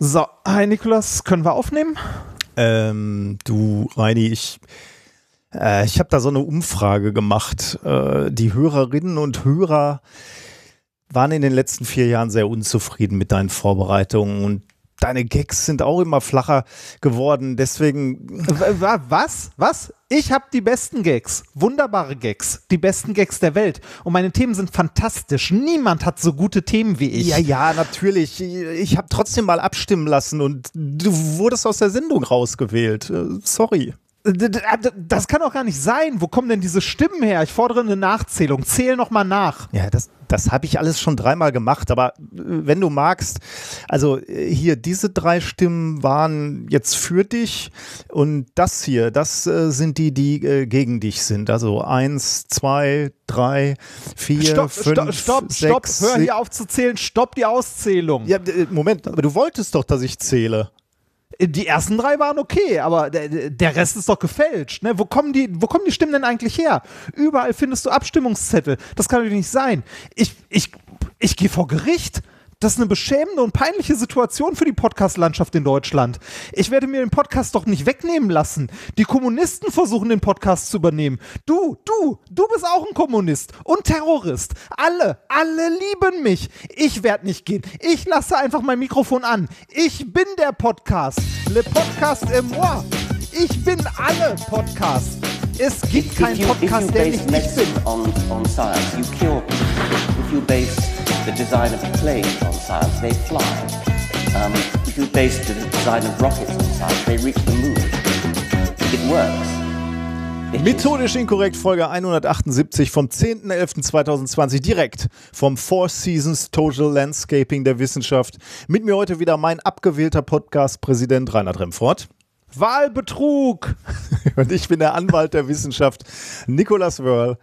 So, hi Nikolas, können wir aufnehmen? Ähm, du, Reini, ich, äh, ich habe da so eine Umfrage gemacht. Äh, die Hörerinnen und Hörer waren in den letzten vier Jahren sehr unzufrieden mit deinen Vorbereitungen und deine Gags sind auch immer flacher geworden. Deswegen. Was? Was? Ich habe die besten Gags. Wunderbare Gags. Die besten Gags der Welt. Und meine Themen sind fantastisch. Niemand hat so gute Themen wie ich. Ja, ja, natürlich. Ich habe trotzdem mal abstimmen lassen und du wurdest aus der Sendung rausgewählt. Äh, sorry. Das kann doch gar nicht sein. Wo kommen denn diese Stimmen her? Ich fordere eine Nachzählung. Zähl noch mal nach. Ja, das, das habe ich alles schon dreimal gemacht. Aber äh, wenn du magst, also äh, hier, diese drei Stimmen waren jetzt für dich. Und das hier, das äh, sind die, die äh, gegen dich sind. Also eins, zwei, drei, vier, stopp, fünf, stopp, stopp, sechs, stopp. Hör hier auf zu zählen. Stopp die Auszählung. Ja, Moment, aber du wolltest doch, dass ich zähle. Die ersten drei waren okay, aber der, Rest ist doch gefälscht. Ne? Wo, kommen die, wo kommen die Stimmen denn eigentlich her? Überall findest du Abstimmungszettel. Das kann doch nicht sein. Ich, ich, ich gehe vor Gericht. Das ist eine beschämende und peinliche Situation für die Podcast-Landschaft in Deutschland. Ich werde mir den Podcast doch nicht wegnehmen lassen. Die Kommunisten versuchen den Podcast zu übernehmen. Du, du, du bist auch ein Kommunist und Terrorist. Alle, alle lieben mich. Ich werde nicht gehen. Ich lasse einfach mein Mikrofon an. Ich bin der Podcast. Le Podcast est moi. Ich bin alle Podcasts. Es gibt keinen Podcast, der ich nicht bin. On, on science, you kill, if you base the design of planes on science, they fly. Um, if you base the design of rockets on science, they reach the moon. It works. Methodisch inkorrekt, Folge 178 vom 10.11.2020, direkt vom Four Seasons Total Landscaping der Wissenschaft. Mit mir heute wieder mein abgewählter Podcast-Präsident Reinhard Remfort. Wahlbetrug! Und ich bin der Anwalt der Wissenschaft, Nicolas Wörl.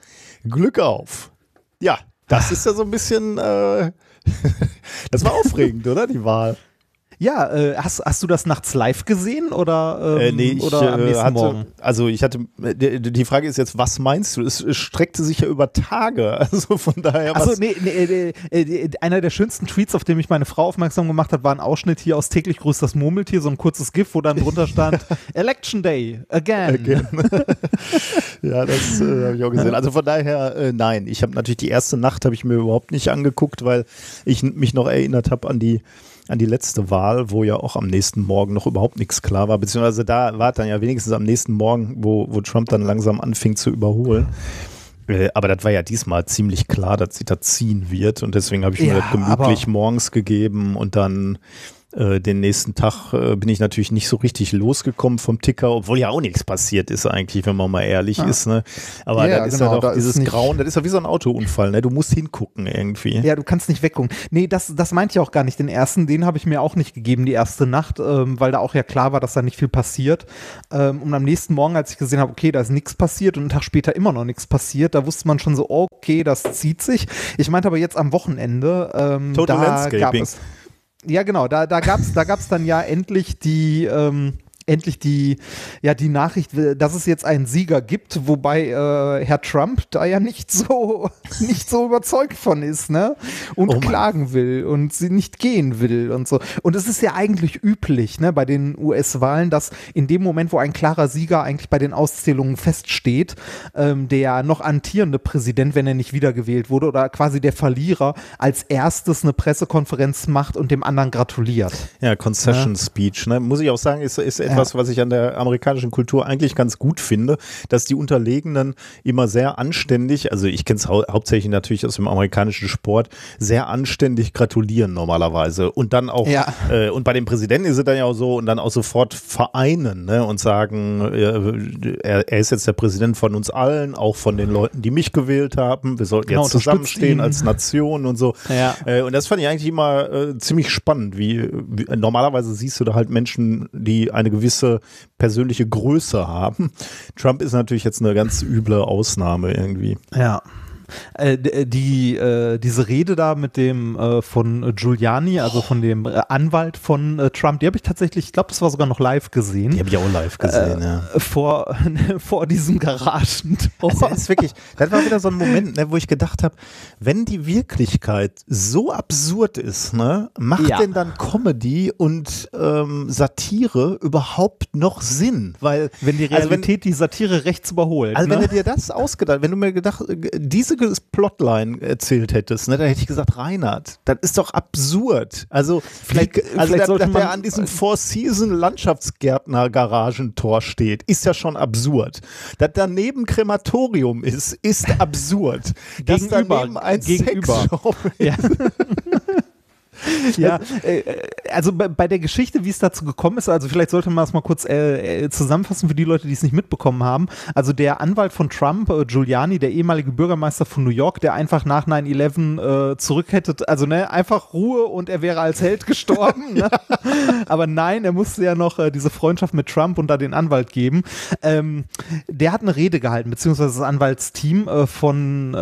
Glück auf! Ja, das ist ja so ein bisschen, äh, das war aufregend, oder, die Wahl? Ja, äh, hast, hast du das nachts live gesehen oder, ähm, äh, nee, ich, oder am nächsten hatte, Morgen? Also ich hatte, die, die, Frage ist jetzt, was meinst du? Es, es, streckte sich ja über Tage, also von daher. Also nee, nee, äh, äh, einer der schönsten Tweets, auf den mich meine Frau aufmerksam gemacht hat, war ein Ausschnitt hier aus täglich grüßt das Murmeltier, so ein kurzes GIF, wo dann drunter stand Election Day again. again. ja, das äh, habe ich auch gesehen. Also von daher, äh, nein, ich habe natürlich die erste Nacht habe ich mir überhaupt nicht angeguckt, weil ich mich noch erinnert habe an die an die letzte Wahl, wo ja auch am nächsten Morgen noch überhaupt nichts klar war, beziehungsweise da war dann ja wenigstens am nächsten Morgen, wo, wo Trump dann langsam anfing zu überholen. Äh, aber das war ja diesmal ziemlich klar, dass sie da ziehen wird und deswegen habe ich mir das gemütlich morgens gegeben und dann äh, den nächsten Tag äh, bin ich natürlich nicht so richtig losgekommen vom Ticker, obwohl ja auch nichts passiert ist eigentlich, wenn man mal ehrlich ja. ist. Ne? Aber ja, das ist genau, ja doch da dieses Grauen, das ist ja wie so ein Autounfall, ne? Du musst hingucken irgendwie. Ja, du kannst nicht weggucken. Nee, das, das meinte ich auch gar nicht. Den ersten, den habe ich mir auch nicht gegeben, die erste Nacht, ähm, weil da auch ja klar war, dass da nicht viel passiert. Ähm, und am nächsten Morgen, als ich gesehen habe, okay, da ist nichts passiert und einen Tag später immer noch nichts passiert, da wusste man schon so, okay, das zieht sich. Ich meinte aber jetzt am Wochenende, ähm, Total da Landscaping. gab es ja, genau, da, da gab es da gab's dann ja endlich die, ähm, endlich die, ja, die Nachricht, dass es jetzt einen Sieger gibt, wobei äh, Herr Trump da ja nicht so, nicht so überzeugt von ist, ne? Und oh klagen will und sie nicht gehen will und so. Und es ist ja eigentlich üblich, ne, bei den US-Wahlen, dass in dem Moment, wo ein klarer Sieger eigentlich bei den Auszählungen feststeht, ähm, der noch antierende Präsident, wenn er nicht wiedergewählt wurde, oder quasi der Verlierer, als erstes eine Pressekonferenz macht und dem anderen gratuliert. Ja, Concession ja. Speech, ne? Muss ich auch sagen, ist, ist etwas, ja. was ich an der amerikanischen Kultur eigentlich ganz gut finde, dass die Unterlegenen immer sehr anständig, also ich kenne es hau hauptsächlich natürlich aus dem amerikanischen Sport, sehr anständig gratulieren normalerweise. Und dann auch, ja. äh, und bei dem Präsidenten ist es dann ja auch so, und dann auch sofort vereinen ne, und sagen, äh, er, er, ist jetzt der Präsident von uns allen, auch von den Leuten, die mich gewählt haben. Wir sollten genau, jetzt zusammenstehen als Nation und so. Ja. Äh, und das fand ich eigentlich immer äh, ziemlich spannend, wie, wie normalerweise siehst du da halt Menschen, die eine gewisse gewisse persönliche Größe haben. Trump ist natürlich jetzt eine ganz üble Ausnahme irgendwie. Ja. Äh, äh, die, äh, diese Rede da mit dem äh, von Giuliani, also von dem äh, Anwalt von Trump, die habe ich tatsächlich, ich glaube, das war sogar noch live gesehen. Die habe ich auch live gesehen, ja. Vor, vor diesem Garagentor. Also das ist wirklich, das war wieder so ein Moment, ne, wo ich gedacht habe, wenn die Wirklichkeit so absurd ist, ne, macht Ja. denn dann Comedy und ähm, Satire überhaupt noch Sinn? Weil wenn die also wenn- Realität die Satire rechts überholt. Also wenn ne? du dir das ausgedacht, wenn du mir gedacht, diese Plotline erzählt hättest, ne, dann hätte ich gesagt, Reinhard, das ist doch absurd. Also Vielleicht- also vielleicht dass, der man- an diesem Four Season Landschaftsgärtner Garagentor steht, ist ja schon absurd. Dass daneben Krematorium ist, ist absurd. Dass daneben ein gegenüber. Sexshop Ja. ja, äh, äh, also bei, bei der Geschichte, wie es dazu gekommen ist, also vielleicht sollte man das mal kurz äh, äh, zusammenfassen für die Leute, die es nicht mitbekommen haben. Also der Anwalt von Trump, äh, Giuliani, der ehemalige Bürgermeister von New York, der einfach nach 9-11 äh, zurück hätte, also ne, einfach Ruhe und er wäre als Held gestorben. ne? Aber nein, er musste ja noch diese Freundschaft mit Trump und da den Anwalt geben. Ähm, der hat eine Rede gehalten, beziehungsweise das Anwaltsteam von,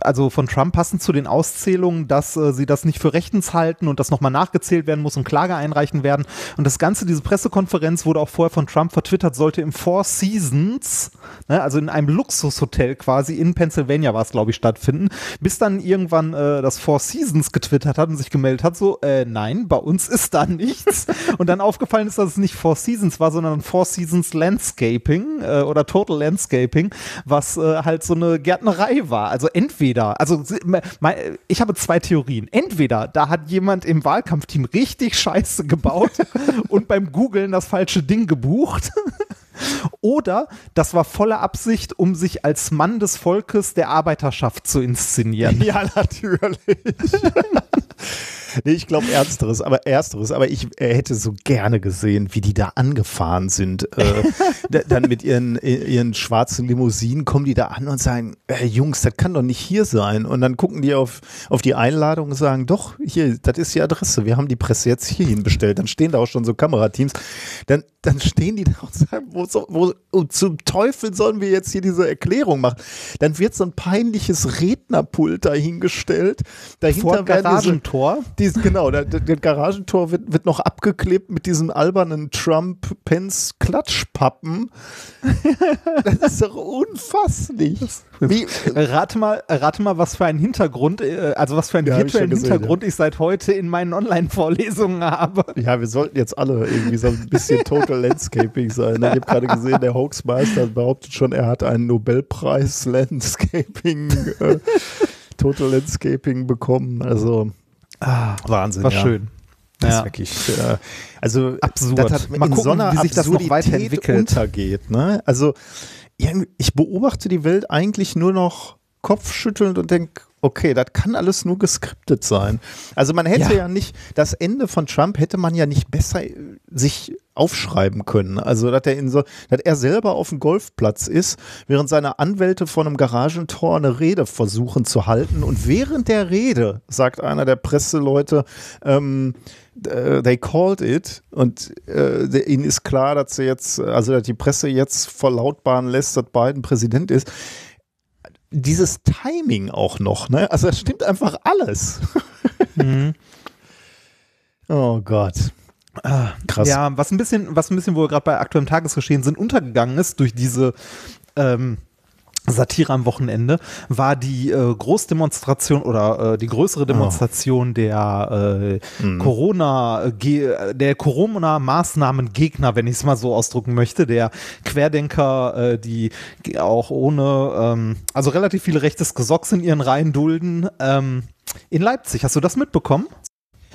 also von Trump passend zu den Auszählungen, dass sie das nicht für rechtens halten und das nochmal nachgezählt werden muss und Klage einreichen werden. Und das Ganze, diese Pressekonferenz wurde auch vorher von Trump vertwittert, sollte im Four Seasons, ne, also in einem Luxushotel quasi in Pennsylvania war es, glaube ich, stattfinden, bis dann irgendwann äh, das Four Seasons getwittert hat und sich gemeldet hat, so, äh, nein, bei uns ist da nichts. und dann aufgefallen ist, dass es nicht Four Seasons war, sondern Four Seasons Landscaping äh, oder Total Landscaping, was äh, halt so eine Gärtnerei war. Also entweder, also ich habe zwei Theorien. Entweder da hat jemand im Wahlkampfteam richtig Scheiße gebaut und beim Googlen das falsche Ding gebucht. Oder das war volle Absicht, um sich als Mann des Volkes der Arbeiterschaft zu inszenieren. Ja, natürlich. nee, ich glaube Ernsteres, aber Ersteres, aber ich äh, hätte so gerne gesehen, wie die da angefahren sind. Äh, da, dann mit ihren, ihren schwarzen Limousinen kommen die da an und sagen, äh, Jungs, das kann doch nicht hier sein. Und dann gucken die auf, auf die Einladung und sagen, doch, hier, das ist die Adresse, wir haben die Presse jetzt hierhin bestellt. Dann stehen da auch schon so Kamerateams. Dann, dann stehen die da und sagen, wo, wo und zum Teufel sollen wir jetzt hier diese Erklärung machen? Dann wird so ein peinliches Rednerpult dahingestellt. Dahinter Vor werden Garagentor. Dies, genau, das, das Garagentor wird, wird noch abgeklebt mit diesem albernen Trump-Pence-Klatschpappen. das ist doch unfasslich. Wie, Rate mal, rate mal, was für einen Hintergrund, äh, also was für einen Ja, ich virtuellen schon gesehen, Hintergrund ich seit heute in meinen Online-Vorlesungen habe. ja, wir sollten jetzt alle irgendwie so ein bisschen Total Landscaping sein. ne? Ich habe gerade gesehen, der Hoaxmeister behauptet schon, er hat einen Nobelpreis Landscaping, äh, Total Landscaping bekommen. Also Wahnsinn. War ja. schön. Das ist Ja. wirklich, äh, also Absurd. Das hat Mal in gucken, so einer wie sich das noch weiterentwickelt. untergeht. Ne? Also ich beobachte die Welt eigentlich nur noch kopfschüttelnd und denke, okay, das kann alles nur geskriptet sein. Also man hätte Ja. ja. nicht, das Ende von Trump hätte man ja nicht besser äh, sich aufschreiben können. Also, dass er in so, dass er selber auf dem Golfplatz ist, während seine Anwälte vor einem Garagentor eine Rede versuchen zu halten. Und während der Rede sagt einer der Presseleute, ähm, äh, they called it und äh, ihnen ist klar, dass sie jetzt, also dass die Presse jetzt verlautbaren lässt, dass Biden Präsident ist. Dieses Timing auch noch, ne? Also das stimmt einfach alles. Mhm. Oh Gott. Krass. Ja, was ein bisschen, was ein bisschen, wo wir gerade bei aktuellem Tagesgeschehen sind, untergegangen ist durch diese ähm, Satire am Wochenende, war die äh, Großdemonstration oder äh, die größere Demonstration der äh, Corona, ge- der Corona-Maßnahmen-Gegner, wenn ich es mal so ausdrücken möchte, der Querdenker, äh, die auch ohne, ähm, also relativ viele rechtes Gesocks in ihren Reihen dulden, ähm, in Leipzig. Hast du das mitbekommen?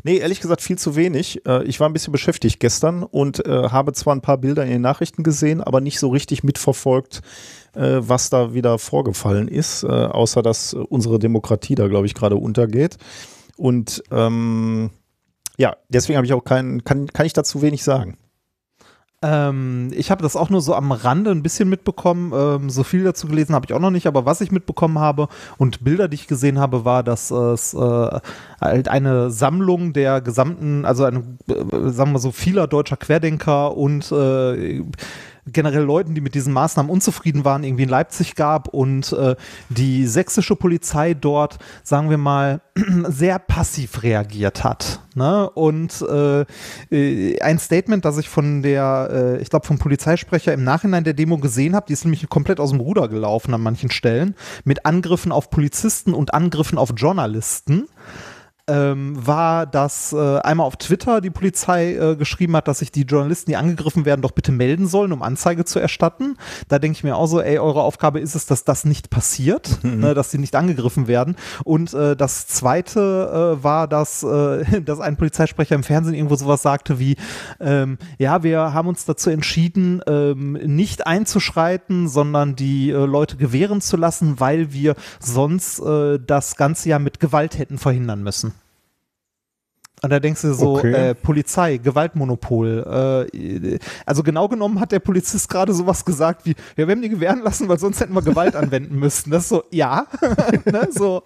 Nee, ehrlich gesagt viel zu wenig. Äh, Ich war ein bisschen beschäftigt gestern und äh, habe zwar ein paar Bilder in den Nachrichten gesehen, aber nicht so richtig mitverfolgt, äh, was da wieder vorgefallen ist, außer dass unsere Demokratie da, glaube ich, gerade untergeht. Und ähm, ja, deswegen habe ich auch keinen, kann, kann ich dazu wenig sagen. Ähm, ich habe das auch nur so am Rande ein bisschen mitbekommen. Ähm, so viel dazu gelesen habe ich auch noch nicht, aber was ich mitbekommen habe und Bilder, die ich gesehen habe, war, dass es äh, halt eine Sammlung der gesamten, also eine, äh, sagen wir so, vieler deutscher Querdenker und äh, generell Leuten, die mit diesen Maßnahmen unzufrieden waren, irgendwie in Leipzig gab und äh, die sächsische Polizei dort, sagen wir mal, sehr passiv reagiert hat. Ne? Und äh, äh, ein Statement, das ich von der, äh, ich glaube, vom Polizeisprecher im Nachhinein der Demo gesehen habe, die ist nämlich komplett aus dem Ruder gelaufen an manchen Stellen, mit Angriffen auf Polizisten und Angriffen auf Journalisten ähm, war, dass äh, einmal auf Twitter die Polizei äh, geschrieben hat, dass sich die Journalisten, die angegriffen werden, doch bitte melden sollen, um Anzeige zu erstatten. Da denke ich mir auch so, ey, eure Aufgabe ist es, dass das nicht passiert, mhm. ne, dass sie nicht angegriffen werden. Und äh, das zweite äh, war, dass, äh, dass ein Polizeisprecher im Fernsehen irgendwo sowas sagte wie, ähm, ja, wir haben uns dazu entschieden, ähm, nicht einzuschreiten, sondern die äh, Leute gewähren zu lassen, weil wir sonst das Ganze ja mit Gewalt hätten verhindern müssen. Und da denkst du so, okay. äh, Polizei, Gewaltmonopol. Äh, also genau genommen hat der Polizist gerade sowas gesagt wie, ja, wir haben die gewähren lassen, weil sonst hätten wir Gewalt anwenden müssen. Das ist so, ja. ne, so.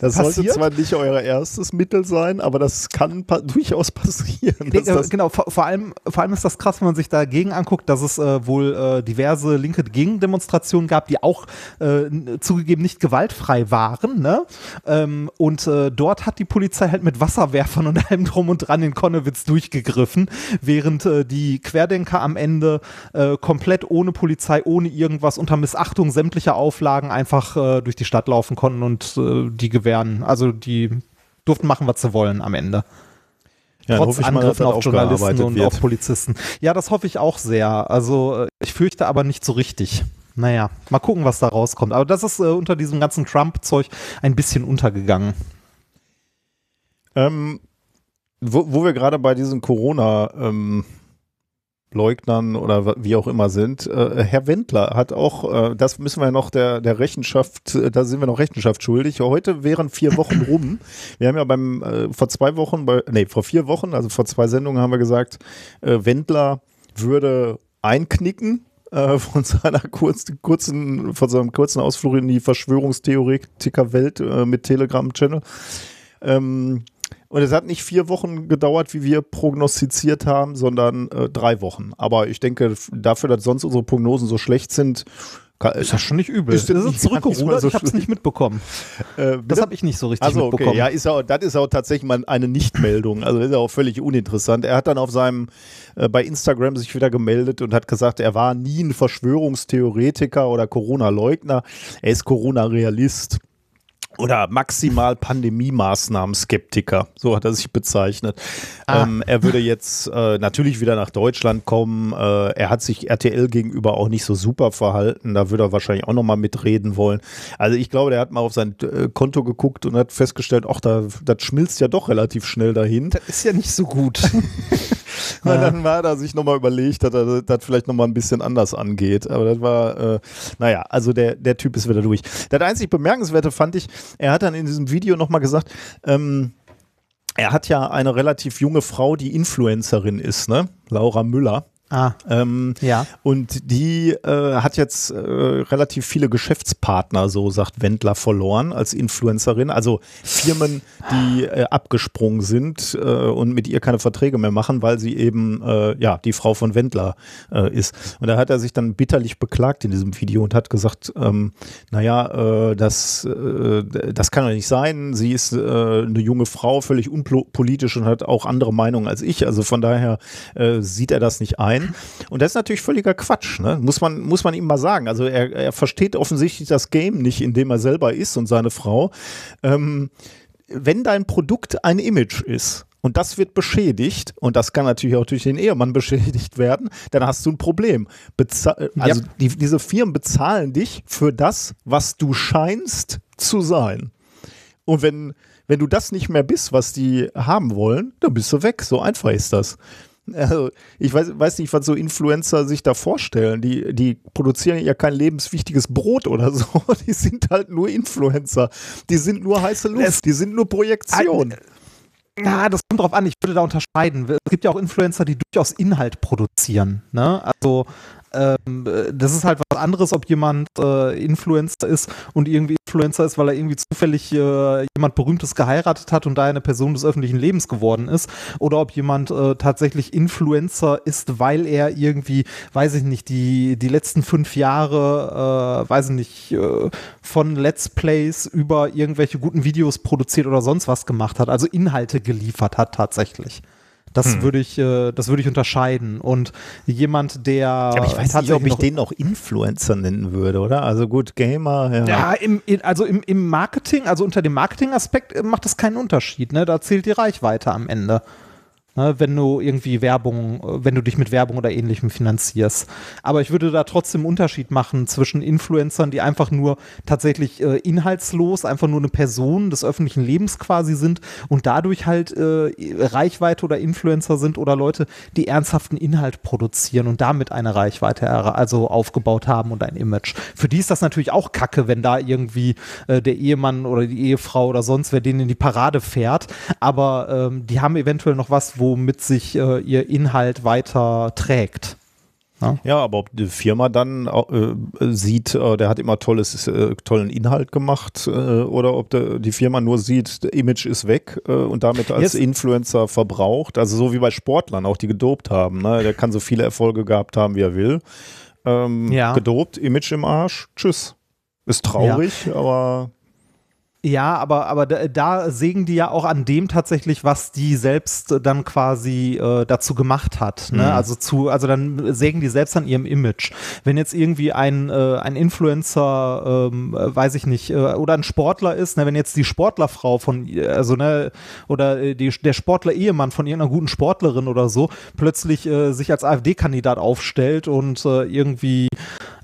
Das passiert. sollte zwar nicht euer erstes Mittel sein, aber das kann pa durchaus passieren. Nee, genau, vor, vor, allem, vor allem ist das krass, wenn man sich dagegen anguckt, dass es äh, wohl äh, diverse linke Gegendemonstrationen gab, die auch äh, zugegeben nicht gewaltfrei waren. Ne? Ähm, und äh, dort hat die Polizei halt mit Wasserwerfern und allem drum und dran in Konnewitz durchgegriffen, während äh, die Querdenker am Ende äh, komplett ohne Polizei, ohne irgendwas, unter Missachtung sämtlicher Auflagen einfach durch die Stadt laufen konnten und die Gewehr werden. Also die durften machen, was sie wollen am Ende. Ja, Trotz Angriffen mal, auf Journalisten und wird. auf Polizisten. Ja, das hoffe ich auch sehr. Also äh, ich fürchte aber nicht so richtig. Naja, mal gucken, was da rauskommt. Aber das ist äh, unter diesem ganzen Trump-Zeug ein bisschen untergegangen. Ähm, wo, wo wir gerade bei diesen Corona- ähm, Leugnern oder wie auch immer sind. Äh, Herr Wendler hat auch, äh, das müssen wir noch der, der Rechenschaft, äh, da sind wir noch Rechenschaft schuldig. Heute wären vier Wochen rum. Wir haben ja beim, äh, vor zwei Wochen, bei, nee, vor vier Wochen, also vor zwei Sendungen haben wir gesagt, äh, Wendler würde einknicken äh, von seiner kurzen, kurzen, von seinem kurzen Ausflug in die Verschwörungstheoretiker-Welt mit Telegram-Channel. Ähm, und es hat nicht vier Wochen gedauert, wie wir prognostiziert haben, sondern äh, drei Wochen. Aber ich denke, dafür, dass sonst unsere Prognosen so schlecht sind, ist das schon nicht übel. Ist das ist zurückgerudert, so ich habe es nicht mitbekommen. Äh, das habe ich nicht so richtig also, okay. mitbekommen. Ja, ist auch, das ist auch tatsächlich mal eine Nichtmeldung. Also das ist auch völlig uninteressant. Er hat dann auf seinem äh, bei Instagram sich wieder gemeldet und hat gesagt, er war nie ein Verschwörungstheoretiker oder Corona-Leugner. Er ist Corona-Realist oder maximal Pandemie-Maßnahmen-Skeptiker, so hat er sich bezeichnet. Ah. Ähm, er würde jetzt äh, natürlich wieder nach Deutschland kommen. Äh, er hat sich RTL gegenüber auch nicht so super verhalten. Da würde er wahrscheinlich auch nochmal mitreden wollen. Also ich glaube, der hat mal auf sein äh, Konto geguckt und hat festgestellt, ach, da, das schmilzt ja doch relativ schnell dahin. Das ist ja nicht so gut. Weil ja. dann war er sich nochmal überlegt, dass er das vielleicht nochmal ein bisschen anders angeht. Aber das war, äh, naja, also der, der Typ ist wieder durch. Das einzig Bemerkenswerte fand ich, er hat dann in diesem Video nochmal gesagt, ähm, er hat ja eine relativ junge Frau, die Influencerin ist, ne? Laura Müller. Ah, ähm, ja. Und die äh, hat jetzt äh, relativ viele Geschäftspartner, so sagt Wendler, verloren als Influencerin. Also Firmen, die äh, abgesprungen sind äh, und mit ihr keine Verträge mehr machen, weil sie eben äh, ja die Frau von Wendler äh, ist. Und da hat er sich dann bitterlich beklagt in diesem Video und hat gesagt, ähm, naja, das, das kann doch nicht sein. Sie ist eine junge Frau, völlig unpolitisch und hat auch andere Meinungen als ich. Also von daher sieht er das nicht ein ein. Und das ist natürlich völliger Quatsch, ne? muss, man, muss man ihm mal sagen. Also er, er versteht offensichtlich das Game nicht, in dem er selber ist und seine Frau. Ähm, wenn dein Produkt ein Image ist, und das wird beschädigt, und das kann natürlich auch durch den Ehemann beschädigt werden, dann hast du ein Problem. Beza also ja. die, diese Firmen bezahlen dich für das, was du scheinst zu sein. Und wenn, wenn du das nicht mehr bist, was die haben wollen, dann bist du weg. So einfach ist das. Also, ich weiß, weiß nicht, was so Influencer sich da vorstellen. Die, die produzieren ja kein lebenswichtiges Brot oder so. Die sind halt nur Influencer. Die sind nur heiße Luft. Es, die sind nur Projektion. Ja, das kommt drauf an. Ich würde da unterscheiden. Es gibt ja auch Influencer, die durchaus Inhalt produzieren. Ne? Also ähm, das ist halt was anderes, ob jemand äh, Influencer ist und irgendwie Influencer ist, weil er irgendwie zufällig äh, jemand Berühmtes geheiratet hat und da eine Person des öffentlichen Lebens geworden ist, oder ob jemand äh, tatsächlich Influencer ist, weil er irgendwie, weiß ich nicht, die, die letzten fünf Jahre, äh, weiß ich nicht, äh, von Let's Plays über irgendwelche guten Videos produziert oder sonst was gemacht hat, also Inhalte geliefert hat tatsächlich. Das hm. würde ich, äh, das würde ich unterscheiden. Und jemand, der. Aber ich weiß nicht, ob ich den auch Influencer nennen würde, oder? Also gut, Gamer. Ja, ja im, also im, im Marketing, also unter dem Marketing-Aspekt äh, macht das keinen Unterschied. Ne? Da zählt die Reichweite am Ende ne, wenn du irgendwie Werbung, äh, wenn du dich mit Werbung oder ähnlichem finanzierst. Aber ich würde da trotzdem einen Unterschied machen zwischen Influencern, die einfach nur tatsächlich äh, inhaltslos, einfach nur eine Person des öffentlichen Lebens quasi sind und dadurch halt äh, Reichweite oder Influencer sind oder Leute, die ernsthaften Inhalt produzieren und damit eine Reichweite also aufgebaut haben und ein Image. Für die ist das natürlich auch kacke, wenn da irgendwie äh, der Ehemann oder die Ehefrau oder sonst wer denen in die Parade fährt. Aber ähm, die haben eventuell noch was, womit sich äh, ihr Inhalt weiter trägt. Ja? ja, aber ob die Firma dann äh, sieht, äh, der hat immer tolles, äh, tollen Inhalt gemacht äh, oder ob der, die Firma nur sieht, der Image ist weg äh, und damit als Jetzt. Influencer verbraucht. Also so wie bei Sportlern, auch die gedopt haben. Ne? Der kann so viele Erfolge gehabt haben, wie er will. Ähm, ja. Gedopt, Image im Arsch, tschüss. Ist traurig, ja. aber ja, aber, aber da, da, sägen die ja auch an dem tatsächlich, was die selbst dann quasi äh, dazu gemacht hat. Ne? Mhm. Also zu, also dann sägen die selbst an ihrem Image. Wenn jetzt irgendwie ein, äh, ein Influencer, ähm, weiß ich nicht, äh, oder ein Sportler ist, ne? wenn jetzt die Sportlerfrau von, also ne, oder äh, die, der Sportler-Ehemann von irgendeiner guten Sportlerin oder so, plötzlich äh, sich als AfD-Kandidat aufstellt und äh, irgendwie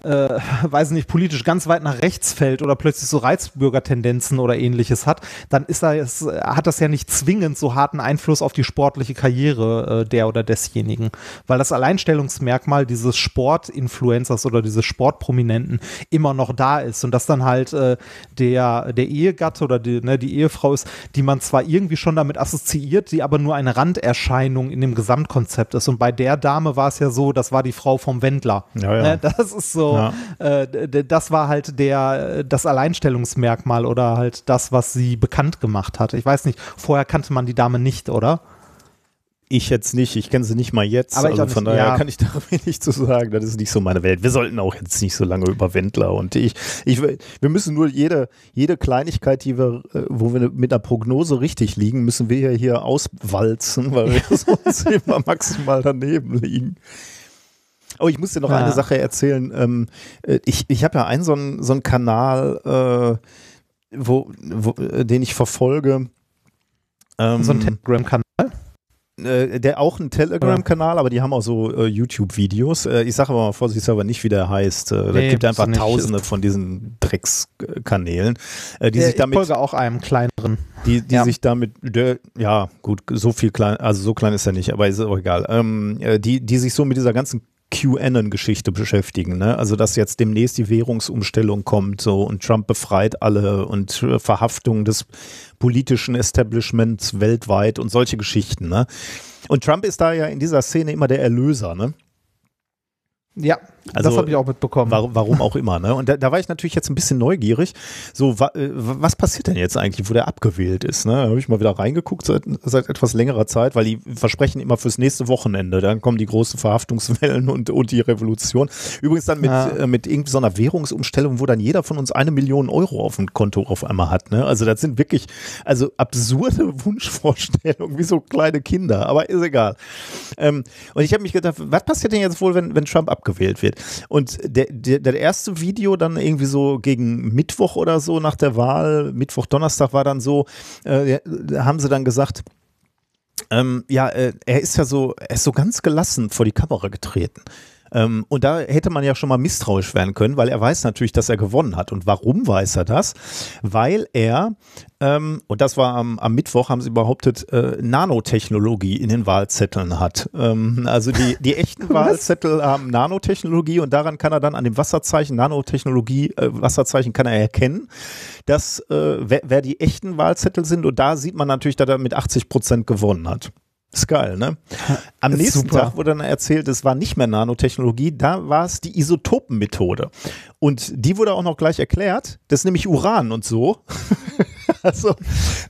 äh, weiß nicht, politisch ganz weit nach rechts fällt oder plötzlich so Reizbürgertendenzen oder ähnliches hat, dann ist das, hat das ja nicht zwingend so harten Einfluss auf die sportliche Karriere äh, der oder desjenigen. Weil das Alleinstellungsmerkmal dieses Sportinfluencers oder dieses Sportprominenten immer noch da ist und das dann halt äh, der, der Ehegatte oder die, ne, die Ehefrau ist, die man zwar irgendwie schon damit assoziiert, die aber nur eine Randerscheinung in dem Gesamtkonzept ist. Und bei der Dame war es ja so, das war die Frau vom Wendler. Ja, ja. Ne, das ist so, ja. äh, das war halt der, das Alleinstellungsmerkmal oder halt das, was sie bekannt gemacht hat. Ich weiß nicht, vorher kannte man die Dame nicht, oder? Ich jetzt nicht, ich kenne sie nicht mal jetzt. Aber also von nicht, daher ja. kann ich da wenig zu sagen. Das ist nicht so meine Welt. Wir sollten auch jetzt nicht so lange über Wendler und ich, ich wir müssen nur jede, jede Kleinigkeit, die wir, äh, wo wir mit einer Prognose richtig liegen, müssen wir ja hier auswalzen, weil wir sonst immer maximal daneben liegen. Oh, ich muss dir noch ja. eine Sache erzählen. Ähm, äh, ich ich habe ja einen so einen, so einen Kanal, äh, wo, wo, äh, den ich verfolge. Ähm, so ein Telegram-Kanal? Äh, der auch ein Telegram-Kanal, aber die haben auch so äh, YouTube-Videos. Äh, ich sage aber mal vorsichtshalber nicht, wie der heißt. Äh, nee, da gibt einfach tausende von diesen Dreckskanälen, äh, die sich damit. Ich folge auch einem kleineren. Die, die ja. sich damit, der, ja, gut, so viel klein, also so klein ist er nicht, aber ist auch egal. Ähm, äh, die, die sich so mit dieser ganzen QAnon-Geschichte beschäftigen. Ne? Also, dass jetzt demnächst die Währungsumstellung kommt so und Trump befreit alle und äh, Verhaftung des politischen Establishments weltweit und solche Geschichten. Ne? Und Trump ist da ja in dieser Szene immer der Erlöser. Ne? Ja, also, das habe ich auch mitbekommen. Warum, warum auch immer. Ne? Und da, da, war ich natürlich jetzt ein bisschen neugierig. So, wa, äh, was passiert denn jetzt eigentlich, wo der abgewählt ist? Ne? Da habe ich mal wieder reingeguckt seit, seit etwas längerer Zeit, weil die versprechen immer fürs nächste Wochenende. Dann kommen die großen Verhaftungswellen und, und die Revolution. Übrigens dann mit, ja. äh, mit irgendwie so einer Währungsumstellung, wo dann jeder von uns eine Million Euro auf dem Konto auf einmal hat. Ne? Also das sind wirklich also absurde Wunschvorstellungen, wie so kleine Kinder. Aber ist egal. Ähm, und ich habe mich gedacht, was passiert denn jetzt wohl, wenn, wenn Trump abgewählt abgewählt Und der, der, der erste Video dann irgendwie so gegen Mittwoch oder so nach der Wahl, Mittwoch, Donnerstag war dann so, äh, haben sie dann gesagt, ähm, ja, äh, er ist ja so, er ist so ganz gelassen vor die Kamera getreten. Ähm, und da hätte man ja schon mal misstrauisch werden können, weil er weiß natürlich, dass er gewonnen hat. Und warum weiß er das? Weil er, ähm, und das war am, am, Mittwoch, haben sie behauptet, äh, Nanotechnologie in den Wahlzetteln hat. Ähm, also die, die echten Wahlzettel haben Nanotechnologie und daran kann er dann an dem Wasserzeichen, Nanotechnologie, äh, Wasserzeichen kann er erkennen, dass äh, wer, wer die echten Wahlzettel sind. Und da sieht man natürlich, dass er mit 80 Prozent gewonnen hat. Ist geil, ne? Am Ist nächsten super. Tag wurde dann erzählt, es war nicht mehr Nanotechnologie, da war es die Isotopenmethode. Und die wurde auch noch gleich erklärt. Das ist nämlich Uran und so. also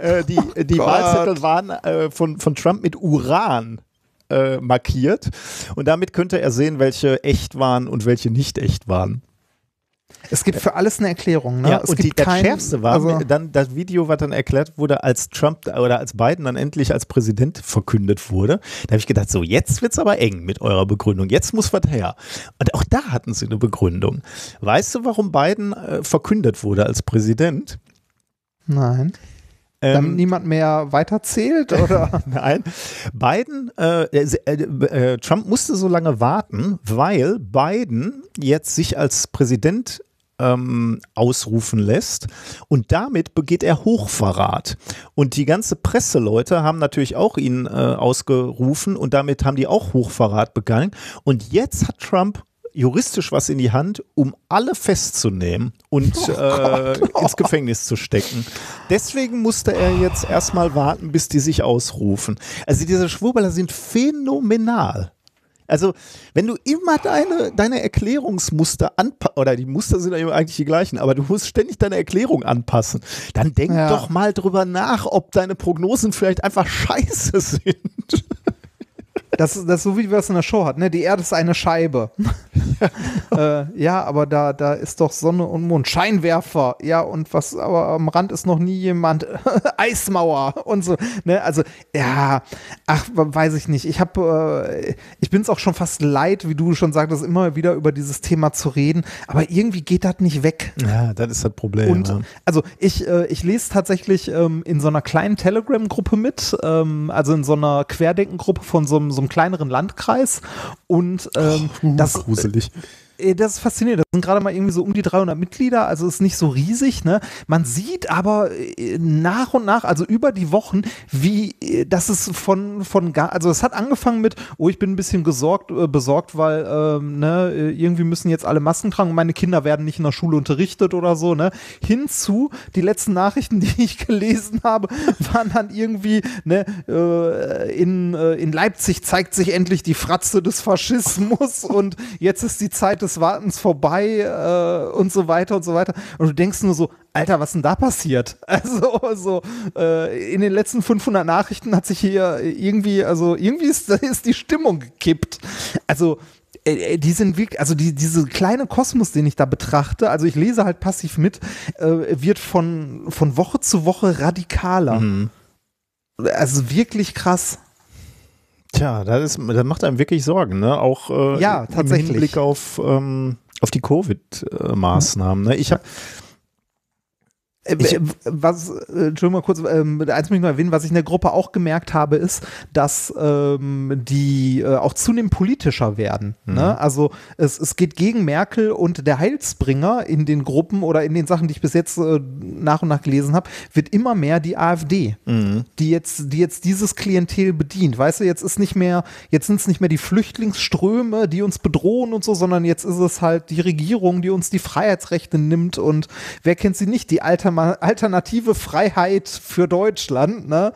äh, die, die Gott. Wahlzettel waren äh, von, von Trump mit Uran äh, markiert. Und damit könnte er sehen, welche echt waren und welche nicht echt waren. Es gibt für alles eine Erklärung. Ne? Ja, es und die, gibt das kein, Schärfste war also, dann das Video, was dann erklärt wurde, als Trump oder als Biden dann endlich als Präsident verkündet wurde. Da habe ich gedacht, so jetzt wird's aber eng mit eurer Begründung. Jetzt muss was her. Und auch da hatten sie eine Begründung. Weißt du, warum Biden äh, verkündet wurde als Präsident? Nein. Damit Ähm, niemand mehr weiterzählt oder? Nein, Biden, äh, äh, äh, Trump musste so lange warten, weil Biden jetzt sich als Präsident ähm, ausrufen lässt und damit begeht er Hochverrat. Und die ganze Presseleute haben natürlich auch ihn äh, ausgerufen und damit haben die auch Hochverrat begangen. Und jetzt hat Trump juristisch was in die Hand, um alle festzunehmen und äh, ins Gefängnis zu stecken. Deswegen musste er jetzt erstmal warten, bis die sich ausrufen. Also diese Schwurbeler sind phänomenal. Also, wenn du immer deine, deine Erklärungsmuster anpassen, oder die Muster sind ja eigentlich die gleichen, aber du musst ständig deine Erklärung anpassen, dann denk Ja. doch mal drüber nach, ob deine Prognosen vielleicht einfach scheiße sind. Das, das ist so, wie wir es in der Show hatten. Ne? Die Erde ist eine Scheibe. äh, ja, aber da, da ist doch Sonne und Mond. Scheinwerfer. Ja, und was, aber am Rand ist noch nie jemand. Eismauer und so. Ne? Also, ja, ach, weiß ich nicht. Ich habe, äh, ich bin es auch schon fast leid, wie du schon sagtest, immer wieder über dieses Thema zu reden. Aber irgendwie geht das nicht weg. Ja, das ist das Problem. Und ja. also ich, äh, ich lese tatsächlich ähm, in so einer kleinen Telegram-Gruppe mit, ähm, also in so einer Querdenkengruppe von so einem, so einem kleineren Landkreis. Und ähm, das, Cheers. Äh, das ist faszinierend. Das sind gerade mal irgendwie so um die 300 Mitglieder, also ist nicht so riesig. Ne? Man sieht aber äh, nach und nach, also über die Wochen, wie äh, das ist von, von gar, also es hat angefangen mit, oh, ich bin ein bisschen gesorgt, besorgt, weil ähm, ne, irgendwie müssen jetzt alle Masken tragen und meine Kinder werden nicht in der Schule unterrichtet oder so. Ne? Hinzu, die letzten Nachrichten, die ich gelesen habe, waren dann irgendwie, ne, in, in Leipzig zeigt sich endlich die Fratze des Faschismus und jetzt ist die Zeit des Wartens vorbei äh, und so weiter und so weiter. Und du denkst nur so, Alter, was denn da passiert? Also, so, äh, in den letzten 500 Nachrichten hat sich hier irgendwie, also irgendwie ist, ist die Stimmung gekippt. Also, äh, äh, die sind wirklich, also die, diese kleine Kosmos, den ich da betrachte, also ich lese halt passiv mit, äh, wird von, von Woche zu Woche radikaler. Mhm. Also wirklich krass. Tja, das, ist, das macht einem wirklich Sorgen, ne? Auch äh, Ja, im tatsächlich. Hinblick auf, ähm, auf die Covid-Maßnahmen. Ne? Ich habe Äh, Ich- äh, was, äh, Entschuldigung mal kurz, ähm, eins möchte ich noch erwähnen, was ich in der Gruppe auch gemerkt habe, ist, dass ähm, die äh, auch zunehmend politischer werden. Mhm. Ne? Also es, es geht gegen Merkel und der Heilsbringer in den Gruppen oder in den Sachen, die ich bis jetzt äh, nach und nach gelesen habe, wird immer mehr die AfD, Mhm. die jetzt, die jetzt dieses Klientel bedient. Weißt du, jetzt ist nicht mehr, jetzt sind es nicht mehr die Flüchtlingsströme, die uns bedrohen und so, sondern jetzt ist es halt die Regierung, die uns die Freiheitsrechte nimmt und wer kennt sie nicht? Die Alternative Freiheit für Deutschland, ne?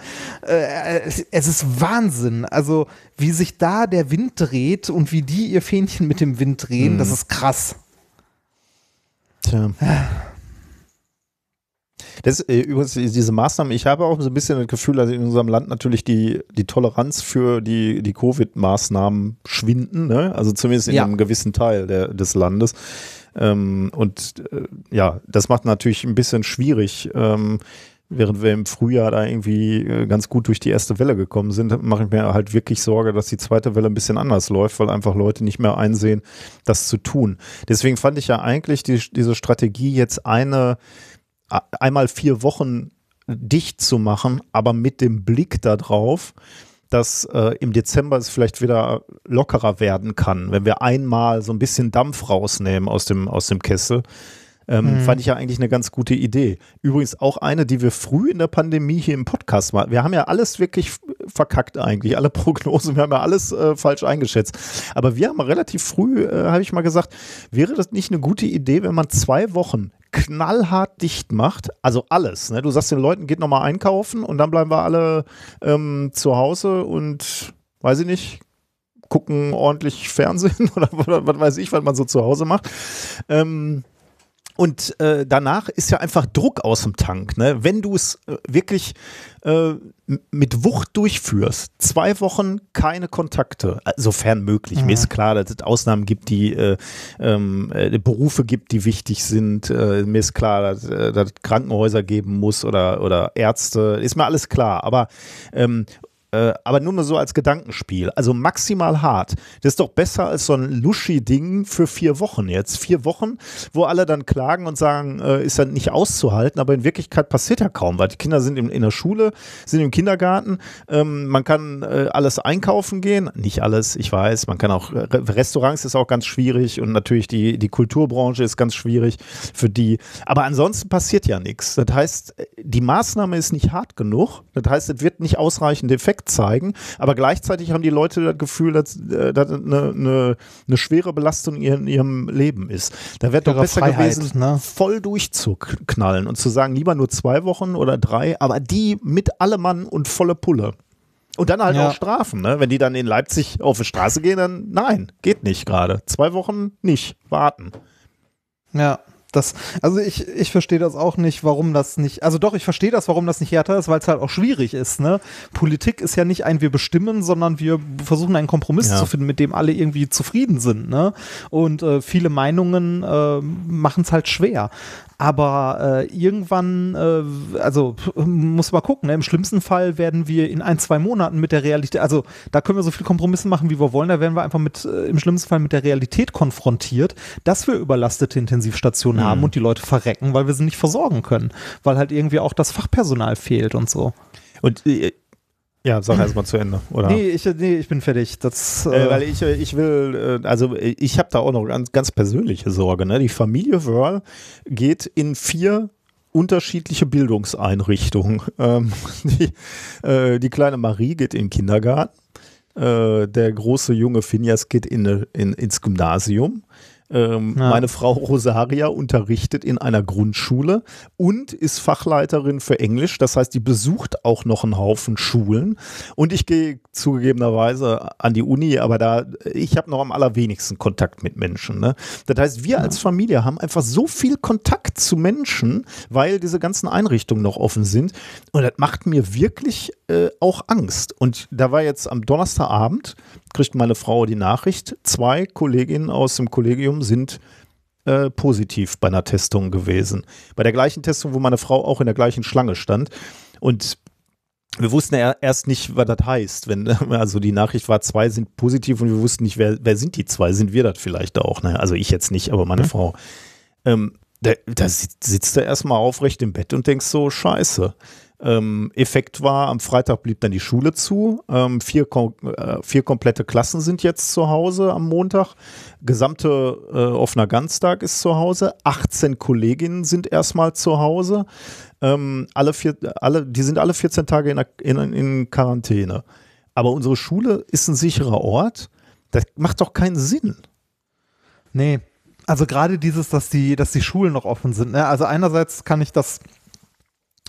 Äh, es, es ist Wahnsinn. Also, wie sich da der Wind dreht und wie die ihr Fähnchen mit dem Wind drehen, das ist krass. Tja. Das, äh, übrigens, diese Maßnahmen, ich habe auch so ein bisschen das Gefühl, dass in unserem Land natürlich die, die Toleranz für die, die Covid-Maßnahmen schwinden, ne? also zumindest in Ja. einem gewissen Teil der, des Landes. Ähm, und äh, ja, das macht natürlich ein bisschen schwierig. Ähm, während wir im Frühjahr da irgendwie äh, ganz gut durch die erste Welle gekommen sind, mache ich mir halt wirklich Sorge, dass die zweite Welle ein bisschen anders läuft, weil einfach Leute nicht mehr einsehen, das zu tun. Deswegen fand ich ja eigentlich die, diese Strategie jetzt eine einmal vier Wochen dicht zu machen, aber mit dem Blick darauf, dass äh, im Dezember es vielleicht wieder lockerer werden kann, wenn wir einmal so ein bisschen Dampf rausnehmen aus dem, aus dem Kessel. Ähm, Mhm. Fand ich ja eigentlich eine ganz gute Idee. Übrigens auch eine, die wir früh in der Pandemie hier im Podcast machen. Wir haben ja alles wirklich verkackt eigentlich, alle Prognosen, wir haben ja alles äh, falsch eingeschätzt. Aber wir haben relativ früh, äh, habe ich mal gesagt, wäre das nicht eine gute Idee, wenn man zwei Wochen knallhart dicht macht, also alles. Ne? Du sagst den Leuten, geht nochmal einkaufen und dann bleiben wir alle ähm, zu Hause und weiß ich nicht, gucken ordentlich Fernsehen oder, oder was weiß ich, was man so zu Hause macht. Ähm, und äh, danach ist ja einfach Druck aus dem Tank. Ne? Wenn du es äh, wirklich äh, mit Wucht durchführst, zwei Wochen keine Kontakte, äh, sofern möglich. Mhm. Mir ist klar, dass es Ausnahmen gibt, die äh, ähm, äh, Berufe gibt, die wichtig sind. mir ist klar, dass, dass es Krankenhäuser geben muss oder, oder Ärzte. Ist mir alles klar. Aber ähm, äh, aber nur mal so als Gedankenspiel. Also maximal hart. Das ist doch besser als so ein Luschi-Ding für vier Wochen jetzt. Vier Wochen, wo alle dann klagen und sagen, äh, ist dann nicht auszuhalten, aber in Wirklichkeit passiert ja kaum, weil die Kinder sind in, in der Schule, sind im Kindergarten, ähm, man kann äh, alles einkaufen gehen. Nicht alles, ich weiß, man kann auch, Restaurants ist auch ganz schwierig und natürlich die, die Kulturbranche ist ganz schwierig für die. Aber ansonsten passiert ja nichts. Das heißt, die Maßnahme ist nicht hart genug. Das heißt, es wird nicht ausreichend Effekt Respekt zeigen, aber gleichzeitig haben die Leute das Gefühl, dass äh, das eine, eine, eine schwere Belastung in ihrem Leben ist. Da wäre doch besser Freiheit, gewesen, ne? voll durchzuknallen und zu sagen, lieber nur zwei Wochen oder drei, aber die mit allem Mann und volle Pulle. Und dann halt ja. auch Strafen, ne? Wenn die dann in Leipzig auf die Straße gehen, dann nein, geht nicht gerade. Zwei Wochen nicht, warten. Ja, das, also ich, ich verstehe das auch nicht, warum das nicht, also doch, ich verstehe das, warum das nicht härter ist, weil es halt auch schwierig ist, ne? Politik ist ja nicht ein wir bestimmen, sondern wir versuchen einen Kompromiss ja. zu finden, mit dem alle irgendwie zufrieden sind, ne? Und äh, viele Meinungen äh, machen es halt schwer. Aber äh, irgendwann, äh, also muss man gucken, ne? im schlimmsten Fall werden wir in ein, zwei Monaten mit der Realität, also da können wir so viele Kompromisse machen, wie wir wollen, da werden wir einfach mit, äh, im schlimmsten Fall mit der Realität konfrontiert, dass wir überlastete Intensivstationen mhm. haben und die Leute verrecken, weil wir sie nicht versorgen können, weil halt irgendwie auch das Fachpersonal fehlt und so. Und äh, ja, sag erst mal zu Ende, oder? Nee, ich, nee, ich bin fertig. Das, äh, äh, weil ich, ich will, äh, also ich habe da auch noch ganz, ganz persönliche Sorge. Ne? Die Familie Wörl geht in vier unterschiedliche Bildungseinrichtungen. Ähm, die, äh, die kleine Marie geht in den Kindergarten. Äh, der große junge Finjas geht in, in, ins Gymnasium. Ähm, ja. Meine Frau Rosaria unterrichtet in einer Grundschule und ist Fachleiterin für Englisch. Das heißt, die besucht auch noch einen Haufen Schulen. Und ich gehe zugegebenerweise an die Uni, aber da, ich habe noch am allerwenigsten Kontakt mit Menschen. Ne? Das heißt, wir ja. als Familie haben einfach so viel Kontakt zu Menschen, weil diese ganzen Einrichtungen noch offen sind. Und das macht mir wirklich äh, auch Angst. Und da war jetzt am Donnerstagabend, kriegt meine Frau die Nachricht, zwei Kolleginnen aus dem Kollegium sind äh, positiv bei einer Testung gewesen. Bei der gleichen Testung, wo meine Frau auch in der gleichen Schlange stand. Und wir wussten ja erst nicht, was das heißt. Wenn, also die Nachricht war, zwei sind positiv und wir wussten nicht, wer, wer sind die zwei? Sind wir das vielleicht auch? Ne? Also ich jetzt nicht, aber meine mhm. Frau. Ähm, da, da sitzt du erstmal aufrecht im Bett und denkst so, scheiße. Ähm, Effekt war, am Freitag blieb dann die Schule zu. Ähm, vier, äh, vier komplette Klassen sind jetzt zu Hause am Montag. Gesamte äh, offener Ganztag ist zu Hause. 18 Kolleginnen sind erstmal zu Hause. Ähm, alle vier, alle, die sind alle 14 Tage in, in, in Quarantäne. Aber unsere Schule ist ein sicherer Ort. Das macht doch keinen Sinn. Nee, also gerade dieses, dass die, dass die Schulen noch offen sind. Ne? Also einerseits kann ich das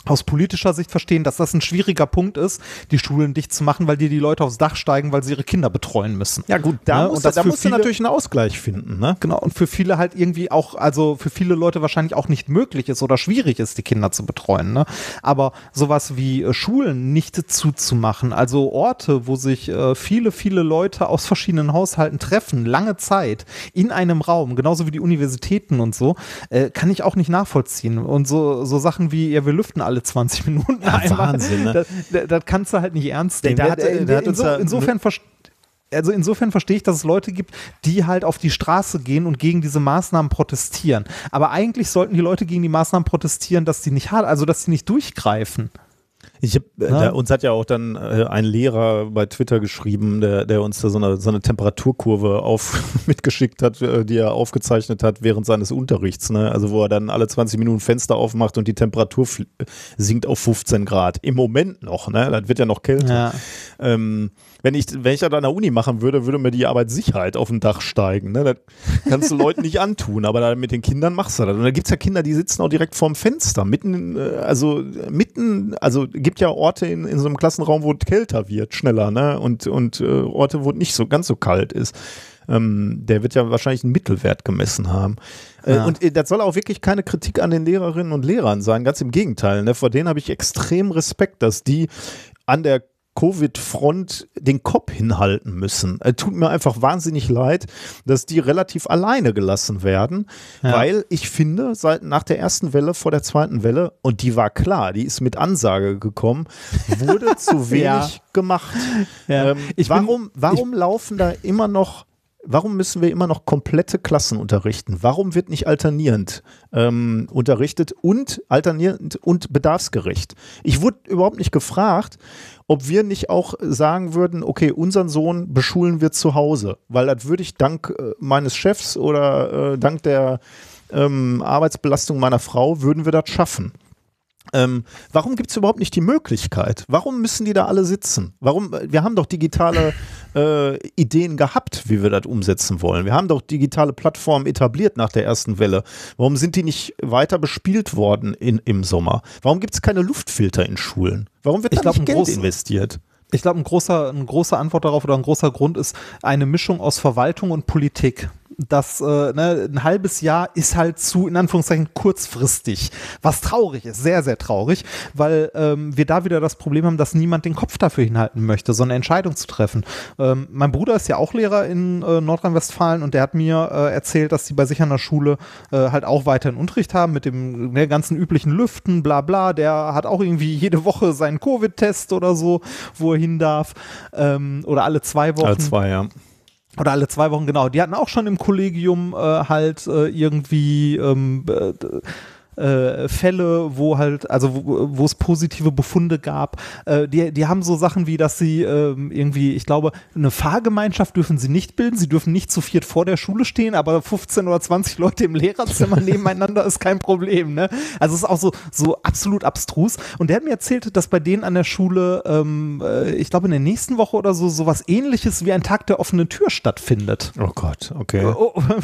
aus politischer Sicht verstehen, dass das ein schwieriger Punkt ist, die Schulen dicht zu machen, weil dir die Leute aufs Dach steigen, weil sie ihre Kinder betreuen müssen. Ja gut, da, ne? musst, und da musst viele, du natürlich einen Ausgleich finden. Ne? Genau, und für viele halt irgendwie auch, also für viele Leute wahrscheinlich auch nicht möglich ist oder schwierig ist, die Kinder zu betreuen. Ne? Aber sowas wie äh, Schulen nicht zuzumachen, also Orte, wo sich äh, viele, viele Leute aus verschiedenen Haushalten treffen, lange Zeit, in einem Raum, genauso wie die Universitäten und so, äh, kann ich auch nicht nachvollziehen. Und so, so Sachen wie, ja, wir lüften alle 20 Minuten ja, einmal. Wahnsinn, ne? das, das, kannst du halt nicht ernst nehmen. Der, der, der, Inso, insofern also insofern verstehe ich, dass es Leute gibt, die halt auf die Straße gehen und gegen diese Maßnahmen protestieren. Aber eigentlich sollten die Leute gegen die Maßnahmen protestieren, dass die nicht hart, also dass sie nicht durchgreifen. Ich hab, äh, da, uns hat ja auch dann äh, ein Lehrer bei Twitter geschrieben, der, der uns da so eine, so eine Temperaturkurve auf, mitgeschickt hat, äh, die er aufgezeichnet hat während seines Unterrichts. Ne? Also wo er dann alle 20 Minuten Fenster aufmacht und die Temperatur sinkt auf 15 Grad. Im Moment noch, ne? Das wird ja noch kälter. Ja. Ähm, wenn ich, wenn ich das an der Uni machen würde, würde mir die Arbeitssicherheit auf dem Dach steigen. Ne? Das kannst du Leuten nicht antun, aber da mit den Kindern machst du das. Und da gibt es ja Kinder, die sitzen auch direkt vorm Fenster, mitten, äh, also mitten, also gibt ja Orte in, in so einem Klassenraum, wo es kälter wird, schneller, ne? Und, und äh, Orte, wo es nicht so ganz so kalt ist. Ähm, der wird ja wahrscheinlich einen Mittelwert gemessen haben. Äh, ja. Und äh, das soll auch wirklich keine Kritik an den Lehrerinnen und Lehrern sein, ganz im Gegenteil. Ne? Vor denen habe ich extrem Respekt, dass die an der Covid-Front den Kopf hinhalten müssen. Es tut mir einfach wahnsinnig leid, dass die relativ alleine gelassen werden, ja. weil ich finde, seit nach der ersten Welle vor der zweiten Welle, und die war klar, die ist mit Ansage gekommen, wurde zu wenig ja. gemacht. Ja. Ähm, warum bin, warum laufen da immer noch Warum müssen wir immer noch komplette Klassen unterrichten? Warum wird nicht alternierend ähm, unterrichtet und alternierend und bedarfsgerecht? Ich wurde überhaupt nicht gefragt, ob wir nicht auch sagen würden, okay, unseren Sohn beschulen wir zu Hause, weil das würde ich dank äh, meines Chefs oder äh, dank der ähm, Arbeitsbelastung meiner Frau, würden wir das schaffen. Ähm, warum gibt es überhaupt nicht die Möglichkeit? Warum müssen die da alle sitzen? Warum? Wir haben doch digitale äh, Ideen gehabt, wie wir das umsetzen wollen. Wir haben doch digitale Plattformen etabliert nach der ersten Welle. Warum sind die nicht weiter bespielt worden in, im Sommer? Warum gibt es keine Luftfilter in Schulen? Warum wird ich da glaub, nicht Geld investiert? Ich glaube, ein großer, ein großer Antwort darauf oder ein großer Grund ist eine Mischung aus Verwaltung und Politik das äh, ne, ein halbes Jahr ist halt zu, in Anführungszeichen, kurzfristig. Was traurig ist, sehr, sehr traurig, weil ähm, wir da wieder das Problem haben, dass niemand den Kopf dafür hinhalten möchte, so eine Entscheidung zu treffen. Ähm, mein Bruder ist ja auch Lehrer in äh, Nordrhein-Westfalen und der hat mir äh, erzählt, dass sie bei sich an der Schule äh, halt auch weiterhin Unterricht haben mit dem ne, ganzen üblichen Lüften, bla bla. Der hat auch irgendwie jede Woche seinen Covid-Test oder so, wo er hin darf. Ähm, oder alle zwei Wochen. Alle zwei, ja oder alle zwei Wochen, genau. Die hatten auch schon im Kollegium äh, halt äh, irgendwie ähm, äh, äh, Fälle, wo halt, also wo, es positive Befunde gab. Äh, die, die haben so Sachen wie, dass sie äh, irgendwie, ich glaube, eine Fahrgemeinschaft dürfen sie nicht bilden. Sie dürfen nicht zu viert vor der Schule stehen, aber 15 oder 20 Leute im Lehrerzimmer nebeneinander ist kein Problem. Ne? Also es ist auch so, so absolut abstrus. Und der hat mir erzählt, dass bei denen an der Schule, ähm, äh, ich glaube in der nächsten Woche oder so, sowas ähnliches wie ein Tag der offenen Tür stattfindet. Oh Gott, okay.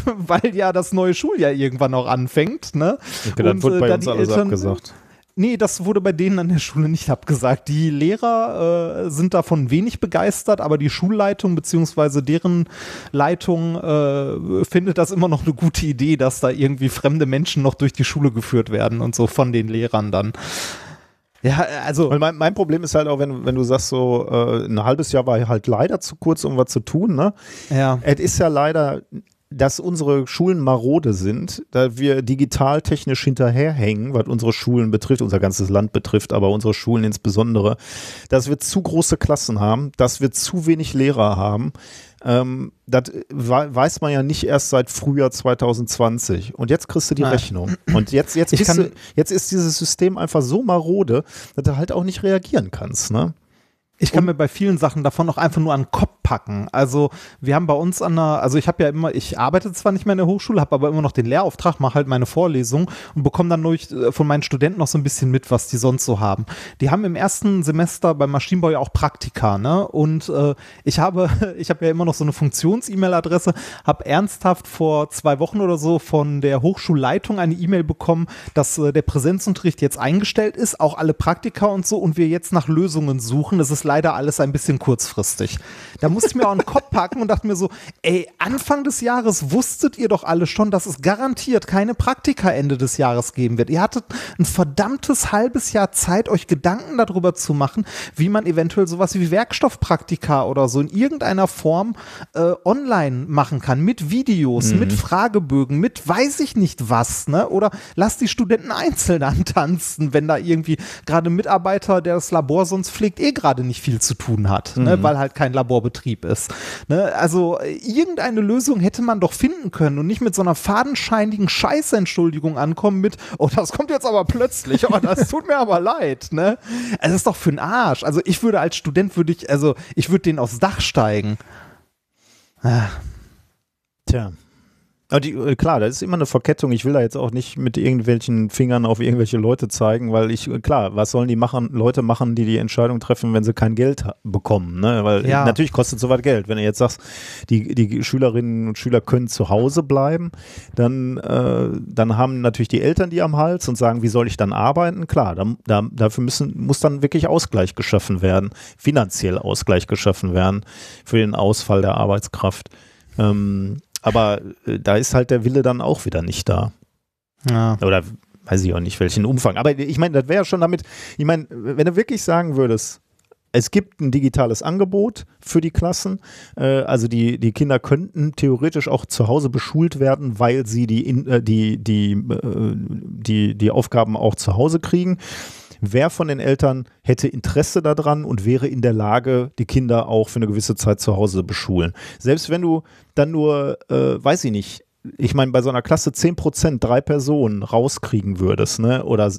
Weil ja das neue Schuljahr irgendwann auch anfängt. Ne? Okay, dann wurde bei uns alles Eltern, abgesagt. Nee, das wurde bei denen an der Schule nicht abgesagt. Die Lehrer äh, sind davon wenig begeistert, aber die Schulleitung bzw. deren Leitung äh, findet das immer noch eine gute Idee, dass da irgendwie fremde Menschen noch durch die Schule geführt werden und so von den Lehrern dann. Ja, also. Mein, mein, Problem ist halt auch, wenn, wenn du sagst, so äh, ein halbes Jahr war halt leider zu kurz, um was zu tun, ne? Ja. Es ist ja leider dass unsere Schulen marode sind, da wir digital technisch hinterherhängen, was unsere Schulen betrifft, unser ganzes Land betrifft, aber unsere Schulen insbesondere, dass wir zu große Klassen haben, dass wir zu wenig Lehrer haben. Ähm, das weiß man ja nicht erst seit Frühjahr 2020. Und jetzt kriegst du die Nein. Rechnung. Und jetzt, jetzt, du, jetzt ist dieses System einfach so marode, dass du halt auch nicht reagieren kannst. Ne? Ich kann und, mir bei vielen Sachen davon auch einfach nur an den Kopf packen. Also wir haben bei uns an der, also ich habe ja immer, ich arbeite zwar nicht mehr in der Hochschule, habe aber immer noch den Lehrauftrag, mache halt meine Vorlesung und bekomme dann durch, äh, von meinen Studenten noch so ein bisschen mit, was die sonst so haben. Die haben im ersten Semester beim Maschinenbau ja auch Praktika, ne? Und äh, ich habe, ich habe ja immer noch so eine Funktions-E-Mail-Adresse, habe ernsthaft vor zwei Wochen oder so von der Hochschulleitung eine E-Mail bekommen, dass äh, der Präsenzunterricht jetzt eingestellt ist, auch alle Praktika und so und wir jetzt nach Lösungen suchen. Das ist leider alles ein bisschen kurzfristig. Da musste ich mir auch einen Kopf packen und dachte mir so, ey, Anfang des Jahres wusstet ihr doch alle schon, dass es garantiert keine Praktika Ende des Jahres geben wird. Ihr hattet ein verdammtes halbes Jahr Zeit, euch Gedanken darüber zu machen, wie man eventuell sowas wie Werkstoffpraktika oder so in irgendeiner Form äh, online machen kann, mit Videos, mhm. mit Fragebögen, mit weiß ich nicht was, ne? Oder lasst die Studenten einzeln antanzen, wenn da irgendwie gerade Mitarbeiter, der das Labor sonst pflegt, eh gerade nicht viel zu tun hat, ne? mhm. ne? weil halt kein Laborbetrieb Betrieb ist. Ne? Also irgendeine Lösung hätte man doch finden können und nicht mit so einer fadenscheinigen Scheißentschuldigung ankommen mit, oh, das kommt jetzt aber plötzlich, oh, das tut mir aber leid. Ne? Also, ist doch für einen Arsch. Also ich würde als Student, würde ich, also ich würde den aufs Dach steigen. Ah. Tja. Die, äh, klar, das ist immer eine Verkettung. Ich will da jetzt auch nicht mit irgendwelchen Fingern auf irgendwelche Leute zeigen, weil ich, äh, klar, was sollen die machen, Leute machen, die die Entscheidung treffen, wenn sie kein Geld bekommen, ne? Weil Ja. natürlich kostet sowas Geld. Wenn du jetzt sagst, die, die Schülerinnen und Schüler können zu Hause bleiben, dann, äh, dann haben natürlich die Eltern die am Hals und sagen, wie soll ich dann arbeiten? Klar, da, da, dafür müssen, muss dann wirklich Ausgleich geschaffen werden, finanziell Ausgleich geschaffen werden für den Ausfall der Arbeitskraft. Ähm, aber äh, da ist halt der Wille dann auch wieder nicht da. Ja. Oder weiß ich auch nicht, welchen Umfang. Aber ich meine, das wäre ja schon damit, ich meine, wenn du wirklich sagen würdest, es gibt ein digitales Angebot für die Klassen. Äh, also die, die Kinder könnten theoretisch auch zu Hause beschult werden, weil sie die, äh, die, die, äh, die, die Aufgaben auch zu Hause kriegen. Wer von den Eltern hätte Interesse daran und wäre in der Lage, die Kinder auch für eine gewisse Zeit zu Hause beschulen? Selbst wenn du dann nur, äh, weiß ich nicht, ich meine, bei so einer Klasse 10 Prozent, drei Personen rauskriegen würdest, ne? Oder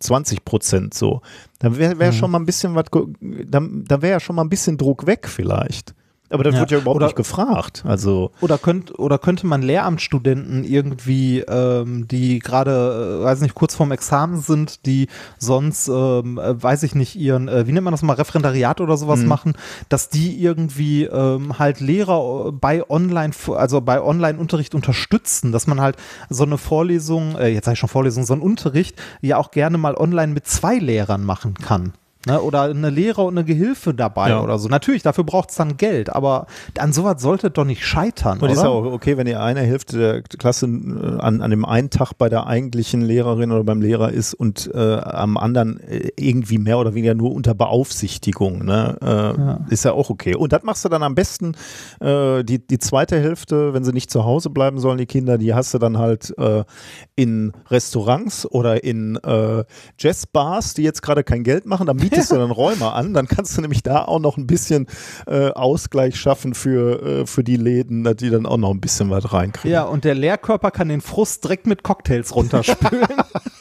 20 Prozent so, dann wäre wär Mhm. schon mal ein bisschen was, dann, dann wäre ja schon mal ein bisschen Druck weg vielleicht. Aber das Ja, wird ja überhaupt oder- nicht gefragt. Also, Oder, könnt, oder könnte man Lehramtsstudenten irgendwie, ähm, die gerade, äh, weiß nicht, kurz vorm Examen sind, die sonst, ähm, äh, weiß ich nicht, ihren, äh, wie nennt man das mal, Referendariat oder sowas Mhm. machen, dass die irgendwie ähm, halt Lehrer äh, bei Online, also bei Online-Unterricht unterstützen, dass man halt so eine Vorlesung, äh, jetzt sage ich schon Vorlesung, so einen Unterricht ja auch gerne mal online mit zwei Lehrern machen kann. Ne, oder eine Lehrer und eine Gehilfe dabei Ja. oder so. Natürlich, dafür braucht es dann Geld, aber an sowas sollte doch nicht scheitern. und oder? ist ja auch okay, wenn die eine Hälfte der Klasse äh, an, an dem einen Tag bei der eigentlichen Lehrerin oder beim Lehrer ist und äh, am anderen äh, irgendwie mehr oder weniger nur unter Beaufsichtigung. Ne? Äh, Ja. Ist ja auch okay. Und das machst du dann am besten, äh, die, die zweite Hälfte, wenn sie nicht zu Hause bleiben sollen, die Kinder, die hast du dann halt äh, in Restaurants oder in Jazzbars, die jetzt gerade kein Geld machen, dann mietest du dann Räume an, dann kannst du nämlich da auch noch ein bisschen äh, Ausgleich schaffen für, äh, für die Läden, dass die dann auch noch ein bisschen was reinkriegen. Ja, und der Lehrkörper kann den Frust direkt mit Cocktails runterspülen.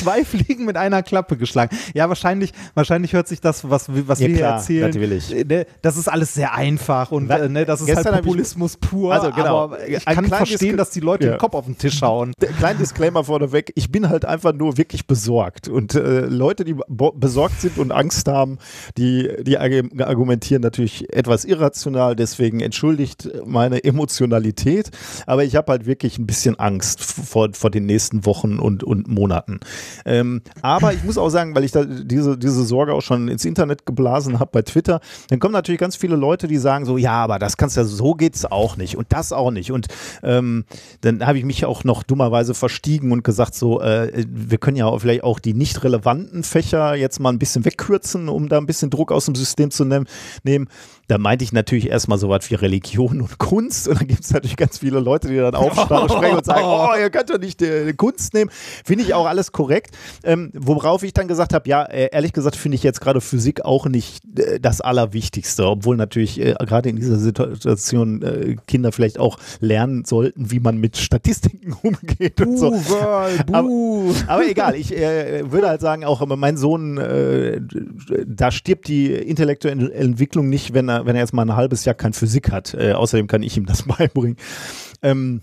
Zwei Fliegen mit einer Klappe geschlagen. Ja, wahrscheinlich, wahrscheinlich hört sich das, was, wir- was Ja, wir hier klar, erzählen, natürlich. äh, ne, das ist alles sehr einfach und Na, äh, ne, das ist halt hab ich- Populismus pur. Also, genau. aber ich kann verstehen, dass die Leute Ja. den Kopf auf den Tisch hauen. Kleinen Disclaimer vorneweg, ich bin halt einfach nur wirklich besorgt. Und äh, Leute, die besorgt sind und Angst haben, die, die arg- argumentieren natürlich etwas irrational, deswegen entschuldigt meine Emotionalität. Aber ich habe halt wirklich ein bisschen Angst vor, vor den nächsten Wochen und, und Monaten. Ähm, aber ich muss auch sagen, weil ich da diese, diese Sorge auch schon ins Internet geblasen habe bei Twitter, dann kommen natürlich ganz viele Leute, die sagen so, ja, aber das kannst ja, so geht's auch nicht und das auch nicht. Und ähm, dann habe ich mich auch noch dummerweise verstiegen und gesagt so, äh, wir können ja auch vielleicht auch die nicht relevanten Fächer jetzt mal ein bisschen wegkürzen, um da ein bisschen Druck aus dem System zu nehm, nehmen. Da meinte ich natürlich erstmal so was wie Religion und Kunst und dann gibt es natürlich ganz viele Leute, die dann aufstehen sprechen und sagen, oh, ihr könnt doch nicht äh, Kunst nehmen. Finde ich auch alles korrekt. Ähm, worauf ich dann gesagt habe, ja, äh, ehrlich gesagt finde ich jetzt gerade Physik auch nicht äh, das Allerwichtigste, obwohl natürlich äh, gerade in dieser Situation äh, Kinder vielleicht auch lernen sollten, wie man mit Statistiken umgeht und so. Buh, Girl, Aber- buh. Aber egal, ich würde halt sagen, auch mein Sohn, da stirbt die intellektuelle Entwicklung nicht, wenn er, wenn er jetzt mal ein halbes Jahr kein Physik hat. Äh, außerdem kann ich ihm das beibringen. Ähm,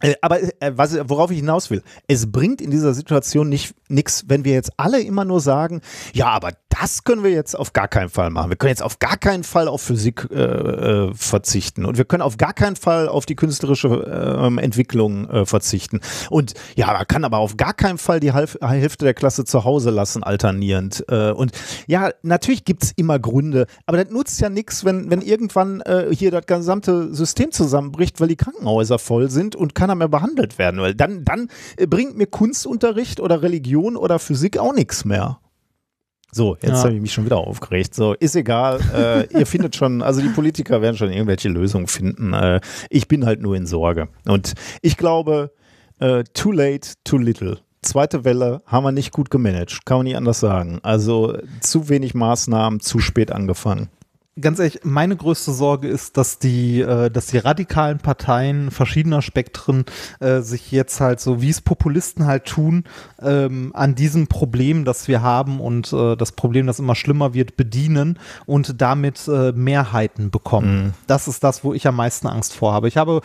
äh, aber äh, was, worauf ich hinaus will, es bringt in dieser Situation nicht nichts, wenn wir jetzt alle immer nur sagen, ja, aber das können wir jetzt auf gar keinen Fall machen. Wir können jetzt auf gar keinen Fall auf Physik äh, äh, verzichten und wir können auf gar keinen Fall auf die künstlerische ähm, Entwicklung äh, verzichten. Und ja, man kann aber auf gar keinen Fall die Half Hälfte der Klasse zu Hause lassen, alternierend. Äh, und ja, natürlich gibt's immer Gründe, aber das nutzt ja nichts, wenn, wenn irgendwann äh, hier das gesamte System zusammenbricht, weil die Krankenhäuser voll sind und keiner mehr behandelt werden. Weil dann, dann äh, bringt mir Kunstunterricht oder Religion oder Physik auch nichts mehr. So, jetzt Ja. habe ich mich schon wieder aufgeregt. So, ist egal. Äh, ihr findet schon, also die Politiker werden schon irgendwelche Lösungen finden. Äh, ich bin halt nur in Sorge. Und ich glaube, äh, too late, too little. Zweite Welle haben wir nicht gut gemanagt, kann man nicht anders sagen. Also zu wenig Maßnahmen, zu spät angefangen. Ganz ehrlich, meine größte Sorge ist, dass die, äh, dass die radikalen Parteien verschiedener Spektren äh, sich jetzt halt so, wie es Populisten halt tun, ähm, an diesem Problem, das wir haben und äh, das Problem, das immer schlimmer wird, bedienen und damit Mehrheiten bekommen. Mhm. Das ist das, wo ich am meisten Angst vor habe. Ich habe,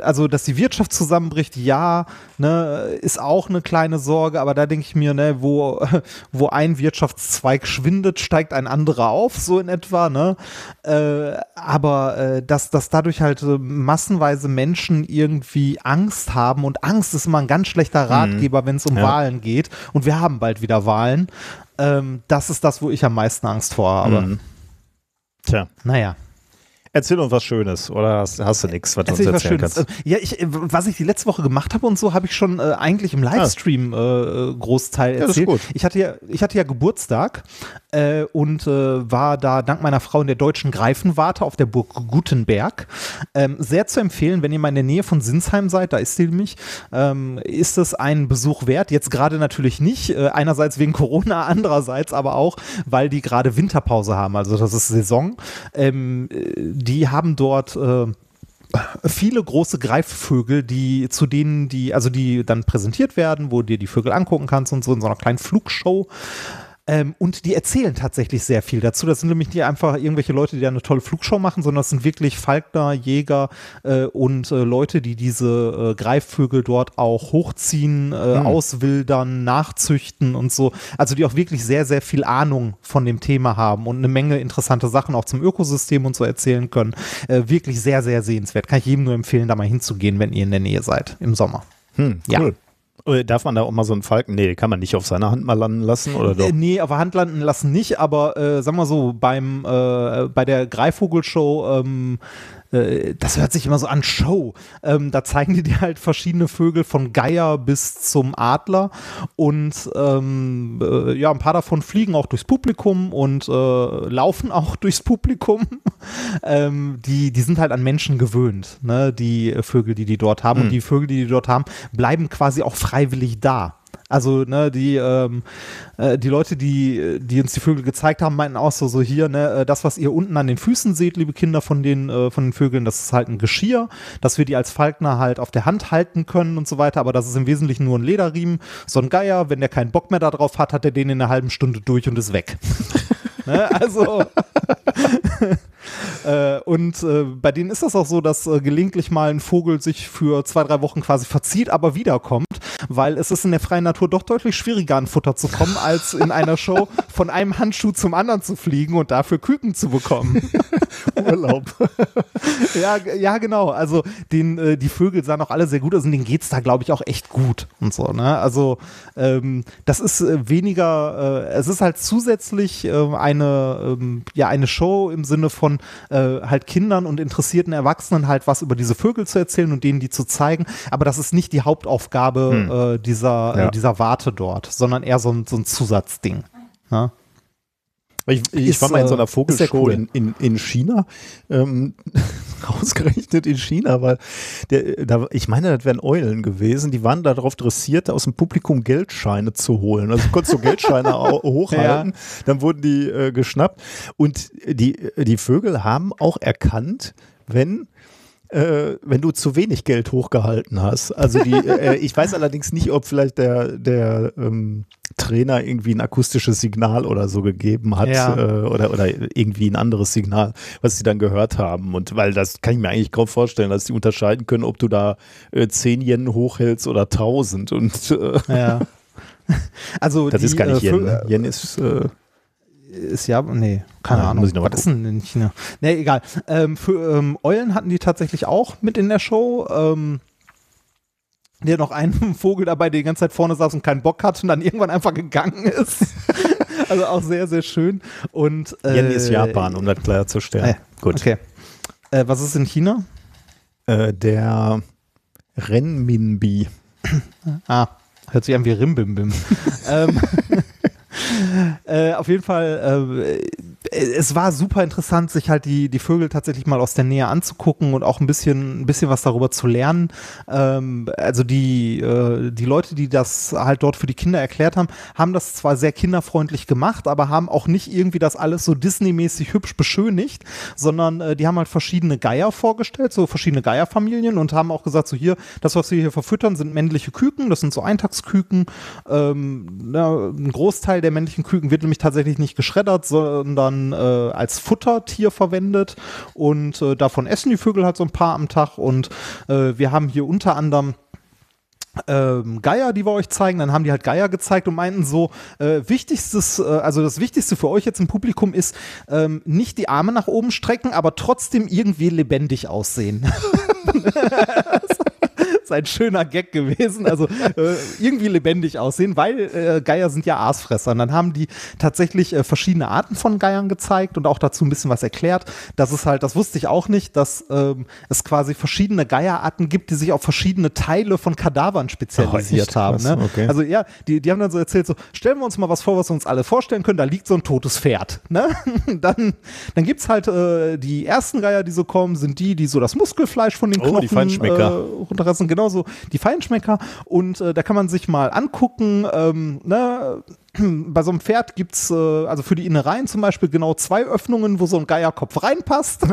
also, dass die Wirtschaft zusammenbricht, ja, ne, ist auch eine kleine Sorge, aber da denke ich mir, ne, wo, wo ein Wirtschaftszweig schwindet, steigt ein anderer auf, so in etwa ne? Äh, aber äh, dass, dass dadurch halt massenweise Menschen irgendwie Angst haben und Angst ist immer ein ganz schlechter mhm. Ratgeber, mhm. wenn es um ja. Wahlen geht und wir haben bald wieder Wahlen. Ähm, das ist das, wo ich am meisten Angst vor habe. Mhm. Tja. Naja. Erzähl uns was Schönes oder hast, hast du nichts, was du uns erzählen kannst? Äh, ja, ich, äh, was ich die letzte Woche gemacht habe und so, habe ich schon äh, eigentlich im Livestream ah. äh, Großteil erzählt. Ja, ich, hatte ja, ich hatte ja Geburtstag äh, und äh, war da dank meiner Frau in der deutschen Greifenwarte auf der Burg Gutenberg. Ähm, sehr zu empfehlen, wenn ihr mal in der Nähe von Sinsheim seid, da ist sie nämlich, ähm, ist es einen Besuch wert. Jetzt gerade natürlich nicht, einerseits wegen Corona, andererseits aber auch, weil die gerade Winterpause haben, also das ist Saison. Ähm, die haben dort äh, viele große Greifvögel, die zu denen die, also die dann präsentiert werden, wo dir die Vögel angucken kannst und so in so einer kleinen Flugshow. Ähm, und die erzählen tatsächlich sehr viel dazu. Das sind nämlich nicht einfach irgendwelche Leute, die eine tolle Flugshow machen, sondern das sind wirklich Falkner, Jäger äh, und äh, Leute, die diese äh, Greifvögel dort auch hochziehen, mhm. auswildern, nachzüchten und so. Also die auch wirklich sehr, sehr viel Ahnung von dem Thema haben und eine Menge interessante Sachen auch zum Ökosystem und so erzählen können. Äh, wirklich sehr, sehr sehenswert. Kann ich jedem nur empfehlen, da mal hinzugehen, wenn ihr in der Nähe seid im Sommer. Hm, cool. Ja. Äh, darf man da auch mal so einen Falken? Nee, kann man nicht auf seiner Hand mal landen lassen, oder doch? Äh, nee, auf der Hand landen lassen nicht, aber äh, sagen wir so, beim, äh, bei der Greifvogelshow ähm, äh, das hört sich immer so an Show. Ähm, da zeigen die dir halt verschiedene Vögel von Geier bis zum Adler und ähm, äh, ja, ein paar davon fliegen auch durchs Publikum und äh, laufen auch durchs Publikum. ähm, die, die sind halt an Menschen gewöhnt, ne? die Vögel, die die dort haben. Mhm. Und hm. die Vögel, die die dort haben, bleiben quasi auch freiwillig da. Also, ne, die, ähm, äh, die Leute, die, die uns die Vögel gezeigt haben, meinten auch so, so hier, ne, äh, das, was ihr unten an den Füßen seht, liebe Kinder von den, äh, von den Vögeln, das ist halt ein Geschirr, dass wir die als Falkner halt auf der Hand halten können und so weiter, aber das ist im Wesentlichen nur ein Lederriemen. So ein Geier, wenn der keinen Bock mehr darauf hat, hat er den in einer halben Stunde durch und ist weg. ne? Also. Äh, und äh, bei denen ist das auch so, dass äh, gelegentlich mal ein Vogel sich für zwei, drei Wochen quasi verzieht, aber wiederkommt, weil es ist in der freien Natur doch deutlich schwieriger an Futter zu kommen, als in einer Show von einem Handschuh zum anderen zu fliegen und dafür Küken zu bekommen. Urlaub. ja, ja, genau. Also den, äh, die Vögel sahen auch alle sehr gut aus und denen geht es da, glaube ich, auch echt gut und so. Ne? Also ähm, das ist äh, weniger, äh, es ist halt zusätzlich eine, ähm, ja, eine Show im Sinne von äh, halt Kindern und interessierten Erwachsenen halt was über diese Vögel zu erzählen und denen die zu zeigen. Aber das ist nicht die Hauptaufgabe hm. Äh, dieser, ja. äh, dieser Warte dort, sondern eher so ein, so ein Zusatzding. Ja? Ne? Ich, ich ist, war mal in so einer äh, Vogelshow cool. in, in, in China, ähm, ausgerechnet in China, weil der, da, ich meine, das wären Eulen gewesen, die waren darauf dressiert, aus dem Publikum Geldscheine zu holen. Also du konntest so Geldscheine hochhalten, ja. dann wurden die äh, geschnappt und die, die Vögel haben auch erkannt, wenn äh, wenn du zu wenig Geld hochgehalten hast. Also die, äh, ich weiß allerdings nicht, ob vielleicht der, der ähm, Trainer irgendwie ein akustisches Signal oder so gegeben hat ja. äh, oder, oder irgendwie ein anderes Signal, was sie dann gehört haben. Und weil das kann ich mir eigentlich kaum vorstellen, dass sie unterscheiden können, ob du da äh, 10 Yen hochhältst oder 1000. Und, äh, ja. Also das die, ist gar nicht äh, Yen. Ne? Yen ist äh, ist ja, nee, keine ja, Ahnung. Muss ich noch Was ist denn in China? Nee, egal. Ähm, für ähm, Eulen hatten die tatsächlich auch mit in der Show. Ähm, der noch einen Vogel dabei, der die ganze Zeit vorne saß und keinen Bock hat und dann irgendwann einfach gegangen ist. also auch sehr, sehr schön. Und, äh, Yen ist Japan, um das klarzustellen. Äh, Gut. Okay. Äh, was ist in China? Äh, der Renminbi. ah, hört sich an wie Rimbimbim. ähm, äh, auf jeden Fall, äh, es war super interessant, sich halt die, die Vögel tatsächlich mal aus der Nähe anzugucken und auch ein bisschen, ein bisschen was darüber zu lernen. Ähm, also die, äh, die Leute, die das halt dort für die Kinder erklärt haben, haben das zwar sehr kinderfreundlich gemacht, aber haben auch nicht irgendwie das alles so Disney-mäßig hübsch beschönigt, sondern äh, die haben halt verschiedene Geier vorgestellt, so verschiedene Geierfamilien und haben auch gesagt, so hier, das, was wir hier verfüttern, sind männliche Küken, das sind so Eintagsküken. Ähm, na, ein Großteil der männlichen Küken wird nämlich tatsächlich nicht geschreddert, sondern äh, als Futtertier verwendet und äh, davon essen die Vögel halt so ein paar am Tag und äh, wir haben hier unter anderem ähm, Geier, die wir euch zeigen, dann haben die halt Geier gezeigt und meinten so, äh, wichtigstes, äh, also das Wichtigste für euch jetzt im Publikum ist, ähm, nicht die Arme nach oben strecken, aber trotzdem irgendwie lebendig aussehen. ist ein schöner Gag gewesen. Also äh, irgendwie lebendig aussehen, weil äh, Geier sind ja Aasfresser. Und dann haben die tatsächlich äh, verschiedene Arten von Geiern gezeigt und auch dazu ein bisschen was erklärt. Das ist halt, das wusste ich auch nicht, dass ähm, es quasi verschiedene Geierarten gibt, die sich auf verschiedene Teile von Kadavern spezialisiert oh, haben. Ne? Okay. Also ja, die, die haben dann so erzählt, so stellen wir uns mal was vor, was wir uns alle vorstellen können, da liegt so ein totes Pferd. Ne? dann dann gibt es halt äh, die ersten Geier, die so kommen, sind die, die so das Muskelfleisch von den Knochen oh, Feinschmecker. Äh, runterreißen. Genau genauso die Feinschmecker und äh, da kann man sich mal angucken, ähm, ne, bei so einem Pferd gibt es, äh, also für die Innereien zum Beispiel, genau zwei Öffnungen, wo so ein Geierkopf reinpasst.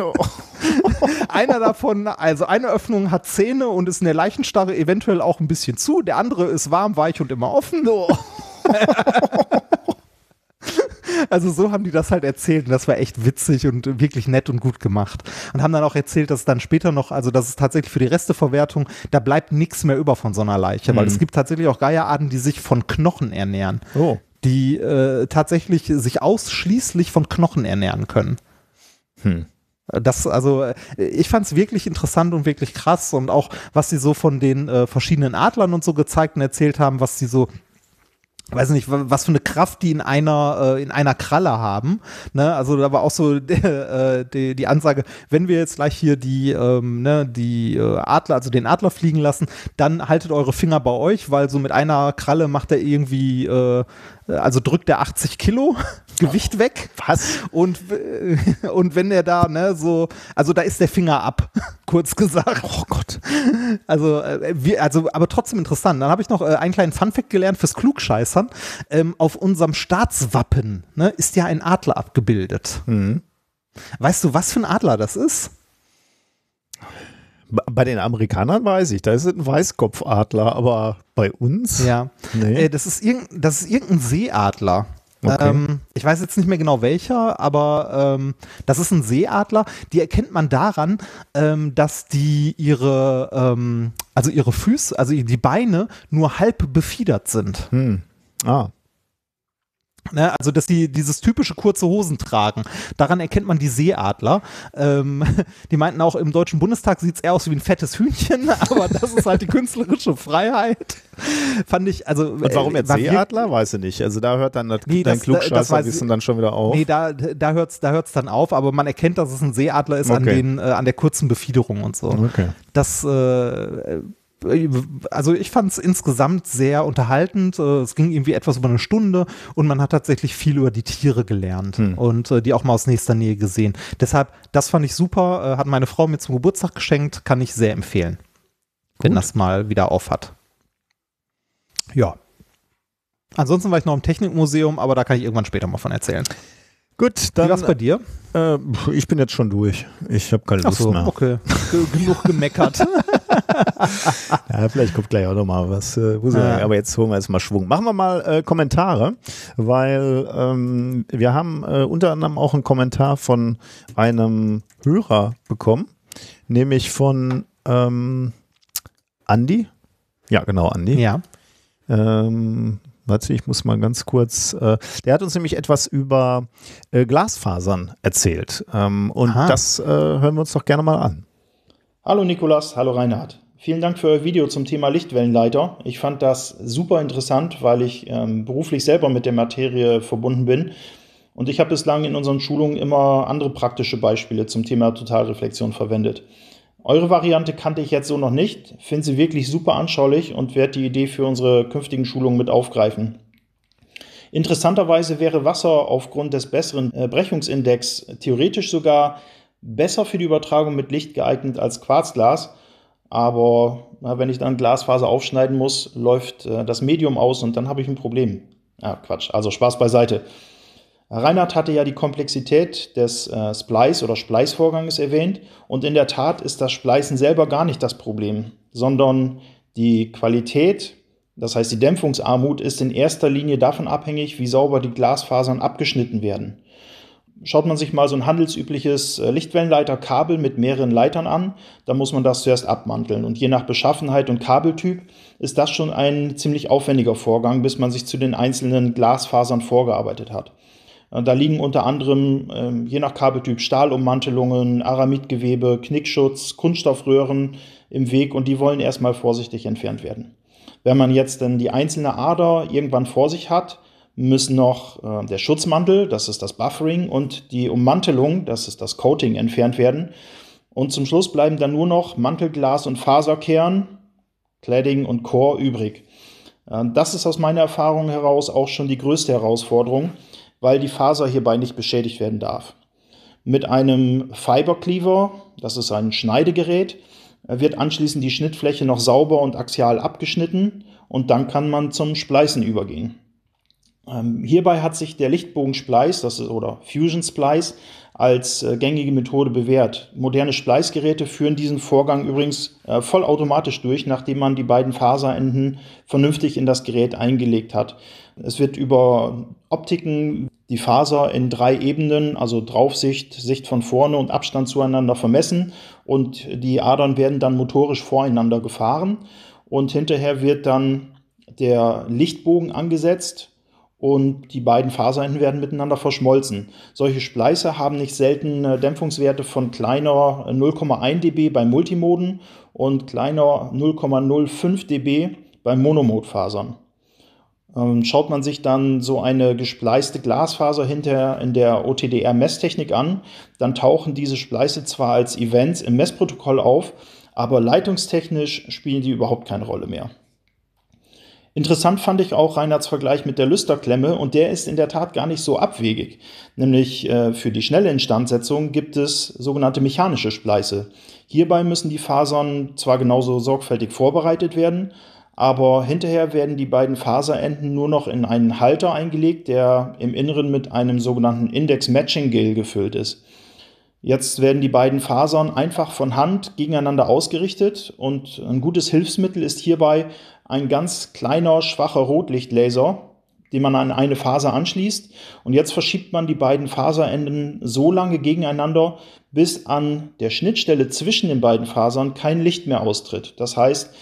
Einer davon, also eine Öffnung hat Zähne und ist in der Leichenstarre eventuell auch ein bisschen zu. Der andere ist warm, weich und immer offen. Also so haben die das halt erzählt und das war echt witzig und wirklich nett und gut gemacht. Und haben dann auch erzählt, dass es dann später noch, also das ist tatsächlich für die Resteverwertung, da bleibt nichts mehr über von so einer Leiche, mhm. weil es gibt tatsächlich auch Geierarten, die sich von Knochen ernähren. Oh. Die äh, tatsächlich sich ausschließlich von Knochen ernähren können. Hm. Das, also, ich fand es wirklich interessant und wirklich krass und auch, was sie so von den äh, verschiedenen Adlern und so gezeigt und erzählt haben, was sie so weiß nicht, was für eine Kraft die in einer äh, in einer Kralle haben. Ne? Also da war auch so der, äh, die, die Ansage, wenn wir jetzt gleich hier die ähm, ne, die äh, Adler, also den Adler fliegen lassen, dann haltet eure Finger bei euch, weil so mit einer Kralle macht er irgendwie äh, also drückt er 80 Kilo Gewicht weg. Was? Und, und wenn er da, ne, so, also da ist der Finger ab, kurz gesagt. Oh Gott. Also, äh, wir, also aber trotzdem interessant. Dann habe ich noch äh, einen kleinen Funfact gelernt fürs Klugscheißern. Ähm, auf unserem Staatswappen ne, ist ja ein Adler abgebildet. Mhm. Weißt du, was für ein Adler das ist? Bei den Amerikanern weiß ich, da ist es ein Weißkopfadler, aber bei uns? Ja. Nee. Äh, das, ist das ist irgendein Seeadler. Okay. Ähm, ich weiß jetzt nicht mehr genau welcher, aber ähm, das ist ein Seeadler. Die erkennt man daran, ähm, dass die ihre, ähm, also ihre Füße, also die Beine nur halb befiedert sind. Hm. Ah. Ne, also, dass die dieses typische kurze Hosen tragen. Daran erkennt man die Seeadler. Ähm, die meinten auch, im Deutschen Bundestag sieht es eher aus wie ein fettes Hühnchen, aber das ist halt die künstlerische Freiheit. Fand ich, also. Und warum jetzt Seeadler? Weiß ich nicht. Also, da hört dann das, nee, dein Klugscheißerwissen dann schon wieder auf. Nee, da, da hört es da hört's dann auf, aber man erkennt, dass es ein Seeadler ist okay. an, den, äh, an der kurzen Befiederung und so. Okay. Das äh, also ich fand es insgesamt sehr unterhaltend. Äh, es ging irgendwie etwas über eine Stunde und man hat tatsächlich viel über die Tiere gelernt hm. und äh, die auch mal aus nächster Nähe gesehen. Deshalb, das fand ich super, äh, hat meine Frau mir zum Geburtstag geschenkt, kann ich sehr empfehlen, Gut. wenn das mal wieder auf hat. Ja. Ansonsten war ich noch im Technikmuseum, aber da kann ich irgendwann später mal von erzählen. Gut, dann. Wie war's bei dir? Äh, ich bin jetzt schon durch. Ich habe keine Lust Ach so, mehr. okay. Genug gemeckert. ja, vielleicht kommt gleich auch noch mal was. Äh, ja. Aber jetzt holen wir jetzt mal Schwung. Machen wir mal äh, Kommentare, weil ähm, wir haben äh, unter anderem auch einen Kommentar von einem Hörer bekommen, nämlich von ähm, Andi. Ja, genau, Andi. Ja. Ähm, Warte, ich muss mal ganz kurz. Äh, der hat uns nämlich etwas über äh, Glasfasern erzählt. Ähm, und Aha. das äh, hören wir uns doch gerne mal an. Hallo Nikolas, hallo Reinhard. Vielen Dank für euer Video zum Thema Lichtwellenleiter. Ich fand das super interessant, weil ich ähm, beruflich selber mit der Materie verbunden bin. Und ich habe bislang in unseren Schulungen immer andere praktische Beispiele zum Thema Totalreflexion verwendet. Eure Variante kannte ich jetzt so noch nicht, finde sie wirklich super anschaulich und werde die Idee für unsere künftigen Schulungen mit aufgreifen. Interessanterweise wäre Wasser aufgrund des besseren äh, Brechungsindex theoretisch sogar besser für die Übertragung mit Licht geeignet als Quarzglas. Aber na, wenn ich dann Glasfaser aufschneiden muss, läuft äh, das Medium aus und dann habe ich ein Problem. Ah, Quatsch, also Spaß beiseite. Reinhard hatte ja die Komplexität des äh, Splice- oder Splice-Vorganges erwähnt und in der Tat ist das Splicen selber gar nicht das Problem, sondern die Qualität, das heißt die Dämpfungsarmut, ist in erster Linie davon abhängig, wie sauber die Glasfasern abgeschnitten werden. Schaut man sich mal so ein handelsübliches äh, Lichtwellenleiterkabel mit mehreren Leitern an, dann muss man das zuerst abmanteln. Und je nach Beschaffenheit und Kabeltyp ist das schon ein ziemlich aufwendiger Vorgang, bis man sich zu den einzelnen Glasfasern vorgearbeitet hat. Äh, da liegen unter anderem ähm, je nach Kabeltyp Stahlummantelungen, Aramidgewebe, Knickschutz, Kunststoffröhren im Weg und die wollen erstmal vorsichtig entfernt werden. Wenn man jetzt dann die einzelne Ader irgendwann vor sich hat, müssen noch äh, der Schutzmantel, das ist das Buffering, und die Ummantelung, das ist das Coating, entfernt werden. Und zum Schluss bleiben dann nur noch Mantelglas und Faserkern, Cladding und Core übrig. Äh, das ist aus meiner Erfahrung heraus auch schon die größte Herausforderung, weil die Faser hierbei nicht beschädigt werden darf. Mit einem Fiber Cleaver, das ist ein Schneidegerät, wird anschließend die Schnittfläche noch sauber und axial abgeschnitten und dann kann man zum Spleißen übergehen. Ähm, hierbei hat sich der Lichtbogen-Splice, das ist, oder Fusion Splice, als äh, gängige Methode bewährt. Moderne Spleißgeräte führen diesen Vorgang übrigens äh, vollautomatisch durch, nachdem man die beiden Faserenden vernünftig in das Gerät eingelegt hat. Es wird über Optiken die Faser in drei Ebenen, also Draufsicht, Sicht von vorne und Abstand zueinander vermessen und die Adern werden dann motorisch voreinander gefahren und hinterher wird dann der Lichtbogen angesetzt und die beiden Faserenden werden miteinander verschmolzen. Solche Spleiße haben nicht selten äh, Dämpfungswerte von kleiner 0,1 dB bei Multimoden und kleiner 0,05 dB bei Monomodfasern. Ähm, schaut man sich dann so eine gespleiste Glasfaser hinter in der OTDR-Messtechnik an, dann tauchen diese Spleiße zwar als Events im Messprotokoll auf, aber leitungstechnisch spielen die überhaupt keine Rolle mehr. Interessant fand ich auch Reinhards Vergleich mit der Lüsterklemme und der ist in der Tat gar nicht so abwegig. Nämlich äh, für die schnelle Instandsetzung gibt es sogenannte mechanische Spleiße. Hierbei müssen die Fasern zwar genauso sorgfältig vorbereitet werden, aber hinterher werden die beiden Faserenden nur noch in einen Halter eingelegt, der im Inneren mit einem sogenannten Index Matching Gel gefüllt ist. Jetzt werden die beiden Fasern einfach von Hand gegeneinander ausgerichtet und ein gutes Hilfsmittel ist hierbei ein ganz kleiner, schwacher Rotlichtlaser, den man an eine Faser anschließt. Und jetzt verschiebt man die beiden Faserenden so lange gegeneinander, bis an der Schnittstelle zwischen den beiden Fasern kein Licht mehr austritt. Das heißt,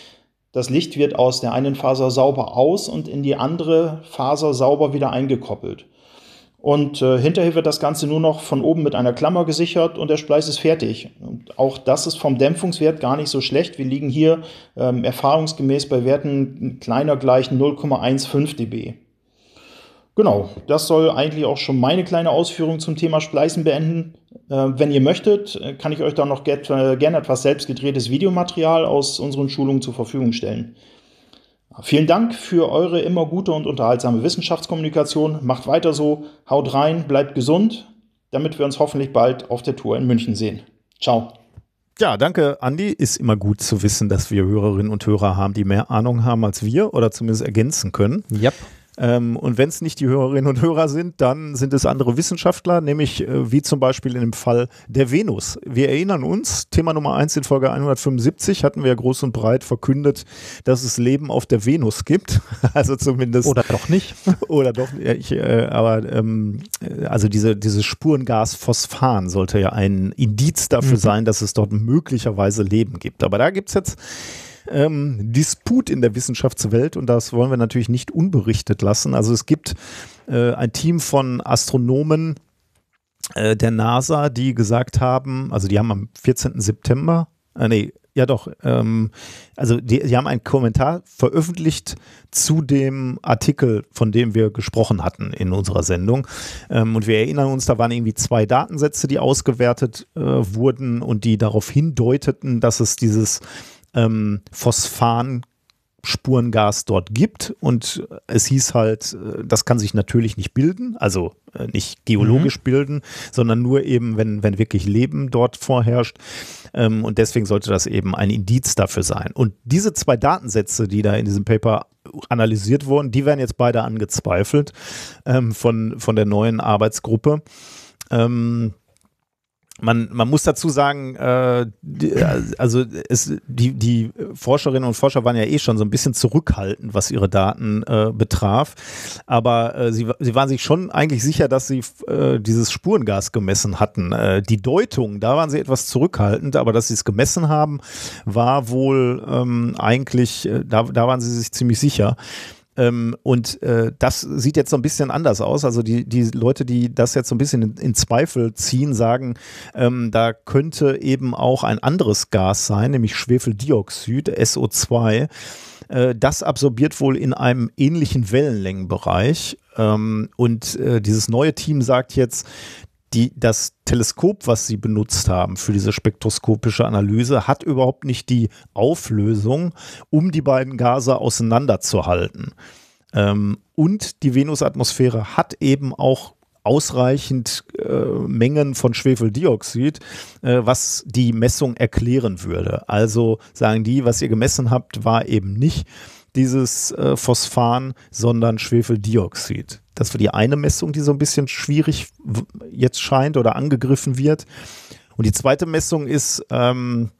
das Licht wird aus der einen Faser sauber aus und in die andere Faser sauber wieder eingekoppelt. Und äh, hinterher wird das Ganze nur noch von oben mit einer Klammer gesichert und der Spleiß ist fertig. Und auch das ist vom Dämpfungswert gar nicht so schlecht. Wir liegen hier ähm, erfahrungsgemäß bei Werten kleiner gleich 0,15 dB. Genau, das soll eigentlich auch schon meine kleine Ausführung zum Thema Spleißen beenden. Äh, wenn ihr möchtet, äh, kann ich euch da noch get, äh, gerne etwas selbstgedrehtes Videomaterial aus unseren Schulungen zur Verfügung stellen. Vielen Dank für eure immer gute und unterhaltsame Wissenschaftskommunikation. Macht weiter so, haut rein, bleibt gesund, damit wir uns hoffentlich bald auf der Tour in München sehen. Ciao. Ja, danke, Andi. Ist immer gut zu wissen, dass wir Hörerinnen und Hörer haben, die mehr Ahnung haben als wir oder zumindest ergänzen können. Yep. Ähm, und wenn es nicht die Hörerinnen und Hörer sind, dann sind es andere Wissenschaftler, nämlich äh, wie zum Beispiel in dem Fall der Venus. Wir erinnern uns, Thema Nummer 1 in Folge 175 hatten wir groß und breit verkündet, dass es Leben auf der Venus gibt. also zumindest. Oder doch nicht. oder doch, ja, ich, äh, aber ähm, also diese, dieses Spurengas Phosphan sollte ja ein Indiz dafür mhm. sein, dass es dort möglicherweise Leben gibt. Aber da gibt es jetzt ähm, Disput in der Wissenschaftswelt und das wollen wir natürlich nicht unberichtet lassen. Also es gibt äh, ein Team von Astronomen äh, der NASA, die gesagt haben, also die haben am 14. September, äh, nee, ja doch, ähm, also die, die, haben einen Kommentar veröffentlicht zu dem Artikel, von dem wir gesprochen hatten in unserer Sendung. Ähm, und wir erinnern uns, da waren irgendwie zwei Datensätze, die ausgewertet äh, wurden und die darauf hindeuteten, dass es dieses ähm, Phosphan Spurengas dort gibt. Und es hieß halt, äh, das kann sich natürlich nicht bilden, also äh, nicht geologisch mhm. bilden, sondern nur eben, wenn, wenn wirklich Leben dort vorherrscht. Ähm, und deswegen sollte das eben ein Indiz dafür sein. Und diese zwei Datensätze, die da in diesem Paper analysiert wurden, die werden jetzt beide angezweifelt ähm, von, von der neuen Arbeitsgruppe. Ähm, man, man muss dazu sagen, äh, die, also es, die, die Forscherinnen und Forscher waren ja eh schon so ein bisschen zurückhaltend, was ihre Daten äh, betraf. Aber äh, sie, sie waren sich schon eigentlich sicher, dass sie äh, dieses Spurengas gemessen hatten. Äh, die Deutung, da waren sie etwas zurückhaltend, aber dass sie es gemessen haben, war wohl ähm, eigentlich, äh, da, da waren sie sich ziemlich sicher. Ähm, und äh, das sieht jetzt so ein bisschen anders aus. Also die, die Leute, die das jetzt so ein bisschen in, in Zweifel ziehen, sagen, ähm, da könnte eben auch ein anderes Gas sein, nämlich Schwefeldioxid, SO2. Äh, das absorbiert wohl in einem ähnlichen Wellenlängenbereich. Ähm, und äh, dieses neue Team sagt jetzt, die, das Teleskop, was sie benutzt haben für diese spektroskopische Analyse, hat überhaupt nicht die Auflösung, um die beiden Gase auseinanderzuhalten. Ähm, und die Venusatmosphäre hat eben auch ausreichend äh, Mengen von Schwefeldioxid, äh, was die Messung erklären würde. Also sagen die, was ihr gemessen habt, war eben nicht dieses äh, Phosphan, sondern Schwefeldioxid. Das war die eine Messung, die so ein bisschen schwierig jetzt scheint oder angegriffen wird. Und die zweite Messung ist, ähm,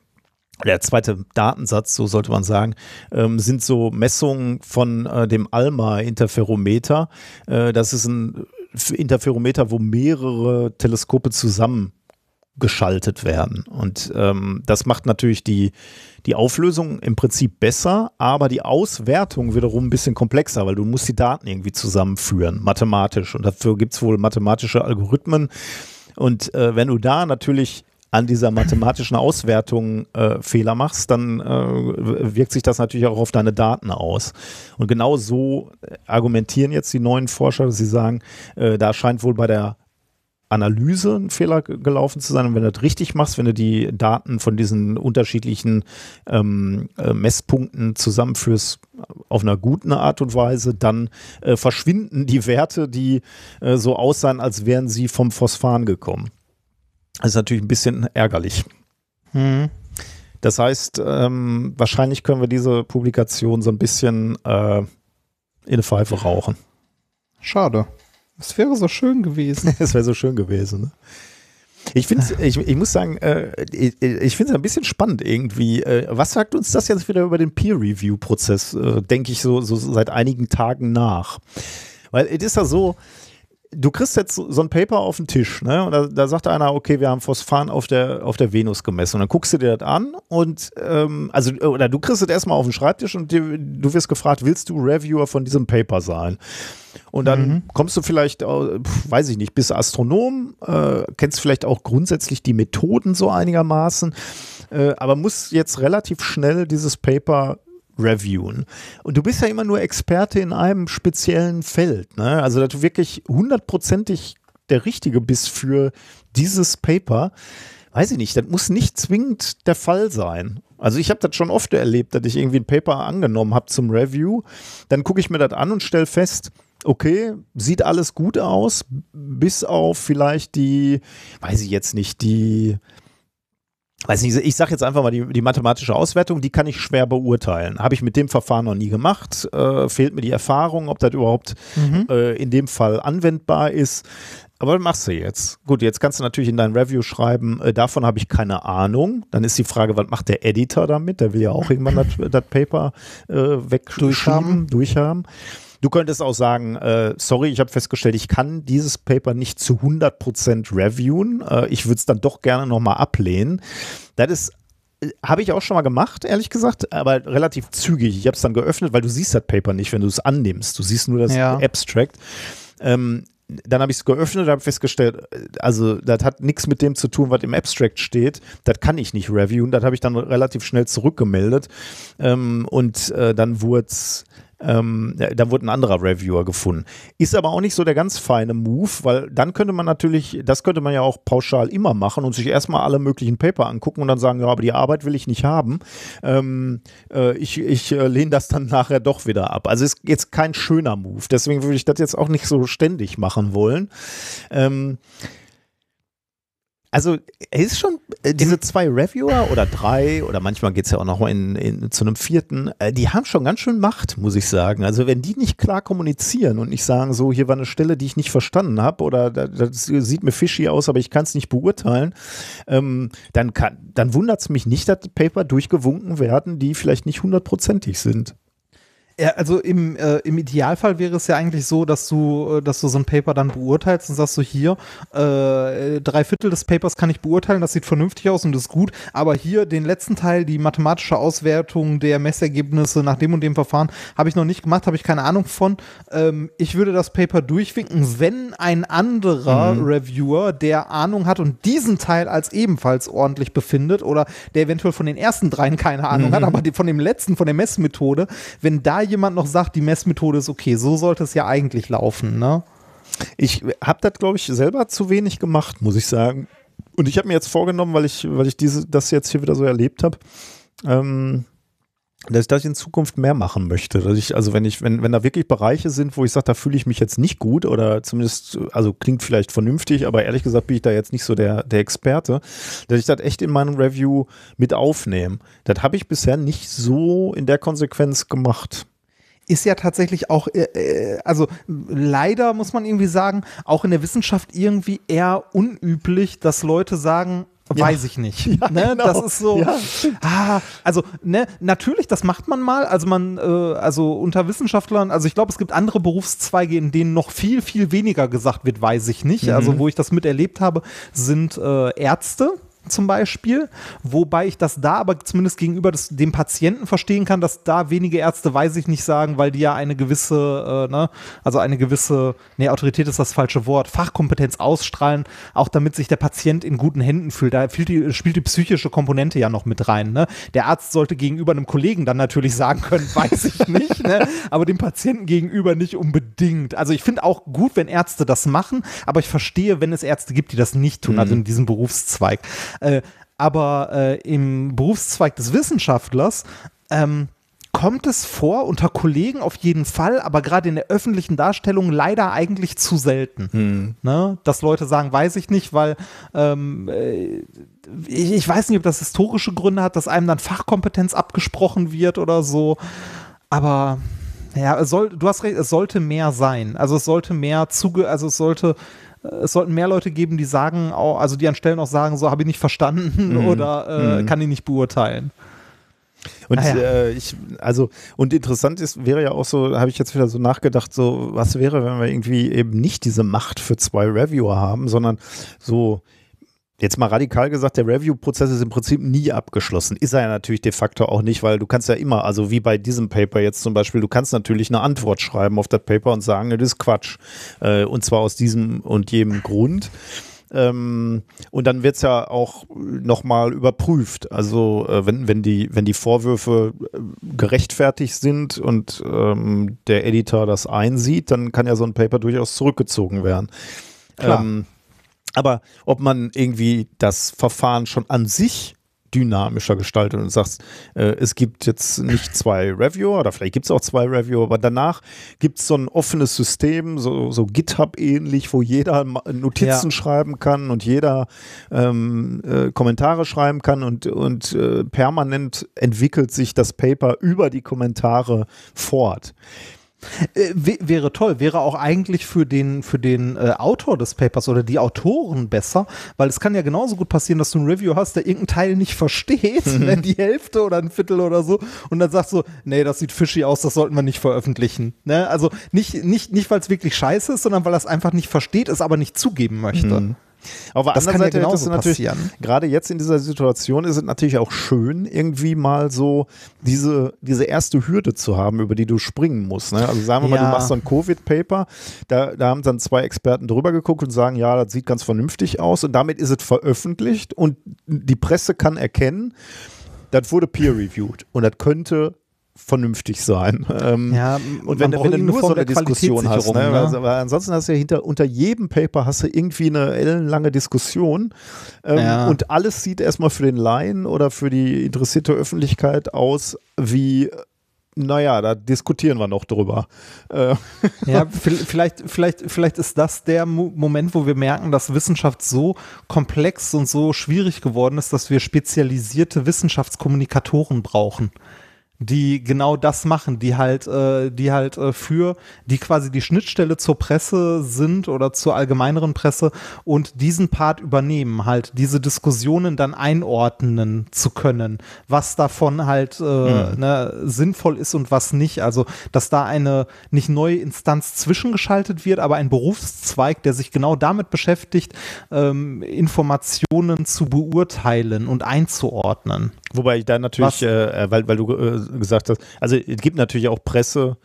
der zweite Datensatz, so sollte man sagen, ähm, sind so Messungen von äh, dem ALMA-Interferometer. Äh, das ist ein Interferometer, wo mehrere Teleskope zusammen geschaltet werden. Und ähm, das macht natürlich die, die Auflösung im Prinzip besser, aber die Auswertung wiederum ein bisschen komplexer, weil du musst die Daten irgendwie zusammenführen, mathematisch. Und dafür gibt es wohl mathematische Algorithmen. Und äh, wenn du da natürlich an dieser mathematischen Auswertung äh, Fehler machst, dann äh, wirkt sich das natürlich auch auf deine Daten aus. Und genau so argumentieren jetzt die neuen Forscher, dass sie sagen, äh, da scheint wohl bei der Analyse ein Fehler gelaufen zu sein. Und wenn du das richtig machst, wenn du die Daten von diesen unterschiedlichen ähm, äh, Messpunkten zusammenführst auf einer guten Art und Weise, dann äh, verschwinden die Werte, die äh, so aussahen, als wären sie vom Phosphan gekommen. Das ist natürlich ein bisschen ärgerlich. Hm. Das heißt, ähm, wahrscheinlich können wir diese Publikation so ein bisschen äh, in eine Pfeife rauchen. Schade. Es wäre so schön gewesen. Es wäre so schön gewesen. Ne? Ich finde, ich, ich muss sagen, äh, ich, ich finde es ein bisschen spannend irgendwie. Äh, was sagt uns das jetzt wieder über den Peer-Review-Prozess, äh, denke ich so, so seit einigen Tagen nach? Weil es ist ja so, du kriegst jetzt so ein Paper auf den Tisch, ne? Und da, da, sagt einer, okay, wir haben Phosphan auf der, auf der Venus gemessen. Und dann guckst du dir das an und ähm, also, oder du kriegst es erstmal auf den Schreibtisch und dir, du wirst gefragt, willst du Reviewer von diesem Paper sein? Und dann mhm. kommst du vielleicht, weiß ich nicht, bist Astronom, äh, kennst vielleicht auch grundsätzlich die Methoden so einigermaßen, äh, aber musst jetzt relativ schnell dieses Paper reviewen. Und du bist ja immer nur Experte in einem speziellen Feld. Ne? Also, dass du wirklich hundertprozentig der Richtige bist für dieses Paper, weiß ich nicht, das muss nicht zwingend der Fall sein. Also ich habe das schon oft erlebt, dass ich irgendwie ein Paper angenommen habe zum Review. Dann gucke ich mir das an und stelle fest, okay, sieht alles gut aus, bis auf vielleicht die, weiß ich jetzt nicht, die weiß nicht, ich sage jetzt einfach mal die, die, mathematische Auswertung, die kann ich schwer beurteilen. Habe ich mit dem Verfahren noch nie gemacht, äh, fehlt mir die Erfahrung, ob das überhaupt mhm. äh, in dem Fall anwendbar ist. Aber was machst du jetzt? Gut, jetzt kannst du natürlich in dein Review schreiben, äh, davon habe ich keine Ahnung. Dann ist die Frage, was macht der Editor damit? Der will ja auch irgendwann das Paper äh, wegschieben, durchhaben. Du könntest auch sagen, äh, sorry, ich habe festgestellt, ich kann dieses Paper nicht zu 100% reviewen. Äh, ich würde es dann doch gerne nochmal ablehnen. Das ist äh, habe ich auch schon mal gemacht, ehrlich gesagt, aber relativ zügig. Ich habe es dann geöffnet, weil du siehst das Paper nicht, wenn du es annimmst. Du siehst nur das ja. Abstract. Ähm, dann habe ich es geöffnet und habe festgestellt, also das hat nichts mit dem zu tun, was im Abstract steht. Das kann ich nicht reviewen. Das habe ich dann relativ schnell zurückgemeldet. Ähm, und äh, dann wurde es ähm, da wurde ein anderer Reviewer gefunden. Ist aber auch nicht so der ganz feine Move, weil dann könnte man natürlich, das könnte man ja auch pauschal immer machen und sich erstmal alle möglichen Paper angucken und dann sagen, ja, aber die Arbeit will ich nicht haben. Ähm, äh, ich ich äh, lehne das dann nachher doch wieder ab. Also ist jetzt kein schöner Move. Deswegen würde ich das jetzt auch nicht so ständig machen wollen. Ähm, also es ist schon, äh, diese zwei Reviewer oder drei oder manchmal geht es ja auch noch in, in, zu einem vierten, äh, die haben schon ganz schön Macht, muss ich sagen. Also wenn die nicht klar kommunizieren und nicht sagen, so hier war eine Stelle, die ich nicht verstanden habe oder das sieht mir fishy aus, aber ich kann es nicht beurteilen, ähm, dann, dann wundert es mich nicht, dass Paper durchgewunken werden, die vielleicht nicht hundertprozentig sind. Ja, also im, äh, im Idealfall wäre es ja eigentlich so, dass du, äh, dass du so ein Paper dann beurteilst und sagst du hier, äh, drei Viertel des Papers kann ich beurteilen, das sieht vernünftig aus und ist gut, aber hier den letzten Teil, die mathematische Auswertung der Messergebnisse nach dem und dem Verfahren, habe ich noch nicht gemacht, habe ich keine Ahnung von. Ähm, ich würde das Paper durchwinken, wenn ein anderer mhm. Reviewer, der Ahnung hat und diesen Teil als ebenfalls ordentlich befindet oder der eventuell von den ersten dreien keine Ahnung mhm. hat, aber von dem letzten, von der Messmethode, wenn da jemand noch sagt, die Messmethode ist okay. So sollte es ja eigentlich laufen, ne? Ich habe das, glaube ich, selber zu wenig gemacht, muss ich sagen. Und ich habe mir jetzt vorgenommen, weil ich, weil ich diese, das jetzt hier wieder so erlebt habe, ähm, dass ich das in Zukunft mehr machen möchte. Dass ich, also wenn ich, wenn, wenn da wirklich Bereiche sind, wo ich sage, da fühle ich mich jetzt nicht gut oder zumindest, also klingt vielleicht vernünftig, aber ehrlich gesagt bin ich da jetzt nicht so der, der Experte, dass ich das echt in meinem Review mit aufnehme. Das habe ich bisher nicht so in der Konsequenz gemacht ist ja tatsächlich auch, äh, äh, also leider muss man irgendwie sagen, auch in der Wissenschaft irgendwie eher unüblich, dass Leute sagen, Weiß ja. ich nicht. Ja, ne? genau. Das ist so. Ja. Ah, also, ne, natürlich, das macht man mal. Also man, äh, also unter Wissenschaftlern, also ich glaube, es gibt andere Berufszweige, in denen noch viel, viel weniger gesagt wird, weiß ich nicht. Mhm. Also, wo ich das miterlebt habe, sind äh, Ärzte zum Beispiel, wobei ich das da aber zumindest gegenüber des, dem Patienten verstehen kann, dass da wenige Ärzte, weiß ich nicht, sagen, weil die ja eine gewisse, äh, ne, also eine gewisse, ne, Autorität ist das falsche Wort, Fachkompetenz ausstrahlen, auch damit sich der Patient in guten Händen fühlt. Da spielt die, spielt die psychische Komponente ja noch mit rein. Ne? Der Arzt sollte gegenüber einem Kollegen dann natürlich sagen können, weiß ich nicht, ne? aber dem Patienten gegenüber nicht unbedingt. Also ich finde auch gut, wenn Ärzte das machen, aber ich verstehe, wenn es Ärzte gibt, die das nicht tun, also mhm. also in diesem Berufszweig. Äh, aber äh, im Berufszweig des Wissenschaftlers ähm, kommt es vor, unter Kollegen auf jeden Fall, aber gerade in der öffentlichen Darstellung leider eigentlich zu selten. Hm. Ne? Dass Leute sagen, weiß ich nicht, weil ähm, äh, ich, ich, weiß nicht, ob das historische Gründe hat, dass einem dann Fachkompetenz abgesprochen wird oder so. Aber ja, es soll, du hast recht, es sollte mehr sein. Also es sollte mehr zuge, also es sollte es sollten mehr Leute geben, die sagen, also die an Stellen auch sagen, so habe ich nicht verstanden mhm. oder äh, mhm. kann ich nicht beurteilen. Und ah, ja. äh, ich, also, und interessant ist, wäre ja auch so, habe ich jetzt wieder so nachgedacht, so, was wäre, wenn wir irgendwie eben nicht diese Macht für zwei Reviewer haben, sondern so Jetzt mal radikal gesagt, der Review-Prozess ist im Prinzip nie abgeschlossen. Ist er ja natürlich de facto auch nicht, weil du kannst ja immer, also wie bei diesem Paper jetzt zum Beispiel, du kannst natürlich eine Antwort schreiben auf das Paper und sagen, das ist Quatsch. Äh, und zwar aus diesem und jedem Grund. Ähm, und dann wird es ja auch nochmal überprüft. Also äh, wenn, wenn, die, wenn die Vorwürfe äh, gerechtfertigt sind und ähm, der Editor das einsieht, dann kann ja so ein Paper durchaus zurückgezogen werden. Ähm, aber ob man irgendwie das Verfahren schon an sich dynamischer gestaltet und sagst, äh, es gibt jetzt nicht zwei Reviewer oder vielleicht gibt es auch zwei Reviewer, aber danach gibt es so ein offenes System, so, so GitHub-ähnlich, wo jeder Notizen ja. schreiben kann und jeder ähm, äh, Kommentare schreiben kann und, und äh, permanent entwickelt sich das Paper über die Kommentare fort. Äh, wäre toll, wäre auch eigentlich für den, für den äh, Autor des Papers oder die Autoren besser, weil es kann ja genauso gut passieren, dass du ein Review hast, der irgendeinen Teil nicht versteht, mhm. ne, die Hälfte oder ein Viertel oder so, und dann sagst du, nee, das sieht fishy aus, das sollten wir nicht veröffentlichen. Ne? Also nicht, nicht, nicht weil es wirklich scheiße ist, sondern weil er es einfach nicht versteht, es aber nicht zugeben möchte. Mhm. Auf der das anderen Seite ja ist es natürlich, gerade jetzt in dieser Situation ist es natürlich auch schön, irgendwie mal so diese, diese erste Hürde zu haben, über die du springen musst. Ne? Also sagen wir ja. mal, du machst so ein Covid-Paper, da, da haben dann zwei Experten drüber geguckt und sagen, ja, das sieht ganz vernünftig aus und damit ist es veröffentlicht und die Presse kann erkennen, das wurde peer-reviewed und das könnte vernünftig sein. Ähm, Ja, und wenn, wenn du nur so eine der Diskussion hast, ne? Ne? Also, weil ansonsten hast du ja hinter, unter jedem Paper hast du irgendwie eine ellenlange Diskussion ähm, Ja. und alles sieht erstmal für den Laien oder für die interessierte Öffentlichkeit aus wie naja, da diskutieren wir noch drüber. Äh, Ja, vi- vielleicht, vielleicht, vielleicht ist das der Mo Moment, wo wir merken, dass Wissenschaft so komplex und so schwierig geworden ist, dass wir spezialisierte Wissenschaftskommunikatoren brauchen, die genau das machen, die halt, äh, die halt äh, für, die quasi die Schnittstelle zur Presse sind oder zur allgemeineren Presse und diesen Part übernehmen, halt diese Diskussionen dann einordnen zu können, was davon halt äh, ne, sinnvoll ist und was nicht. Also, dass da eine nicht neue Instanz zwischengeschaltet wird, aber ein Berufszweig, der sich genau damit beschäftigt, ähm, Informationen zu beurteilen und einzuordnen. Wobei ich da natürlich, Was? äh, weil, weil du äh, gesagt hast, also es gibt natürlich auch Presse,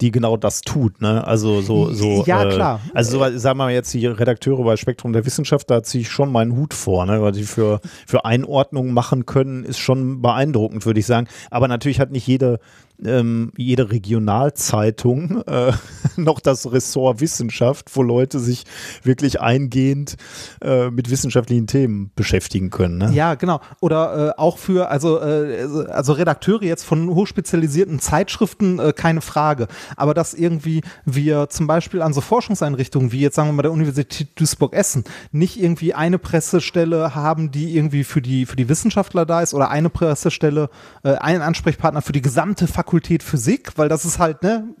die genau das tut, ne? Also so, so Ja, äh, klar. Also so, sagen wir mal jetzt die Redakteure bei Spektrum der Wissenschaft, da ziehe ich schon meinen Hut vor, ne? Was die für, für Einordnungen machen können, ist schon beeindruckend, würde ich sagen. Aber natürlich hat nicht jede ähm, jede Regionalzeitung äh, noch das Ressort Wissenschaft, wo Leute sich wirklich eingehend äh, mit wissenschaftlichen Themen beschäftigen können. Ne? Ja, genau. Oder äh, auch für, also, äh, also Redakteure jetzt von hochspezialisierten Zeitschriften, äh, keine Frage. Aber dass irgendwie wir zum Beispiel an so Forschungseinrichtungen wie jetzt sagen wir mal der Universität Duisburg-Essen nicht irgendwie eine Pressestelle haben, die irgendwie für die, für die Wissenschaftler da ist oder eine Pressestelle, äh, einen Ansprechpartner für die gesamte Fakultät Physik, weil das ist halt, ne,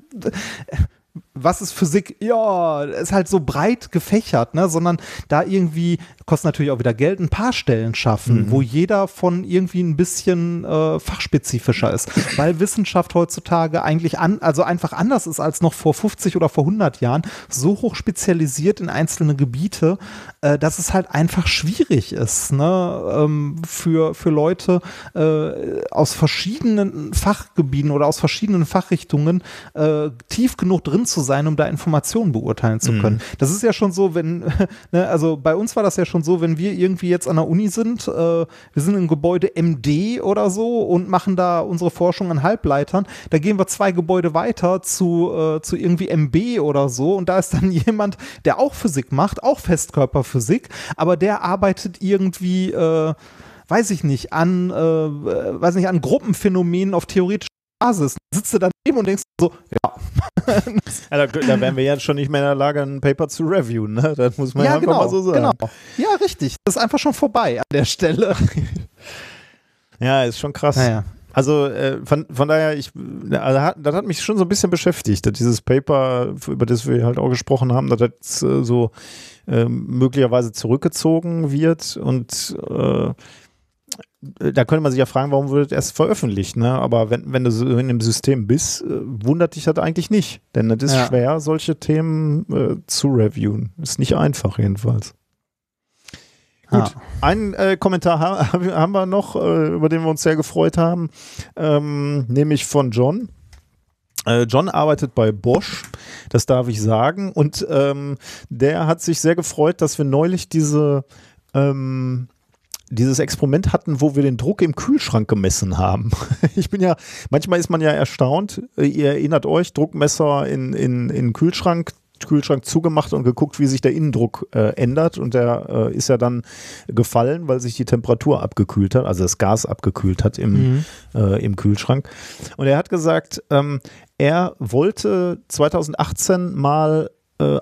was ist Physik? Ja, ist halt so breit gefächert, ne? Sondern da irgendwie, kostet natürlich auch wieder Geld, ein paar Stellen schaffen, wo jeder von irgendwie ein bisschen äh, fachspezifischer ist. Weil Wissenschaft heutzutage eigentlich an, also einfach anders ist als noch vor 50 oder vor 100 Jahren, so hoch spezialisiert in einzelne Gebiete, äh, dass es halt einfach schwierig ist, ne? Ähm, für, für Leute äh, aus verschiedenen Fachgebieten oder aus verschiedenen Fachrichtungen äh, tief genug drin zu sein, um da Informationen beurteilen zu können. Das ist ja schon so, wenn, ne, also bei uns war das ja schon so, wenn wir irgendwie jetzt an der Uni sind, äh, wir sind im Gebäude MD oder so und machen da unsere Forschung an Halbleitern, da gehen wir zwei Gebäude weiter zu, äh, zu irgendwie MB oder so und da ist dann jemand, der auch Physik macht, auch Festkörperphysik, aber der arbeitet irgendwie, äh, weiß ich nicht, an, äh, weiß nicht, an Gruppenphänomenen auf theoretischer Basis. Sitzt du daneben und denkst so, ja, Ja, da, da wären wir ja schon nicht mehr in der Lage, ein Paper zu reviewen. Ne? Das muss man ja, ja, einfach genau, mal so sagen. genau. Ja, richtig. Das ist einfach schon vorbei an der Stelle. Ja, ist schon krass. Naja. Also äh, von, von daher, ich, also das hat mich schon so ein bisschen beschäftigt, dass dieses Paper, über das wir halt auch gesprochen haben, dass das äh, so äh, möglicherweise zurückgezogen wird und äh, da könnte man sich ja fragen, warum wird erst veröffentlicht, ne? Aber wenn, wenn du so in dem System bist, äh, wundert dich das eigentlich nicht. Denn das ist Ja. schwer, solche Themen äh, zu reviewen. Ist nicht einfach jedenfalls. Gut, Ja. einen äh, Kommentar ha haben wir noch, äh, über den wir uns sehr gefreut haben, ähm, nämlich von John. Äh, John arbeitet bei Bosch, das darf ich sagen, und ähm, der hat sich sehr gefreut, dass wir neulich diese ähm, dieses Experiment hatten, wo wir den Druck im Kühlschrank gemessen haben. Ich bin ja, manchmal ist man ja erstaunt, äh, ihr erinnert euch, Druckmesser in, in, in Kühlschrank, Kühlschrank zugemacht und geguckt, wie sich der Innendruck äh, ändert und der äh, ist ja dann gefallen, weil sich die Temperatur abgekühlt hat, also das Gas abgekühlt hat im, Mhm. äh, im Kühlschrank. Und er hat gesagt, ähm, er wollte 2018 mal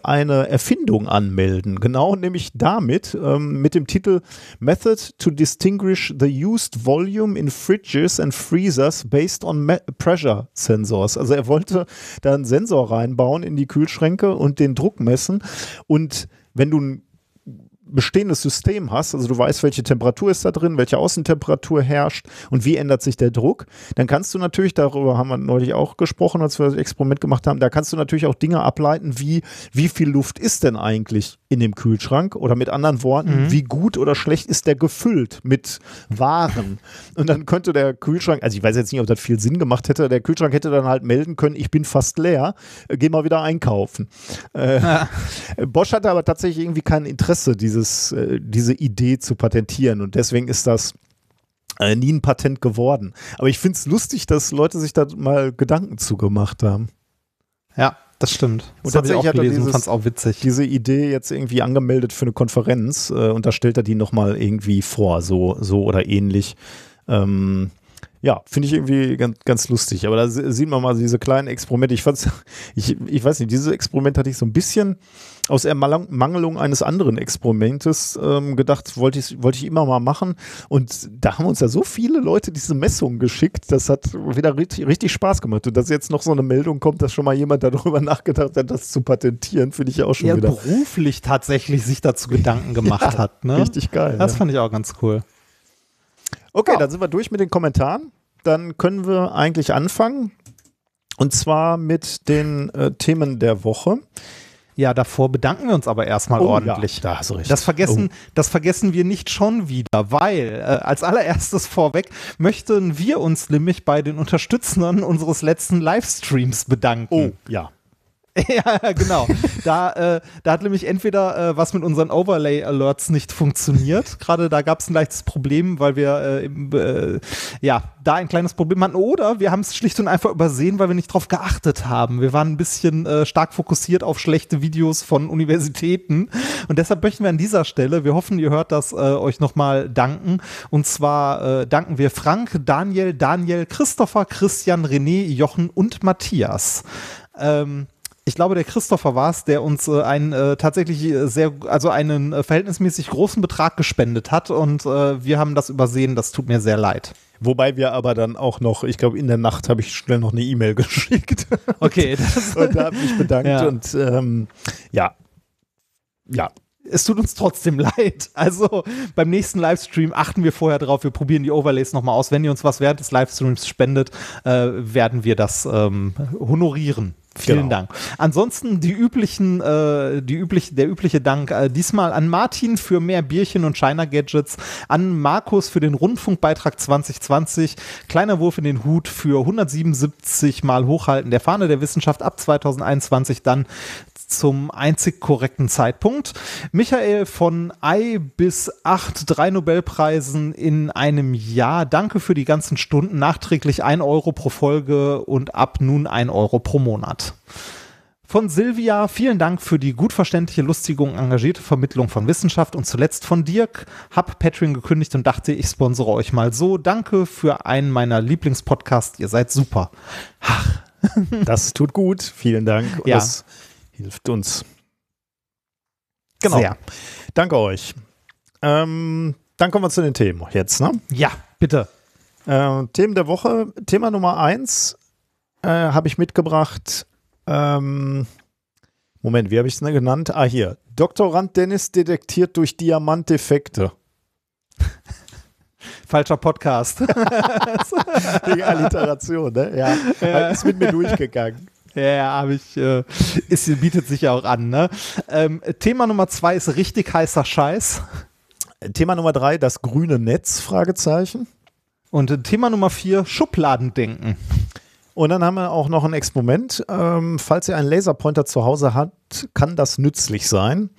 eine Erfindung anmelden, genau nämlich damit, ähm, mit dem Titel Method to Distinguish the Used Volume in Fridges and Freezers Based on Me Pressure Sensors. Also er wollte da einen Sensor reinbauen in die Kühlschränke und den Druck messen und wenn du ein bestehendes System hast, also du weißt, welche Temperatur ist da drin, welche Außentemperatur herrscht und wie ändert sich der Druck, dann kannst du natürlich, darüber haben wir neulich auch gesprochen, als wir das Experiment gemacht haben, da kannst du natürlich auch Dinge ableiten, wie wie viel Luft ist denn eigentlich in dem Kühlschrank? Oder mit anderen Worten, wie gut oder schlecht ist der gefüllt mit Waren? Und dann könnte der Kühlschrank, also ich weiß jetzt nicht, ob das viel Sinn gemacht hätte, der Kühlschrank hätte dann halt melden können, ich bin fast leer, äh, geh mal wieder einkaufen. Äh, Bosch hatte aber tatsächlich irgendwie kein Interesse, dieses, äh, diese Idee zu patentieren und deswegen ist das äh, nie ein Patent geworden. Aber ich finde es lustig, dass Leute sich da mal Gedanken zugemacht haben. Ja, das stimmt. Und Das habe ich auch tatsächlich hat er gelesen und dieses- auch witzig. Diese Idee jetzt irgendwie angemeldet für eine Konferenz äh, und da stellt er die nochmal irgendwie vor, so, so oder ähnlich. Ähm, ja, finde ich irgendwie ganz, ganz lustig. Aber da sieht man mal diese kleinen Experimente. Ich fand's, ich, ich weiß nicht, dieses Experiment hatte ich so ein bisschen aus Ermangelung eines anderen Experimentes ähm, gedacht, wollte ich, wollte ich immer mal machen. Und da haben uns ja so viele Leute diese Messungen geschickt. Das hat wieder richtig, richtig Spaß gemacht. Und dass jetzt noch so eine Meldung kommt, dass schon mal jemand darüber nachgedacht hat, das zu patentieren, finde ich ja auch schon er wieder beruflich tatsächlich sich dazu Gedanken gemacht Ja, hat. Ne? richtig geil. Das ja. fand ich auch ganz cool. Okay, Ja. dann sind wir durch mit den Kommentaren. Dann können wir eigentlich anfangen. Und zwar mit den äh, Themen der Woche. Ja, davor bedanken wir uns aber erstmal ordentlich. Oh Ja, da hast du recht. Das vergessen, das vergessen wir nicht schon wieder, weil äh, als allererstes vorweg möchten wir uns nämlich bei den Unterstützern unseres letzten Livestreams bedanken. Oh, ja. ja, genau. Da, äh, da hat nämlich entweder äh, was mit unseren Overlay-Alerts nicht funktioniert. Gerade da gab es ein leichtes Problem, weil wir äh, im, äh, ja da ein kleines Problem hatten. Oder wir haben es schlicht und einfach übersehen, weil wir nicht drauf geachtet haben. Wir waren ein bisschen äh, stark fokussiert auf schlechte Videos von Universitäten. Und deshalb möchten wir an dieser Stelle, wir hoffen, ihr hört das, äh, euch nochmal danken. Und zwar danken wir Frank, Daniel, Daniel, Christopher, Christian, René, Jochen und Matthias. Ähm, ich glaube, der Christopher war es, der uns äh, einen äh, tatsächlich äh, sehr, also einen äh, verhältnismäßig großen Betrag gespendet hat und äh, wir haben das übersehen. Das tut mir sehr leid. Wobei wir aber dann auch noch, ich glaube, in der Nacht habe ich schnell noch eine E-Mail geschickt. Okay, das, und da habe ich mich bedankt. Ja. Und ähm, ja. Ja. es tut uns trotzdem leid. Also beim nächsten Livestream achten wir vorher drauf. Wir probieren die Overlays nochmal aus. Wenn ihr uns was während des Livestreams spendet, äh, werden wir das ähm, honorieren. Vielen Genau. Dank. Ansonsten die üblichen, äh, die üblich, der übliche Dank äh, diesmal an Martin für mehr Bierchen und China Gadgets, an Markus für den Rundfunkbeitrag 2020, kleiner Wurf in den Hut für 177 Mal Hochhalten der Fahne der Wissenschaft ab 2021 dann zum einzig korrekten Zeitpunkt. Michael von I bis 8, drei Nobelpreisen in einem Jahr. Danke für die ganzen Stunden. Nachträglich 1 Euro pro Folge und ab nun 1 Euro pro Monat. Von Silvia, vielen Dank für die gut verständliche, lustige und engagierte Vermittlung von Wissenschaft. Und zuletzt von Dirk, hab Patreon gekündigt und dachte, ich sponsere euch mal so. Danke für einen meiner Lieblingspodcasts. Ihr seid super. Das tut gut. Vielen Dank. Und Ja. Das hilft uns. Genau. Sehr. Danke euch. Ähm, dann kommen wir zu den Themen jetzt, ne? Ja, bitte. Äh, Themen der Woche. Thema Nummer eins äh, habe ich mitgebracht. Ähm, Moment, wie habe ich es denn genannt? Ah, hier. Doktorand Dennis detektiert durch Diamantdefekte. Falscher Podcast. Die Alliteration, ne? Ja. Ist mit mir durchgegangen. Ja, habe ich, äh, ist, bietet sich ja auch an, ne? Ähm, Thema Nummer zwei ist richtig heißer Scheiß. Thema Nummer drei, das grüne Netz, Fragezeichen. Und Thema Nummer vier, Schubladendenken. Und dann haben wir auch noch ein Experiment. Ähm, falls ihr einen Laserpointer zu Hause habt, kann das nützlich sein.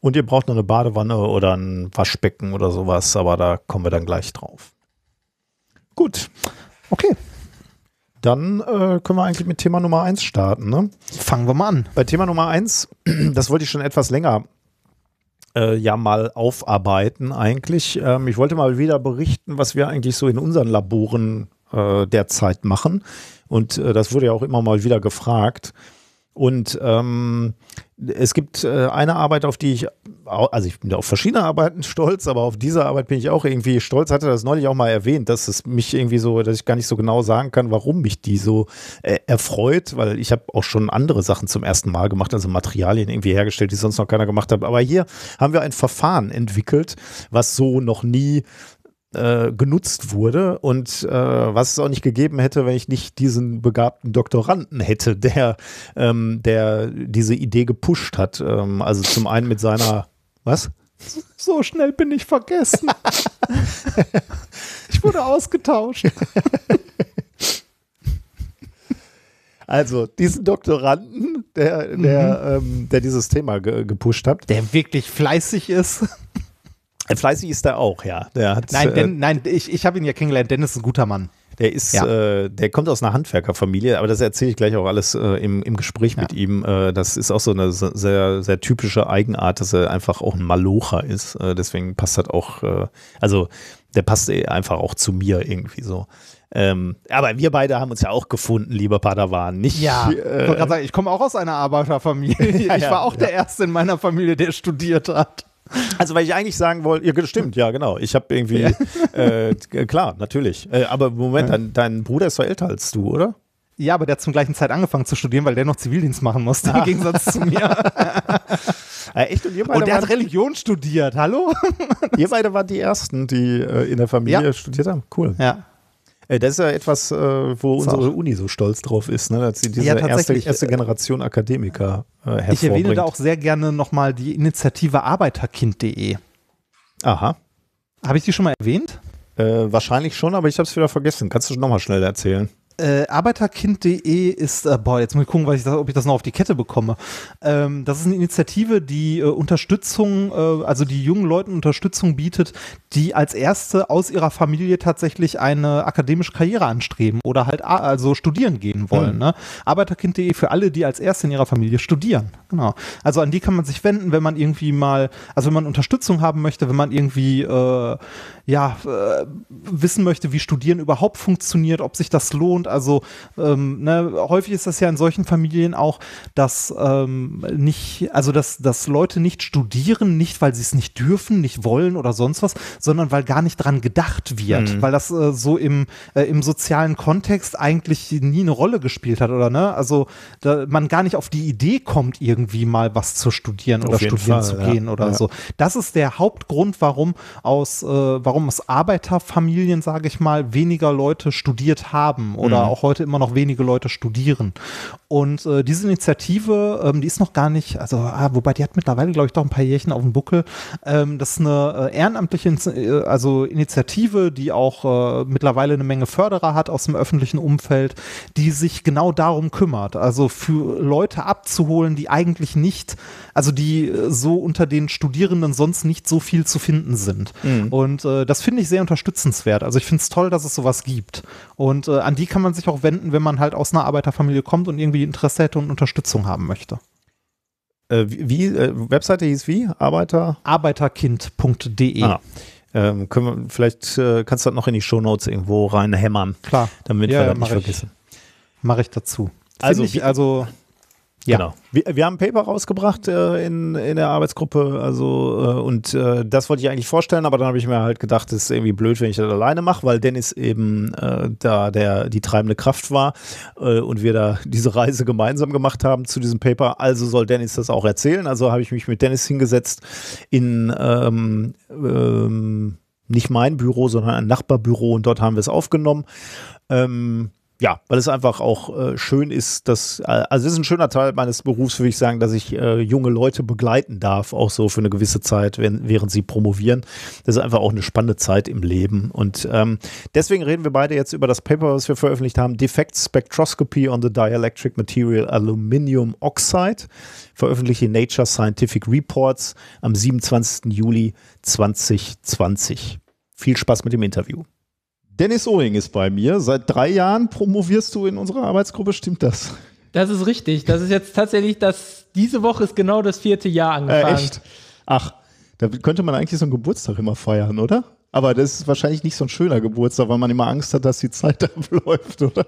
Und ihr braucht noch eine Badewanne oder ein Waschbecken oder sowas, aber da kommen wir dann gleich drauf. Gut, Okay, dann äh, können wir eigentlich mit Thema Nummer eins starten. Ne? fangen wir mal an. Bei Thema Nummer eins, das wollte ich schon etwas länger äh, ja mal aufarbeiten eigentlich. Ähm, ich wollte mal wieder berichten, was wir eigentlich so in unseren Laboren äh, derzeit machen. Und äh, das wurde ja auch immer mal wieder gefragt. Und ähm, es gibt äh, eine Arbeit, auf die ich, also ich bin auf verschiedene Arbeiten stolz, aber auf diese Arbeit bin ich auch irgendwie stolz. Hatte das neulich auch mal erwähnt, dass es mich irgendwie so, dass ich gar nicht so genau sagen kann, warum mich die so äh, erfreut, weil ich habe auch schon andere Sachen zum ersten Mal gemacht, also Materialien irgendwie hergestellt, die sonst noch keiner gemacht hat. Aber hier haben wir ein Verfahren entwickelt, was so noch nie äh, genutzt wurde und äh, was es auch nicht gegeben hätte, wenn ich nicht diesen begabten Doktoranden hätte, der, ähm, der diese Idee gepusht hat. Ähm, also zum einen mit seiner, was? So schnell bin ich vergessen. ich wurde ausgetauscht. Also diesen Doktoranden, der, der, ähm, der dieses Thema ge gepusht hat. Der wirklich fleißig ist. Fleißig ist er auch, ja. Hat, Nein, äh, Den, nein ich, ich habe ihn ja kennengelernt. Dennis ist ein guter Mann. Der ist, Ja. äh, der kommt aus einer Handwerkerfamilie, aber das erzähle ich gleich auch alles äh, im, im Gespräch mit ihm. Äh, das ist auch so eine se- sehr, sehr typische Eigenart, dass er einfach auch ein Malocher ist. Äh, deswegen passt das auch, äh, also der passt eh einfach auch zu mir irgendwie so. Ähm, aber wir beide haben uns ja auch gefunden, lieber Padawan. Nicht, Ja, ich äh, wollte gerade sagen, ich komme auch aus einer Arbeiterfamilie. Ja, ich ja, war auch der Erste in meiner Familie, der studiert hat. Also, weil ich eigentlich sagen wollte, ja, stimmt, ja, genau. Ich habe irgendwie, äh, k- klar, natürlich. Äh, aber Moment, dein, dein Bruder ist doch älter als du, oder? Ja, aber der hat zum gleichen Zeit angefangen zu studieren, weil der noch Zivildienst machen musste, im Gegensatz zu mir. Äh, echt? Und ihr beide, Und der hat Religion studiert, hallo? ihr beide waren die Ersten, die äh, in der Familie Ja. studiert haben. Cool. Ja. Äh, das ist ja etwas, äh, wo unsere Uni so stolz drauf ist, ne? dass sie diese Ja, erste, erste Generation Akademiker äh, hervorbringt. Ich erwähne da auch sehr gerne nochmal die Initiative arbeiterkind.de. Aha. Habe ich die schon mal erwähnt? Äh, wahrscheinlich schon, aber ich habe es wieder vergessen. Kannst du nochmal schnell erzählen? Äh, Arbeiterkind.de ist, äh, boah, jetzt muss ich gucken, ich das, ob ich das noch auf die Kette bekomme. Ähm, das ist eine Initiative, die äh, Unterstützung, äh, also die jungen Leuten Unterstützung bietet, die als erste aus ihrer Familie tatsächlich eine akademische Karriere anstreben oder halt also studieren gehen wollen. Hm. Ne? Arbeiterkind.de für alle, die als erste in ihrer Familie studieren. Genau. Also an die kann man sich wenden, wenn man irgendwie mal, also wenn man Unterstützung haben möchte, wenn man irgendwie äh, ja, äh, wissen möchte, wie Studieren überhaupt funktioniert, ob sich das lohnt. Also ähm, ne, häufig ist das ja in solchen Familien auch, dass ähm, nicht, also dass, dass Leute nicht studieren, nicht weil sie es nicht dürfen, nicht wollen oder sonst was, sondern weil gar nicht dran gedacht wird, weil das äh, so im, äh, im sozialen Kontext eigentlich nie eine Rolle gespielt hat, oder ne? Also da, man gar nicht auf die Idee kommt, irgendwie mal was zu studieren Auf oder studieren Fall, zu ja. gehen oder Ja. so. Das ist der Hauptgrund, warum aus, äh, warum aus Arbeiterfamilien, sage ich mal, weniger Leute studiert haben oder auch heute immer noch wenige Leute studieren. Und äh, diese Initiative, ähm, die ist noch gar nicht, also ah, wobei die hat mittlerweile, glaube ich, doch ein paar Jährchen auf dem Buckel. Ähm, das ist eine äh, ehrenamtliche äh, also Initiative, die auch äh, mittlerweile eine Menge Förderer hat aus dem öffentlichen Umfeld, die sich genau darum kümmert. Also für Leute abzuholen, die eigentlich nicht, also die äh, so unter den Studierenden sonst nicht so viel zu finden sind. Und äh, das finde ich sehr unterstützenswert. Also ich finde es toll, dass es sowas gibt. Und an die kann man sich auch wenden, wenn man halt aus einer Arbeiterfamilie kommt und irgendwie Interesse hätte und Unterstützung haben möchte. Äh, wie, äh, Webseite hieß wie? Arbeiter? Arbeiterkind.de. Ah. Ähm, können wir, vielleicht äh, kannst du das noch in die Shownotes irgendwo reinhämmern, Klar, damit Ja, wir ja, das nicht mach ich. vergessen. mache ich dazu. Also ich, also ja. Genau. Wir, wir haben ein Paper rausgebracht äh, in, in der Arbeitsgruppe, also äh, und äh, das wollte ich eigentlich vorstellen, aber dann habe ich mir halt gedacht, das ist irgendwie blöd, wenn ich das alleine mache, weil Dennis eben äh, da der die treibende Kraft war äh, und wir da diese Reise gemeinsam gemacht haben zu diesem Paper. Also soll Dennis das auch erzählen. Also habe ich mich mit Dennis hingesetzt in ähm, ähm, nicht mein Büro, sondern ein Nachbarbüro und dort haben wir es aufgenommen. Ähm, ja, weil es einfach auch äh, schön ist, dass, äh, also es ist ein schöner Teil meines Berufs, würde ich sagen, dass ich äh, junge Leute begleiten darf, auch so für eine gewisse Zeit, wenn, während sie promovieren. Das ist einfach auch eine spannende Zeit im Leben. Und ähm, deswegen reden wir beide jetzt über das Paper, was wir veröffentlicht haben, Defect Spectroscopy on the Dielectric Material Aluminium Oxide, veröffentlicht in Nature Scientific Reports am 27. Juli 2020. Viel Spaß mit dem Interview. Dennis Ohing ist bei mir. Seit drei Jahren promovierst du in unserer Arbeitsgruppe, stimmt das? Das ist richtig. Das ist jetzt tatsächlich das, diese Woche ist genau das vierte Jahr angefangen. Äh, echt? Ach, da könnte man eigentlich so einen Geburtstag immer feiern, oder? Aber das ist wahrscheinlich nicht so ein schöner Geburtstag, weil man immer Angst hat, dass die Zeit abläuft, oder?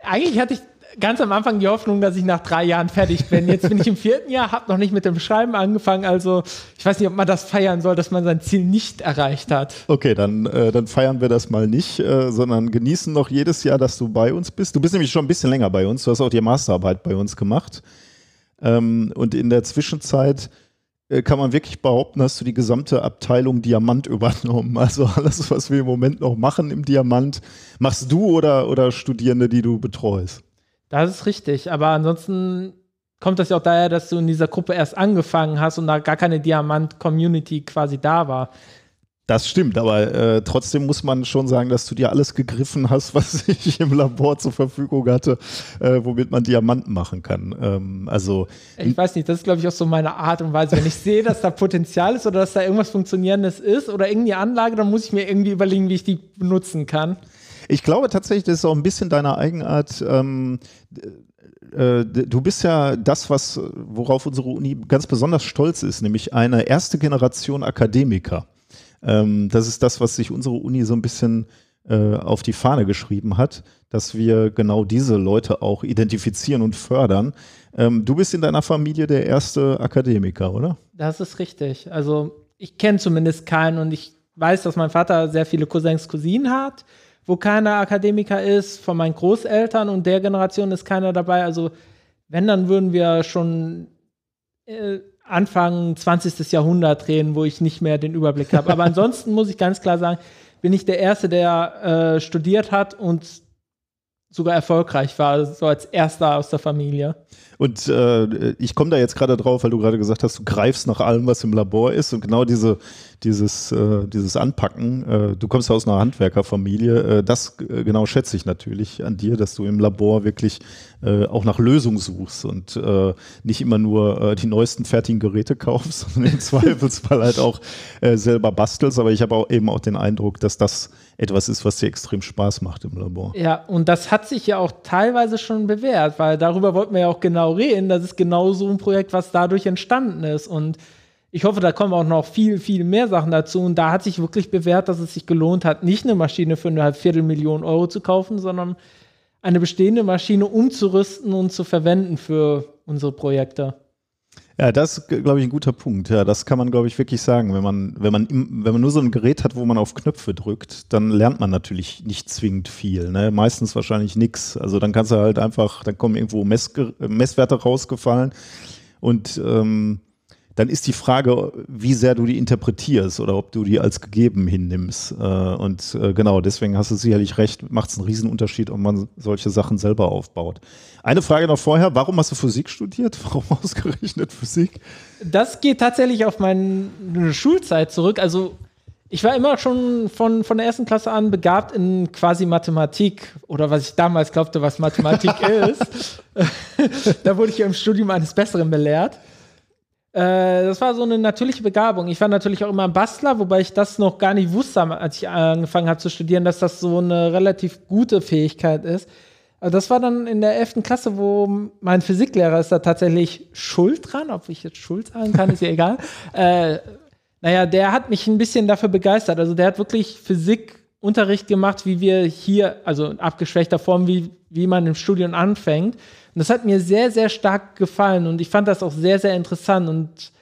Eigentlich hatte ich ganz am Anfang die Hoffnung, dass ich nach drei Jahren fertig bin. Jetzt bin ich im vierten Jahr, habe noch nicht mit dem Schreiben angefangen. Also ich weiß nicht, ob man das feiern soll, dass man sein Ziel nicht erreicht hat. Okay, dann, äh, dann feiern wir das mal nicht, äh, sondern genießen noch jedes Jahr, dass du bei uns bist. Du bist nämlich schon ein bisschen länger bei uns. Du hast auch die Masterarbeit bei uns gemacht. Ähm, und in der Zwischenzeit äh, kann man wirklich behaupten, hast du die gesamte Abteilung Diamant übernommen. Also alles, was wir im Moment noch machen im Diamant, machst du oder, oder Studierende, die du betreust. Das ist richtig. Aber ansonsten kommt das ja auch daher, dass du in dieser Gruppe erst angefangen hast und da gar keine Diamant-Community quasi da war. Das stimmt, aber äh, trotzdem muss man schon sagen, dass du dir alles gegriffen hast, was ich im Labor zur Verfügung hatte, äh, womit man Diamanten machen kann. Ähm, also ich weiß nicht, das ist glaube ich auch so meine Art und Weise. Wenn ich sehe, dass da Potenzial ist oder dass da irgendwas Funktionierendes ist oder irgendeine Anlage, dann muss ich mir irgendwie überlegen, wie ich die benutzen kann. Ich glaube tatsächlich, das ist auch ein bisschen deine Eigenart. Ähm, äh, du bist ja das, was, worauf unsere Uni ganz besonders stolz ist, nämlich eine erste Generation Akademiker. Ähm, das ist das, was sich unsere Uni so ein bisschen äh, auf die Fahne geschrieben hat, dass wir genau diese Leute auch identifizieren und fördern. Ähm, du bist in deiner Familie der erste Akademiker, oder? Das ist richtig. Also ich kenne zumindest keinen und ich weiß, dass mein Vater sehr viele Cousins, Cousinen hat, wo keiner Akademiker ist. Von meinen Großeltern und der Generation ist keiner dabei. Also wenn, dann würden wir schon äh, Anfang 20. Jahrhundert reden, wo ich nicht mehr den Überblick habe. Aber ansonsten muss ich ganz klar sagen, bin ich der Erste, der äh, studiert hat und sogar erfolgreich war, so als erster aus der Familie. Und äh, ich komme da jetzt gerade drauf, weil du gerade gesagt hast, du greifst nach allem, was im Labor ist und genau diese, dieses, äh, dieses Anpacken, äh, du kommst ja aus einer Handwerkerfamilie, äh, das äh, genau schätze ich natürlich an dir, dass du im Labor wirklich äh, auch nach Lösungen suchst und nicht immer nur die neuesten fertigen Geräte kaufst, sondern im Zweifelsfall halt auch selber bastelst. Aber ich habe auch eben auch den Eindruck, dass das etwas ist, was dir extrem Spaß macht im Labor. Ja, und das hat sich ja auch teilweise schon bewährt, weil darüber wollten wir ja auch genau reden. Das ist genau so ein Projekt, was dadurch entstanden ist. Und ich hoffe, da kommen auch noch viel, viel mehr Sachen dazu. Und da hat sich wirklich bewährt, dass es sich gelohnt hat, nicht eine Maschine für eine Viertelmillion Euro zu kaufen, sondern eine bestehende Maschine umzurüsten und zu verwenden für unsere Projekte. Ja, das ist, glaube ich, ein guter Punkt. Ja, das kann man, glaube ich, wirklich sagen. Wenn man, wenn man, wenn man nur so ein Gerät hat, wo man auf Knöpfe drückt, dann lernt man natürlich nicht zwingend viel. Ne? Meistens wahrscheinlich nichts. Also dann kannst du halt einfach, dann kommen irgendwo Mess, Messwerte rausgefallen und ähm, dann ist die Frage, wie sehr du die interpretierst oder ob du die als gegeben hinnimmst. Äh, und äh, genau, deswegen hast du sicherlich recht, macht es einen Riesenunterschied, ob man solche Sachen selber aufbaut. Eine Frage noch vorher, warum hast du Physik studiert? Warum ausgerechnet Physik? Das geht tatsächlich auf meine Schulzeit zurück. Also ich war immer schon von, von der ersten Klasse an begabt in quasi Mathematik oder was ich damals glaubte, was Mathematik ist. da wurde ich ja im Studium eines Besseren belehrt. Äh, das war so eine natürliche Begabung. Ich war natürlich auch immer ein Bastler, wobei ich das noch gar nicht wusste, als ich angefangen habe zu studieren, dass das so eine relativ gute Fähigkeit ist. Also das war dann in der 11. Klasse, wo mein Physiklehrer ist da tatsächlich schuld dran. Ob ich jetzt schuld sagen kann, ist ja egal. Äh, naja, der hat mich ein bisschen dafür begeistert. Also der hat wirklich Physikunterricht gemacht, wie wir hier, also in abgeschwächter Form, wie, wie man im Studium anfängt. Und das hat mir sehr, sehr stark gefallen und ich fand das auch sehr, sehr interessant. Und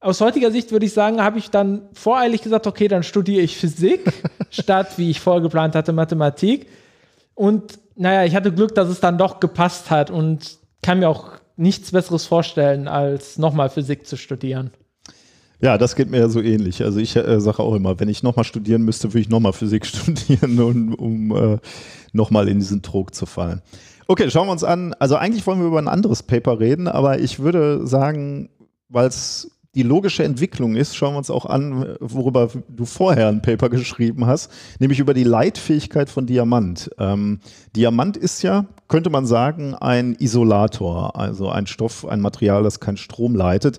aus heutiger Sicht würde ich sagen, habe ich dann voreilig gesagt, okay, dann studiere ich Physik statt, wie ich vorgeplant hatte, Mathematik. Und naja, ich hatte Glück, dass es dann doch gepasst hat und kann mir auch nichts Besseres vorstellen, als nochmal Physik zu studieren. Ja, das geht mir ja so ähnlich. Also ich äh, sage auch immer, wenn ich nochmal studieren müsste, würde ich nochmal Physik studieren, um, um äh, nochmal in diesen Trog zu fallen. Okay, schauen wir uns an. Also eigentlich wollen wir über ein anderes Paper reden, aber ich würde sagen, weil es die logische Entwicklung ist, schauen wir uns auch an, worüber du vorher ein Paper geschrieben hast, nämlich über die Leitfähigkeit von Diamant. Ähm, Diamant ist ja, könnte man sagen, ein Isolator, also ein Stoff, ein Material, das keinen Strom leitet.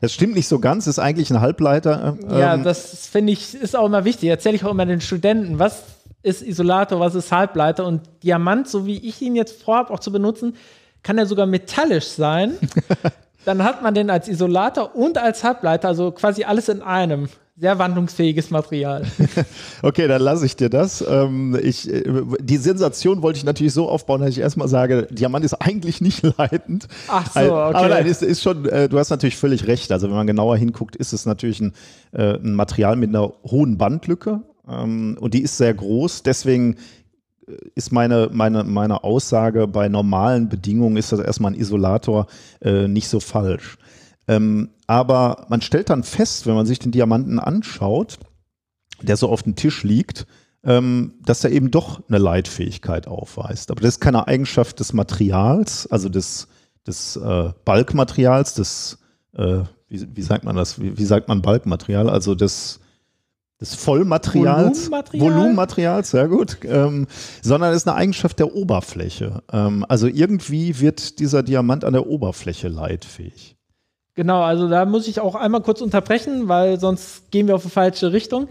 Das stimmt nicht so ganz, ist eigentlich ein Halbleiter. Ähm, ja, das finde ich, ist auch immer wichtig. Erzähle ich auch immer den Studenten, was ist Isolator, was ist Halbleiter. Und Diamant, so wie ich ihn jetzt vorhabe auch zu benutzen, kann er sogar metallisch sein. Dann hat man den als Isolator und als Halbleiter, also quasi alles in einem. Sehr wandlungsfähiges Material. okay, dann lasse ich dir das. Ähm, ich, äh, die Sensation wollte ich natürlich so aufbauen, dass ich erstmal sage, Diamant ist eigentlich nicht leitend. Ach so, okay. Aber nein, ist, ist schon, äh, du hast natürlich völlig recht. Also wenn man genauer hinguckt, ist es natürlich ein, äh, ein Material mit einer hohen Bandlücke. Ähm, und die ist sehr groß. Deswegen ist meine, meine, meine Aussage, bei normalen Bedingungen ist das erstmal ein Isolator äh, nicht so falsch. Ähm, aber man stellt dann fest, wenn man sich den Diamanten anschaut, der so auf dem Tisch liegt, ähm, dass er eben doch eine Leitfähigkeit aufweist. Aber das ist keine Eigenschaft des Materials, also des, des äh, Balkmaterials, des, äh, wie, wie, sagt man das, wie, wie sagt man Balkmaterial, also des des Vollmaterials, Volumenmaterial? Volumenmaterials, sehr gut, ähm, sondern ist eine Eigenschaft der Oberfläche. Ähm, also irgendwie wird dieser Diamant an der Oberfläche leitfähig. Genau, also da muss ich auch einmal kurz unterbrechen, weil sonst gehen wir auf die falsche Richtung.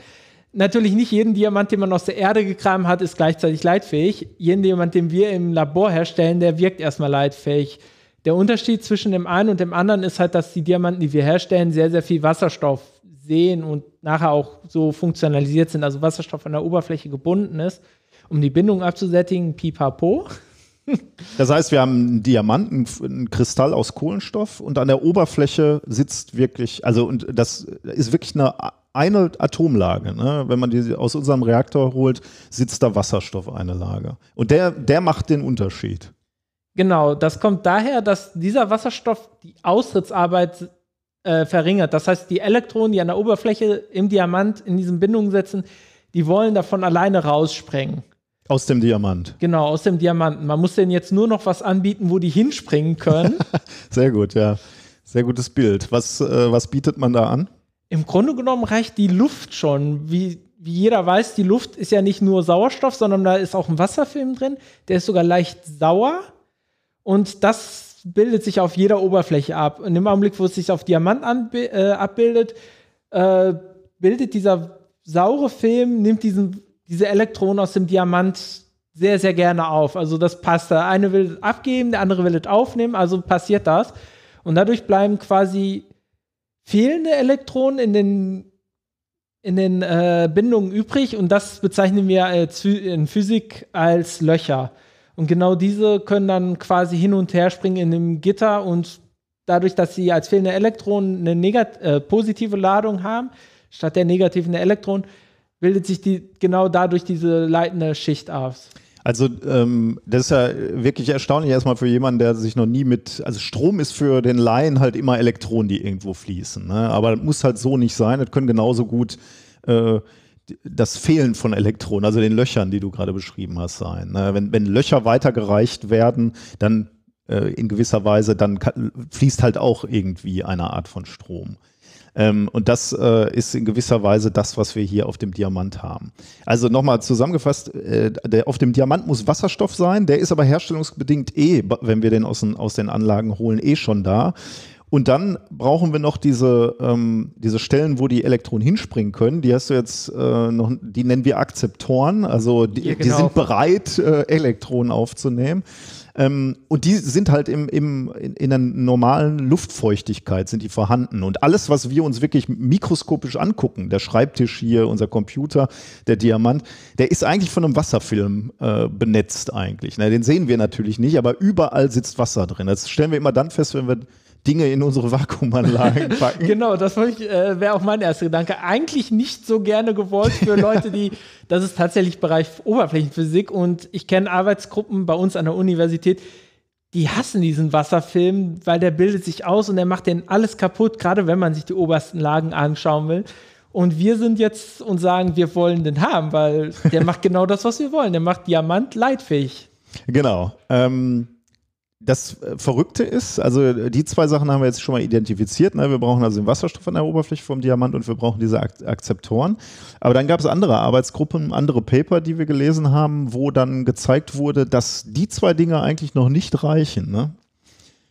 Natürlich nicht jeden Diamant, den man aus der Erde gekramt hat, ist gleichzeitig leitfähig. Jeden Diamant, den wir im Labor herstellen, der wirkt erstmal leitfähig. Der Unterschied zwischen dem einen und dem anderen ist halt, dass die Diamanten, die wir herstellen, sehr, sehr viel Wasserstoff sehen und nachher auch so funktionalisiert sind, also Wasserstoff an der Oberfläche gebunden ist, um die Bindung abzusättigen, pipapo. Das heißt, wir haben einen Diamanten, einen Kristall aus Kohlenstoff und an der Oberfläche sitzt wirklich, also und das ist wirklich eine, eine Atomlage. Ne? Wenn man die aus unserem Reaktor holt, sitzt da Wasserstoff eine Lage. Und der, der macht den Unterschied. Genau, das kommt daher, dass dieser Wasserstoff die Austrittsarbeit äh, verringert. Das heißt, die Elektronen, die an der Oberfläche im Diamant in diesen Bindungen sitzen, die wollen davon alleine raussprengen. Aus dem Diamant. Genau, aus dem Diamanten. Man muss denen jetzt nur noch was anbieten, wo die hinspringen können. Sehr gut, ja. Sehr gutes Bild. Was, äh, was bietet man da an? Im Grunde genommen reicht die Luft schon. Wie, wie jeder weiß, die Luft ist ja nicht nur Sauerstoff, sondern da ist auch ein Wasserfilm drin. Der ist sogar leicht sauer. Und das bildet sich auf jeder Oberfläche ab. Und im Augenblick, wo es sich auf Diamant anbi- äh, abbildet, äh, bildet dieser saure Film, nimmt diesen, diese Elektronen aus dem Diamant sehr, sehr gerne auf. Also das passt. Der eine will es abgeben, der andere will es aufnehmen, also passiert das. Und dadurch bleiben quasi fehlende Elektronen in den, in den äh, Bindungen übrig und das bezeichnen wir Phy- in Physik als Löcher. Und genau diese können dann quasi hin und her springen in dem Gitter und dadurch, dass sie als fehlende Elektronen eine negat äh, positive Ladung haben, statt der negativen Elektronen, bildet sich die genau dadurch diese leitende Schicht aus. Also ähm, das ist ja wirklich erstaunlich erstmal für jemanden, der sich noch nie mit, also Strom ist für den Laien halt immer Elektronen, die irgendwo fließen. Ne? Aber das muss halt so nicht sein. Das können genauso gut äh, das Fehlen von Elektronen, also den Löchern, die du gerade beschrieben hast, sein. Ne? Wenn, wenn Löcher weitergereicht werden, dann äh, in gewisser Weise, dann fließt halt auch irgendwie eine Art von Strom. Ähm, und das äh, ist in gewisser Weise das, was wir hier auf dem Diamant haben. Also nochmal zusammengefasst, äh, der, auf dem Diamant muss Wasserstoff sein, der ist aber herstellungsbedingt eh, wenn wir den aus den, aus den Anlagen holen, eh schon da. Und dann brauchen wir noch diese, ähm, diese Stellen, wo die Elektronen hinspringen können. Die hast du jetzt äh, noch, die nennen wir Akzeptoren. Also die, Ja, die genau. sind bereit, äh, Elektronen aufzunehmen. Ähm, und die sind halt im, im, in, in einer normalen Luftfeuchtigkeit sind die vorhanden. Und alles, was wir uns wirklich mikroskopisch angucken, der Schreibtisch hier, unser Computer, der Diamant, der ist eigentlich von einem Wasserfilm äh, benetzt eigentlich. Ne? Den sehen wir natürlich nicht, aber überall sitzt Wasser drin. Das stellen wir immer dann fest, wenn wir Dinge in unsere Vakuumanlagen packen. Genau, das äh, wäre auch mein erster Gedanke. Eigentlich nicht so gerne gewollt für Leute, die, das ist tatsächlich Bereich Oberflächenphysik und ich kenne Arbeitsgruppen bei uns an der Universität, die hassen diesen Wasserfilm, weil der bildet sich aus und der macht den alles kaputt, gerade wenn man sich die obersten Lagen anschauen will. Und wir sind jetzt und sagen, wir wollen den haben, weil der macht genau das, was wir wollen. Der macht Diamant leitfähig. Genau. Ähm, das äh, Verrückte ist, also äh, die zwei Sachen haben wir jetzt schon mal identifiziert. Ne? Wir brauchen also den Wasserstoff an der Oberfläche vom Diamant und wir brauchen diese Ak Akzeptoren. Aber dann gab es andere Arbeitsgruppen, andere Paper, die wir gelesen haben, wo dann gezeigt wurde, dass die zwei Dinge eigentlich noch nicht reichen. Ne?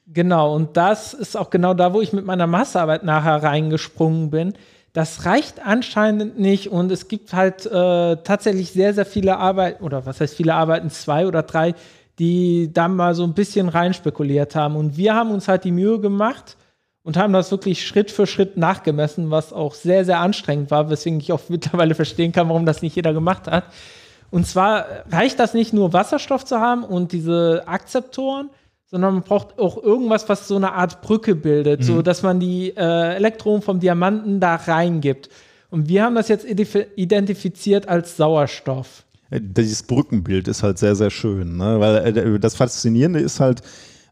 Genau, und das ist auch genau da, wo ich mit meiner Masterarbeit nachher reingesprungen bin. Das reicht anscheinend nicht und es gibt halt äh, tatsächlich sehr, sehr viele Arbeiten, oder was heißt viele Arbeiten, zwei oder drei, die da mal so ein bisschen rein spekuliert haben. Und wir haben uns halt die Mühe gemacht und haben das wirklich Schritt für Schritt nachgemessen, was auch sehr, sehr anstrengend war, weswegen ich auch mittlerweile verstehen kann, warum das nicht jeder gemacht hat. Und zwar reicht das nicht nur Wasserstoff zu haben und diese Akzeptoren, sondern man braucht auch irgendwas, was so eine Art Brücke bildet, so dass man die äh, Elektronen vom Diamanten da reingibt. Und wir haben das jetzt identifiziert als Sauerstoff. Dieses Brückenbild ist halt sehr, sehr schön. Ne? Weil äh, das Faszinierende ist halt,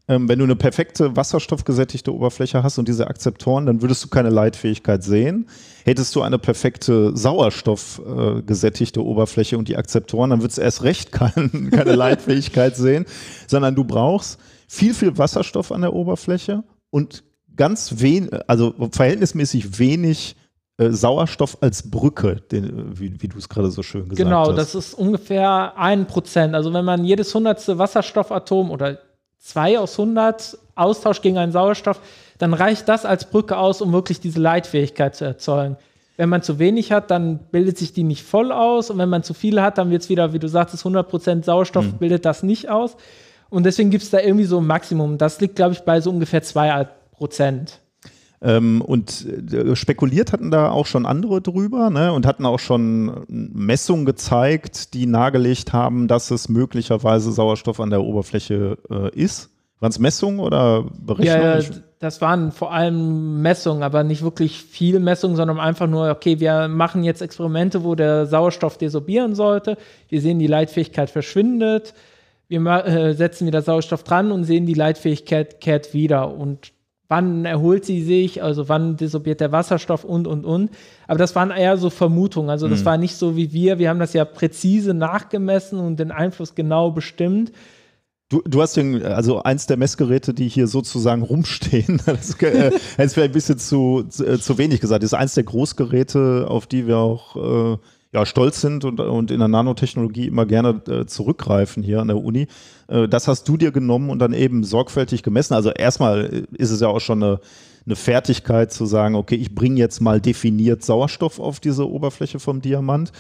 ähm, wenn du eine perfekte wasserstoffgesättigte Oberfläche hast und diese Akzeptoren, dann würdest du keine Leitfähigkeit sehen. Hättest du eine perfekte sauerstoffgesättigte äh, Oberfläche und die Akzeptoren, dann würdest du erst recht kein, keine Leitfähigkeit sehen, sondern du brauchst viel, viel Wasserstoff an der Oberfläche und ganz wenig, also verhältnismäßig wenig Sauerstoff als Brücke, den, wie, wie du es gerade so schön gesagt genau, hast. Genau, das ist ungefähr ein Prozent. Also wenn man jedes hundertste Wasserstoffatom oder zwei aus 100 austauscht gegen einen Sauerstoff, dann reicht das als Brücke aus, um wirklich diese Leitfähigkeit zu erzeugen. Wenn man zu wenig hat, dann bildet sich die nicht voll aus. Und wenn man zu viel hat, dann wird es wieder, wie du sagtest, 100% Sauerstoff mhm. bildet das nicht aus. Und deswegen gibt es da irgendwie so ein Maximum. Das liegt, glaube ich, bei so ungefähr 2%. Ähm, und äh, spekuliert hatten da auch schon andere drüber ne, und hatten auch schon Messungen gezeigt, die nahegelegt haben, dass es möglicherweise Sauerstoff an der Oberfläche äh, ist. Waren es Messungen oder Berechnungen? Ja, das waren vor allem Messungen, aber nicht wirklich viel Messungen, sondern einfach nur, okay, wir machen jetzt Experimente, wo der Sauerstoff desorbieren sollte. Wir sehen, die Leitfähigkeit verschwindet. Wir äh, setzen wieder Sauerstoff dran und sehen, die Leitfähigkeit kehrt wieder. Und wann erholt sie sich, also wann desorbiert der Wasserstoff und, und, und. Aber das waren eher so Vermutungen. Also das mhm. war nicht so wie wir. Wir haben das ja präzise nachgemessen und den Einfluss genau bestimmt. Du, du hast den, also eins der Messgeräte, die hier sozusagen rumstehen, das, äh, ist vielleicht ein bisschen zu, zu, äh, zu, wenig gesagt, das ist eins der Großgeräte, auf die wir auch äh, ja, stolz sind und, und in der Nanotechnologie immer gerne äh, zurückgreifen hier an der Uni. Äh, das hast du dir genommen und dann eben sorgfältig gemessen. Also erstmal ist es ja auch schon eine, eine Fertigkeit zu sagen, okay, ich bringe jetzt mal definiert Sauerstoff auf diese Oberfläche vom Diamant.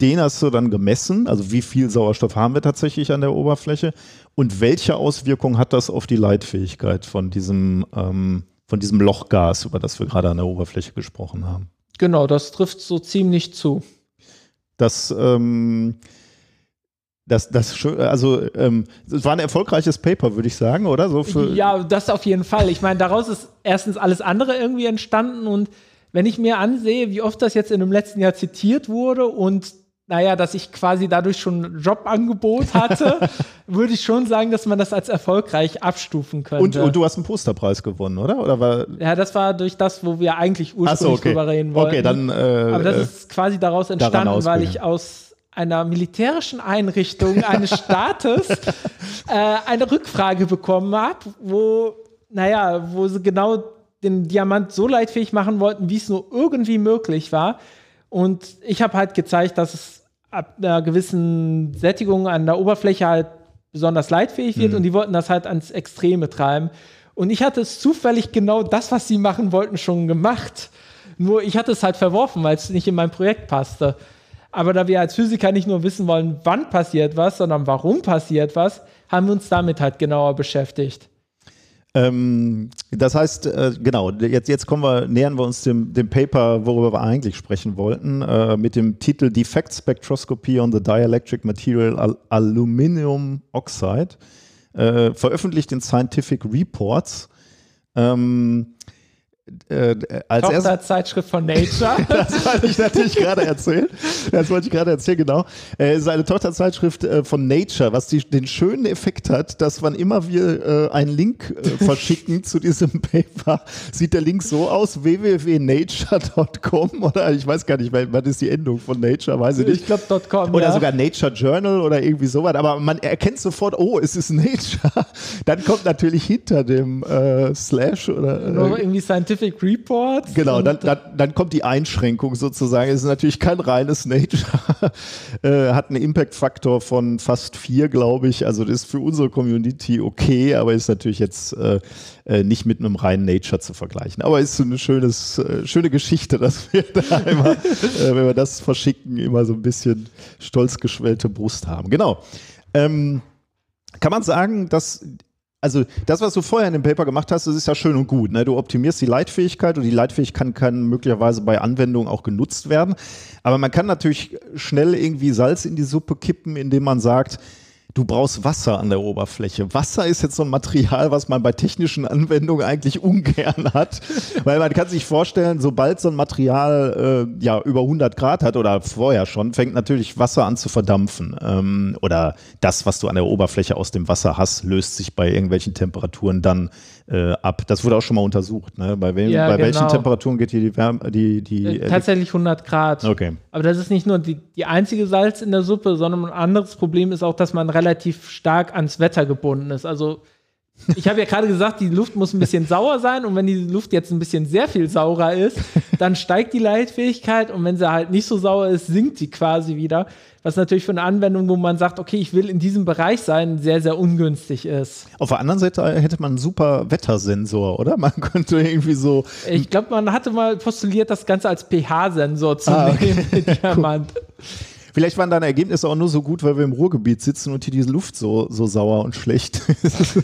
Den hast du dann gemessen, also wie viel Sauerstoff haben wir tatsächlich an der Oberfläche und welche Auswirkung hat das auf die Leitfähigkeit von diesem, ähm, von diesem Lochgas, über das wir gerade an der Oberfläche gesprochen haben? Genau, das trifft so ziemlich zu. Das, ähm, das, das, also, ähm, war ein erfolgreiches Paper, würde ich sagen, oder? So ja, das auf jeden Fall. Ich meine, daraus ist erstens alles andere irgendwie entstanden und wenn ich mir ansehe, wie oft das jetzt in dem letzten Jahr zitiert wurde und naja, dass ich quasi dadurch schon ein Jobangebot hatte, würde ich schon sagen, dass man das als erfolgreich abstufen könnte. Und, und, du hast einen Posterpreis gewonnen, oder? oder war ja, das war durch das, wo wir eigentlich ursprünglich so, okay. drüber reden wollten. Okay, dann. Äh, Aber das ist quasi daraus entstanden, weil ich aus einer militärischen Einrichtung eines Staates äh, eine Rückfrage bekommen habe, wo, naja, wo sie genau den Diamant so leitfähig machen wollten, wie es nur irgendwie möglich war. Und ich habe halt gezeigt, dass es ab einer gewissen Sättigung an der Oberfläche halt besonders leitfähig wird mhm. und die wollten das halt ans Extreme treiben. Und ich hatte es zufällig genau das, was sie machen wollten, schon gemacht. Nur ich hatte es halt verworfen, weil es nicht in mein Projekt passte. Aber da wir als Physiker nicht nur wissen wollen, wann passiert was, sondern warum passiert was, haben wir uns damit halt genauer beschäftigt. Ähm, das heißt, äh, genau, jetzt, jetzt kommen wir, nähern wir uns dem, dem Paper, worüber wir eigentlich sprechen wollten, äh, mit dem Titel Defect Spectroscopy on the Dielectric Material Al Aluminium Oxide, äh, veröffentlicht in Scientific Reports. Ähm, äh, als Tochterzeitschrift von Nature. das wollte ich natürlich gerade erzählen. Das wollte ich gerade erzählen, genau. Äh, ist eine Tochterzeitschrift äh, von Nature, was die, den schönen Effekt hat, dass wann immer wir äh, einen Link äh, verschicken zu diesem Paper, sieht der Link so aus, www.nature.com oder ich weiß gar nicht, was ist die Endung von Nature, weiß ich nicht. Ich glaube .com, Oder ja. sogar Nature Journal oder irgendwie sowas, aber man erkennt sofort, oh, es ist Nature. Dann kommt natürlich hinter dem äh, Slash oder Noch irgendwie Scientific Scientific Reports. Genau, dann, dann, dann, kommt die Einschränkung sozusagen. Es ist natürlich kein reines Nature. äh, hat einen Impact-Faktor von fast vier, glaube ich. Also das ist für unsere Community okay, aber ist natürlich jetzt äh, äh nicht mit einem reinen Nature zu vergleichen. Aber ist so eine schönes, äh, schöne Geschichte, dass wir da immer, äh, wenn wir das verschicken, immer so ein bisschen stolz geschwellte Brust haben. Genau. Ähm, kann man sagen, dass also das, was du vorher in dem Paper gemacht hast, das ist ja schön und gut. Ne? Du optimierst die Leitfähigkeit und die Leitfähigkeit kann, kann möglicherweise bei Anwendung auch genutzt werden. Aber man kann natürlich schnell irgendwie Salz in die Suppe kippen, indem man sagt, du brauchst Wasser an der Oberfläche. Wasser ist jetzt so ein Material, was man bei technischen Anwendungen eigentlich ungern hat, weil man kann sich vorstellen, sobald so ein Material äh, ja über 100 Grad hat oder vorher schon, fängt natürlich Wasser an zu verdampfen ähm, oder das, was du an der Oberfläche aus dem Wasser hast, löst sich bei irgendwelchen Temperaturen dann äh, ab. Das wurde auch schon mal untersucht. Ne? Bei, wem, ja, bei genau. welchen Temperaturen geht hier die Wärme? Die, die, äh, Tatsächlich 100 Grad. Okay. Aber das ist nicht nur die, die einzige Salz in der Suppe, sondern ein anderes Problem ist auch, dass man relativ stark ans Wetter gebunden ist. Also ich habe ja gerade gesagt, die Luft muss ein bisschen sauer sein und wenn die Luft jetzt ein bisschen sehr viel saurer ist, dann steigt die Leitfähigkeit und wenn sie halt nicht so sauer ist, sinkt sie quasi wieder. Was natürlich für eine Anwendung, wo man sagt, okay, ich will in diesem Bereich sein, sehr, sehr ungünstig ist. Auf der anderen Seite hätte man einen super Wettersensor, oder? Man könnte irgendwie so. Ich glaube, man hatte mal postuliert, das Ganze als pH-Sensor zu ah, okay. nehmen mit Diamant. Vielleicht waren deine Ergebnisse auch nur so gut, weil wir im Ruhrgebiet sitzen und hier diese Luft so, so sauer und schlecht ist.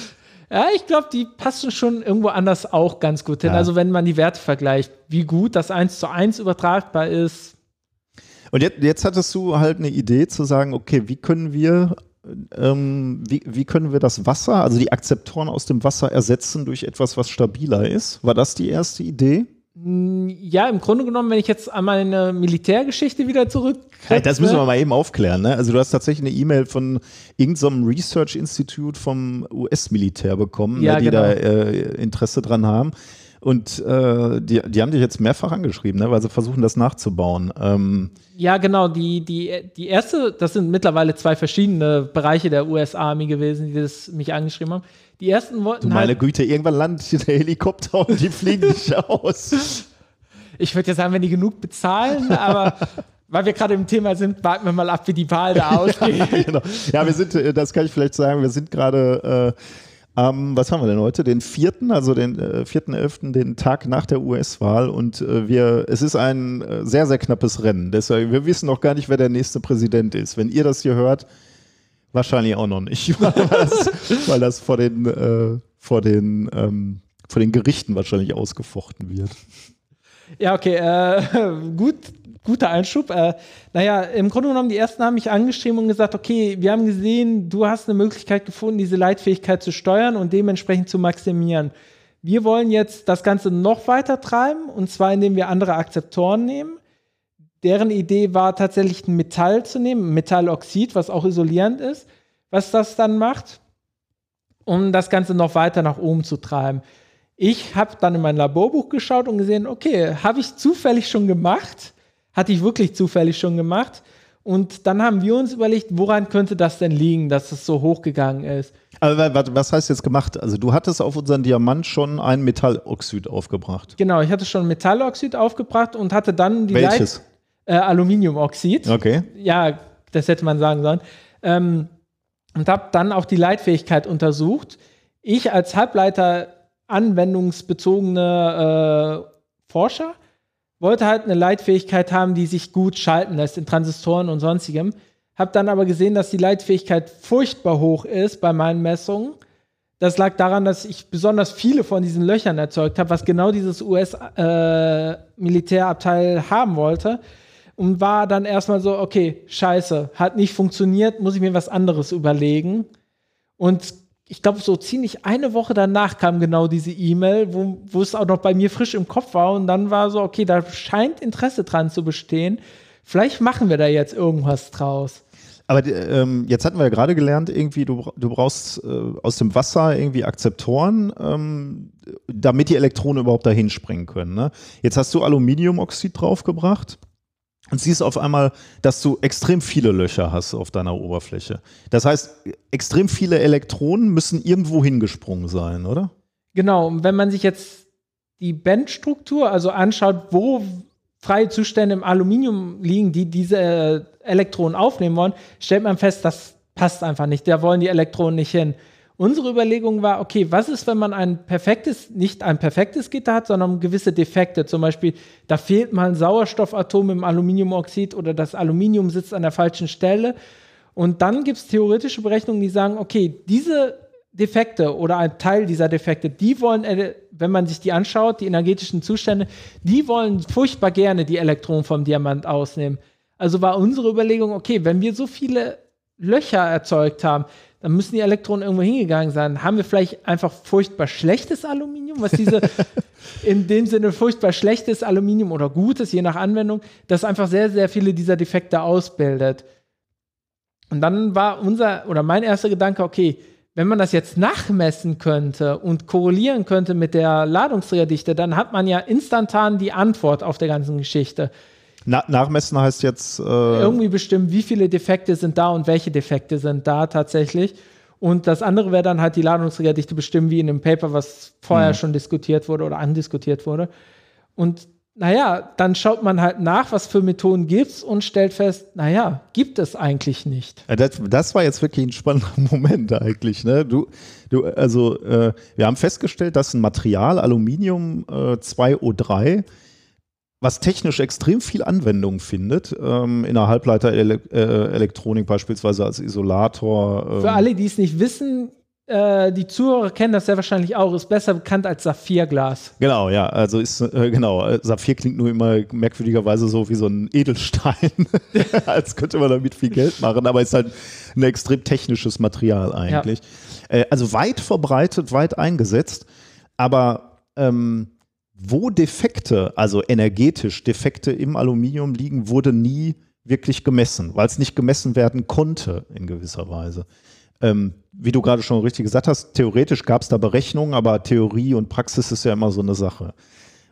ja, ich glaube, die passen schon irgendwo anders auch ganz gut hin. Ja. Also wenn man die Werte vergleicht, wie gut das 1 zu 1 übertragbar ist. Und jetzt, jetzt hattest du halt eine Idee zu sagen, okay, wie können wir ähm, wie, wie, können wir das Wasser, also die Akzeptoren aus dem Wasser ersetzen durch etwas, was stabiler ist? War das die erste Idee? Ja, im Grunde genommen, wenn ich jetzt an meine Militärgeschichte wieder zurück. Das müssen wir mal eben aufklären. Ne? Also du hast tatsächlich eine E-Mail von irgendeinem Research Institute vom US-Militär bekommen, ja, ne, die genau. da äh, Interesse dran haben. Und äh, die, die haben dich jetzt mehrfach angeschrieben, ne, weil sie versuchen, das nachzubauen. Ähm ja, genau. Die, die, die erste, das sind mittlerweile zwei verschiedene Bereiche der US-Army gewesen, die das mich angeschrieben haben. Die ersten wollten. Du meine halt, Güte, irgendwann landet der Helikopter und die fliegen nicht aus. Ich würde ja sagen, wenn die genug bezahlen, aber weil wir gerade im Thema sind, warten wir mal ab, wie die Wahl da ausgeht. genau. Ja, wir sind, äh, das kann ich vielleicht sagen, wir sind gerade. Äh, am, was haben wir denn heute? Den vierten, also den äh, 4.11., den Tag nach der US-Wahl. Und äh, wir, es ist ein äh, sehr, sehr knappes Rennen. Deshalb, wir wissen noch gar nicht, wer der nächste Präsident ist. Wenn ihr das hier hört, Wahrscheinlich auch noch nicht, weil das, weil das vor den, äh, vor, den, ähm, vor den Gerichten wahrscheinlich ausgefochten wird. Ja, okay, äh, gut, guter Einschub. Äh, naja, im Grunde genommen, die ersten haben mich angeschrieben und gesagt, okay, wir haben gesehen, du hast eine Möglichkeit gefunden, diese Leitfähigkeit zu steuern und dementsprechend zu maximieren. Wir wollen jetzt das Ganze noch weiter treiben und zwar indem wir andere Akzeptoren nehmen deren Idee war tatsächlich ein Metall zu nehmen, Metalloxid, was auch isolierend ist, was das dann macht, um das Ganze noch weiter nach oben zu treiben. Ich habe dann in mein Laborbuch geschaut und gesehen, okay, habe ich zufällig schon gemacht, hatte ich wirklich zufällig schon gemacht. Und dann haben wir uns überlegt, woran könnte das denn liegen, dass es so hochgegangen ist. Aber was heißt jetzt gemacht? Also du hattest auf unseren Diamant schon ein Metalloxid aufgebracht. Genau, ich hatte schon Metalloxid aufgebracht und hatte dann die Welches? Leit äh, Aluminiumoxid. Okay. Ja, das hätte man sagen sollen. Ähm, und habe dann auch die Leitfähigkeit untersucht. Ich als Halbleiter anwendungsbezogene äh, Forscher wollte halt eine Leitfähigkeit haben, die sich gut schalten lässt in Transistoren und sonstigem. Habe dann aber gesehen, dass die Leitfähigkeit furchtbar hoch ist bei meinen Messungen. Das lag daran, dass ich besonders viele von diesen Löchern erzeugt habe, was genau dieses US-Militärabteil äh, haben wollte und war dann erstmal so, okay, scheiße, hat nicht funktioniert, muss ich mir was anderes überlegen. Und ich glaube, so ziemlich eine Woche danach kam genau diese E-Mail, wo, wo es auch noch bei mir frisch im Kopf war. Und dann war so, okay, da scheint Interesse dran zu bestehen. Vielleicht machen wir da jetzt irgendwas draus. Aber ähm, jetzt hatten wir ja gerade gelernt, irgendwie, du, du brauchst äh, aus dem Wasser irgendwie Akzeptoren, ähm, damit die Elektronen überhaupt dahin springen können. Ne? Jetzt hast du Aluminiumoxid draufgebracht und siehst auf einmal, dass du extrem viele Löcher hast auf deiner Oberfläche. Das heißt, extrem viele Elektronen müssen irgendwo hingesprungen sein, oder? Genau, und wenn man sich jetzt die Bandstruktur, also anschaut, wo freie Zustände im Aluminium liegen, die diese äh, Elektronen aufnehmen wollen, stellt man fest, das passt einfach nicht. Da wollen die Elektronen nicht hin. Unsere Überlegung war, okay, was ist, wenn man ein perfektes, nicht ein perfektes Gitter hat, sondern gewisse Defekte? Zum Beispiel, da fehlt mal ein Sauerstoffatom im Aluminiumoxid oder das Aluminium sitzt an der falschen Stelle. Und dann gibt es theoretische Berechnungen, die sagen, okay, diese Defekte oder ein Teil dieser Defekte, die wollen, äh, wenn man sich die anschaut, die energetischen Zustände, die wollen furchtbar gerne die Elektronen vom Diamant ausnehmen. Also war unsere Überlegung, okay, wenn wir so viele Löcher erzeugt haben, dann müssen die Elektronen irgendwo hingegangen sein. Haben wir vielleicht einfach furchtbar schlechtes Aluminium, was diese in dem Sinne furchtbar schlechtes Aluminium oder gutes, je nach Anwendung, das einfach sehr, sehr viele dieser Defekte ausbildet. Und dann war unser oder mein erster Gedanke, okay, wenn man das jetzt nachmessen könnte und korrelieren könnte mit der Ladungsträgerdichte, dann hat man ja instantan die Antwort auf der ganzen Geschichte. Na, nachmessen heißt jetzt. Äh Irgendwie bestimmen, wie viele Defekte sind da und welche Defekte sind da tatsächlich. Und das andere wäre dann halt die Ladungsträgerdichte bestimmen, wie in einem Paper, was vorher mhm. schon diskutiert wurde oder andiskutiert wurde. Und naja, dann schaut man halt nach, was für Methoden gibt es und stellt fest, naja, gibt es eigentlich nicht. Das, das war jetzt wirklich ein spannender Moment eigentlich. Ne? Du, du, also äh, wir haben festgestellt, dass ein Material, Aluminium äh, 2O3, was technisch extrem viel Anwendung findet, ähm, in der Halbleiterelektronik äh, beispielsweise als Isolator. Ähm. Für alle, die es nicht wissen, äh, die Zuhörer kennen das sehr wahrscheinlich auch, ist besser bekannt als Saphirglas. Genau, ja, also ist, äh, genau, äh, Saphir klingt nur immer merkwürdigerweise so wie so ein Edelstein, als könnte man damit viel Geld machen, aber ist halt ein extrem technisches Material eigentlich. Ja. Äh, also weit verbreitet, weit eingesetzt, aber ähm, wo Defekte, also energetisch Defekte im Aluminium liegen, wurde nie wirklich gemessen, weil es nicht gemessen werden konnte in gewisser Weise. Ähm, wie du gerade schon richtig gesagt hast, theoretisch gab es da Berechnungen, aber Theorie und Praxis ist ja immer so eine Sache.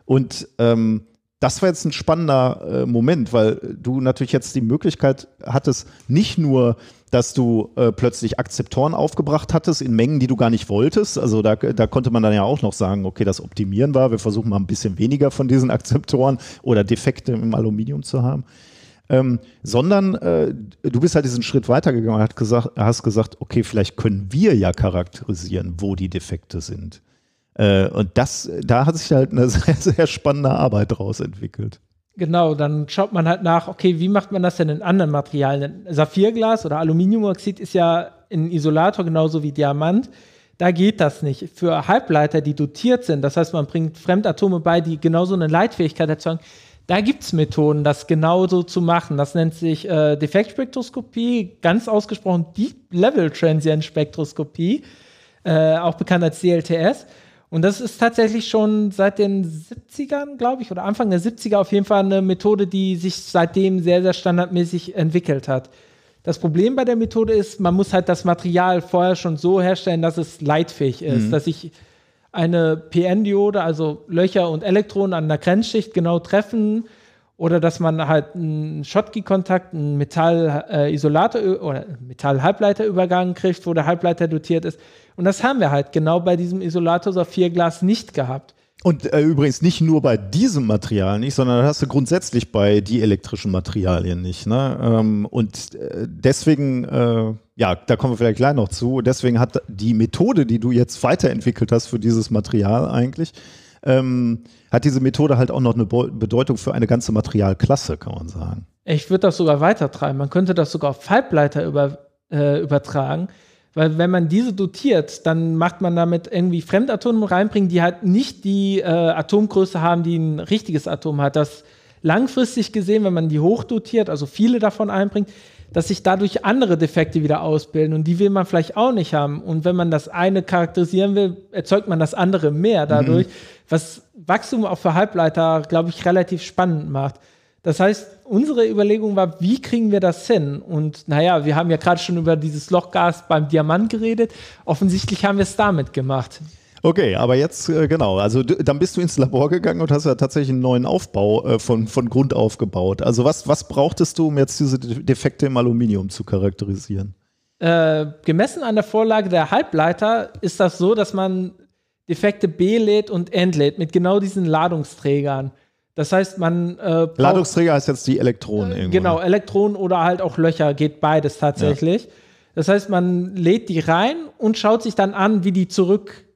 Und ähm, das war jetzt ein spannender äh, Moment, weil du natürlich jetzt die Möglichkeit hattest, nicht nur, dass du äh, plötzlich Akzeptoren aufgebracht hattest in Mengen, die du gar nicht wolltest. Also da, da konnte man dann ja auch noch sagen, okay, das Optimieren war, wir versuchen mal ein bisschen weniger von diesen Akzeptoren oder Defekte im Aluminium zu haben. Ähm, sondern äh, du bist halt diesen Schritt weitergegangen und hast gesagt, hast gesagt, okay, vielleicht können wir ja charakterisieren, wo die Defekte sind. Äh, und das, da hat sich halt eine sehr, sehr spannende Arbeit daraus entwickelt. Genau, dann schaut man halt nach, okay, wie macht man das denn in anderen Materialien? Saphirglas oder Aluminiumoxid ist ja ein Isolator genauso wie Diamant. Da geht das nicht. Für Halbleiter, die dotiert sind, das heißt, man bringt Fremdatome bei, die genauso eine Leitfähigkeit erzeugen, da gibt es Methoden, das genauso zu machen. Das nennt sich äh, Defektspektroskopie, ganz ausgesprochen Deep Level Transient Spektroskopie, äh, auch bekannt als DLTS. Und das ist tatsächlich schon seit den 70ern, glaube ich, oder Anfang der 70er auf jeden Fall eine Methode, die sich seitdem sehr, sehr standardmäßig entwickelt hat. Das Problem bei der Methode ist, man muss halt das Material vorher schon so herstellen, dass es leitfähig ist, mhm. dass ich eine PN-Diode, also Löcher und Elektronen an der Grenzschicht genau treffen oder dass man halt einen Schottky-Kontakt, einen Metall-Isolator äh, oder Metall-Halbleiterübergang kriegt, wo der Halbleiter dotiert ist. Und das haben wir halt genau bei diesem Isolator Saphirglas nicht gehabt. Und äh, übrigens nicht nur bei diesem Material nicht, sondern das hast du grundsätzlich bei dielektrischen Materialien nicht. Ne? Ähm, und äh, deswegen, äh, ja, da kommen wir vielleicht gleich noch zu. Deswegen hat die Methode, die du jetzt weiterentwickelt hast für dieses Material eigentlich, ähm, hat diese Methode halt auch noch eine Bedeutung für eine ganze Materialklasse, kann man sagen. Ich würde das sogar weitertreiben. Man könnte das sogar auf Halbleiter über, äh, übertragen. Weil wenn man diese dotiert, dann macht man damit irgendwie Fremdatome reinbringen, die halt nicht die äh, Atomgröße haben, die ein richtiges Atom hat. Das langfristig gesehen, wenn man die hochdotiert, also viele davon einbringt, dass sich dadurch andere Defekte wieder ausbilden und die will man vielleicht auch nicht haben. Und wenn man das eine charakterisieren will, erzeugt man das andere mehr dadurch, mhm. was Wachstum auch für Halbleiter, glaube ich, relativ spannend macht. Das heißt, unsere Überlegung war, wie kriegen wir das hin? Und naja, wir haben ja gerade schon über dieses Lochgas beim Diamant geredet. Offensichtlich haben wir es damit gemacht. Okay, aber jetzt äh, genau, also dann bist du ins Labor gegangen und hast ja tatsächlich einen neuen Aufbau äh, von, von Grund auf gebaut. Also was, was brauchtest du, um jetzt diese Defekte im Aluminium zu charakterisieren? Äh, gemessen an der Vorlage der Halbleiter ist das so, dass man Defekte B-lädt und entlädt mit genau diesen Ladungsträgern. Das heißt, man. Äh, Ladungsträger heißt jetzt die Elektronen äh, irgendwo. Genau, ne? Elektronen oder halt auch Löcher, geht beides tatsächlich. Ja. Das heißt, man lädt die rein und schaut sich dann an, wie die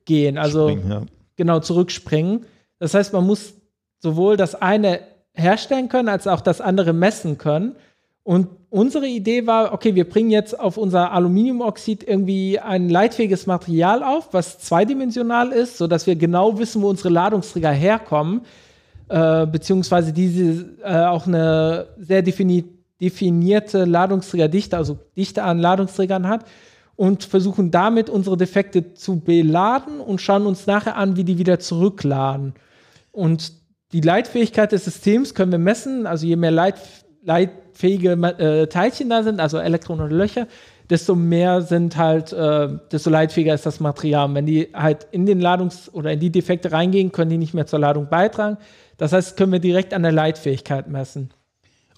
zurückgehen. Also ja. genau, zurückspringen. Das heißt, man muss sowohl das eine herstellen können, als auch das andere messen können. Und unsere Idee war, okay, wir bringen jetzt auf unser Aluminiumoxid irgendwie ein leitfähiges Material auf, was zweidimensional ist, sodass wir genau wissen, wo unsere Ladungsträger herkommen äh, beziehungsweise diese äh, auch eine sehr defini definierte Ladungsträgerdichte, also Dichte an Ladungsträgern hat und versuchen damit unsere Defekte zu beladen und schauen uns nachher an, wie die wieder zurückladen. Und die Leitfähigkeit des Systems können wir messen, also je mehr Leit leitfähige äh, Teilchen da sind, also Elektronen oder Löcher, desto mehr sind halt, äh, desto leitfähiger ist das Material. Und wenn die halt in den Ladungs- oder in die Defekte reingehen, können die nicht mehr zur Ladung beitragen. Das heißt, können wir direkt an der Leitfähigkeit messen.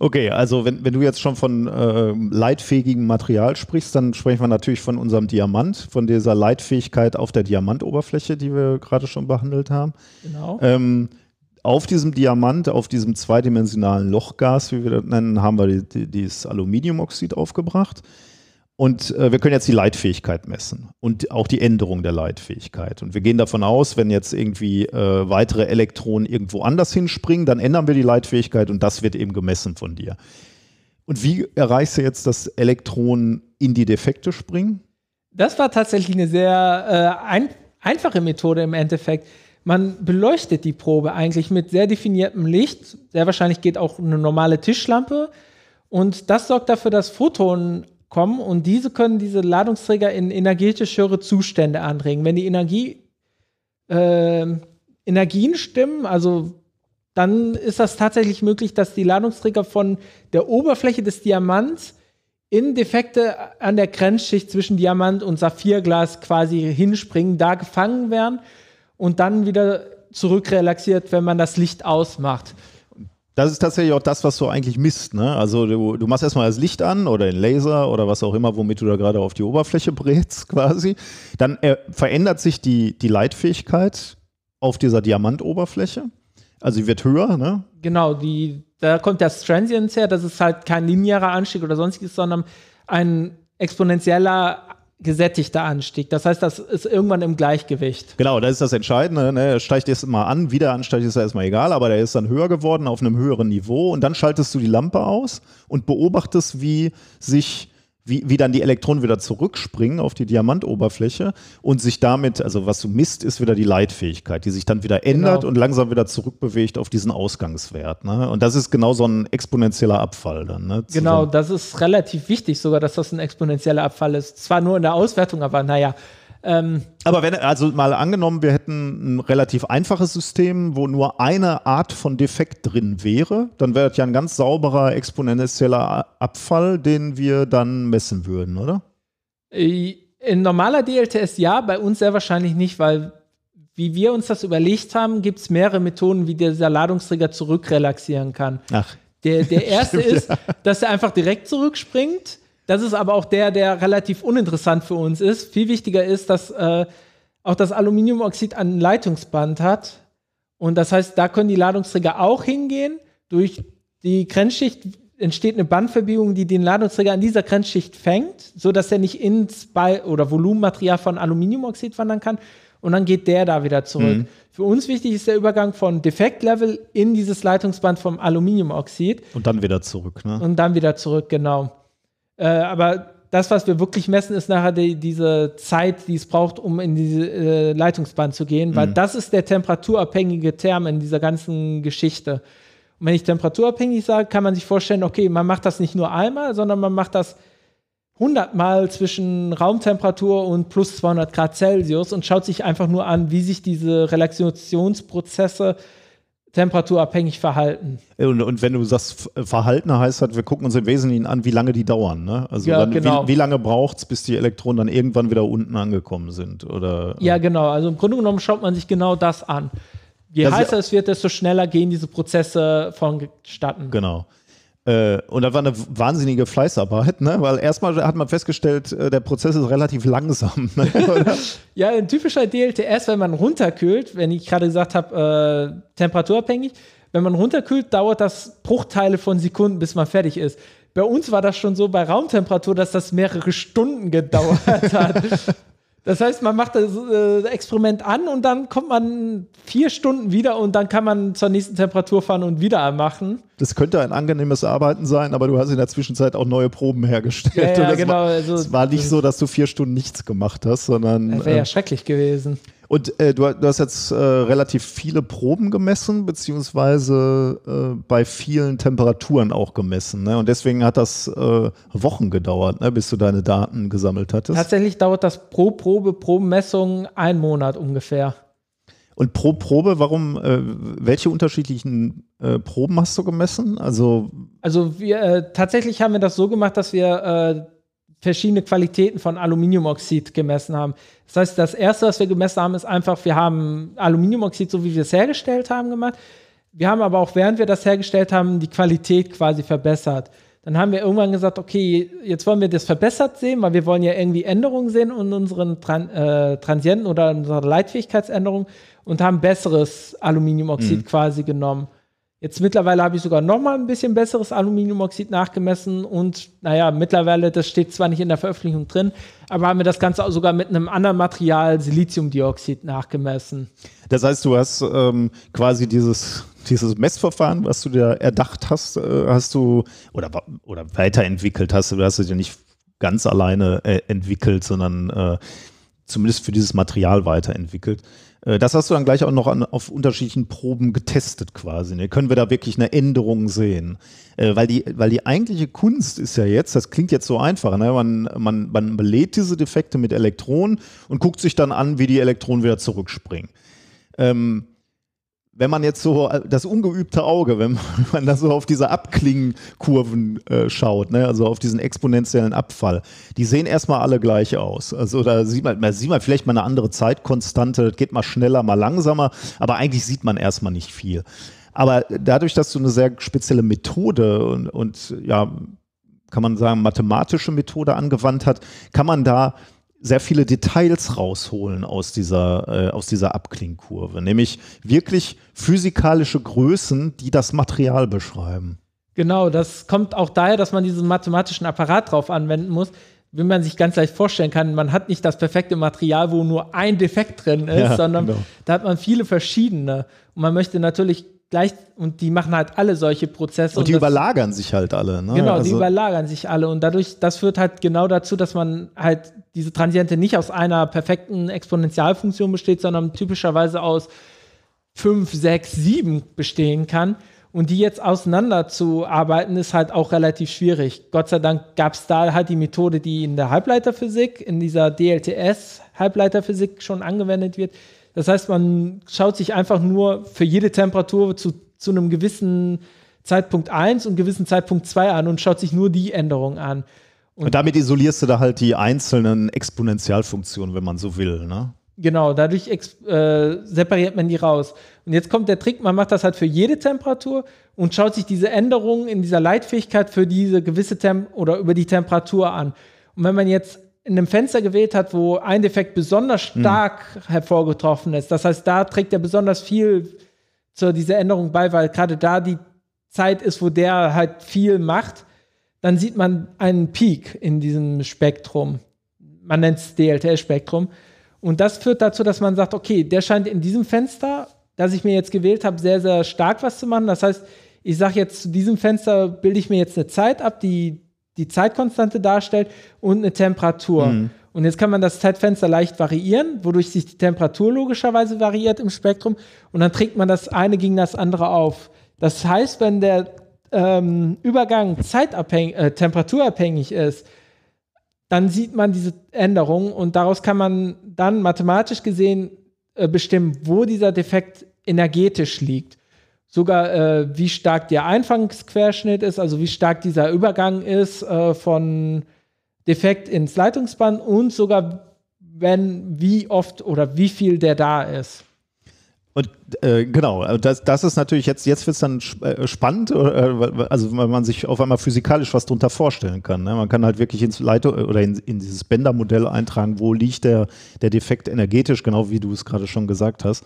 Okay, also wenn, wenn du jetzt schon von äh, leitfähigem Material sprichst, dann sprechen wir natürlich von unserem Diamant, von dieser Leitfähigkeit auf der Diamantoberfläche, die wir gerade schon behandelt haben. Genau. Ähm, auf diesem Diamant, auf diesem zweidimensionalen Lochgas, wie wir das nennen, haben wir die, die, dieses Aluminiumoxid aufgebracht. Und äh, wir können jetzt die Leitfähigkeit messen und auch die Änderung der Leitfähigkeit. Und wir gehen davon aus, wenn jetzt irgendwie äh, weitere Elektronen irgendwo anders hinspringen, dann ändern wir die Leitfähigkeit und das wird eben gemessen von dir. Und wie erreichst du jetzt, dass Elektronen in die Defekte springen? Das war tatsächlich eine sehr äh, ein, einfache Methode im Endeffekt. Man beleuchtet die Probe eigentlich mit sehr definiertem Licht. Sehr wahrscheinlich geht auch eine normale Tischlampe. Und das sorgt dafür, dass Photonen kommen und diese können diese Ladungsträger in energetisch höhere Zustände anregen. Wenn die Energie, äh, Energien stimmen, also dann ist das tatsächlich möglich, dass die Ladungsträger von der Oberfläche des Diamants in Defekte an der Grenzschicht zwischen Diamant und Saphirglas quasi hinspringen, da gefangen werden und dann wieder zurückrelaxiert, wenn man das Licht ausmacht. Das ist tatsächlich auch das, was du eigentlich misst. Ne? Also du, du machst erstmal das Licht an oder den Laser oder was auch immer, womit du da gerade auf die Oberfläche brätst quasi. Dann äh, verändert sich die, die Leitfähigkeit auf dieser Diamantoberfläche. Also sie wird höher. Ne? Genau, die, da kommt der Transience her. Das ist halt kein linearer Anstieg oder sonstiges, sondern ein exponentieller gesättigter Anstieg. Das heißt, das ist irgendwann im Gleichgewicht. Genau, das ist das Entscheidende. Ne? Er steigt jetzt mal an, wieder ansteigt ist ja erstmal egal, aber der ist dann höher geworden auf einem höheren Niveau und dann schaltest du die Lampe aus und beobachtest, wie sich wie, wie dann die Elektronen wieder zurückspringen auf die Diamantoberfläche und sich damit, also was du misst, ist wieder die Leitfähigkeit, die sich dann wieder ändert Genau. und langsam wieder zurückbewegt auf diesen Ausgangswert. Ne? Und das ist genau so ein exponentieller Abfall dann. Ne? Genau, das ist relativ wichtig sogar, dass das ein exponentieller Abfall ist. Zwar nur in der Auswertung, aber naja. Ähm, Aber wenn, also mal angenommen, wir hätten ein relativ einfaches System, wo nur eine Art von Defekt drin wäre, dann wäre das ja ein ganz sauberer exponentieller Abfall, den wir dann messen würden, oder? Äh, In normaler DLTS ja, bei uns sehr wahrscheinlich nicht, weil wie wir uns das überlegt haben, gibt es mehrere Methoden, wie dieser Ladungsträger zurückrelaxieren kann. Ach. Der, der erste ist, dass er einfach direkt zurückspringt. Das ist aber auch der, der relativ uninteressant für uns ist. Viel wichtiger ist, dass äh, auch das Aluminiumoxid ein Leitungsband hat. Und das heißt, da können die Ladungsträger auch hingehen. Durch die Grenzschicht entsteht eine Bandverbiegung, die den Ladungsträger an dieser Grenzschicht fängt, sodass er nicht ins Ball oder Volumenmaterial von Aluminiumoxid wandern kann. Und dann geht der da wieder zurück. Für uns wichtig ist der Übergang von Defektlevel in dieses Leitungsband vom Aluminiumoxid Und dann wieder zurück, ne? und dann wieder zurück, genau. Äh, aber das, was wir wirklich messen, ist nachher die, diese Zeit, die es braucht, um in diese äh, Leitungsbahn zu gehen, weil das ist der temperaturabhängige Term in dieser ganzen Geschichte. Und wenn ich temperaturabhängig sage, kann man sich vorstellen, okay, man macht das nicht nur einmal, sondern man macht das 100 Mal zwischen Raumtemperatur und plus 200 Grad Celsius und schaut sich einfach nur an, wie sich diese Relaxationsprozesse temperaturabhängig verhalten. Und, und wenn du sagst, F- Verhalten heißt halt, wir gucken uns im Wesentlichen an, wie lange die dauern, ne? Also Ja, dann, genau. wie, wie lange braucht es, bis die Elektronen dann irgendwann wieder unten angekommen sind? Oder Ja, genau. Also im Grunde genommen schaut man sich genau das an. Je Das heißer es wird, desto schneller gehen diese Prozesse vonstatten. Genau. Äh, und das war eine wahnsinnige Fleißarbeit, ne? weil erstmal hat man festgestellt, äh, der Prozess ist relativ langsam. Ne? Ja, ein typischer DLTS, wenn man runterkühlt, wenn ich gerade gesagt habe, äh, temperaturabhängig, wenn man runterkühlt, dauert das Bruchteile von Sekunden, bis man fertig ist. Bei uns war das schon so bei Raumtemperatur, dass das mehrere Stunden gedauert hat. Das heißt, man macht das äh, Experiment an und dann kommt man vier Stunden wieder und dann kann man zur nächsten Temperatur fahren und wieder machen. Das könnte ein angenehmes Arbeiten sein, aber du hast in der Zwischenzeit auch neue Proben hergestellt. Ja, ja, genau, War, also- es war nicht so, dass du vier Stunden nichts gemacht hast, sondern. Das wäre äh, ja schrecklich gewesen. Und äh, du, du hast jetzt äh, relativ viele Proben gemessen, beziehungsweise äh, bei vielen Temperaturen auch gemessen. Ne? Und deswegen hat das äh, Wochen gedauert, ne, bis du deine Daten gesammelt hattest. Tatsächlich dauert das pro Probe, pro Messung einen Monat ungefähr. Und pro Probe, warum, äh, welche unterschiedlichen äh, Proben hast du gemessen? Also, Also wir äh, tatsächlich haben wir das so gemacht, dass wir verschiedene Qualitäten von Aluminiumoxid gemessen haben. Das heißt, das erste, was wir gemessen haben, ist einfach, wir haben Aluminiumoxid, so wie wir es hergestellt haben, gemacht. Wir haben aber auch, während wir das hergestellt haben, die Qualität quasi verbessert. Dann haben wir irgendwann gesagt, okay, jetzt wollen wir das verbessert sehen, weil wir wollen ja irgendwie Änderungen sehen in unseren Tran äh, Transienten oder in unserer Leitfähigkeitsänderung und haben besseres Aluminiumoxid mhm. quasi genommen. Jetzt mittlerweile habe ich sogar noch mal ein bisschen besseres Aluminiumoxid nachgemessen und naja, mittlerweile, das steht zwar nicht in der Veröffentlichung drin, aber haben wir das Ganze auch sogar mit einem anderen Material, Siliziumdioxid, nachgemessen. Das heißt, du hast ähm, quasi dieses, dieses Messverfahren, was du dir erdacht hast, äh, hast du oder, oder weiterentwickelt hast, du hast es ja nicht ganz alleine äh, entwickelt, sondern äh, zumindest für dieses Material weiterentwickelt. Äh, das hast du dann gleich auch noch an, auf unterschiedlichen Proben getestet quasi. Ne? Können wir da wirklich eine Änderung sehen? Äh, weil, die, weil die eigentliche Kunst ist ja jetzt, das klingt jetzt so einfach, ne? man, man, man belädt diese Defekte mit Elektronen und guckt sich dann an, wie die Elektronen wieder zurückspringen. Ähm, wenn man jetzt so äh, das ungeübte Auge, wenn man da so auf diese Abklingenkurven äh, schaut, ne, also auf diesen exponentiellen Abfall, die sehen erstmal alle gleich aus. Also da sieht man, man sieht man vielleicht mal eine andere Zeitkonstante, das geht mal schneller, mal langsamer, aber eigentlich sieht man erstmal nicht viel. Aber dadurch, dass du eine sehr spezielle Methode und, und ja, kann man sagen, mathematische Methode angewandt hat, kann man da sehr viele Details rausholen aus dieser, äh, aus dieser Abklingkurve, nämlich wirklich physikalische Größen, die das Material beschreiben. Genau, das kommt auch daher, dass man diesen mathematischen Apparat drauf anwenden muss. Wie man sich ganz leicht vorstellen kann, man hat nicht das perfekte Material, wo nur ein Defekt drin ist, ja, sondern genau. da hat man viele verschiedene. Und man möchte natürlich gleich, und die machen halt alle solche Prozesse. Und die und das, überlagern sich halt alle. Ne? Genau, also, die überlagern sich alle. Und dadurch, das führt halt genau dazu, dass man halt diese Transiente nicht aus einer perfekten Exponentialfunktion besteht, sondern typischerweise aus 5, 6, 7 bestehen kann. Und die jetzt auseinanderzuarbeiten, ist halt auch relativ schwierig. Gott sei Dank gab es da halt die Methode, die in der Halbleiterphysik, in dieser DLTS-Halbleiterphysik schon angewendet wird, das heißt, man schaut sich einfach nur für jede Temperatur zu, zu einem gewissen Zeitpunkt 1 und gewissen Zeitpunkt 2 an und schaut sich nur die Änderung an. Und, und damit isolierst du da halt die einzelnen Exponentialfunktionen, wenn man so will, ne? Genau, dadurch äh, separiert man die raus. Und jetzt kommt der Trick, man macht das halt für jede Temperatur und schaut sich diese Änderungen in dieser Leitfähigkeit für diese gewisse Temp oder über die Temperatur an. Und wenn man jetzt in einem Fenster gewählt hat, wo ein Defekt besonders hm. stark hm. hervorgetroffen ist. Das heißt, da trägt er besonders viel zu dieser Änderung bei, weil gerade da die Zeit ist, wo der halt viel macht. Dann sieht man einen Peak in diesem Spektrum. Man nennt es DLTS-Spektrum. Und das führt dazu, dass man sagt, okay, der scheint in diesem Fenster, das ich mir jetzt gewählt habe, sehr, sehr stark was zu machen. Das heißt, ich sage jetzt, zu diesem Fenster bilde ich mir jetzt eine Zeit ab, die die Zeitkonstante darstellt und eine Temperatur. Mhm. Und jetzt kann man das Zeitfenster leicht variieren, wodurch sich die Temperatur logischerweise variiert im Spektrum. Und dann trägt man das eine gegen das andere auf. Das heißt, wenn der ähm, Übergang zeitabhängig, äh, temperaturabhängig ist, dann sieht man diese Änderung und daraus kann man dann mathematisch gesehen äh, bestimmen, wo dieser Defekt energetisch liegt sogar äh, wie stark der Einfangsquerschnitt ist, also wie stark dieser Übergang ist äh, von Defekt ins Leitungsband und sogar wenn wie oft oder wie viel der da ist. Und äh, genau, also das, das ist natürlich jetzt, jetzt wird es dann äh, spannend, äh, also weil man sich auf einmal physikalisch was drunter vorstellen kann. Ne? Man kann halt wirklich ins Leitung oder in, in dieses Bändermodell eintragen, wo liegt der, der Defekt energetisch, genau wie du es gerade schon gesagt hast.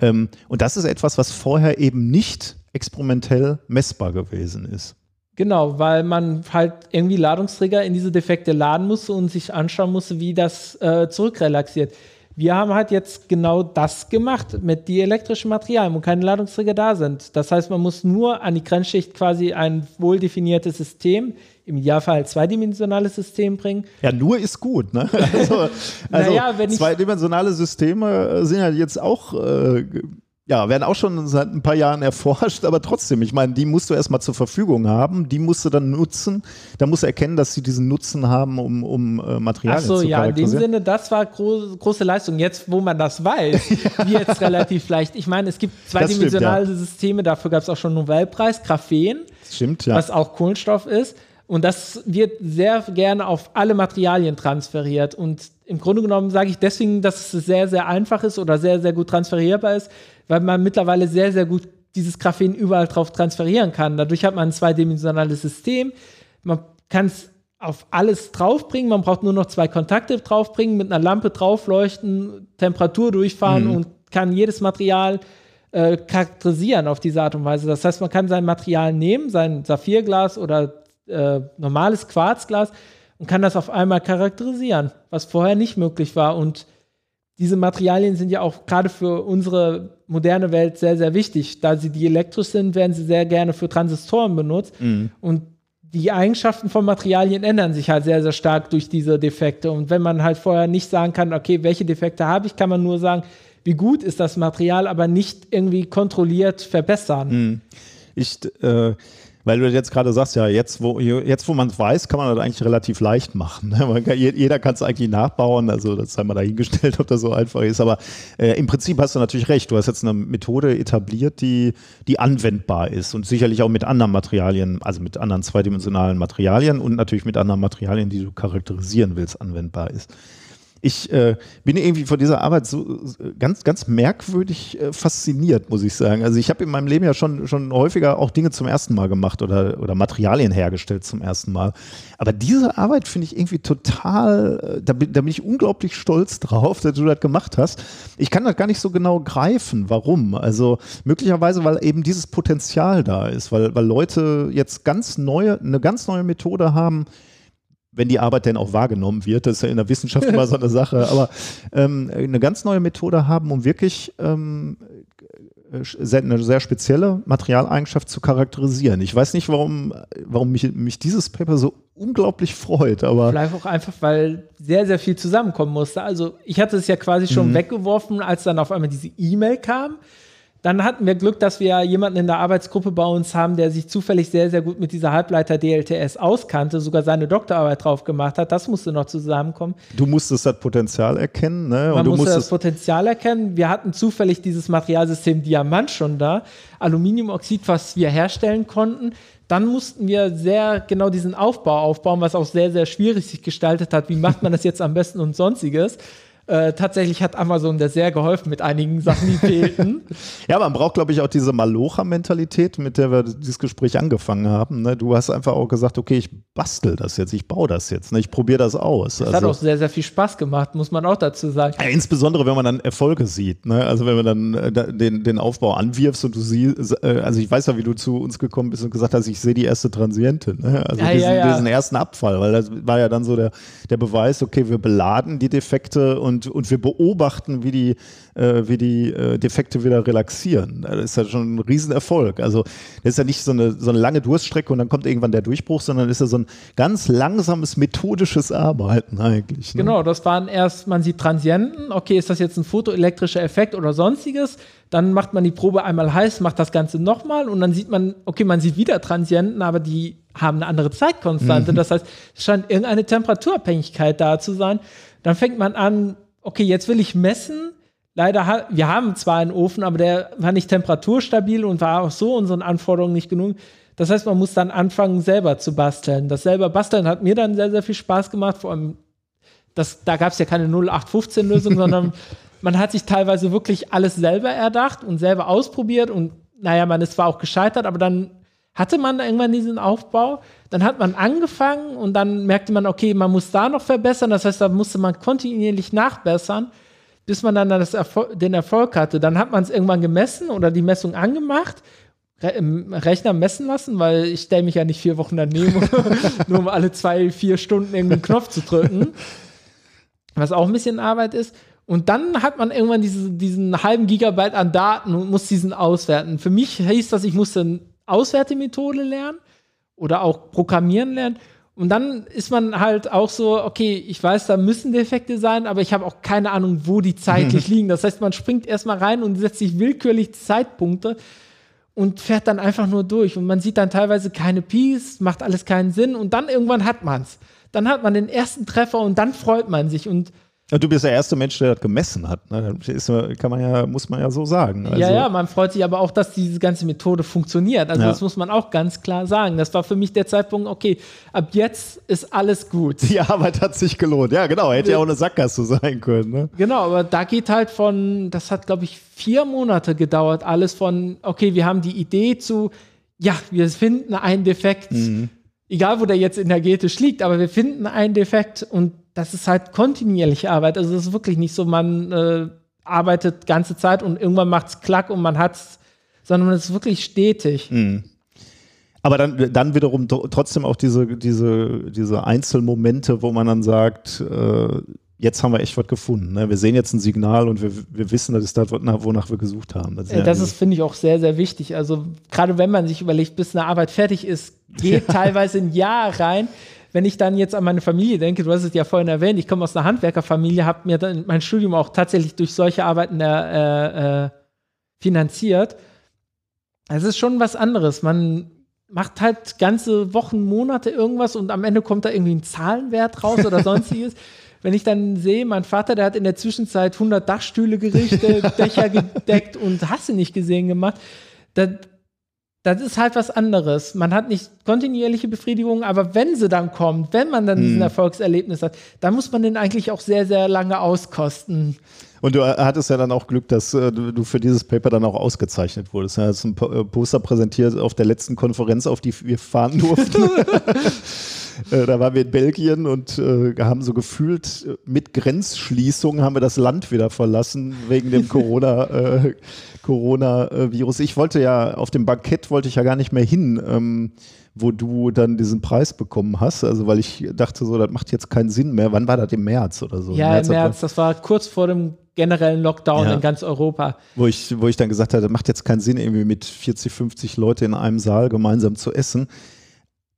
Ähm, und das ist etwas, was vorher eben nicht experimentell messbar gewesen ist. Genau, weil man halt irgendwie Ladungsträger in diese Defekte laden musste und sich anschauen musste, wie das äh, zurückrelaxiert. Wir haben halt jetzt genau das gemacht mit dielektrischen Materialien, wo keine Ladungsträger da sind. Das heißt, man muss nur an die Grenzschicht quasi ein wohldefiniertes System im Idealfall zweidimensionales System bringen. Ja, nur ist gut. Ne? Also, also naja, zweidimensionale Systeme äh, sind ja jetzt auch, äh, ja, werden auch schon seit ein paar Jahren erforscht, aber trotzdem, ich meine, die musst du erstmal zur Verfügung haben, die musst du dann nutzen. Da musst du erkennen, dass sie diesen Nutzen haben, um, um äh, Materialien so, zu ja, in dem Sinne, das war groß, große Leistung. Jetzt, wo man das weiß, ja. wird es relativ leicht. Ich meine, es gibt zweidimensionale stimmt, ja. Systeme, dafür gab es auch schon einen Nobelpreis, Graphen, stimmt, ja. was auch Kohlenstoff ist. Und das wird sehr gerne auf alle Materialien transferiert. Und im Grunde genommen sage ich deswegen, dass es sehr, sehr einfach ist oder sehr, sehr gut transferierbar ist, weil man mittlerweile sehr, sehr gut dieses Graphen überall drauf transferieren kann. Dadurch hat man ein zweidimensionales System. Man kann es auf alles draufbringen. Man braucht nur noch zwei Kontakte draufbringen, mit einer Lampe draufleuchten, Temperatur durchfahren Mhm. und kann jedes Material äh, charakterisieren auf diese Art und Weise. Das heißt, man kann sein Material nehmen, sein Saphirglas oder äh, normales Quarzglas und kann das auf einmal charakterisieren, was vorher nicht möglich war. Und diese Materialien sind ja auch gerade für unsere moderne Welt sehr, sehr wichtig. Da sie die elektrisch sind, werden sie sehr gerne für Transistoren benutzt. Und die Eigenschaften von Materialien ändern sich halt sehr, sehr stark durch diese Defekte. Und wenn man halt vorher nicht sagen kann, okay, welche Defekte habe ich, kann man nur sagen, wie gut ist das Material, aber nicht irgendwie kontrolliert verbessern. Ich, äh, weil du jetzt gerade sagst, ja, jetzt wo, jetzt, wo man es weiß, kann man das eigentlich relativ leicht machen. Ne? Kann, je- jeder kann es eigentlich nachbauen, also das sei mal dahingestellt, ob das so einfach ist. Aber äh, im Prinzip hast du natürlich recht. Du hast jetzt eine Methode etabliert, die, die anwendbar ist und sicherlich auch mit anderen Materialien, also mit anderen zweidimensionalen Materialien und natürlich mit anderen Materialien, die du charakterisieren willst, anwendbar ist. Ich äh, bin irgendwie von dieser Arbeit so so ganz, ganz merkwürdig äh, fasziniert, muss ich sagen. Also ich habe in meinem Leben ja schon, schon häufiger auch Dinge zum ersten Mal gemacht oder, oder Materialien hergestellt zum ersten Mal. Aber diese Arbeit finde ich irgendwie total, äh, da bin, da bin ich unglaublich stolz drauf, dass du das gemacht hast. Ich kann das gar nicht so genau greifen, warum. Also möglicherweise, weil eben dieses Potenzial da ist, weil, weil Leute jetzt ganz neue, eine ganz neue Methode haben, wenn die Arbeit denn auch wahrgenommen wird, das ist ja in der Wissenschaft immer so eine Sache, aber ähm, eine ganz neue Methode haben, um wirklich ähm, äh, sehr, eine sehr spezielle Materialeigenschaft zu charakterisieren. Ich weiß nicht, warum, warum mich, mich dieses Paper so unglaublich freut, aber Vielleicht auch einfach, weil sehr, sehr viel zusammenkommen musste. Also ich hatte es ja quasi schon Mhm. weggeworfen, als dann auf einmal diese E-Mail kam. Dann hatten wir Glück, dass wir jemanden in der Arbeitsgruppe bei uns haben, der sich zufällig sehr, sehr gut mit dieser Halbleiter DLTS auskannte, sogar seine Doktorarbeit drauf gemacht hat. Das musste noch zusammenkommen. du musstest das Potenzial erkennen ne? Man und du musste das Potenzial erkennen. Wir hatten zufällig dieses Materialsystem Diamant schon da, Aluminiumoxid, was wir herstellen konnten. Dann mussten wir sehr genau diesen Aufbau aufbauen, was auch sehr, sehr schwierig sich gestaltet hat. Wie macht man das jetzt am besten und sonstiges? Äh, tatsächlich hat Amazon da sehr geholfen mit einigen Sachen, die fehlten. Ja, man braucht, glaube ich, auch diese Malocha-Mentalität, mit der wir dieses Gespräch angefangen haben. Ne? Du hast einfach auch gesagt, okay, ich bastel das jetzt, ich baue das jetzt, ne? ich probiere das aus. Das hat auch sehr, sehr viel Spaß gemacht, muss man auch dazu sagen. Ja, insbesondere, wenn man dann Erfolge sieht. Ne? Also wenn man dann äh, den, den Aufbau anwirfst und du siehst, äh, also ich weiß ja, wie du zu uns gekommen bist und gesagt hast, ich sehe die erste Transiente. Ne? Also Ja, diesen, ja, diesen ersten Abfall, weil das war ja dann so der, der Beweis, okay, wir beladen die Defekte und, und wir beobachten, wie die, äh, wie die äh, Defekte wieder relaxieren. Das ist ja schon ein Riesenerfolg. Also das ist ja nicht so eine, so eine lange Durststrecke und dann kommt irgendwann der Durchbruch, sondern ist ja so ein ganz langsames, methodisches Arbeiten eigentlich. Ne? Genau, das waren erst, man sieht Transienten, okay, ist das jetzt ein photoelektrischer Effekt oder sonstiges? Dann macht man die Probe einmal heiß, macht das Ganze nochmal und dann sieht man, okay, man sieht wieder Transienten, aber die haben eine andere Zeitkonstante. Das heißt, es scheint irgendeine Temperaturabhängigkeit da zu sein. Dann fängt man an, okay, jetzt will ich messen. Leider, ha wir haben zwar einen Ofen, aber der war nicht temperaturstabil und war auch so unseren Anforderungen nicht genug. Das heißt, man muss dann anfangen, selber zu basteln. Das selber basteln hat mir dann sehr, sehr viel Spaß gemacht, vor allem das, da gab es ja keine 0815-Lösung, sondern man hat sich teilweise wirklich alles selber erdacht und selber ausprobiert und naja, man ist zwar auch gescheitert, aber dann hatte man irgendwann diesen Aufbau, dann hat man angefangen und dann merkte man, okay, man muss da noch verbessern, das heißt, da musste man kontinuierlich nachbessern, bis man dann Erfol den Erfolg hatte. Dann hat man es irgendwann gemessen oder die Messung angemacht, Re Rechner messen lassen, weil ich stelle mich ja nicht vier Wochen daneben, nur um alle zwei, vier Stunden irgendeinen Knopf zu drücken was auch ein bisschen Arbeit ist. Und dann hat man irgendwann diese, diesen halben Gigabyte an Daten und muss diesen auswerten. Für mich hieß das, ich musste Auswertemethode lernen oder auch Programmieren lernen. Und dann ist man halt auch so, okay, ich weiß, da müssen Defekte sein, aber ich habe auch keine Ahnung, wo die zeitlich liegen. Das heißt, man springt erstmal rein und setzt sich willkürlich Zeitpunkte und fährt dann einfach nur durch. Und man sieht dann teilweise keine Peace, macht alles keinen Sinn und dann irgendwann hat man's. Dann hat man den ersten Treffer und dann freut man sich. Und Ja, du bist der erste Mensch, der das gemessen hat. Ne? Das ist, kann man ja, muss man ja so sagen. Also, ja, ja, man freut sich aber auch, dass diese ganze Methode funktioniert. Also Ja. das muss man auch ganz klar sagen. Das war für mich der Zeitpunkt, okay, ab jetzt ist alles gut. Die Arbeit hat sich gelohnt. Ja, genau. Hätte ja auch eine Sackgasse sein können. Ne? Genau, aber da geht halt von, das hat glaube ich vier Monate gedauert, alles von, okay, wir haben die Idee zu, ja, wir finden einen Defekt, egal wo der jetzt energetisch liegt, aber wir finden einen Defekt und das ist halt kontinuierliche Arbeit. Also das ist wirklich nicht so, man äh, arbeitet ganze Zeit und irgendwann macht es klack und man hat's, sondern es ist wirklich stetig. Aber dann, dann wiederum tr- trotzdem auch diese, diese, diese Einzelmomente, wo man dann sagt, äh, jetzt haben wir echt was gefunden. Ne? Wir sehen jetzt ein Signal und wir, wir wissen, das ist das, wonach wonach wir gesucht haben. Das, Äh, Das ist, finde ich, auch sehr, sehr wichtig. Also, gerade wenn man sich überlegt, bis eine Arbeit fertig ist, geht teilweise ein Jahr rein. Wenn ich dann jetzt an meine Familie denke, du hast es ja vorhin erwähnt, ich komme aus einer Handwerkerfamilie, habe mir dann mein Studium auch tatsächlich durch solche Arbeiten äh, äh, finanziert. Es ist schon was anderes. Man macht halt ganze Wochen, Monate irgendwas und am Ende kommt da irgendwie ein Zahlenwert raus oder sonstiges. Wenn ich dann sehe, mein Vater, der hat in der Zwischenzeit 100 Dachstühle gerichtet, Dächer gedeckt und hast du nicht gesehen gemacht, das, das ist halt was anderes. Man hat nicht kontinuierliche Befriedigung, aber wenn sie dann kommt, wenn man dann diesen Erfolgserlebnis hat, dann muss man den eigentlich auch sehr, sehr lange auskosten. Und du hattest ja dann auch Glück, dass äh, du für dieses Paper dann auch ausgezeichnet wurdest. Du hast ein äh, Poster präsentiert auf der letzten Konferenz, auf die wir fahren durften. Äh, da waren wir in Belgien und äh, haben so gefühlt äh, mit Grenzschließung haben wir das Land wieder verlassen wegen dem Corona, äh, Corona-Virus. Ich wollte ja auf dem Bankett wollte ich ja gar nicht mehr hin, ähm, wo du dann diesen Preis bekommen hast. Also weil ich dachte so, das macht jetzt keinen Sinn mehr. Wann war das im März oder so? Ja, im April? März, das war kurz vor dem generellen Lockdown Ja. in ganz Europa. wo ich, wo ich dann gesagt habe, das macht jetzt keinen Sinn, irgendwie mit 40, 50 Leute in einem Saal gemeinsam zu essen.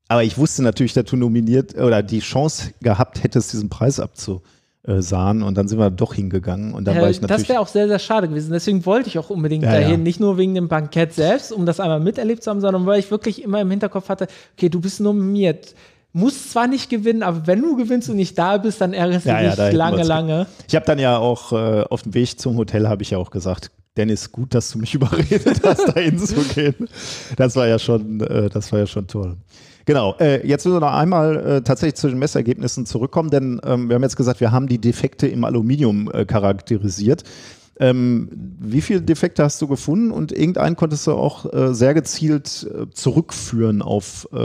Aber ich wusste natürlich, dass du nominiert oder die Chance gehabt hättest, diesen Preis abzusahnen. Und dann sind wir doch hingegangen. Und dann war Äh, ich das natürlich. wäre auch sehr, sehr schade gewesen. Deswegen wollte ich auch unbedingt Ja, dahin. ja. Nicht nur wegen dem Bankett selbst, um das einmal miterlebt zu haben, sondern weil ich wirklich immer im Hinterkopf hatte, okay, du bist nominiert. Muss zwar nicht gewinnen, aber wenn du gewinnst und nicht da bist, dann ärgerst du Ja, dich lange, lange. Ich habe dann ja auch äh, auf dem Weg zum Hotel habe ich ja auch gesagt, Dennis, gut, dass du mich überredet hast, da hinzugehen. Das war ja schon, äh, das war ja schon toll. Genau, äh, jetzt müssen wir noch einmal äh, tatsächlich zu den Messergebnissen zurückkommen, denn ähm, wir haben jetzt gesagt, wir haben die Defekte im Aluminium äh, charakterisiert. Ähm, wie viele Defekte hast du gefunden und irgendeinen konntest du auch äh, sehr gezielt äh, zurückführen auf, äh,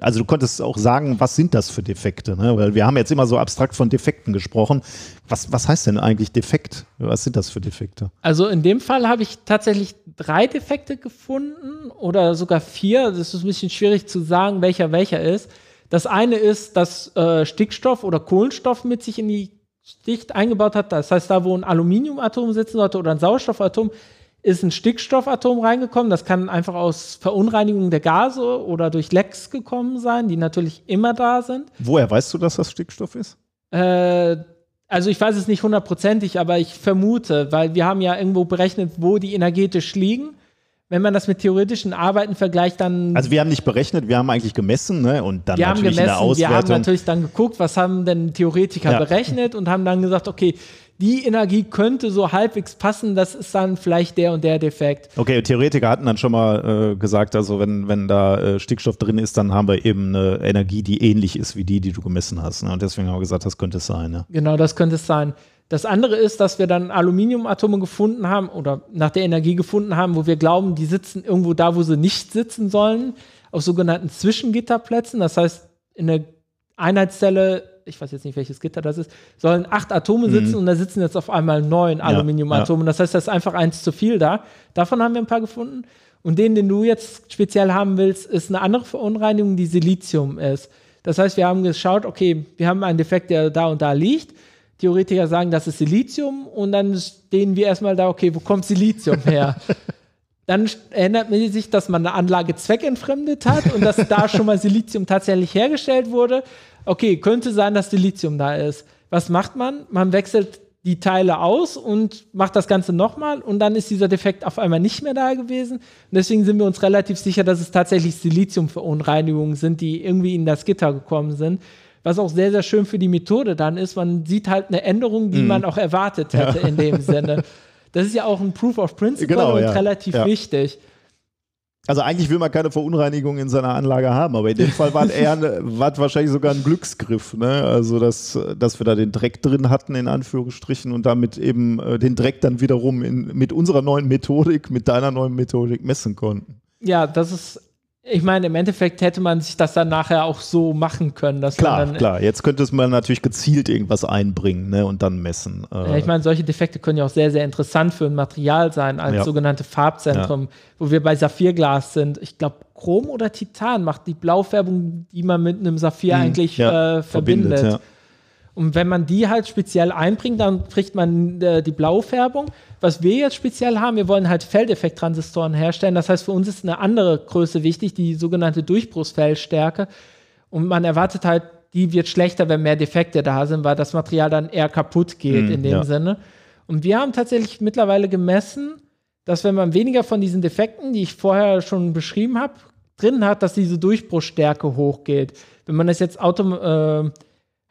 also du konntest auch sagen, was sind das für Defekte, ne? weil wir haben jetzt immer so abstrakt von Defekten gesprochen. Was, was heißt denn eigentlich Defekt? Was sind das für Defekte? Also in dem Fall habe ich tatsächlich drei Defekte gefunden oder sogar vier. Das ist ein bisschen schwierig zu sagen, welcher welcher ist. Das eine ist, dass äh, Stickstoff oder Kohlenstoff mit sich in die Schicht eingebaut hat. Das heißt, da wo ein Aluminiumatom sitzen sollte oder ein Sauerstoffatom, ist ein Stickstoffatom reingekommen. Das kann einfach aus Verunreinigung der Gase oder durch Lecks gekommen sein, die natürlich immer da sind. Woher weißt du, dass das Stickstoff ist? Äh, also ich weiß es nicht hundertprozentig, aber ich vermute, weil wir haben ja irgendwo berechnet, wo die energetisch liegen. Wenn man das mit theoretischen Arbeiten vergleicht, dann Also wir haben nicht berechnet, wir haben eigentlich gemessen ne? und dann wir haben natürlich in der gemessen, wir haben Auswertung. natürlich dann geguckt, was haben denn Theoretiker Ja. berechnet und haben dann gesagt, okay, die Energie könnte so halbwegs passen, das ist dann vielleicht der und der Defekt. Okay, Theoretiker hatten dann schon mal äh, gesagt, also wenn, wenn da äh, Stickstoff drin ist, dann haben wir eben eine Energie, die ähnlich ist wie die, die du gemessen hast. Ne? Und deswegen haben wir gesagt, das könnte es sein. Ne? Genau, das könnte es sein. Das andere ist, dass wir dann Aluminiumatome gefunden haben oder nach der Energie gefunden haben, wo wir glauben, die sitzen irgendwo da, wo sie nicht sitzen sollen, auf sogenannten Zwischengitterplätzen. Das heißt, in der Einheitszelle, ich weiß jetzt nicht, welches Gitter das ist, sollen acht Atome sitzen und da sitzen jetzt auf einmal neun Aluminiumatome. Das heißt, da ist einfach eins zu viel da. Davon haben wir ein paar gefunden. Und den, den du jetzt speziell haben willst, ist eine andere Verunreinigung, die Silizium ist. Das heißt, wir haben geschaut, okay, wir haben einen Defekt, der da und da liegt. Theoretiker sagen, das ist Silizium und dann stehen wir erstmal da, okay, wo kommt Silizium her? dann erinnert man sich, dass man eine Anlage zweckentfremdet hat und dass da schon mal Silizium tatsächlich hergestellt wurde. Okay, könnte sein, dass Silizium da ist. Was macht man? Man wechselt die Teile aus und macht das Ganze nochmal und dann ist dieser Defekt auf einmal nicht mehr da gewesen. Und deswegen sind wir uns relativ sicher, dass es tatsächlich Siliziumverunreinigungen sind, die irgendwie in das Gitter gekommen sind. Was auch sehr, sehr schön für die Methode dann ist. Man sieht halt eine Änderung, die man auch erwartet hätte in dem Sinne. Das ist ja auch ein Proof of Principle Genau, und ja. relativ Ja. wichtig. Also eigentlich will man keine Verunreinigung in seiner Anlage haben, aber in dem Fall war eher war wahrscheinlich sogar ein Glücksgriff, ne? Also dass, dass wir da den Dreck drin hatten, in Anführungsstrichen, und damit eben äh, den Dreck dann wiederum in, mit unserer neuen Methodik, mit deiner neuen Methodik messen konnten. Ja, das ist, ich meine, im Endeffekt hätte man sich das dann nachher auch so machen können, dass Klar, man dann, klar. Jetzt könnte es man natürlich gezielt irgendwas einbringen, ne? Und dann messen. Äh, Ja, ich meine, solche Defekte können ja auch sehr, sehr interessant für ein Material sein, als Ja. sogenannte Farbzentrum, wo wir bei Saphirglas sind. Ich glaube, Chrom oder Titan macht die Blaufärbung, die man mit einem Saphir eigentlich Mhm. ja, äh, verbindet. ja. Und wenn man die halt speziell einbringt, dann kriegt man äh, die Blaufärbung. Was wir jetzt speziell haben, wir wollen halt Feldeffekttransistoren herstellen. Das heißt, für uns ist eine andere Größe wichtig, die sogenannte Durchbruchsfeldstärke. Und man erwartet halt, die wird schlechter, wenn mehr Defekte da sind, weil das Material dann eher kaputt geht Mhm, in dem ja. Sinne. Und wir haben tatsächlich mittlerweile gemessen, dass wenn man weniger von diesen Defekten, die ich vorher schon beschrieben habe, drin hat, dass diese Durchbruchsstärke hochgeht. Wenn man das jetzt autom äh,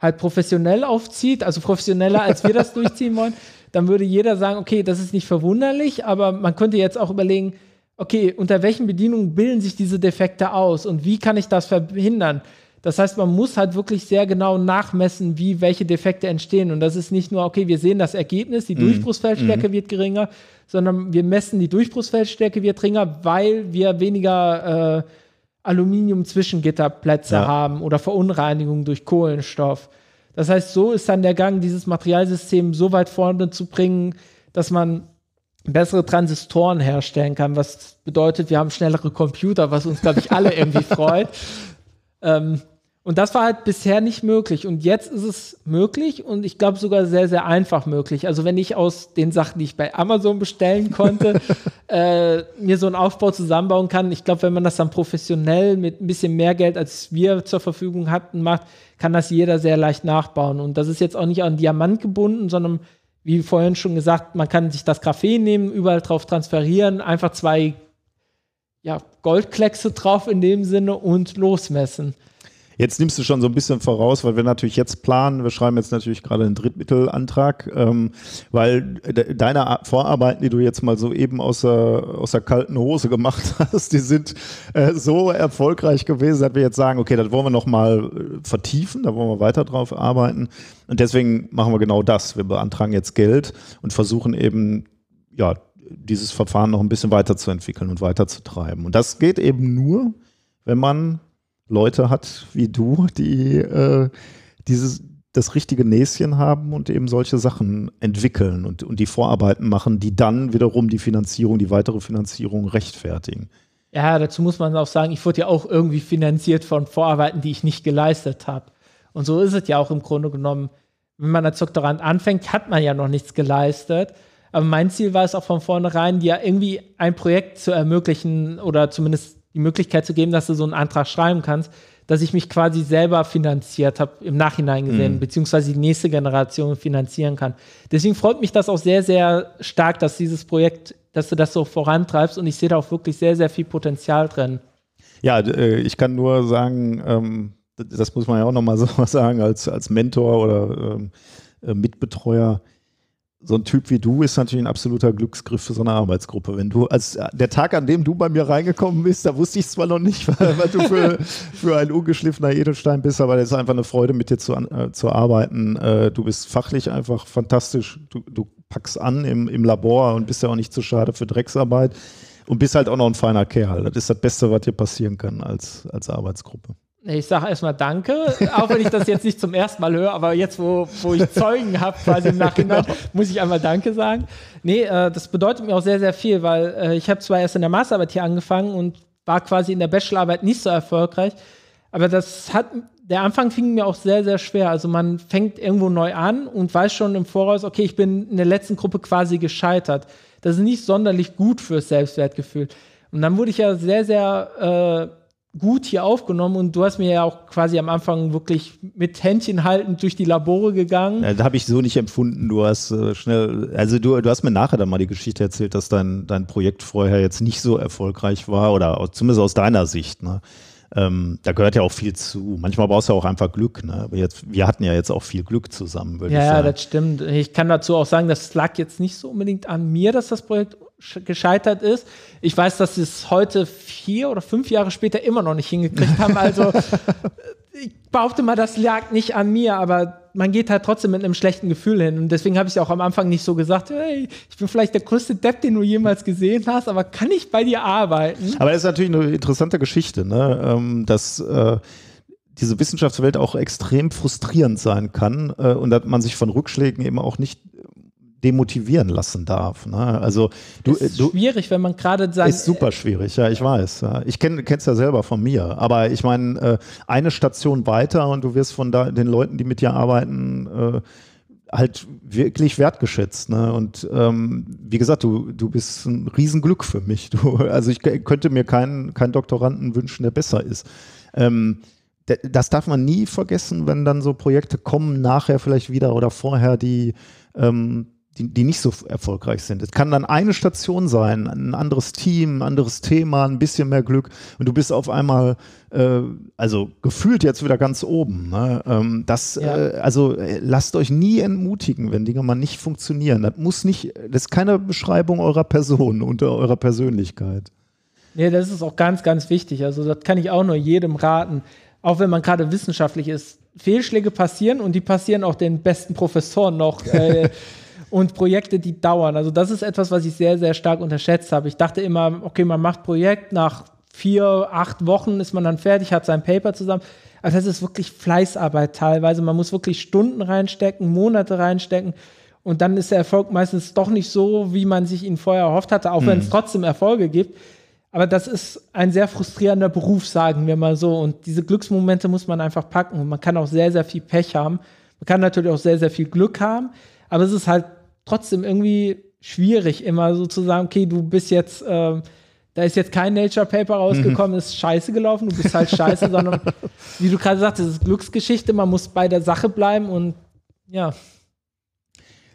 halt professionell aufzieht, also professioneller als wir das durchziehen wollen, dann würde jeder sagen, okay, das ist nicht verwunderlich, aber man könnte jetzt auch überlegen, okay, unter welchen Bedingungen bilden sich diese Defekte aus und wie kann ich das verhindern? Das heißt, man muss halt wirklich sehr genau nachmessen, wie welche Defekte entstehen. Und das ist nicht nur, okay, wir sehen das Ergebnis, die Durchbruchsfeldstärke wird geringer, sondern wir messen, die Durchbruchsfeldstärke wird geringer, weil wir weniger äh, Aluminium-Zwischengitterplätze Ja. haben oder Verunreinigung durch Kohlenstoff. Das heißt, so ist dann der Gang, dieses Materialsystem so weit vorne zu bringen, dass man bessere Transistoren herstellen kann, was bedeutet, wir haben schnellere Computer, was uns, glaube ich, alle irgendwie freut. Ähm, und das war halt bisher nicht möglich. Und jetzt ist es möglich und ich glaube sogar sehr, sehr einfach möglich. Also wenn ich aus den Sachen, die ich bei Amazon bestellen konnte, äh, mir so einen Aufbau zusammenbauen kann, ich glaube, wenn man das dann professionell mit ein bisschen mehr Geld, als wir zur Verfügung hatten, macht, kann das jeder sehr leicht nachbauen. Und das ist jetzt auch nicht an Diamant gebunden, sondern wie vorhin schon gesagt, man kann sich das Graphen nehmen, überall drauf transferieren, einfach zwei ja, Goldkleckse drauf in dem Sinne und losmessen. Jetzt nimmst du schon so ein bisschen voraus, weil wir natürlich jetzt planen, wir schreiben jetzt natürlich gerade einen Drittmittelantrag, ähm, weil de deine Ar- Vorarbeiten, die du jetzt mal so eben aus der, aus der kalten Hose gemacht hast, die sind äh, so erfolgreich gewesen, dass wir jetzt sagen, okay, das wollen wir nochmal vertiefen, da wollen wir weiter drauf arbeiten. Und deswegen machen wir genau das. Wir beantragen jetzt Geld und versuchen eben, ja, dieses Verfahren noch ein bisschen weiterzuentwickeln und weiterzutreiben. Und das geht eben nur, wenn man Leute hat wie du, die äh, dieses, das richtige Näschen haben und eben solche Sachen entwickeln und, und die Vorarbeiten machen, die dann wiederum die Finanzierung, die weitere Finanzierung rechtfertigen. Ja, dazu muss man auch sagen, ich wurde ja auch irgendwie finanziert von Vorarbeiten, die ich nicht geleistet habe. Und so ist es ja auch im Grunde genommen. Wenn man als Doktorand anfängt, hat man ja noch nichts geleistet. Aber mein Ziel war es auch von vornherein, ja irgendwie ein Projekt zu ermöglichen oder zumindest die Möglichkeit zu geben, dass du so einen Antrag schreiben kannst, dass ich mich quasi selber finanziert habe, im Nachhinein gesehen, beziehungsweise die nächste Generation finanzieren kann. Deswegen freut mich das auch sehr, sehr stark, dass dieses Projekt, dass du das so vorantreibst und ich sehe da auch wirklich sehr, sehr viel Potenzial drin. Ja, äh, ich kann nur sagen, ähm, das muss man ja auch nochmal so sagen, als, als Mentor oder ähm, äh, Mitbetreuer. So ein Typ wie du ist natürlich ein absoluter Glücksgriff für so eine Arbeitsgruppe. Wenn du, als äh, der Tag, an dem du bei mir reingekommen bist, da wusste ich zwar noch nicht, weil du für, für ein ungeschliffener Edelstein bist, aber es ist einfach eine Freude, mit dir zu, äh, zu arbeiten. Äh, du bist fachlich einfach fantastisch. Du, du packst an im, im Labor und bist ja auch nicht zu schade für Drecksarbeit. Und bist halt auch noch ein feiner Kerl. Das ist das Beste, was dir passieren kann als, als Arbeitsgruppe. Ich sage erstmal Danke, auch wenn ich das jetzt nicht zum ersten Mal höre, aber jetzt, wo, wo ich Zeugen habe, quasi im Nachhinein, muss ich einmal Danke sagen. Nee, äh, das bedeutet mir auch sehr, sehr viel, weil äh, ich habe zwar erst in der Masterarbeit hier angefangen und war quasi in der Bachelorarbeit nicht so erfolgreich, aber das hat, der Anfang fing mir auch sehr, sehr schwer. Also man fängt irgendwo neu an und weiß schon im Voraus, okay, ich bin in der letzten Gruppe quasi gescheitert. Das ist nicht sonderlich gut fürs Selbstwertgefühl. Und dann wurde ich ja sehr, sehr äh, gut hier aufgenommen und du hast mir ja auch quasi am Anfang wirklich mit Händchen haltend durch die Labore gegangen. Ja, das habe ich so nicht empfunden. Du hast äh, schnell, also du, du hast mir nachher dann mal die Geschichte erzählt, dass dein, dein Projekt vorher jetzt nicht so erfolgreich war oder zumindest aus deiner Sicht. Ne? ähm, da gehört ja auch viel zu. Manchmal brauchst du auch einfach Glück. Ne? Aber jetzt, wir hatten ja jetzt auch viel Glück zusammen, würde ja, ich sagen. Ja, das stimmt. Ich kann dazu auch sagen, das lag jetzt nicht so unbedingt an mir, dass das Projekt gescheitert ist. Ich weiß, dass sie es heute vier oder fünf Jahre später immer noch nicht hingekriegt haben. Also ich behaupte mal, das lag nicht an mir, aber man geht halt trotzdem mit einem schlechten Gefühl hin. Und deswegen habe ich auch am Anfang nicht so gesagt, hey, ich bin vielleicht der größte Depp, den du jemals gesehen hast, aber kann ich bei dir arbeiten? Aber das ist natürlich eine interessante Geschichte, ne? Ähm, dass äh, diese Wissenschaftswelt auch extrem frustrierend sein kann äh, und dass man sich von Rückschlägen eben auch nicht demotivieren lassen darf. Ne? Also du, ist du schwierig, wenn man gerade sagt. Ist super schwierig, ja, ich weiß. Ja. Ich kenne es ja selber von mir. Aber ich meine, äh, eine Station weiter und du wirst von da, den Leuten, die mit dir arbeiten, äh, halt wirklich wertgeschätzt. Ne? Und ähm, wie gesagt, du, du bist ein Riesenglück für mich. Du, also ich könnte mir keinen, keinen Doktoranden wünschen, der besser ist. Ähm, das darf man nie vergessen, wenn dann so Projekte kommen, nachher vielleicht wieder oder vorher, die ähm, die, die nicht so erfolgreich sind. Es kann dann eine Station sein, ein anderes Team, ein anderes Thema, ein bisschen mehr Glück und du bist auf einmal, äh, also gefühlt jetzt wieder ganz oben. Ne? Ähm, das, ja. äh, also äh, lasst euch nie entmutigen, wenn Dinge mal nicht funktionieren. Das muss nicht, das ist keine Beschreibung eurer Person und eurer Persönlichkeit. Nee, das ist auch ganz, ganz wichtig. Also das kann ich auch nur jedem raten, auch wenn man gerade wissenschaftlich ist. Fehlschläge passieren und die passieren auch den besten Professoren noch. Und Projekte, die dauern. Also das ist etwas, was ich sehr, sehr stark unterschätzt habe. Ich dachte immer, okay, man macht Projekt, nach vier, acht Wochen ist man dann fertig, hat sein Paper zusammen. Also das ist wirklich Fleißarbeit teilweise. Man muss wirklich Stunden reinstecken, Monate reinstecken. Und dann ist der Erfolg meistens doch nicht so, wie man sich ihn vorher erhofft hatte, auch mhm. wenn es trotzdem Erfolge gibt. Aber das ist ein sehr frustrierender Beruf, sagen wir mal so. Und diese Glücksmomente muss man einfach packen. Und man kann auch sehr, sehr viel Pech haben. Man kann natürlich auch sehr, sehr viel Glück haben. Aber es ist halt trotzdem irgendwie schwierig, immer so zu sagen, okay, du bist jetzt, äh, da ist jetzt kein Nature Paper rausgekommen, mhm. ist scheiße gelaufen, du bist halt scheiße, sondern wie du gerade sagst, es ist Glücksgeschichte, man muss bei der Sache bleiben und ja.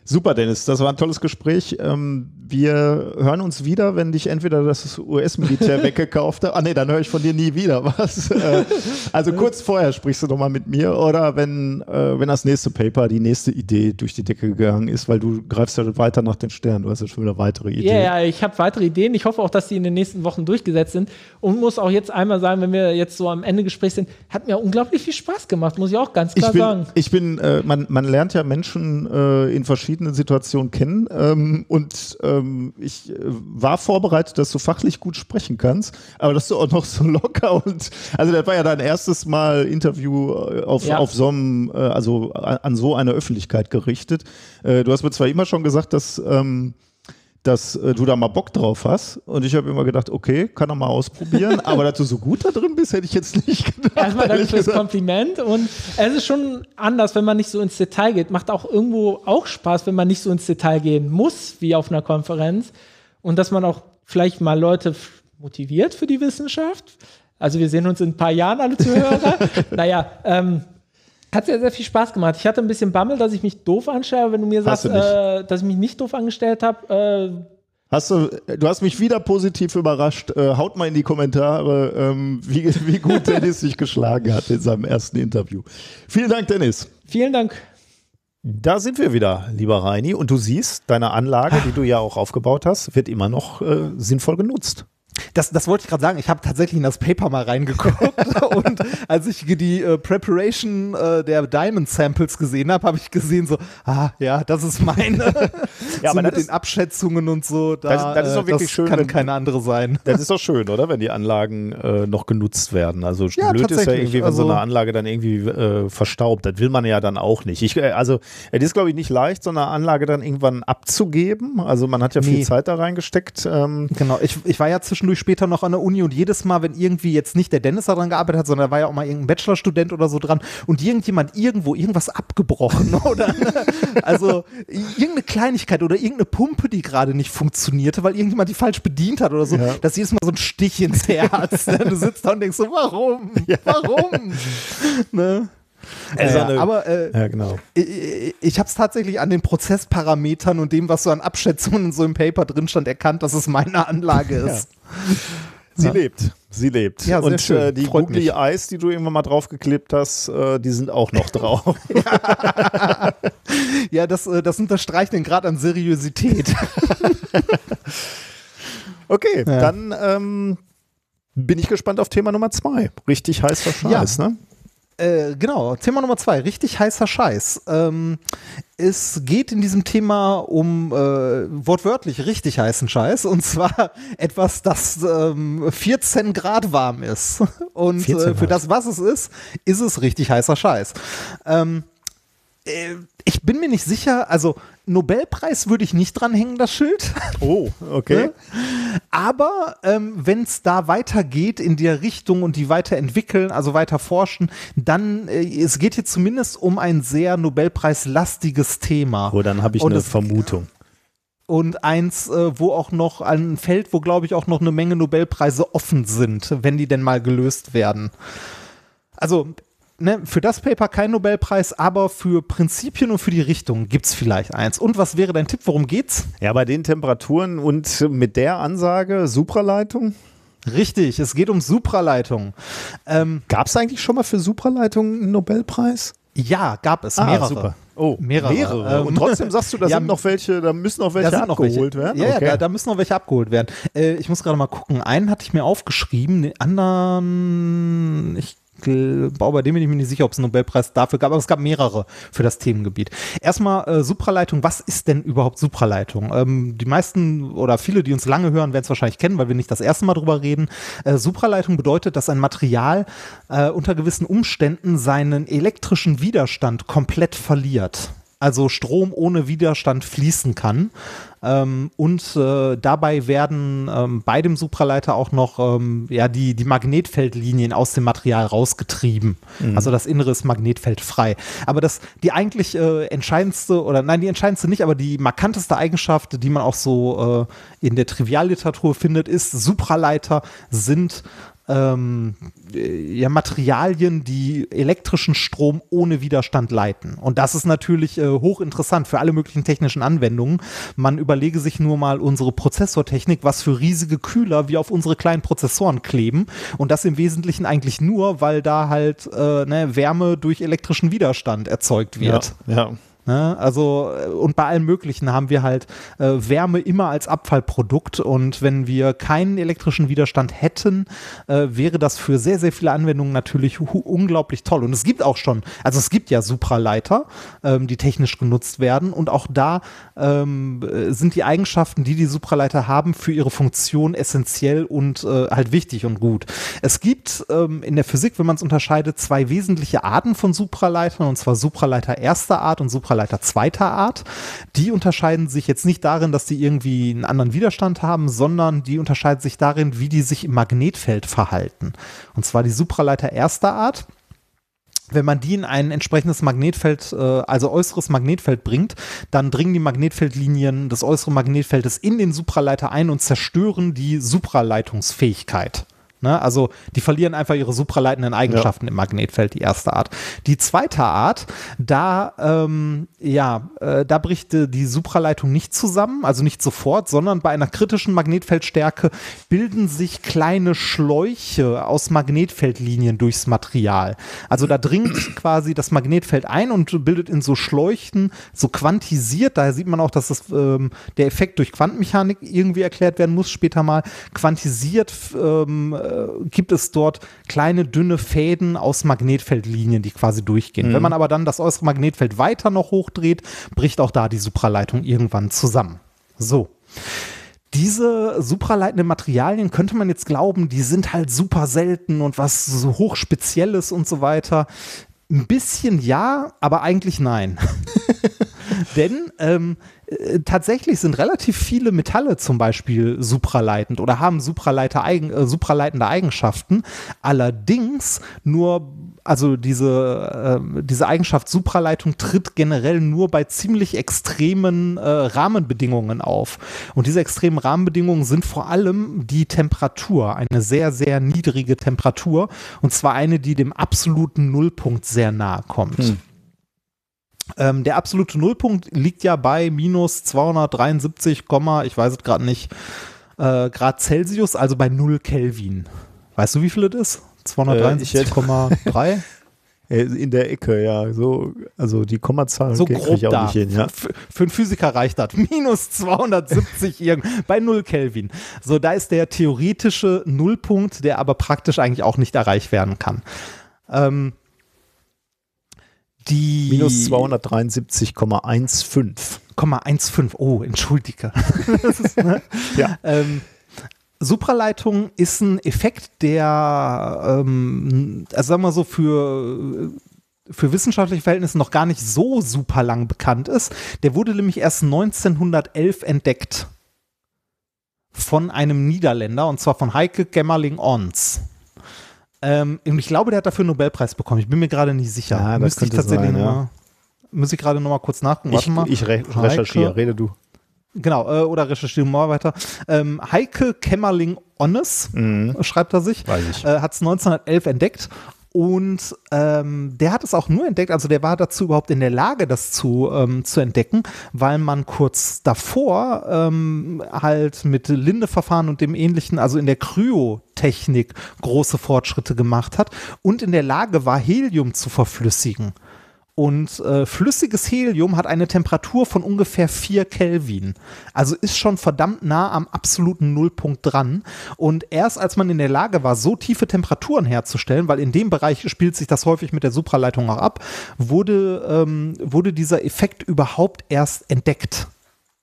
Super, Dennis, das war ein tolles Gespräch. Ähm, wir hören uns wieder, wenn dich entweder das US-Militär weggekauft hat. Ah, nee, dann höre ich von dir nie wieder was. Äh, also kurz vorher sprichst du nochmal mit mir oder wenn, äh, wenn das nächste Paper, die nächste Idee durch die Decke gegangen ist, weil du greifst ja weiter nach den Sternen. Du hast ja schon wieder weitere Ideen. Ja, ja, ich habe weitere Ideen. Ich hoffe auch, dass die in den nächsten Wochen durchgesetzt sind und muss auch jetzt einmal sagen, wenn wir jetzt so am Ende Gespräch sind, hat mir unglaublich viel Spaß gemacht, muss ich auch ganz klar ich bin, sagen. Ich bin, äh, man, man lernt ja Menschen äh, in verschiedenen Situationen kennen ähm, und äh, ähm, ich äh, war vorbereitet, dass du fachlich gut sprechen kannst, aber dass du auch noch so locker und also das war ja dein erstes Mal Interview äh, auf, ja. auf so einem, äh, also an so einer Öffentlichkeit gerichtet. Äh, du hast mir zwar immer schon gesagt, dass ähm, dass äh, du da mal Bock drauf hast. Und ich habe immer gedacht, okay, kann er mal ausprobieren. aber dass du so gut da drin bist, hätte ich jetzt nicht gedacht. Erstmal danke fürs Kompliment. Und es ist schon anders, wenn man nicht so ins Detail geht. Macht auch irgendwo auch Spaß, wenn man nicht so ins Detail gehen muss, wie auf einer Konferenz. Und dass man auch vielleicht mal Leute motiviert für die Wissenschaft. Also wir sehen uns in ein paar Jahren alle Zuhörer. naja, ähm, hat sehr, sehr viel Spaß gemacht. Ich hatte ein bisschen Bammel, dass ich mich doof anstelle, wenn du mir sagst, du äh, dass ich mich nicht doof angestellt habe. Äh, Hast du, du hast mich wieder positiv überrascht. Äh, haut mal in die Kommentare, ähm, wie, wie gut Dennis sich geschlagen hat in seinem ersten Interview. Vielen Dank, Dennis. Vielen Dank. Da sind wir wieder, lieber Reini. Und du siehst, deine Anlage, die du ja auch aufgebaut hast, wird immer noch äh, sinnvoll genutzt. Das, das wollte ich gerade sagen. Ich habe tatsächlich in das Paper mal reingeguckt und als ich die äh, Preparation äh, der Diamond Samples gesehen habe, habe ich gesehen so, ah ja, das ist meine. ja, so aber mit den Abschätzungen und so. Da, das, das ist doch wirklich das schön. Kann wenn, keine andere sein. Das ist doch schön, oder, wenn die Anlagen äh, noch genutzt werden. Also ja, blöd ist ja irgendwie, wenn also, so eine Anlage dann irgendwie äh, verstaubt. Das will man ja dann auch nicht. Ich, äh, also es ist glaube ich nicht leicht, so eine Anlage dann irgendwann abzugeben. Also man hat ja nee. viel Zeit da reingesteckt. Ähm, genau. Ich, ich war ja zwischendurch später noch an der Uni und jedes Mal, wenn irgendwie jetzt nicht der Dennis daran gearbeitet hat, sondern da war ja auch mal irgendein Bachelorstudent oder so dran und irgendjemand irgendwo irgendwas abgebrochen oder also irgendeine Kleinigkeit oder irgendeine Pumpe, die gerade nicht funktionierte, weil irgendjemand die falsch bedient hat oder so, ja. das ist jedes Mal so ein Stich ins Herz. Du sitzt da und denkst so, warum? Ja. Warum? ne? Also ja, eine, aber äh, ja, genau. ich, ich habe es tatsächlich an den Prozessparametern und dem, was so an Abschätzungen in so einem Paper drin stand, erkannt, dass es meine Anlage ist. Sie Ja. lebt. Sie lebt. Ja, Und schön. Äh, die Freut Googly mich. Eyes, die du irgendwann mal draufgeklebt hast, äh, die sind auch noch drauf. Ja, das, äh, das unterstreicht den Grad an Seriosität. Okay, Ja. dann ähm, bin ich gespannt auf Thema Nummer zwei. Richtig heißer Scheiß, ne? Äh, genau, Thema Nummer zwei, richtig heißer Scheiß. Ähm, es geht in diesem Thema um äh, wortwörtlich richtig heißen Scheiß und zwar etwas, das ähm, 14 Grad warm ist. Und 14 äh, für das, was es ist, ist es richtig heißer Scheiß. Ähm, äh, ich bin mir nicht sicher, also Nobelpreis würde ich nicht dranhängen, das Schild. Oh, okay. Ne? Aber ähm, wenn es da weitergeht in der Richtung und die weiterentwickeln, also weiter forschen, dann äh, es geht hier zumindest um ein sehr Nobelpreislastiges Thema. Oh, dann habe ich Und eine Vermutung. Und eins, äh, wo auch noch ein Feld, wo glaube ich auch noch eine Menge Nobelpreise offen sind, wenn die denn mal gelöst werden. Also ne, für das Paper kein Nobelpreis, aber für Prinzipien und für die Richtung gibt es vielleicht eins. Und was wäre dein Tipp? Worum geht's? Ja, bei den Temperaturen und mit der Ansage Supraleitung, Richtig, es geht um Supraleitung. Ähm, gab es eigentlich schon mal für Supraleitung einen Nobelpreis? ja, gab es Ah, mehrere. super. Oh, Mehrere. Ähm, Und trotzdem sagst du, da Ja, sind noch welche, da müssen noch welche sind noch abgeholt welche. werden? Ja, Okay. ja da, da müssen noch welche abgeholt werden. Äh, ich muss gerade mal gucken. Einen hatte ich mir aufgeschrieben, den anderen, ich glaube, bei dem bin ich mir nicht sicher, ob es einen Nobelpreis dafür gab, aber es gab mehrere für das Themengebiet. Erstmal äh, Supraleitung. Was ist denn überhaupt Supraleitung? Ähm, die meisten oder viele, die uns lange hören, werden es wahrscheinlich kennen, weil wir nicht das erste Mal drüber reden. Äh, Supraleitung bedeutet, dass ein Material äh, unter gewissen Umständen seinen elektrischen Widerstand komplett verliert. Also Strom ohne Widerstand fließen kann. Ähm, und äh, dabei werden ähm, bei dem Supraleiter auch noch ähm, ja, die, die Magnetfeldlinien aus dem Material rausgetrieben. Also das Innere ist magnetfeldfrei. Aber das, die eigentlich äh, entscheidendste, oder nein, die entscheidendste nicht, aber die markanteste Eigenschaft, die man auch so äh, in der Trivialliteratur findet, ist, Supraleiter sind ähm, äh, ja, Materialien, die elektrischen Strom ohne Widerstand leiten. Und das ist natürlich äh, hochinteressant für alle möglichen technischen Anwendungen. Man überlege sich nur mal unsere Prozessortechnik, was für riesige Kühler wir auf unsere kleinen Prozessoren kleben. Und das im Wesentlichen eigentlich nur, weil da halt äh, ne, Wärme durch elektrischen Widerstand erzeugt wird. ja, ja. Ne? Also, äh, und bei allem Möglichen haben wir halt äh, Wärme immer als Abfallprodukt. Und wenn wir keinen elektrischen Widerstand hätten, äh, wäre das für sehr, sehr viele Anwendungen natürlich unglaublich toll. Und es gibt auch schon, also es gibt ja Supraleiter, ähm, die technisch genutzt werden. Und auch da ähm, äh, sind die Eigenschaften, die die Supraleiter haben, für ihre Funktion essentiell und äh, halt wichtig und gut. Es gibt ähm, in der Physik, wenn man es unterscheidet, zwei wesentliche Arten von Supraleitern, und zwar Supraleiter erster Art und Supraleiter zweiter Art. Die unterscheiden sich jetzt nicht darin, dass die irgendwie einen anderen Widerstand haben, sondern die unterscheiden sich darin, wie die sich im Magnetfeld verhalten. Und zwar die Supraleiter erster Art wenn man die in ein entsprechendes Magnetfeld, äh, also äußeres Magnetfeld bringt, dann dringen die Magnetfeldlinien des äußeren Magnetfeldes in den Supraleiter ein und zerstören die Supraleitungsfähigkeit. Ne? Also die verlieren einfach ihre supraleitenden Eigenschaften im Magnetfeld, die erste Art. Die zweite Art, da, ähm, ja, äh, da bricht äh, die Supraleitung nicht zusammen, also nicht sofort, sondern bei einer kritischen Magnetfeldstärke bilden sich kleine Schläuche aus Magnetfeldlinien durchs Material. Also da dringt quasi das Magnetfeld ein und bildet in so Schläuchen so quantisiert, daher sieht man auch, dass das, ähm, der Effekt durch Quantenmechanik irgendwie erklärt werden muss später mal, quantisiert ähm, äh, gibt es dort kleine dünne Fäden aus Magnetfeldlinien, die quasi durchgehen. Wenn man aber dann das äußere Magnetfeld weiter noch hochdreht, bricht auch da die Supraleitung irgendwann zusammen. So. Diese supraleitenden Materialien könnte man jetzt glauben, die sind halt super selten und was so hochspezielles und so weiter. Ein bisschen ja, aber eigentlich nein. Denn ähm, äh, tatsächlich sind relativ viele Metalle zum Beispiel supraleitend oder haben Supraleiter eigen, äh, supraleitende Eigenschaften. Allerdings nur, also diese, äh, diese Eigenschaft Supraleitung tritt generell nur bei ziemlich extremen äh, Rahmenbedingungen auf. Und diese extremen Rahmenbedingungen sind vor allem die Temperatur, eine sehr, sehr niedrige Temperatur. Und zwar eine, die dem absoluten Nullpunkt sehr nahe kommt. Ähm, der absolute Nullpunkt liegt ja bei minus 273, Komma, ich weiß es gerade nicht, äh, Grad Celsius, also bei 0 Kelvin. Weißt du, wie viel das ist? 273,3? Äh, in der Ecke, ja. So, also die Kommazahl so krieg grob ich auch da. nicht hin, ja. F- Für einen Physiker reicht das. Minus 270 irgend bei 0 Kelvin. So, da ist der theoretische Nullpunkt, der aber praktisch eigentlich auch nicht erreicht werden kann. Ähm, die Minus 273,15. 2,15. Oh, entschuldige. ist, ne? Ja. ähm, Supraleitung ist ein Effekt, der, ähm, also sagen wir so, für, für wissenschaftliche Verhältnisse noch gar nicht so super lang bekannt ist. Der wurde nämlich erst 1911 entdeckt von einem Niederländer, und zwar von Heike Gemmerling-Ons. Ähm, und ich glaube, der hat dafür einen Nobelpreis bekommen. Ich bin mir gerade nicht sicher. Ja, das Müsste ich tatsächlich sein, ja. mal, Muss ich gerade noch mal kurz nachgucken. Ich, Warte mal. ich re Heike- recherchiere, rede du. Genau, äh, oder recherchieren wir mal weiter. Ähm, Heike Kämmerling-Onnes, schreibt er sich, Mhm. Weiß ich. äh, hat es 1911 entdeckt und ähm, der hat es auch nur entdeckt, also der war dazu überhaupt in der Lage, das zu, ähm, zu entdecken, weil man kurz davor ähm, halt mit Linde-Verfahren und dem ähnlichen, also in der Kryotechnik große Fortschritte gemacht hat und in der Lage war, Helium zu verflüssigen. Und äh, flüssiges Helium hat eine Temperatur von ungefähr 4 Kelvin. Also ist schon verdammt nah am absoluten Nullpunkt dran. Und erst als man in der Lage war, so tiefe Temperaturen herzustellen, weil in dem Bereich spielt sich das häufig mit der Supraleitung auch ab, wurde, ähm, wurde dieser Effekt überhaupt erst entdeckt.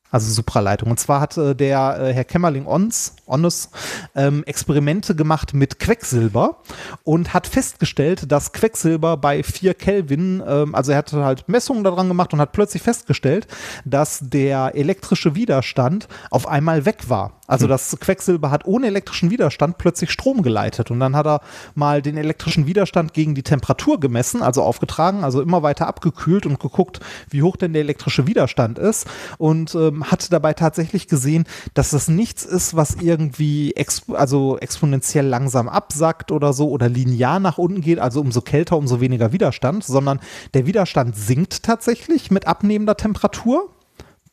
Also Supraleitung. Und zwar hat äh, der äh, Herr Kämmerling-Ons Onnes, ähm, Experimente gemacht mit Quecksilber und hat festgestellt, dass Quecksilber bei 4 Kelvin, ähm, also er hat halt Messungen daran gemacht und hat plötzlich festgestellt, dass der elektrische Widerstand auf einmal weg war. Also das Quecksilber hat ohne elektrischen Widerstand plötzlich Strom geleitet. Und dann hat er mal den elektrischen Widerstand gegen die Temperatur gemessen, also aufgetragen, also immer weiter abgekühlt und geguckt, wie hoch denn der elektrische Widerstand ist. Und ähm, hat dabei tatsächlich gesehen, dass das nichts ist, was irgendwie exp also exponentiell langsam absackt oder so oder linear nach unten geht, also umso kälter, umso weniger Widerstand, sondern der Widerstand sinkt tatsächlich mit abnehmender Temperatur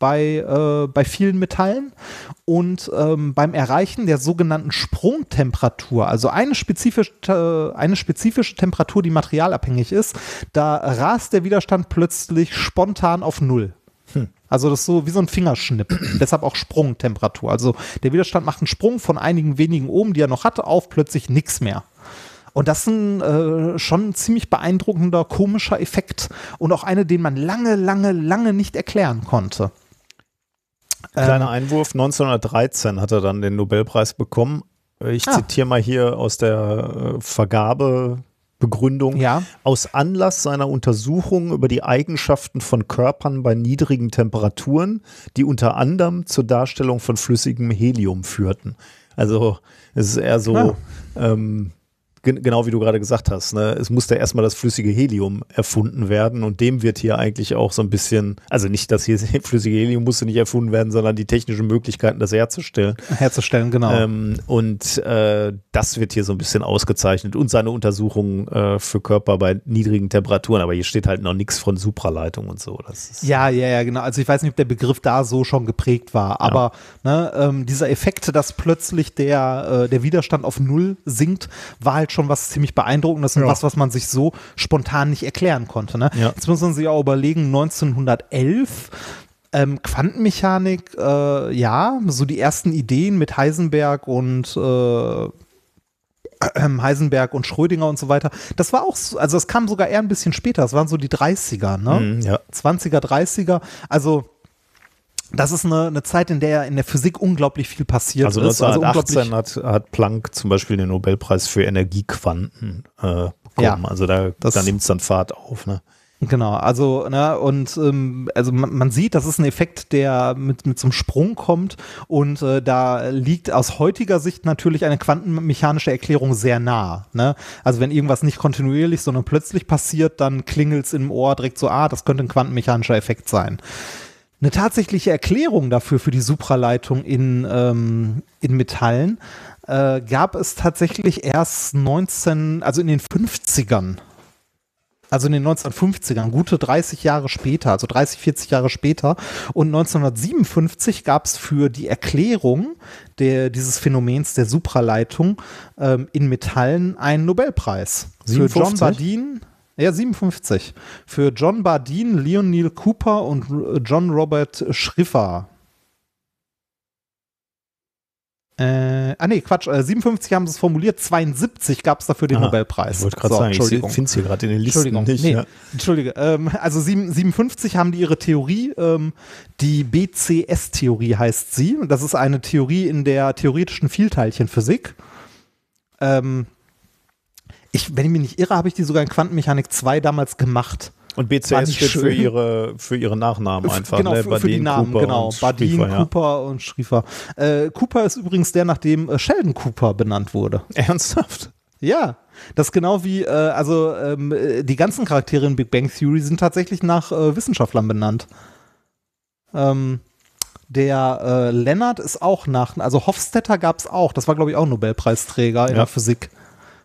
bei, äh, bei vielen Metallen und ähm, beim Erreichen der sogenannten Sprungtemperatur, also eine spezifische, äh, eine spezifische Temperatur, die materialabhängig ist, da rast der Widerstand plötzlich spontan auf Null. Also das ist so wie so ein Fingerschnipp. Deshalb auch Sprungtemperatur. Also der Widerstand macht einen Sprung von einigen wenigen Ohm, die er noch hatte, auf plötzlich nichts mehr. Und das ist ein äh, schon ein ziemlich beeindruckender, komischer Effekt und auch eine, den man lange, lange, lange nicht erklären konnte. Kleiner Einwurf, 1913 hat er dann den Nobelpreis bekommen. Ich Ah. zitiere mal hier aus der äh, Vergabebegründung. Ja. Aus Anlass seiner Untersuchung über die Eigenschaften von Körpern bei niedrigen Temperaturen, die unter anderem zur Darstellung von flüssigem Helium führten. Also es ist eher so, Ah. ähm, gen- genau wie du gerade gesagt hast, ne? es musste erstmal das flüssige Helium erfunden werden und dem wird hier eigentlich auch so ein bisschen, also nicht das hier flüssige Helium musste nicht erfunden werden, sondern die technischen Möglichkeiten, das herzustellen. Herzustellen, genau. Ähm, und äh, das wird hier so ein bisschen ausgezeichnet und seine Untersuchungen äh, für Körper bei niedrigen Temperaturen, aber hier steht halt noch nichts von Supraleitung und so. Ja, ja, ja, genau. Also ich weiß nicht, ob der Begriff da so schon geprägt war, aber ne, ähm, dieser Effekt, dass plötzlich der, äh, der Widerstand auf Null sinkt, war halt schon was ziemlich beeindruckendes und Ja. was, was man sich so spontan nicht erklären konnte. Ne? Ja. Jetzt muss man sich auch überlegen, 1911 ähm, Quantenmechanik, äh, ja, so die ersten Ideen mit Heisenberg und äh, Heisenberg und Schrödinger und so weiter. Das war auch, so, also das kam sogar eher ein bisschen später. Das waren so die 30er, ne? Mhm, ja. 20er, 30er. Also das ist eine, eine Zeit, in der in der Physik unglaublich viel passiert Also ist. 1918 hat, hat Planck zum Beispiel den Nobelpreis für Energiequanten äh, bekommen. Ja, also da, da nimmt es dann Fahrt auf. Ne? Genau, also, ne, und ähm, also man, man sieht, das ist ein Effekt, der mit, mit so einem Sprung kommt und äh, da liegt aus heutiger Sicht natürlich eine quantenmechanische Erklärung sehr nah. Ne? Also wenn irgendwas nicht kontinuierlich, sondern plötzlich passiert, dann klingelt es im Ohr direkt so, ah, das könnte ein quantenmechanischer Effekt sein. Eine tatsächliche Erklärung dafür, für die Supraleitung in, ähm, in Metallen, äh, gab es tatsächlich erst 19, also in den 50ern. Also in den 1950ern, gute 30 Jahre später, also 30, 40 Jahre später. Und 1957 gab es für die Erklärung der, dieses Phänomens der Supraleitung ähm, in Metallen einen Nobelpreis. 57? Für John Bardeen. Ja, 57. Für John Bardeen, Leonil Cooper und John Robert Schriffer. Äh, ah nee, Quatsch, äh, 57 haben sie es formuliert, 72 gab es dafür den Aha, Nobelpreis. Ich wollte gerade So, sagen, ich Entschuldigung. finde es hier gerade in den Listen Entschuldigung, nicht. nee, Ja. Entschuldige. Ähm, also sieben- 57 haben die ihre Theorie, ähm, die BCS-Theorie heißt sie. Das ist eine Theorie in der theoretischen Vielteilchenphysik. Ähm, ich, wenn ich mich nicht irre, habe ich die sogar in Quantenmechanik 2 damals gemacht. Und BCS steht für schön. ihre, für ihre Nachnamen einfach. genau, ne? für, für die Badin, Namen, Cooper genau. Badin, Schriefer, ja. Cooper und Schriefer. Äh, Cooper ist übrigens der, nach dem äh, Sheldon Cooper benannt wurde. Ernsthaft? Ja, das ist genau wie, äh, also ähm, äh, die ganzen Charaktere in Big Bang Theory sind tatsächlich nach äh, Wissenschaftlern benannt. Ähm, der Lennart ist auch nach, also Hofstetter gab es auch, das war glaube ich auch Nobelpreisträger in Ja. der Physik.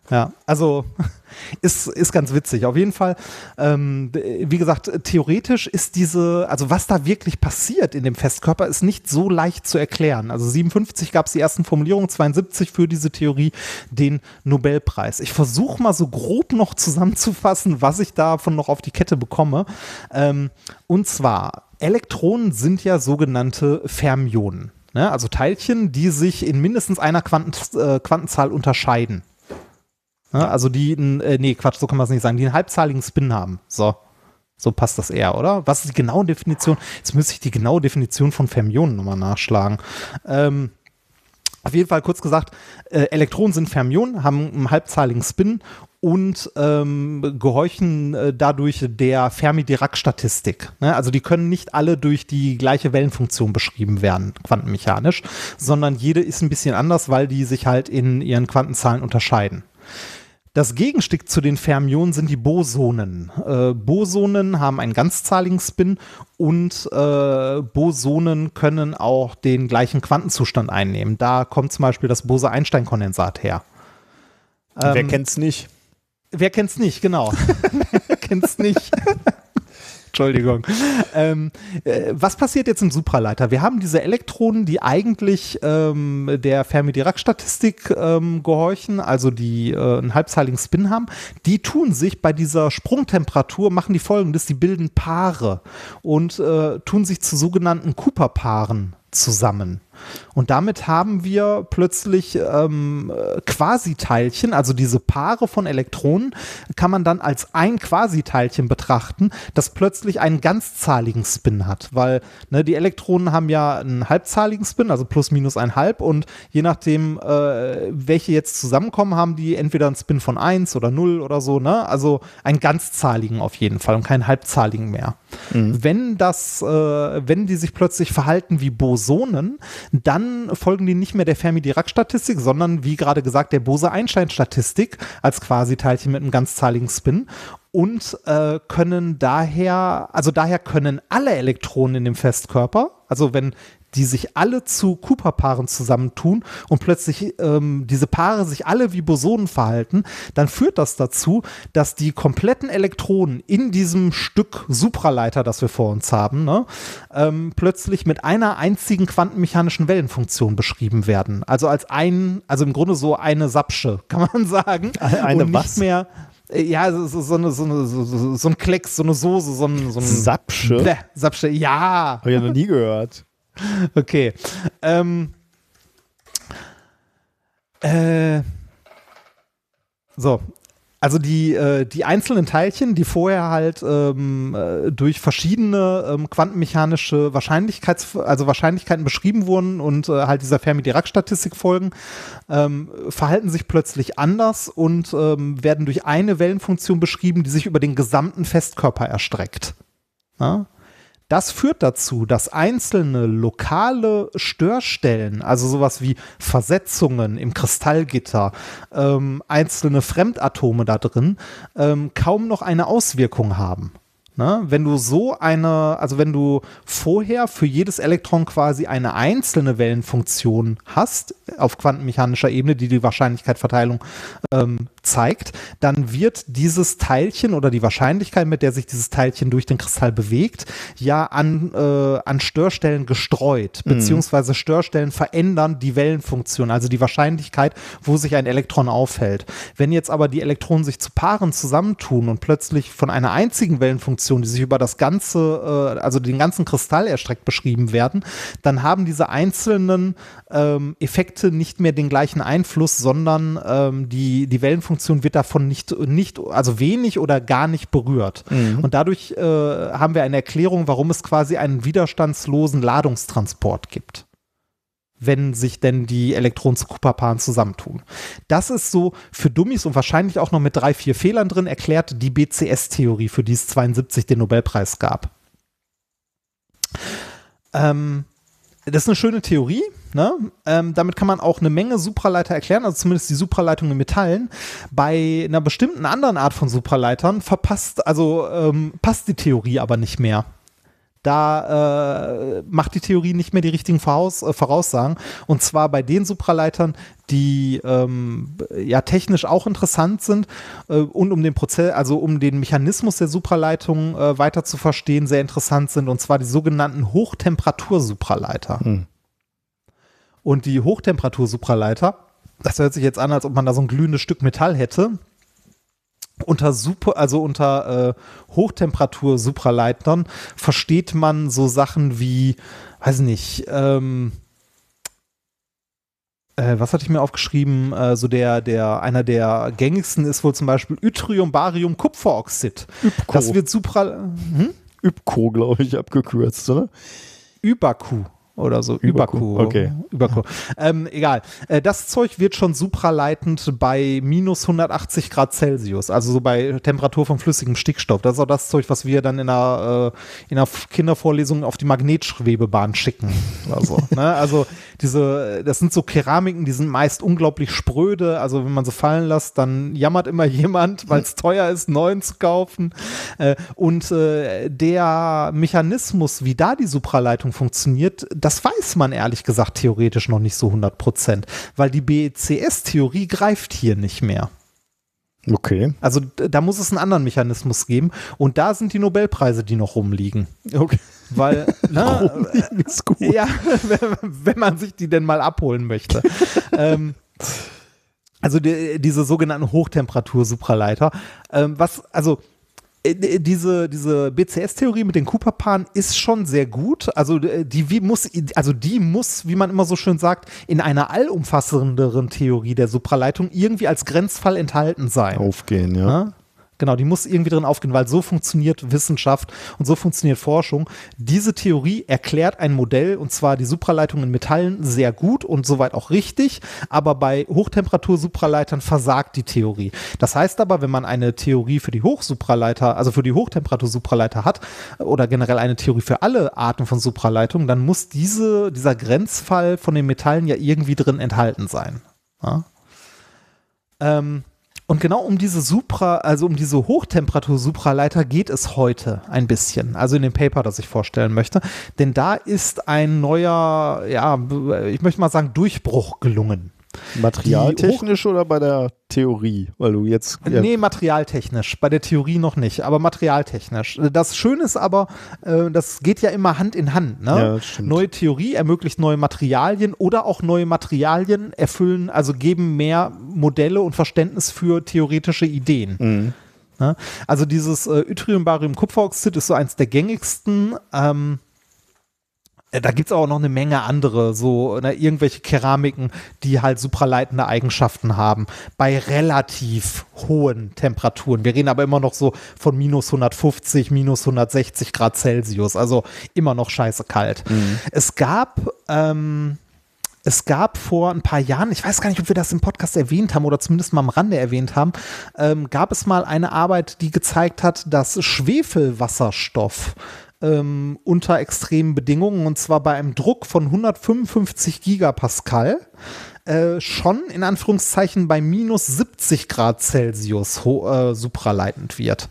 Ja, also ist, ist ganz witzig. Auf jeden Fall, ähm, wie gesagt, theoretisch ist diese, also was da wirklich passiert in dem Festkörper, ist nicht so leicht zu erklären. Also 57 gab es die ersten Formulierungen, 72 für diese Theorie den Nobelpreis. Ich versuche mal so grob noch zusammenzufassen, was ich davon noch auf die Kette bekomme. Ähm, und zwar, Elektronen sind ja sogenannte Fermionen. Ne? Also Teilchen, die sich in mindestens einer Quanten, äh, Quantenzahl unterscheiden. Ne? Also die, äh, nee, Quatsch, so kann man es nicht sagen, die einen halbzahligen Spin haben. So. So passt das eher, oder? Was ist die genaue Definition? Jetzt müsste ich die genaue Definition von Fermionen nochmal nachschlagen. Ähm, auf jeden Fall kurz gesagt, äh, Elektronen sind Fermionen, haben einen halbzahligen Spin und ähm, gehorchen äh, dadurch der Fermi-Dirac-Statistik. Ne? Also die können nicht alle durch die gleiche Wellenfunktion beschrieben werden, quantenmechanisch, sondern jede ist ein bisschen anders, weil die sich halt in ihren Quantenzahlen unterscheiden. Das Gegenstück zu den Fermionen sind die Bosonen. Äh, Bosonen haben einen ganzzahligen Spin und äh, Bosonen können auch den gleichen Quantenzustand einnehmen. Da kommt zum Beispiel das Bose-Einstein-Kondensat her. Wer Ähm, kennt's nicht? Wer kennt's nicht, genau. Wer kennt's nicht? Entschuldigung. Ähm, äh, was passiert jetzt im Supraleiter? Wir haben diese Elektronen, die eigentlich ähm, der Fermi-Dirac-Statistik ähm, gehorchen, also die äh, einen halbzahligen Spin haben. Die tun sich bei dieser Sprungtemperatur, machen die folgendes, die bilden Paare und äh, tun sich zu sogenannten Cooper-Paaren zusammen. Und damit haben wir plötzlich ähm, äh, Quasiteilchen, also diese Paare von Elektronen, kann man dann als ein Quasiteilchen betrachten, das plötzlich einen ganzzahligen Spin hat, weil ne, die Elektronen haben ja einen halbzahligen Spin, also plus minus ein halb und je nachdem, äh, welche jetzt zusammenkommen, haben die entweder einen Spin von 1 oder 0 oder so, ne? also einen ganzzahligen auf jeden Fall und keinen halbzahligen mehr. Wenn das, äh, wenn die sich plötzlich verhalten wie Bosonen, dann folgen die nicht mehr der Fermi-Dirac-Statistik, sondern wie gerade gesagt der Bose-Einstein-Statistik als Quasiteilchen mit einem ganzzahligen Spin und äh, können daher, also daher können alle Elektronen in dem Festkörper, also wenn die sich alle zu Cooper-Paaren zusammentun und plötzlich ähm, diese Paare sich alle wie Bosonen verhalten, dann führt das dazu, dass die kompletten Elektronen in diesem Stück Supraleiter, das wir vor uns haben, ne, ähm, plötzlich mit einer einzigen quantenmechanischen Wellenfunktion beschrieben werden. Also als ein, also im Grunde so eine Sapsche, kann man sagen. Eine und was? nicht mehr äh, ja, so, so, so, eine, so, eine, so, so, ein Klecks, so eine Soße, so ein, so ein Sapsche? Bäh, Sapsche, ja. Habe ich ja noch nie gehört. Okay. Ähm, äh, so. Also die, äh, die einzelnen Teilchen, die vorher halt ähm, äh, durch verschiedene ähm, quantenmechanische Wahrscheinlichkeits also Wahrscheinlichkeiten beschrieben wurden und äh, halt dieser Fermi-Dirac-Statistik folgen, ähm, verhalten sich plötzlich anders und ähm, werden durch eine Wellenfunktion beschrieben, die sich über den gesamten Festkörper erstreckt. Ja? Das führt dazu, dass einzelne lokale Störstellen, also sowas wie Versetzungen im Kristallgitter, ähm, einzelne Fremdatome da drin, ähm, kaum noch eine Auswirkung haben. Ne? Wenn du so eine, also wenn du vorher für jedes Elektron quasi eine einzelne Wellenfunktion hast, auf quantenmechanischer Ebene, die die Wahrscheinlichkeitsverteilung ähm, zeigt, dann wird dieses Teilchen oder die Wahrscheinlichkeit, mit der sich dieses Teilchen durch den Kristall bewegt, ja an, äh, an Störstellen gestreut, Mhm. beziehungsweise Störstellen verändern die Wellenfunktion, also die Wahrscheinlichkeit, wo sich ein Elektron aufhält. Wenn jetzt aber die Elektronen sich zu Paaren zusammentun und plötzlich von einer einzigen Wellenfunktion, die sich über das ganze, äh, also den ganzen Kristall erstreckt beschrieben werden, dann haben diese einzelnen ähm, Effekte nicht mehr den gleichen Einfluss, sondern ähm, die, die Wellenfunktion wird davon nicht, nicht, also wenig oder gar nicht berührt. Und dadurch äh, haben wir eine Erklärung, warum es quasi einen widerstandslosen Ladungstransport gibt wenn sich denn die Elektronen zu Cooper-Paaren zusammentun. Das ist so für Dummies und wahrscheinlich auch noch mit drei, vier Fehlern drin erklärt die BCS-Theorie, für die es 72 den Nobelpreis gab. Ähm, das ist eine schöne Theorie. Ne? Ähm, damit kann man auch eine Menge Supraleiter erklären, also zumindest die Supraleitung in Metallen. Bei einer bestimmten anderen Art von Supraleitern verpasst, also ähm, passt die Theorie aber nicht mehr. Da äh, macht die Theorie nicht mehr die richtigen Voraus äh, Voraussagen. Und zwar bei den Supraleitern, die ähm, ja technisch auch interessant sind äh, und um den Prozess, also um den Mechanismus der Supraleitung äh, weiter zu verstehen, sehr interessant sind. Und zwar die sogenannten Hochtemperatursupraleiter. Und die Hochtemperatursupraleiter, das hört sich jetzt an, als ob man da so ein glühendes Stück Metall hätte. Unter super, also unter äh, Hochtemperatur-Supraleitern versteht man so Sachen wie, weiß nicht, ähm, äh, was hatte ich mir aufgeschrieben? Äh, so der, der, einer der gängigsten ist wohl zum Beispiel Yttrium, Barium, Kupferoxid. Übko. Das wird Supra, hm? Übko, glaube ich, abgekürzt, oder? Überku oder so. Überku, okay. Überku. Ähm, egal. Äh, das Zeug wird schon supraleitend bei minus 180 Grad Celsius, also so bei Temperatur von flüssigem Stickstoff. Das ist auch das Zeug, was wir dann in einer, äh, in einer Kindervorlesung auf die Magnetschwebebahn schicken. Oder so, ne? Also diese, das sind so Keramiken, die sind meist unglaublich spröde. Also wenn man sie fallen lässt, dann jammert immer jemand, weil es teuer ist, neuen zu kaufen. Äh, und der Mechanismus, wie da die Supraleitung funktioniert, das weiß man ehrlich gesagt theoretisch noch nicht so 100 Prozent, weil die BCS-Theorie greift hier nicht mehr. Okay. Also da muss es einen anderen Mechanismus geben und da sind die Nobelpreise, die noch rumliegen. Okay. Weil, ne, Rumliegen ist gut. ja, wenn man sich die denn mal abholen möchte. ähm, also die, diese sogenannten Hochtemperatur-Supraleiter. Ähm, was, also diese, diese BCS-Theorie mit den Cooper-Paaren ist schon sehr gut. Also äh, die muss, also die muss, wie man immer so schön sagt, in einer allumfassenderen Theorie der Supraleitung irgendwie als Grenzfall enthalten sein. Aufgehen, ja. Genau, die muss irgendwie drin aufgehen, weil so funktioniert Wissenschaft und so funktioniert Forschung. Diese Theorie erklärt ein Modell, und zwar die Supraleitung in Metallen, sehr gut und soweit auch richtig, aber bei Hochtemperatur-Supraleitern versagt die Theorie. Das heißt aber, wenn man eine Theorie für die Hochsupraleiter, also für die Hochtemperatur-Supraleiter hat, oder generell eine Theorie für alle Arten von Supraleitungen, dann muss diese, dieser Grenzfall von den Metallen ja irgendwie drin enthalten sein. Ja? Ähm, und genau um diese Supra, also um diese Hochtemperatur-Supraleiter geht es heute ein bisschen. Also in dem Paper, das ich vorstellen möchte. Denn da ist ein neuer, ja, ich möchte mal sagen, Durchbruch gelungen. Materialtechnisch oder bei der Theorie? Weil du jetzt. Ja, Nee, materialtechnisch. Bei der Theorie noch nicht, aber materialtechnisch. Das Schöne ist aber, äh, das geht ja immer Hand in Hand. Ne? Ja. Neue Theorie ermöglicht neue Materialien oder auch neue Materialien erfüllen, also geben mehr Modelle und Verständnis für theoretische Ideen. Mhm. Ne? Also dieses äh, Yttrium, Barium, Kupferoxid ist so eins der gängigsten. Ähm, äh, da gibt es auch noch eine Menge andere, so ne, irgendwelche Keramiken, die halt supraleitende Eigenschaften haben, bei relativ hohen Temperaturen. Wir reden aber immer noch so von minus 150, minus 160 Grad Celsius, also immer noch scheiße kalt. Es gab ähm, es gab vor ein paar Jahren, ich weiß gar nicht, ob wir das im Podcast erwähnt haben oder zumindest mal am Rande erwähnt haben, ähm, gab es mal eine Arbeit, die gezeigt hat, dass Schwefelwasserstoff ähm, unter extremen Bedingungen, und zwar bei einem Druck von 155 Gigapascal, äh, schon in Anführungszeichen bei minus 70 Grad Celsius äh, supraleitend wird.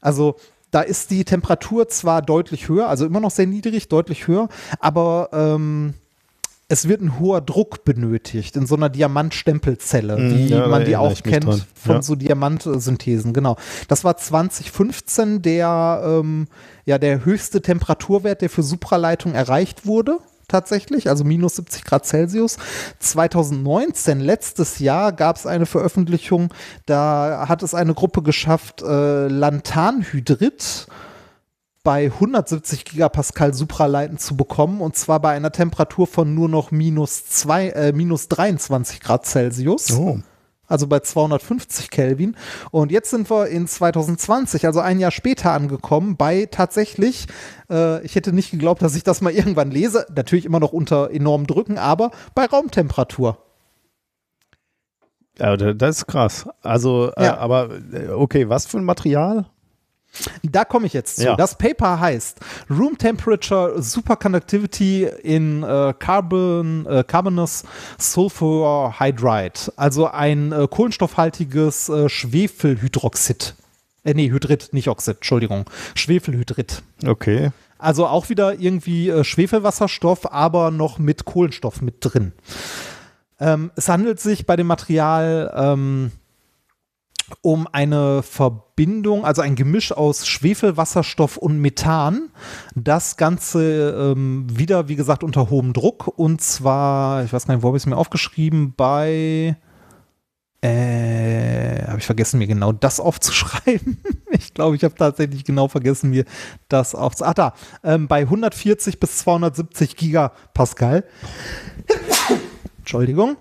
Also da ist die Temperatur zwar deutlich höher, also immer noch sehr niedrig, deutlich höher, aber ähm, es wird ein hoher Druck benötigt in so einer Diamantstempelzelle, Mhm, wie ja, man die auch kennt dran. von Ja. so Diamantsynthesen, genau. Das war 2015 der, ähm, ja, der höchste Temperaturwert, der für Supraleitung erreicht wurde. Tatsächlich, also minus 70 Grad Celsius. 2019, letztes Jahr, gab es eine Veröffentlichung, da hat es eine Gruppe geschafft, äh, Lanthanhydrid bei 170 Gigapascal Supraleiten zu bekommen und zwar bei einer Temperatur von nur noch minus, zwei, äh, minus 23 Grad Celsius Oh. also bei 250 Kelvin. Und jetzt sind wir in 2020, also ein Jahr später angekommen, bei tatsächlich, äh, ich hätte nicht geglaubt, dass ich das mal irgendwann lese, natürlich immer noch unter enormen Drücken, aber bei Raumtemperatur. Ja, da- das ist krass. Also, äh, Ja. aber äh, okay, was für ein Material? Da komme ich jetzt zu. Ja. Das Paper heißt Room Temperature Superconductivity in äh, Carbon, äh, Carbonous Sulfur Hydride. Also ein äh, kohlenstoffhaltiges äh, Schwefelhydroxid. Äh, nee, Hydrid, nicht Oxid, Entschuldigung. Schwefelhydrid. Okay. Also auch wieder irgendwie äh, Schwefelwasserstoff, aber noch mit Kohlenstoff mit drin. Ähm, es handelt sich bei dem Material ähm, um eine Verbindung, also ein Gemisch aus Schwefelwasserstoff und Methan. Das Ganze ähm, wieder, wie gesagt, unter hohem Druck. Und zwar, ich weiß gar nicht, wo habe ich es mir aufgeschrieben, bei äh, habe ich vergessen, mir genau das aufzuschreiben. ich glaube, ich habe tatsächlich genau vergessen, mir das aufzuschreiben. Ach da, ähm, bei 140 bis 270 Gigapascal. Entschuldigung.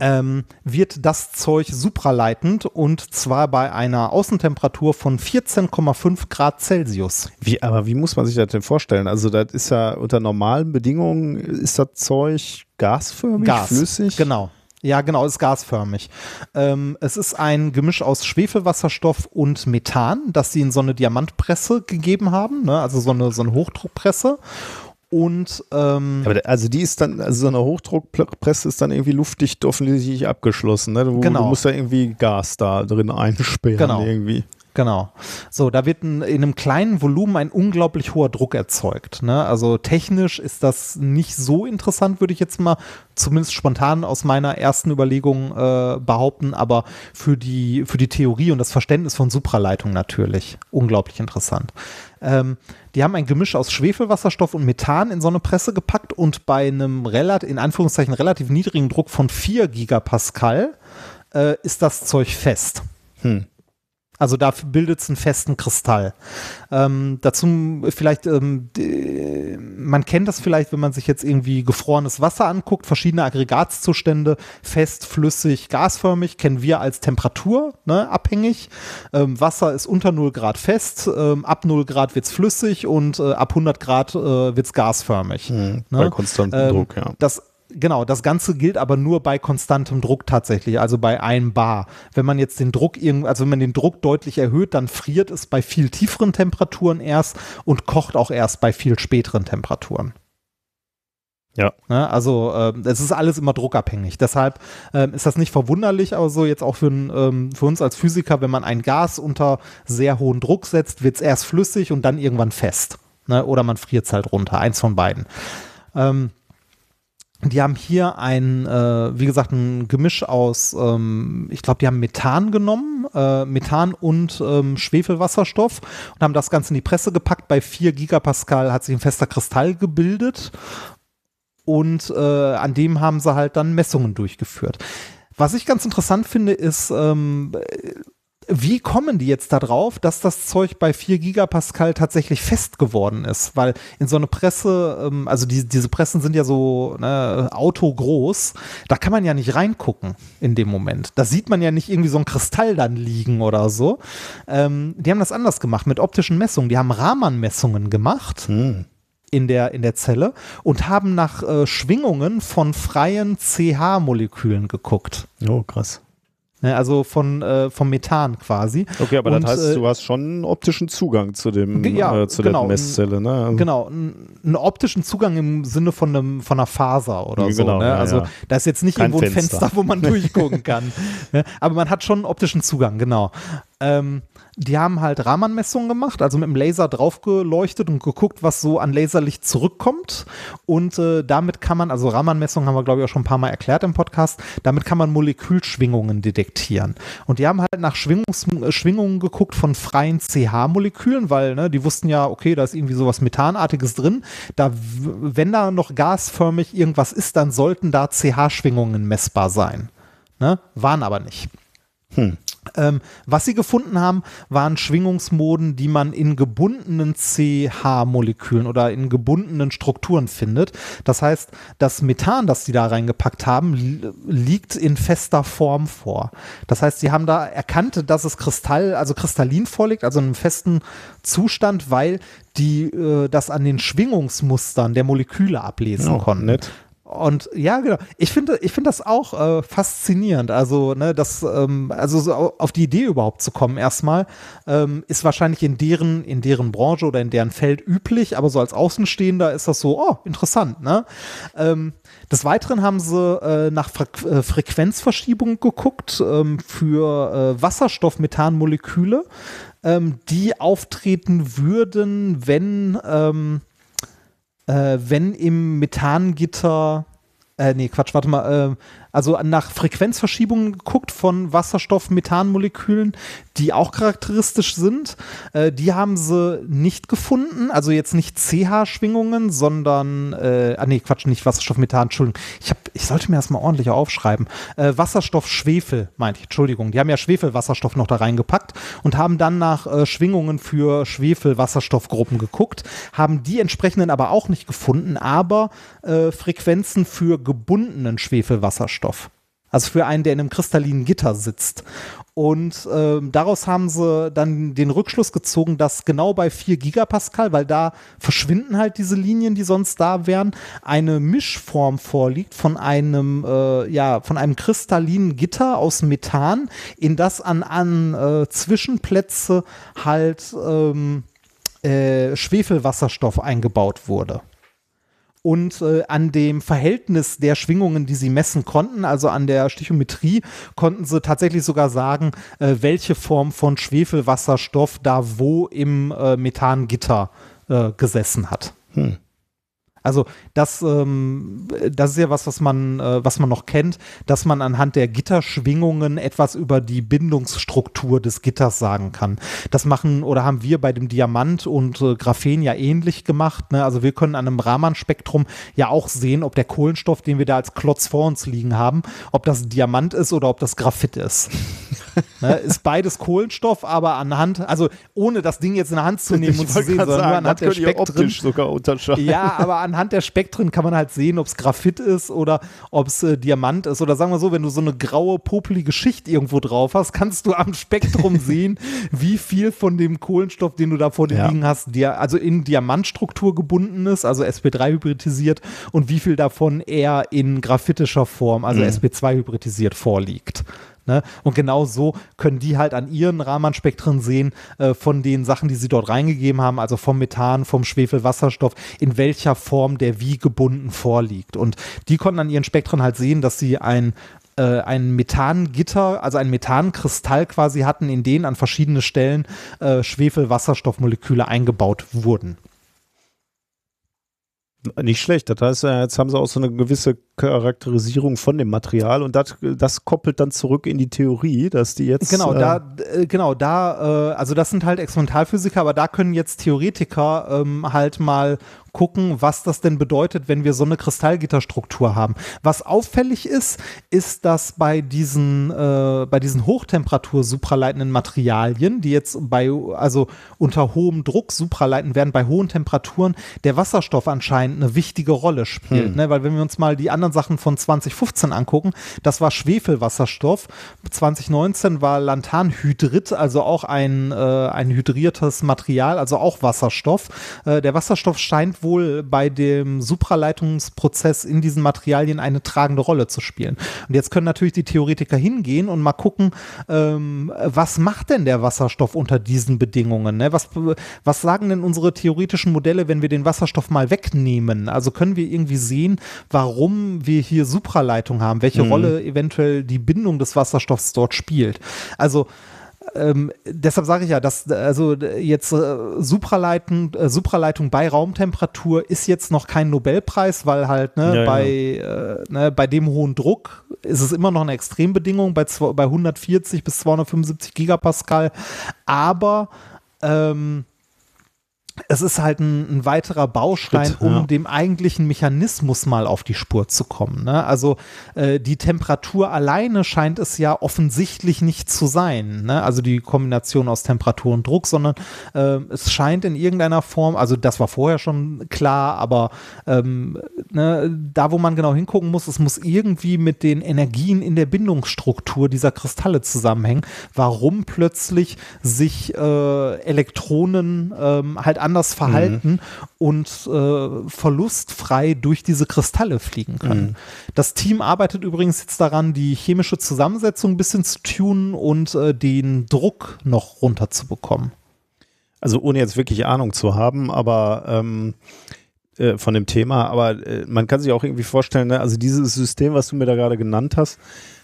Ähm, wird das Zeug supraleitend und zwar bei einer Außentemperatur von 14,5 Grad Celsius. Wie, aber wie muss man sich das denn vorstellen? Also, das ist ja unter normalen Bedingungen, ist das Zeug gasförmig, Gas. flüssig? Genau. Ja, genau, ist gasförmig. Ähm, es ist ein Gemisch aus Schwefelwasserstoff und Methan, das sie in so eine Diamantpresse gegeben haben, ne? also so eine, so eine Hochdruckpresse. Und ähm, Aber also die ist dann, also so eine Hochdruckpresse ist dann irgendwie luftdicht offensichtlich abgeschlossen. Ne? Du, Genau. du musst da irgendwie Gas da drin einsperren Genau. irgendwie. Genau. So, da wird ein, in einem kleinen Volumen ein unglaublich hoher Druck erzeugt. Ne? Also technisch ist das nicht so interessant, würde ich jetzt mal zumindest spontan aus meiner ersten Überlegung äh, behaupten, aber für die, für die Theorie und das Verständnis von Supraleitung natürlich unglaublich interessant. Ähm, die haben ein Gemisch aus Schwefelwasserstoff und Methan in so eine Presse gepackt und bei einem relativ, in Anführungszeichen relativ niedrigen Druck von 4 Gigapascal äh, ist das Zeug fest. Hm. Also da bildet es einen festen Kristall. Ähm, dazu vielleicht, ähm, man kennt das vielleicht, wenn man sich jetzt irgendwie gefrorenes Wasser anguckt, verschiedene Aggregatzustände, fest, flüssig, gasförmig, kennen wir als Temperatur ne, abhängig. Ähm, Wasser ist unter 0 Grad fest, ähm, ab 0 Grad wird es flüssig und äh, ab 100 Grad äh, wird es gasförmig. Hm. Ne? Bei konstantem Ähm, Druck, ja. Das, genau, das Ganze gilt aber nur bei konstantem Druck tatsächlich, also bei 1 Bar. Wenn man jetzt den Druck also wenn man den Druck deutlich erhöht, dann friert es bei viel tieferen Temperaturen erst und kocht auch erst bei viel späteren Temperaturen. Ja. Ne, also ähm, es ist alles immer druckabhängig. Deshalb ähm, ist das nicht verwunderlich, aber so jetzt auch für, ähm, für uns als Physiker, wenn man ein Gas unter sehr hohen Druck setzt, wird es erst flüssig und dann irgendwann fest. Ne? Oder man friert es halt runter, eins von beiden. Ähm, die haben hier ein, äh, wie gesagt, ein Gemisch aus, ähm, ich glaube, die haben Methan genommen, äh, Methan und ähm, Schwefelwasserstoff und haben das Ganze in die Presse gepackt. Bei 4 Gigapascal hat sich ein fester Kristall gebildet und äh, an dem haben sie halt dann Messungen durchgeführt. Was ich ganz interessant finde, ist, ähm, wie kommen die jetzt da drauf, dass das Zeug bei 4 Gigapascal tatsächlich fest geworden ist? Weil in so eine Presse, ähm, also die, diese Pressen sind ja so ne, autogroß, da kann man ja nicht reingucken in dem Moment. Da sieht man ja nicht irgendwie so ein Kristall dann liegen oder so. Ähm, die haben das anders gemacht mit optischen Messungen. Die haben Raman-Messungen gemacht Hm. in der, in der Zelle und haben nach äh, Schwingungen von freien CH-Molekülen geguckt. Oh, krass. Ne, also von, äh, vom Methan quasi. Okay, aber Und, das heißt, äh, du hast schon einen optischen Zugang zu dem, ja, äh, zu genau, der Messzelle, ne? Also- Genau, einen optischen Zugang im Sinne von, einem, von einer Faser oder Ja, so. genau, ne? ja, Also ja. da ist jetzt nicht Kein irgendwo ein Fenster. Fenster, wo man durchgucken kann. ne? Aber man hat schon einen optischen Zugang, genau. Ähm, die haben halt Raman-Messungen gemacht, also mit dem Laser drauf geleuchtet und geguckt, was so an Laserlicht zurückkommt. Und äh, damit kann man, also Raman-Messungen haben wir, glaube ich, auch schon ein paar Mal erklärt im Podcast, damit kann man Molekülschwingungen detektieren. Und die haben halt nach Schwingungs Schwingungen geguckt von freien CH-Molekülen, weil ne, die wussten ja, okay, da ist irgendwie sowas Methanartiges drin. Da, wenn da noch gasförmig irgendwas ist, dann sollten da CH-Schwingungen messbar sein. Ne? Waren aber nicht. Hm. Ähm, was sie gefunden haben, waren Schwingungsmoden, die man in gebundenen CH-Molekülen oder in gebundenen Strukturen findet. Das heißt, das Methan, das sie da reingepackt haben, li liegt in fester Form vor. Das heißt, sie haben da erkannt, dass es Kristall, also kristallin vorliegt, also in einem festen Zustand, weil die äh, das an den Schwingungsmustern der Moleküle ablesen oh, konnten. Nett. Und ja, genau. Ich finde, ich finde das auch äh, faszinierend. Also, ne, das, ähm, also so auf die Idee überhaupt zu kommen, erstmal, ähm, ist wahrscheinlich in deren, in deren Branche oder in deren Feld üblich, aber so als Außenstehender ist das so, oh, interessant, ne? Ähm, des Weiteren haben sie äh, nach Fre äh, Frequenzverschiebung geguckt ähm, für äh, Wasserstoff-Methan-Moleküle, ähm, die auftreten würden, wenn ähm, äh, wenn im Methangitter, äh, nee, Quatsch, warte mal, äh, also nach Frequenzverschiebungen geguckt von Wasserstoff-Methan-Molekülen, die auch charakteristisch sind. Äh, die haben sie nicht gefunden, also jetzt nicht CH-Schwingungen, sondern, äh, ah nee, Quatsch, nicht Wasserstoff-Methan, Entschuldigung. Ich, hab, ich sollte mir das mal ordentlich aufschreiben. Äh, Wasserstoff-Schwefel, meinte ich, Entschuldigung. Die haben ja Schwefelwasserstoff noch da reingepackt und haben dann nach äh, Schwingungen für Schwefel-Wasserstoffgruppen geguckt, haben die entsprechenden aber auch nicht gefunden, aber äh, Frequenzen für gebundenen Schwefelwasserstoff. Also für einen, der in einem kristallinen Gitter sitzt. Und äh, daraus haben sie dann den Rückschluss gezogen, dass genau bei 4 Gigapascal, weil da verschwinden halt diese Linien, die sonst da wären, eine Mischform vorliegt von einem, äh, ja, von einem kristallinen Gitter aus Methan, in das an, an äh, Zwischenplätze halt ähm, äh, Schwefelwasserstoff eingebaut wurde und äh, an dem Verhältnis der Schwingungen, die sie messen konnten, also an der Stichometrie, konnten sie tatsächlich sogar sagen, äh, welche Form von Schwefelwasserstoff da wo im äh, Methangitter äh, gesessen hat. Hm. Also das, ähm, das ist ja was, was man, äh, was man noch kennt, dass man anhand der Gitterschwingungen etwas über die Bindungsstruktur des Gitters sagen kann. Das machen oder haben wir bei dem Diamant und äh, Graphen ja ähnlich gemacht. Ne? Also wir können an einem Raman-Spektrum ja auch sehen, ob der Kohlenstoff, den wir da als Klotz vor uns liegen haben, ob das Diamant ist oder ob das Graphit ist. ne? Ist beides Kohlenstoff, aber anhand, also ohne das Ding jetzt in der Hand zu nehmen und zu sehen, sondern sagen, nur anhand der Spektren. sogar unterscheiden. Ja, aber anhand anhand der Spektren kann man halt sehen, ob es Graphit ist oder ob es äh, Diamant ist. Oder sagen wir so, wenn du so eine graue, popelige Schicht irgendwo drauf hast, kannst du am Spektrum sehen, wie viel von dem Kohlenstoff, den du da vor dir ja. liegen hast, der also in Diamantstruktur gebunden ist, also sp3 hybridisiert und wie viel davon eher in graphitischer Form, also mhm. sp2 hybridisiert vorliegt. Ne? Und genau so können die halt an ihren Raman-Spektren sehen, äh, von den Sachen, die sie dort reingegeben haben, also vom Methan, vom Schwefelwasserstoff, in welcher Form der wie gebunden vorliegt. Und die konnten an ihren Spektren halt sehen, dass sie ein äh, ein Methangitter, also ein Methankristall quasi hatten, in denen an verschiedene Stellen äh, Schwefelwasserstoffmoleküle eingebaut wurden. Nicht schlecht. Das heißt, jetzt haben sie auch so eine gewisse Charakterisierung von dem Material und das, das koppelt dann zurück in die Theorie, dass die jetzt. Genau, äh, da, äh, genau, da, äh, also das sind halt Experimentalphysiker, aber da können jetzt Theoretiker ähm, halt mal gucken, was das denn bedeutet, wenn wir so eine Kristallgitterstruktur haben. Was auffällig ist, ist, dass bei diesen, äh, bei diesen Hochtemperatur supraleitenden Materialien, die jetzt bei, also unter hohem Druck supraleiten werden, bei hohen Temperaturen, der Wasserstoff anscheinend eine wichtige Rolle spielt. Hm. Ne? Weil wenn wir uns mal die anderen Sachen von 2015 angucken, das war Schwefelwasserstoff. 2019 war Lanthanhydrid, also auch ein, äh, ein hydriertes Material, also auch Wasserstoff. Äh, der Wasserstoff scheint wohl wohl bei dem Supraleitungsprozess in diesen Materialien eine tragende Rolle zu spielen. Und jetzt können natürlich die Theoretiker hingehen und mal gucken, ähm, was macht denn der Wasserstoff unter diesen Bedingungen? Ne? Was, was sagen denn unsere theoretischen Modelle, wenn wir den Wasserstoff mal wegnehmen? Also können wir irgendwie sehen, warum wir hier Supraleitung haben, welche mhm. Rolle eventuell die Bindung des Wasserstoffs dort spielt. Also ähm, deshalb sage ich ja, dass also jetzt äh, Supraleitung, äh, Supraleitung bei Raumtemperatur ist jetzt noch kein Nobelpreis, weil halt ne, Ja, ja. bei, äh, ne, bei dem hohen Druck ist es immer noch eine Extrembedingung bei, zwo- bei 140 bis 275 Gigapascal. Aber ähm, es ist halt ein, ein weiterer Baustein, Schritt, um ja. dem eigentlichen Mechanismus mal auf die Spur zu kommen. Ne? Also äh, die Temperatur alleine scheint es ja offensichtlich nicht zu sein. Ne? Also die Kombination aus Temperatur und Druck, sondern äh, es scheint in irgendeiner Form, also das war vorher schon klar, aber ähm, ne, da, wo man genau hingucken muss, es muss irgendwie mit den Energien in der Bindungsstruktur dieser Kristalle zusammenhängen, warum plötzlich sich äh, Elektronen ähm, halt anders verhalten und äh, verlustfrei durch diese Kristalle fliegen können. Das Team arbeitet übrigens jetzt daran, die chemische Zusammensetzung ein bisschen zu tunen und äh, den Druck noch runterzubekommen. Also ohne jetzt wirklich Ahnung zu haben, aber ähm, äh, von dem Thema, aber äh, man kann sich auch irgendwie vorstellen, ne, also dieses System, was du mir da gerade genannt hast,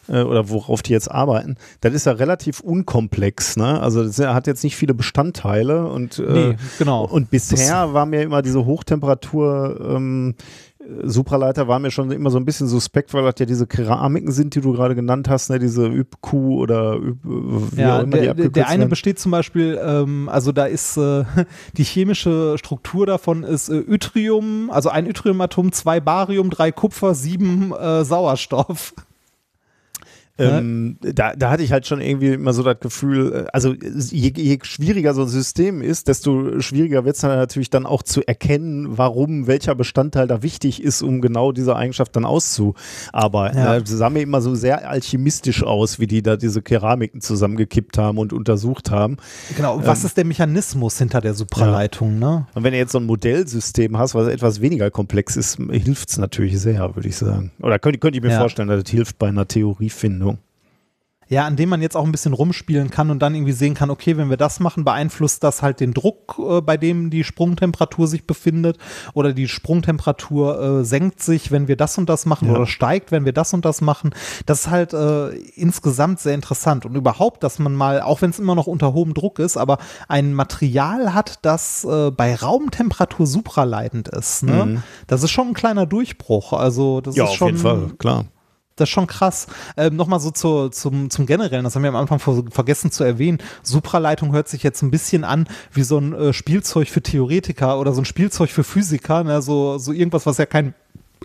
äh, oder worauf die jetzt arbeiten, das ist ja relativ unkomplex, ne? Also das hat jetzt nicht viele Bestandteile und äh, Nee, genau. Und bisher war mir immer diese Hochtemperatur ähm, äh, Supraleiter war mir schon immer so ein bisschen suspekt, weil das ja diese Keramiken sind, die du gerade genannt hast, ne? diese ÜBQ oder ÜB, wie auch Ja, immer die der, abgekürzt der eine werden. besteht zum Beispiel, ähm, also da ist äh, die chemische Struktur davon ist äh, Yttrium, also ein Yttriumatom, zwei Barium, drei Kupfer, sieben äh, Sauerstoff. Ähm, da, da hatte ich halt schon irgendwie immer so das Gefühl, äh, also je, je schwieriger so ein System ist, desto schwieriger wird es dann natürlich dann auch zu erkennen, warum welcher Bestandteil da wichtig ist, um genau diese Eigenschaft dann auszuarbeiten. Ja. Ja. Das sah mir immer so sehr alchemistisch aus, wie die da diese Keramiken zusammengekippt haben und untersucht haben. Genau, was ist der Mechanismus hinter der Supraleitung, ne? Und wenn du jetzt so ein Modellsystem hast, was etwas weniger komplex ist, hilft es natürlich sehr, würde ich sagen. Oder könnte, könnte ich mir Ja. vorstellen, dass das hilft bei einer Theoriefindung. Ja, an dem man jetzt auch ein bisschen rumspielen kann und dann irgendwie sehen kann, okay, wenn wir das machen, beeinflusst das halt den Druck, äh, bei dem die Sprungtemperatur sich befindet oder die Sprungtemperatur äh, senkt sich, wenn wir das und das machen Ja. oder steigt, wenn wir das und das machen. Das ist halt äh, insgesamt sehr interessant und überhaupt, dass man mal, auch wenn es immer noch unter hohem Druck ist, aber ein Material hat, das äh, bei Raumtemperatur supraleitend ist. Ne? Mhm. Das ist schon ein kleiner Durchbruch. Also das Ja, ist auf schon jeden Fall, klar. Das ist schon krass. Ähm, Nochmal so zur, zum, zum Generellen, das haben wir am Anfang ver vergessen zu erwähnen. Supraleitung hört sich jetzt ein bisschen an wie so ein äh, Spielzeug für Theoretiker oder so ein Spielzeug für Physiker, ne? so, so irgendwas, was ja kein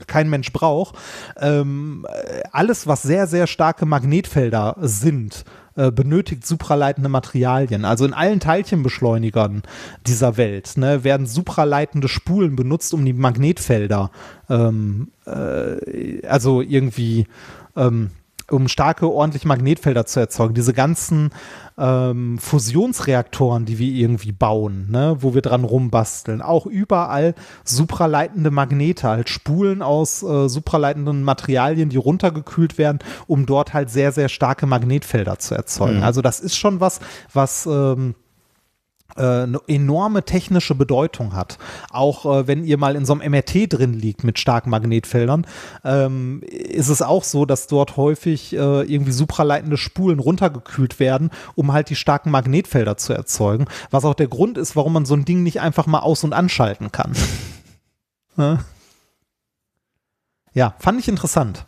kein Mensch braucht. Ähm, äh, alles, was sehr, sehr starke Magnetfelder sind, äh, benötigt supraleitende Materialien. Also in allen Teilchenbeschleunigern dieser Welt ne, werden supraleitende Spulen benutzt, um die Magnetfelder, ähm, äh, also irgendwie, ähm, um starke, ordentliche Magnetfelder zu erzeugen. Diese ganzen ähm, Fusionsreaktoren, die wir irgendwie bauen, ne, wo wir dran rumbasteln, auch überall supraleitende Magnete, halt Spulen aus äh, supraleitenden Materialien, die runtergekühlt werden, um dort halt sehr, sehr starke Magnetfelder zu erzeugen. Also das ist schon was, was ähm, äh, eine enorme technische Bedeutung hat. Auch äh, wenn ihr mal in so einem MRT drin liegt mit starken Magnetfeldern, ähm, ist es auch so, dass dort häufig äh, irgendwie supraleitende Spulen runtergekühlt werden, um halt die starken Magnetfelder zu erzeugen. Was auch der Grund ist, warum man so ein Ding nicht einfach mal aus- und anschalten kann. Ja, fand ich interessant.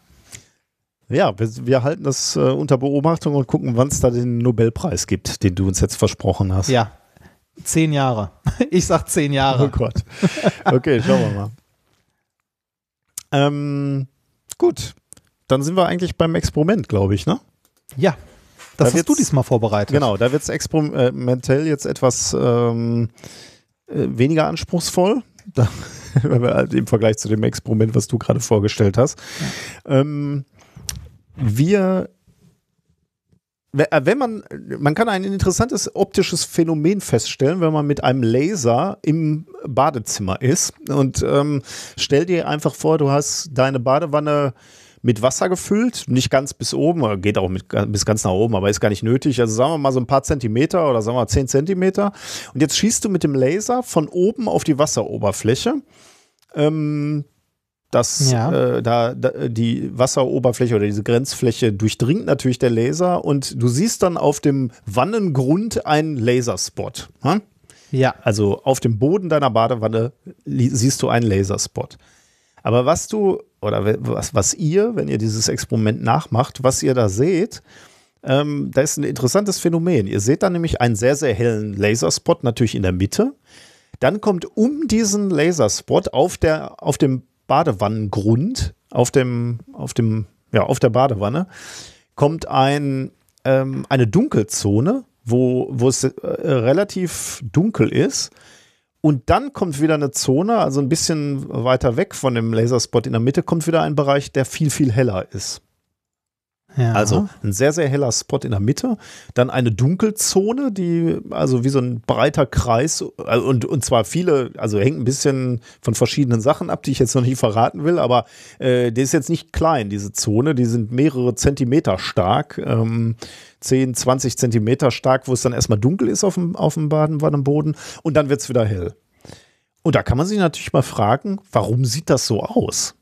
Ja, wir, wir halten das äh, unter Beobachtung und gucken, wann es da den Nobelpreis gibt, den du uns jetzt versprochen hast. Ja, zehn Jahre. Ich sag zehn Oh Jahre. Gott. Okay, schauen wir mal. Ähm, gut, dann sind wir eigentlich beim Experiment, glaube ich, ne? Ja, das Da hast du diesmal vorbereitet. Genau, da wird es experimentell jetzt etwas ähm, äh, weniger anspruchsvoll. Da, halt Im Vergleich zu dem Experiment, was du gerade vorgestellt hast. Ähm, wir wenn man, man kann ein interessantes optisches Phänomen feststellen, wenn man mit einem Laser im Badezimmer ist und ähm, stell dir einfach vor, du hast deine Badewanne mit Wasser gefüllt, nicht ganz bis oben, geht auch mit, bis ganz nach oben, aber ist gar nicht nötig. Also sagen wir mal so ein paar Zentimeter oder sagen wir mal zehn Zentimeter. Und jetzt schießt du mit dem Laser von oben auf die Wasseroberfläche. Ähm, Das, Ja. äh, da, da die Wasseroberfläche oder diese Grenzfläche durchdringt natürlich der Laser und du siehst dann auf dem Wannengrund einen Laserspot. Hm? Ja. Also auf dem Boden deiner Badewanne siehst du einen Laserspot. Aber was du, oder was, was ihr, wenn ihr dieses Experiment nachmacht, was ihr da seht, ähm, da ist ein interessantes Phänomen. Ihr seht da nämlich einen sehr, sehr hellen Laserspot, natürlich in der Mitte. Dann kommt um diesen Laserspot auf, der, auf dem Badewannengrund, auf dem, auf dem, ja, auf der Badewanne, kommt ein, ähm, eine Dunkelzone, wo, wo es äh, relativ dunkel ist. Und dann kommt wieder eine Zone, also ein bisschen weiter weg von dem Laserspot in der Mitte, kommt wieder ein Bereich, der viel, viel heller ist. Ja. Also ein sehr, sehr heller Spot in der Mitte. Dann eine Dunkelzone, die also wie so ein breiter Kreis äh, und, und zwar viele, also hängt ein bisschen von verschiedenen Sachen ab, die ich jetzt noch nicht verraten will, aber äh, die ist jetzt nicht klein, diese Zone. Die sind mehrere Zentimeter stark, ähm, 10, 20 Zentimeter stark, wo es dann erstmal dunkel ist auf dem, auf dem Badenwannenboden und dann wird es wieder hell. Und da kann man sich natürlich mal fragen, warum sieht das so aus?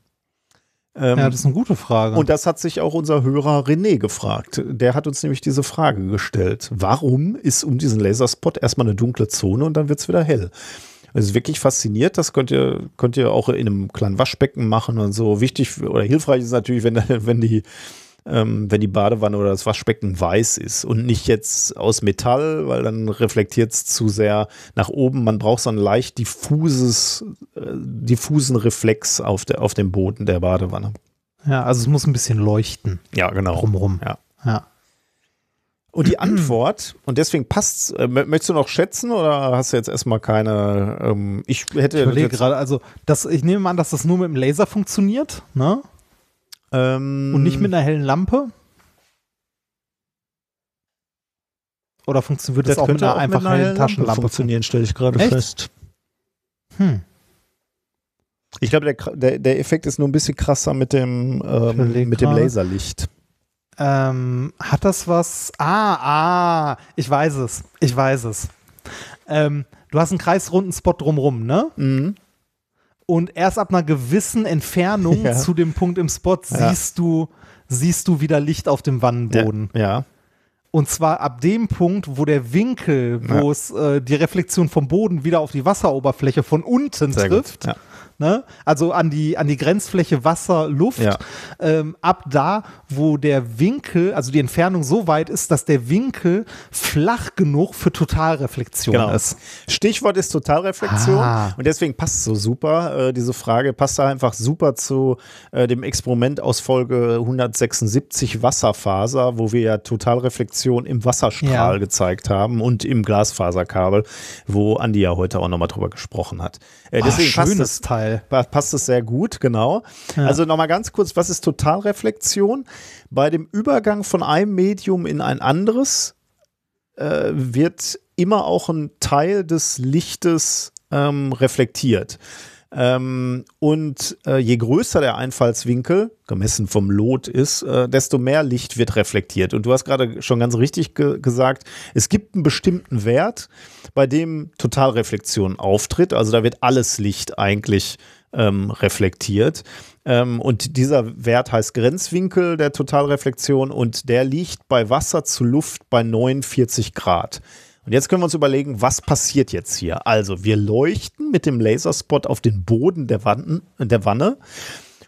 Ähm, ja, das ist eine gute Frage. und das hat sich auch unser Hörer René gefragt. Der hat uns nämlich diese Frage gestellt. Warum ist um diesen Laserspot erstmal eine dunkle Zone und dann wird es wieder hell? Es ist wirklich fasziniert. Das könnt ihr, könnt ihr auch in einem kleinen Waschbecken machen und so. Wichtig oder hilfreich ist natürlich, wenn, wenn die ähm, wenn die Badewanne oder das Waschbecken weiß ist und nicht jetzt aus Metall, weil dann reflektiert es zu sehr nach oben. Man braucht so einen leicht diffuses, äh, diffusen Reflex auf, der, auf dem Boden der Badewanne. ja, also es muss ein bisschen leuchten Ja, genau. drumrum. Ja. Ja. Und die Antwort, und deswegen passt's, äh, mö- möchtest du noch schätzen oder hast du jetzt erstmal keine, ähm, ich hätte Ich überlege gerade, also das, ich nehme an, dass das nur mit dem Laser funktioniert, ne? Ähm, Und nicht mit einer hellen Lampe. Oder funktioniert das, auch mit einer einfach hellen Taschenlampe? funktionieren, stelle ich gerade fest. Hm. Ich glaube, der, der, der Effekt ist nur ein bisschen krasser mit dem, ähm, mit dem. Laserlicht. Ähm, hat das was? Ah, ah, ich weiß es. Ich weiß es. Ähm, du hast einen kreisrunden Spot drumrum, ne? Mhm. Und erst ab einer gewissen Entfernung Ja. zu dem Punkt im Spot Ja. siehst du siehst du wieder Licht auf dem Wannenboden. Ja. Und zwar ab dem Punkt, wo der Winkel, wo Ja. es äh, die Reflexion vom Boden wieder auf die Wasseroberfläche von unten Sehr trifft. gut. Ja. Ne? Also an die, an die Grenzfläche Wasser, Luft. Ja. Ähm, ab da, wo der Winkel, also die Entfernung so weit ist, dass der Winkel flach genug für Totalreflexion Genau. ist. Stichwort ist Totalreflexion Ah. und deswegen passt es so super. Äh, diese Frage passt da einfach super zu äh, dem Experiment aus Folge 176 Wasserfaser, wo wir ja Totalreflexion im Wasserstrahl Ja. gezeigt haben und im Glasfaserkabel, wo Andi ja heute auch nochmal drüber gesprochen hat. Äh, Ah, deswegen passt schönes es, Teil. Pa- passt es sehr gut, genau. Also nochmal ganz kurz, was ist Totalreflexion? Bei dem Übergang von einem Medium in ein anderes äh, wird immer auch ein Teil des Lichtes ähm, reflektiert. Ähm, und äh, je größer der Einfallswinkel, gemessen vom Lot ist, äh, desto mehr Licht wird reflektiert. Und du hast gerade schon ganz richtig ge gesagt, es gibt einen bestimmten Wert, bei dem Totalreflexion auftritt. Also da wird alles Licht eigentlich ähm, reflektiert. Ähm, und dieser Wert heißt Grenzwinkel der Totalreflexion und der liegt bei Wasser zu Luft bei 49 Grad. Und jetzt können wir uns überlegen, was passiert jetzt hier? Also, wir leuchten mit dem Laserspot auf den Boden der, Wannen, der Wanne.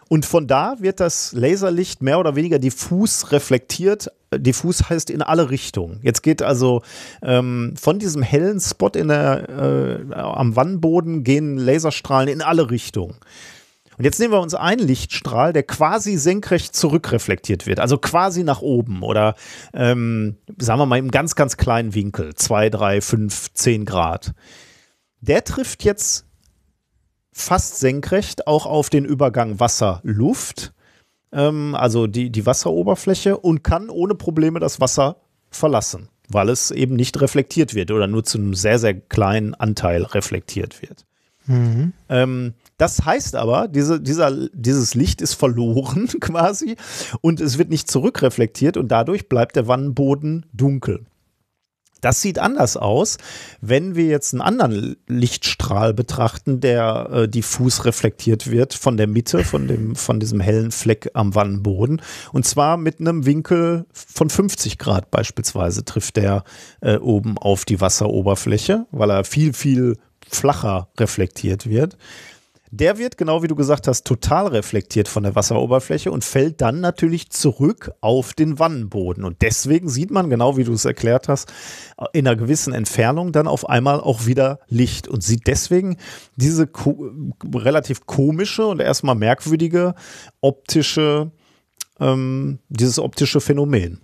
Und von da wird das Laserlicht mehr oder weniger diffus reflektiert. Diffus heißt in alle Richtungen. Jetzt geht also ähm, von diesem hellen Spot der, äh, am Wannenboden gehen Laserstrahlen in alle Richtungen. Und jetzt nehmen wir uns einen Lichtstrahl, der quasi senkrecht zurückreflektiert wird, also quasi nach oben oder ähm, sagen wir mal im ganz, ganz kleinen Winkel, 2, 3, 5, 10 Grad. Der trifft jetzt fast senkrecht auch auf den Übergang Wasser-Luft, ähm, also die, die Wasseroberfläche und kann ohne Probleme das Wasser verlassen, weil es eben nicht reflektiert wird oder nur zu einem sehr, sehr kleinen Anteil reflektiert wird. Ähm, das heißt aber, diese, dieser, dieses Licht ist verloren quasi und es wird nicht zurückreflektiert und dadurch bleibt der Wannenboden dunkel. Das sieht anders aus, wenn wir jetzt einen anderen Lichtstrahl betrachten, der äh, diffus reflektiert wird von der Mitte, von, dem, von diesem hellen Fleck am Wannenboden. Und zwar mit einem Winkel von 50 Grad beispielsweise trifft der äh, oben auf die Wasseroberfläche, weil er viel, viel flacher reflektiert wird. Der wird, genau wie du gesagt hast, total reflektiert von der Wasseroberfläche und fällt dann natürlich zurück auf den Wannenboden. Und deswegen sieht man, genau wie du es erklärt hast, in einer gewissen Entfernung dann auf einmal auch wieder Licht und sieht deswegen diese ko relativ komische und erstmal merkwürdige optische, ähm, dieses optische Phänomen.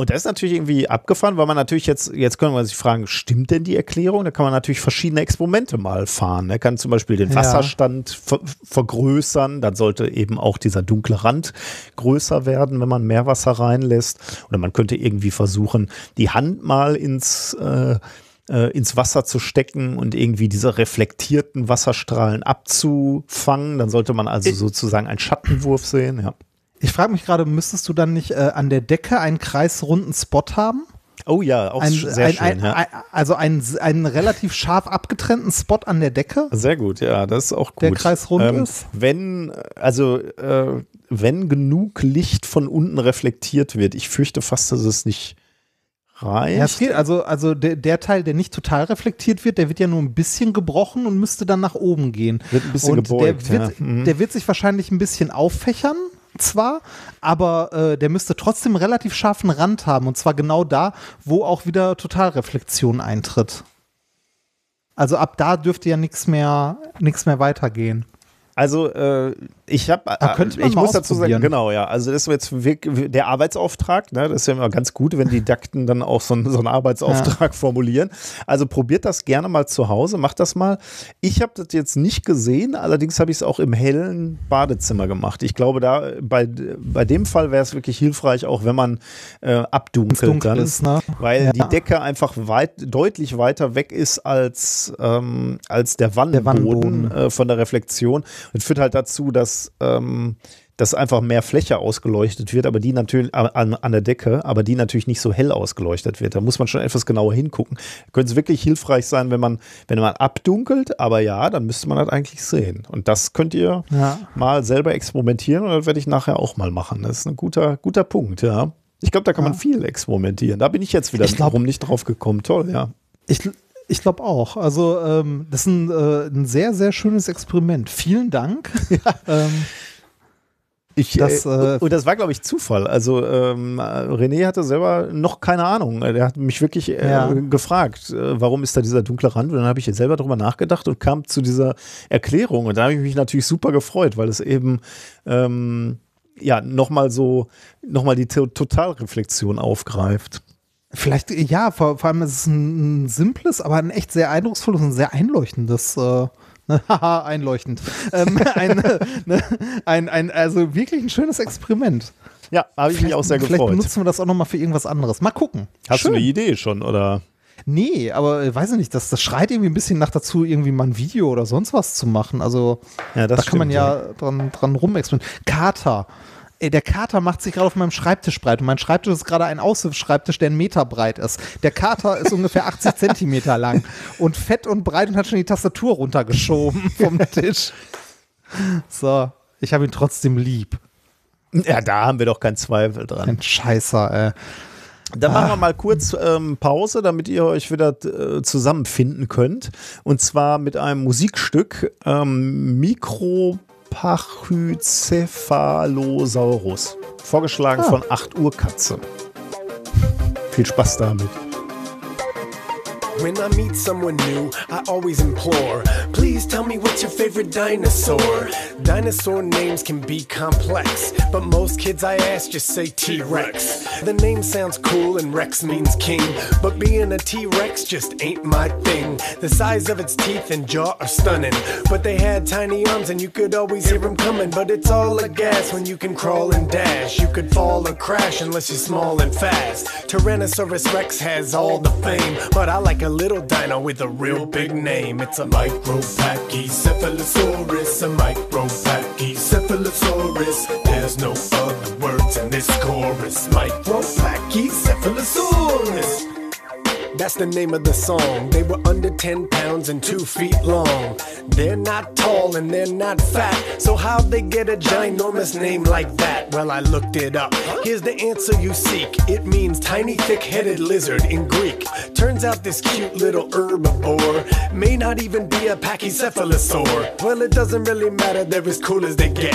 Und das ist natürlich irgendwie abgefahren, weil man natürlich jetzt, jetzt können wir sich fragen, stimmt denn die Erklärung? Da kann man natürlich verschiedene Experimente mal fahren. Er kann zum Beispiel den Wasserstand ver vergrößern, dann sollte eben auch dieser dunkle Rand größer werden, wenn man mehr Wasser reinlässt. Oder man könnte irgendwie versuchen, die Hand mal ins äh, äh ins Wasser zu stecken und irgendwie diese reflektierten Wasserstrahlen abzufangen. Dann sollte man also sozusagen einen Schattenwurf sehen, ja. Ich frage mich gerade, müsstest du dann nicht äh, an der Decke einen kreisrunden Spot haben? Oh ja, auch ein, sehr ein, schön. ein, ja. ein, also einen, einen relativ scharf abgetrennten Spot an der Decke, Sehr gut, ja, das ist auch gut. der kreisrund Ähm, ist. Wenn, also, äh, wenn genug Licht von unten reflektiert wird, ich fürchte fast, dass es nicht reicht. Ja, es geht, also, also der, der Teil, der nicht total reflektiert wird, der wird ja nur ein bisschen gebrochen und müsste dann nach oben gehen. Wird ein bisschen und gebeugt, der wird, ja. Mhm. der wird sich wahrscheinlich ein bisschen auffächern, zwar, aber äh, der müsste trotzdem relativ scharfen Rand haben und zwar genau da, wo auch wieder Totalreflexion eintritt. Also ab da dürfte ja nichts mehr, nichts mehr weitergehen. Also äh, ich habe, man ich mal muss dazu sagen, genau, ja. Also das ist jetzt wirklich der Arbeitsauftrag. Ne? Das ist ja immer ganz gut, wenn Didakten dann auch so, einen- so einen Arbeitsauftrag formulieren. Also probiert das gerne mal zu Hause, macht das mal. Ich habe das jetzt nicht gesehen, allerdings habe ich es auch im hellen Badezimmer gemacht. Ich glaube, da bei, bei dem Fall wäre es wirklich hilfreich, auch wenn man äh, abdunkelt dunkel dann, ist, ne? weil Ja. die Decke einfach weit, deutlich weiter weg ist als, ähm, als der Wannenboden, Wannenboden. Äh, von der Reflexion und führt halt dazu, dass, ähm, dass einfach mehr Fläche ausgeleuchtet wird, aber die natürlich an, an der Decke, aber die natürlich nicht so hell ausgeleuchtet wird. Da muss man schon etwas genauer hingucken. Könnte es wirklich hilfreich sein, wenn man, wenn man abdunkelt, aber ja, dann müsste man das eigentlich sehen. Und das könnt ihr Ja. mal selber experimentieren und das werde ich nachher auch mal machen. Das ist ein guter, guter Punkt, ja. Ich glaube, da kann man viel experimentieren. Da bin ich jetzt wieder Ich glaub- nicht drauf gekommen. Toll, ja. Ich, ich glaube auch. Also ähm, das ist ein, äh, ein sehr, sehr schönes Experiment. Vielen Dank. Ähm, Ich, Das, äh, äh, und das war, glaube ich, Zufall. Also ähm, René hatte selber noch keine Ahnung. Der hat mich wirklich äh, Ja. gefragt, äh, warum ist da dieser dunkle Rand? Und dann habe ich jetzt selber drüber nachgedacht und kam zu dieser Erklärung. Und da habe ich mich natürlich super gefreut, weil es eben ähm, ja nochmal so, nochmal die To- Totalreflexion aufgreift. Vielleicht, ja, vor, vor allem ist es ein, ein simples, aber ein echt sehr eindrucksvolles und sehr einleuchtendes. Äh, ne, Haha, einleuchtend. ähm, ein, ne, ein, ein, also wirklich ein schönes Experiment. Ja, habe ich mich auch sehr vielleicht gefreut. benutzen wir das auch nochmal für irgendwas anderes. Mal gucken. Hast Schön. du eine Idee schon, oder? Nee, aber äh, weiß ich nicht, das, das schreit irgendwie ein bisschen nach dazu, irgendwie mal ein Video oder sonst was zu machen. Also Ja, das da kann man stimmt, ja, dran, dran rumexperimentieren. Kater. Ey, der Kater macht sich gerade auf meinem Schreibtisch breit und mein Schreibtisch ist gerade ein Aushilfsschreibtisch, der einen Meter breit ist. Der Kater ist ungefähr 80 Zentimeter lang und fett und breit und hat schon die Tastatur runtergeschoben vom Tisch. So, ich habe ihn trotzdem lieb. Ja, da haben wir doch keinen Zweifel dran. Ein Scheißer, ey. Dann machen wir mal kurz ähm, Pause, damit ihr euch wieder äh, zusammenfinden könnt. Und zwar mit einem Musikstück ähm, Micropachycephalosaurus. Vorgeschlagen von 8 Uhr Katze. Viel Spaß damit. When I meet someone new, I always implore, please tell me what's your favorite dinosaur. Dinosaur names can be complex, but most kids I ask just say T Rex. The name sounds cool and Rex means king, but being a T Rex just ain't my thing. The size of its teeth and jaw are stunning, but they had tiny arms and you could always hear them coming. But it's all a gas when you can crawl and dash. You could fall or crash unless you're small and fast. Tyrannosaurus Rex has all the fame, but I like a little dino with a real big name. It's a Micropachycephalosaurus, a Micropachycephalosaurus. There's no other words in this chorus. Micropachycephalosaurus. That's the name of the song. They were under 10 pounds and 2 feet long. They're not tall and they're not fat. So how'd they get a ginormous name like that? Well, I looked it up. Here's the answer you seek. It means tiny thick-headed lizard in Greek. Turns out this cute little herbivore may not even be a pachycephalosaur. Well, it doesn't really matter. They're as cool as they get.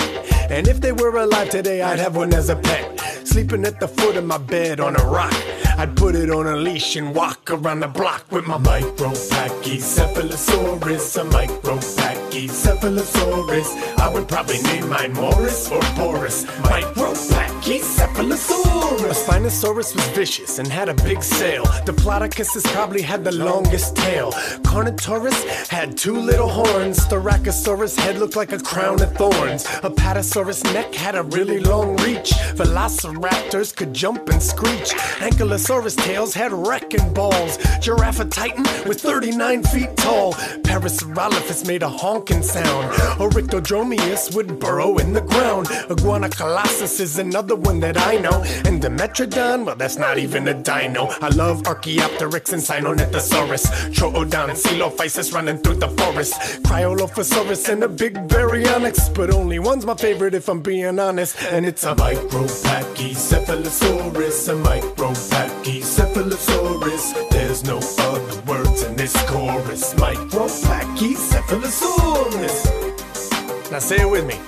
And if they were alive today, I'd have one as a pet. Sleeping at the foot of my bed on a rock. I'd put it on a leash and walk around the block with my micro pachycephalosaurus. A micro pachycephalosaurus. I would probably name mine Morris or Boris. Micro pachycephalosaurus. A Spinosaurus was vicious and had a big sail. Diplodocus probably had the longest tail. Carnotaurus had two little horns. Styracosaurus head looked like a crown of thorns. Apatosaurus neck had a really long reach. Velociraptors could jump and screech. Ankylosaurus tails had wrecking balls. Giraffe Titan was 39 feet tall. Parasaurolophus made a honking sound. Oryctodromius would burrow in the ground. Iguana colossus is another one that I know. And Dimetrodon, well, that's not even a dino. I love Archaeopteryx and Sinonethosaurus. Troodon, Coelophysis running through the forest. Cryolophosaurus and a big baryonyx. But only one's my favorite if I'm being honest. And it's a Micropachycephalosaurus. A Micropachycephalosaurus. Cephalosaurus, there's no other words in this chorus. Micropachycephalosaurus. Now say it with me.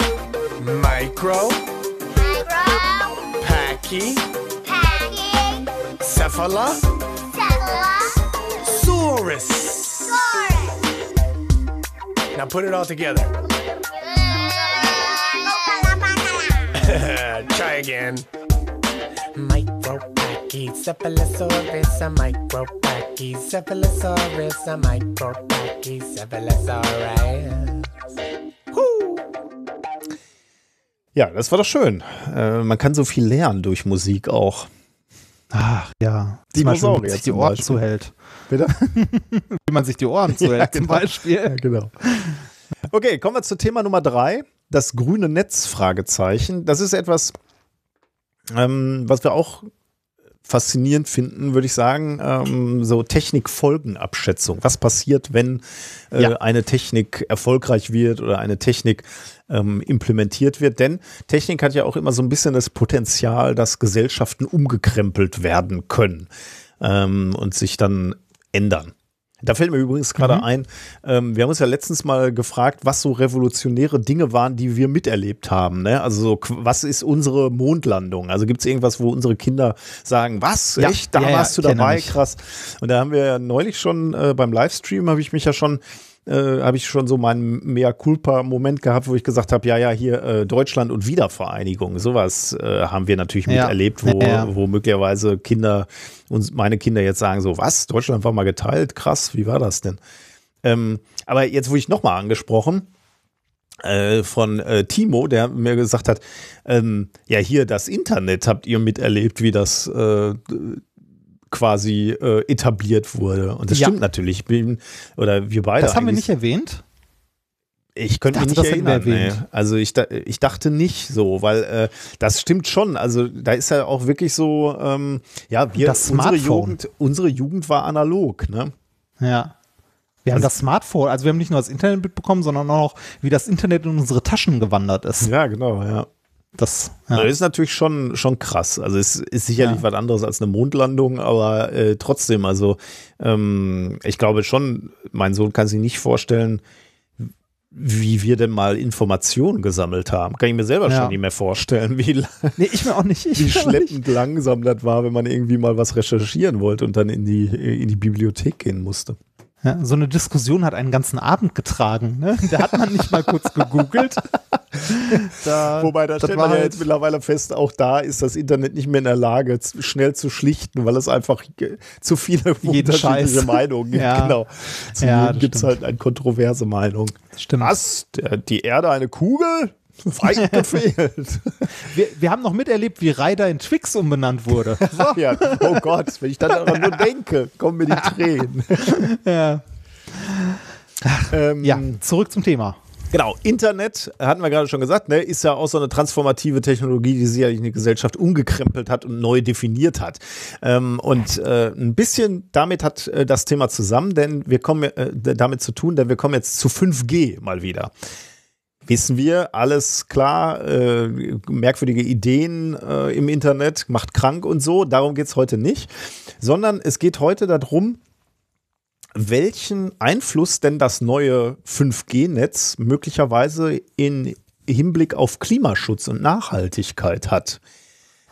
Micro, Micro. pachy, cephala, saurus. Now put it all together. Try again. Micropachycephalosaurus, a micropachycephalosaurus, a micropachycephalosaurus. Ja, das war doch schön. Äh, man kann so viel lernen durch Musik auch. Ach ja. Wie man sich die Ohren zuhält. Bitte? Wie man sich die Ohren zuhält, zum Beispiel. Ja, genau. Okay, kommen wir zu Thema Nummer drei. Das grüne Netz, Fragezeichen. Das ist etwas, ähm, was wir auch faszinierend finden, würde ich sagen, ähm, so Technikfolgenabschätzung. Was passiert, wenn äh, Ja. eine Technik erfolgreich wird oder eine Technik ähm, implementiert wird? Denn Technik hat ja auch immer so ein bisschen das Potenzial, dass Gesellschaften umgekrempelt werden können ähm, und sich dann ändern. Da fällt mir übrigens gerade Mhm. ein, ähm, wir haben uns ja letztens mal gefragt, was so revolutionäre Dinge waren, die wir miterlebt haben. Ne? Also so, was ist unsere Mondlandung? Also gibt es irgendwas, wo unsere Kinder sagen, was, Ja, echt, da ja, ja, warst du ich erinnere dabei, krass. Und da haben wir ja neulich schon äh, beim Livestream, habe ich mich ja schon äh, habe ich schon so meinen Mea Culpa-Moment gehabt, wo ich gesagt habe, ja, ja, hier äh, Deutschland und Wiedervereinigung, sowas äh, haben wir natürlich Ja. miterlebt, wo, Ja, wo möglicherweise Kinder, uns meine Kinder jetzt sagen so, was, Deutschland war mal geteilt, krass, wie war das denn? Ähm, aber jetzt wurde ich nochmal angesprochen äh, von äh, Timo, der mir gesagt hat, ähm, ja hier das Internet habt ihr miterlebt, wie das äh, quasi äh, etabliert wurde. Und das Ja. stimmt natürlich. Ich bin, oder wir beide. Das haben wir nicht erwähnt. ich könnte mich nicht erinnern. Nee. Also ich, ich dachte nicht so, weil äh, das stimmt schon. Also da ist ja auch wirklich so, ähm, ja, wir, Das unsere. Jugend, unsere Jugend war analog, ne? Ja. Wir haben Also- das Smartphone, also wir haben nicht nur das Internet mitbekommen, sondern auch, wie das Internet in unsere Taschen gewandert ist. Ja, genau, ja. Das, Das ja. ist natürlich schon, schon krass. Also es ist sicherlich Ja. was anderes als eine Mondlandung, aber äh, trotzdem, also ähm, ich glaube schon, mein Sohn kann sich nicht vorstellen, wie wir denn mal Informationen gesammelt haben. Kann ich mir selber Ja. schon nicht mehr vorstellen, wie, Nee, ich mir auch nicht. Ich wie auch nicht. schleppend langsam das war, wenn man irgendwie mal was recherchieren wollte und dann in die, in die Bibliothek gehen musste. Ja, so eine Diskussion hat einen ganzen Abend getragen. Ne? Da hat man nicht mal kurz gegoogelt. Da, Wobei, da stellt man ja halt- jetzt mittlerweile fest, auch da ist das Internet nicht mehr in der Lage, schnell zu schlichten, weil es einfach zu viele unterschiedliche Scheiß. Meinungen gibt. Ja. Genau. Zu Ja, gibt es stimmt. halt eine kontroverse Meinung. Stimmt. Was? Die Erde eine Kugel? Weit gefehlt. Wir, wir haben noch miterlebt, wie Ryder in Twix umbenannt wurde. So. ja, oh Gott, wenn ich dann daran nur denke, kommen mir die Tränen. ja. Ähm, ja, zurück zum Thema. Genau, Internet, hatten wir gerade schon gesagt, ne, ist ja auch so eine transformative Technologie, die sicherlich eine Gesellschaft umgekrempelt hat und neu definiert hat. Ähm, und äh, ein bisschen damit hat äh, das Thema zusammen, denn wir kommen äh, damit zu tun, denn wir kommen jetzt zu 5G mal wieder. Wissen wir, alles klar, äh, merkwürdige Ideen äh, im Internet, macht krank und so, darum geht's heute nicht, sondern es geht heute darum, welchen Einfluss denn das neue 5G-Netz möglicherweise in Hinblick auf Klimaschutz und Nachhaltigkeit hat.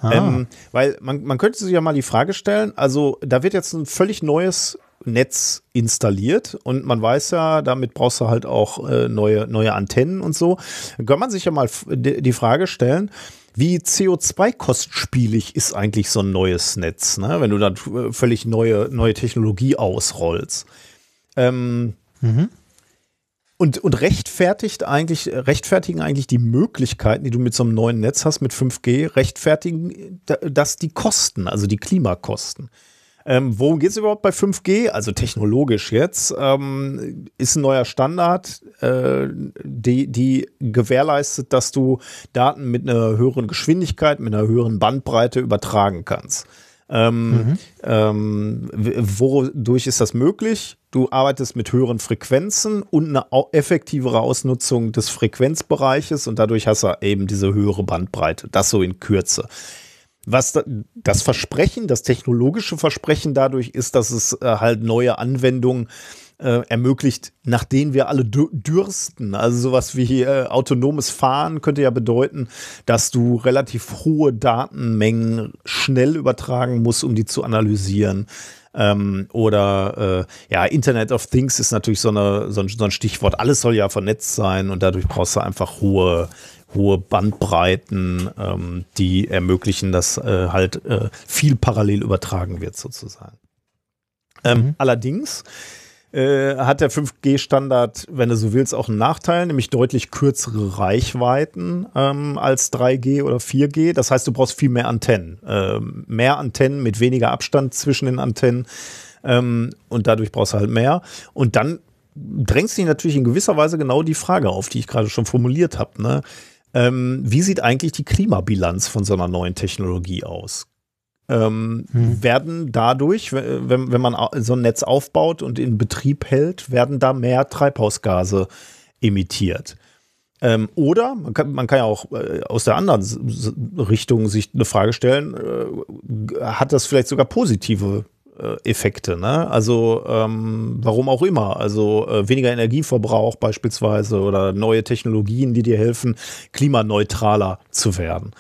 Ähm, weil man, man könnte sich ja mal die Frage stellen, also da wird jetzt ein völlig neues Netz installiert und man weiß ja, damit brauchst du halt auch äh, neue, neue Antennen und so. Dann kann man sich ja mal die Frage stellen, wie CO2-kostspielig ist eigentlich so ein neues Netz, ne? wenn du da äh, völlig neue, neue Technologie ausrollst. Ähm, und, und rechtfertigt eigentlich, rechtfertigen eigentlich die Möglichkeiten, die du mit so einem neuen Netz hast, mit 5G, rechtfertigen da- das die Kosten, also die Klimakosten. Ähm, worum geht es überhaupt bei 5G? Also technologisch jetzt ähm, ist ein neuer Standard, äh, die, die gewährleistet, dass du Daten mit einer höheren Geschwindigkeit, mit einer höheren Bandbreite übertragen kannst. Ähm, ähm, w- wodurch ist das möglich? Du arbeitest mit höheren Frequenzen und eine effektivere Ausnutzung des Frequenzbereiches und dadurch hast du eben diese höhere Bandbreite. Das so in Kürze. Was da, das Versprechen, das technologische Versprechen dadurch ist, dass es äh, halt neue Anwendungen äh, ermöglicht, nach denen wir alle dür- dürsten. Also sowas wie äh, autonomes Fahren könnte ja bedeuten, dass du relativ hohe Datenmengen schnell übertragen musst, um die zu analysieren. Ähm, oder äh, ja, Internet of Things ist natürlich so, eine, so, ein, so ein Stichwort. Alles soll ja vernetzt sein und dadurch brauchst du einfach hohe, hohe Bandbreiten, ähm, die ermöglichen, dass äh, halt äh, viel parallel übertragen wird sozusagen. Ähm, Allerdings äh, hat der 5G-Standard, wenn du so willst, auch einen Nachteil, nämlich deutlich kürzere Reichweiten ähm, als 3G oder 4G. Das heißt, du brauchst viel mehr Antennen. Ähm, mehr Antennen mit weniger Abstand zwischen den Antennen. Ähm, und dadurch brauchst du halt mehr. Und dann drängt sich natürlich in gewisser Weise genau die Frage auf, die ich gerade schon formuliert habe. Ne? Ähm, wie sieht eigentlich die Klimabilanz von so einer neuen Technologie aus? Ähm, Werden dadurch, wenn, wenn man so ein Netz aufbaut und in Betrieb hält, werden da mehr Treibhausgase emittiert? Ähm, oder man kann, man kann ja auch äh, aus der anderen S- S- Richtung sich eine Frage stellen, äh, hat das vielleicht sogar positive Effekte? Ne? Also ähm, warum auch immer. Also äh, weniger Energieverbrauch beispielsweise oder neue Technologien, die dir helfen, klimaneutraler zu werden.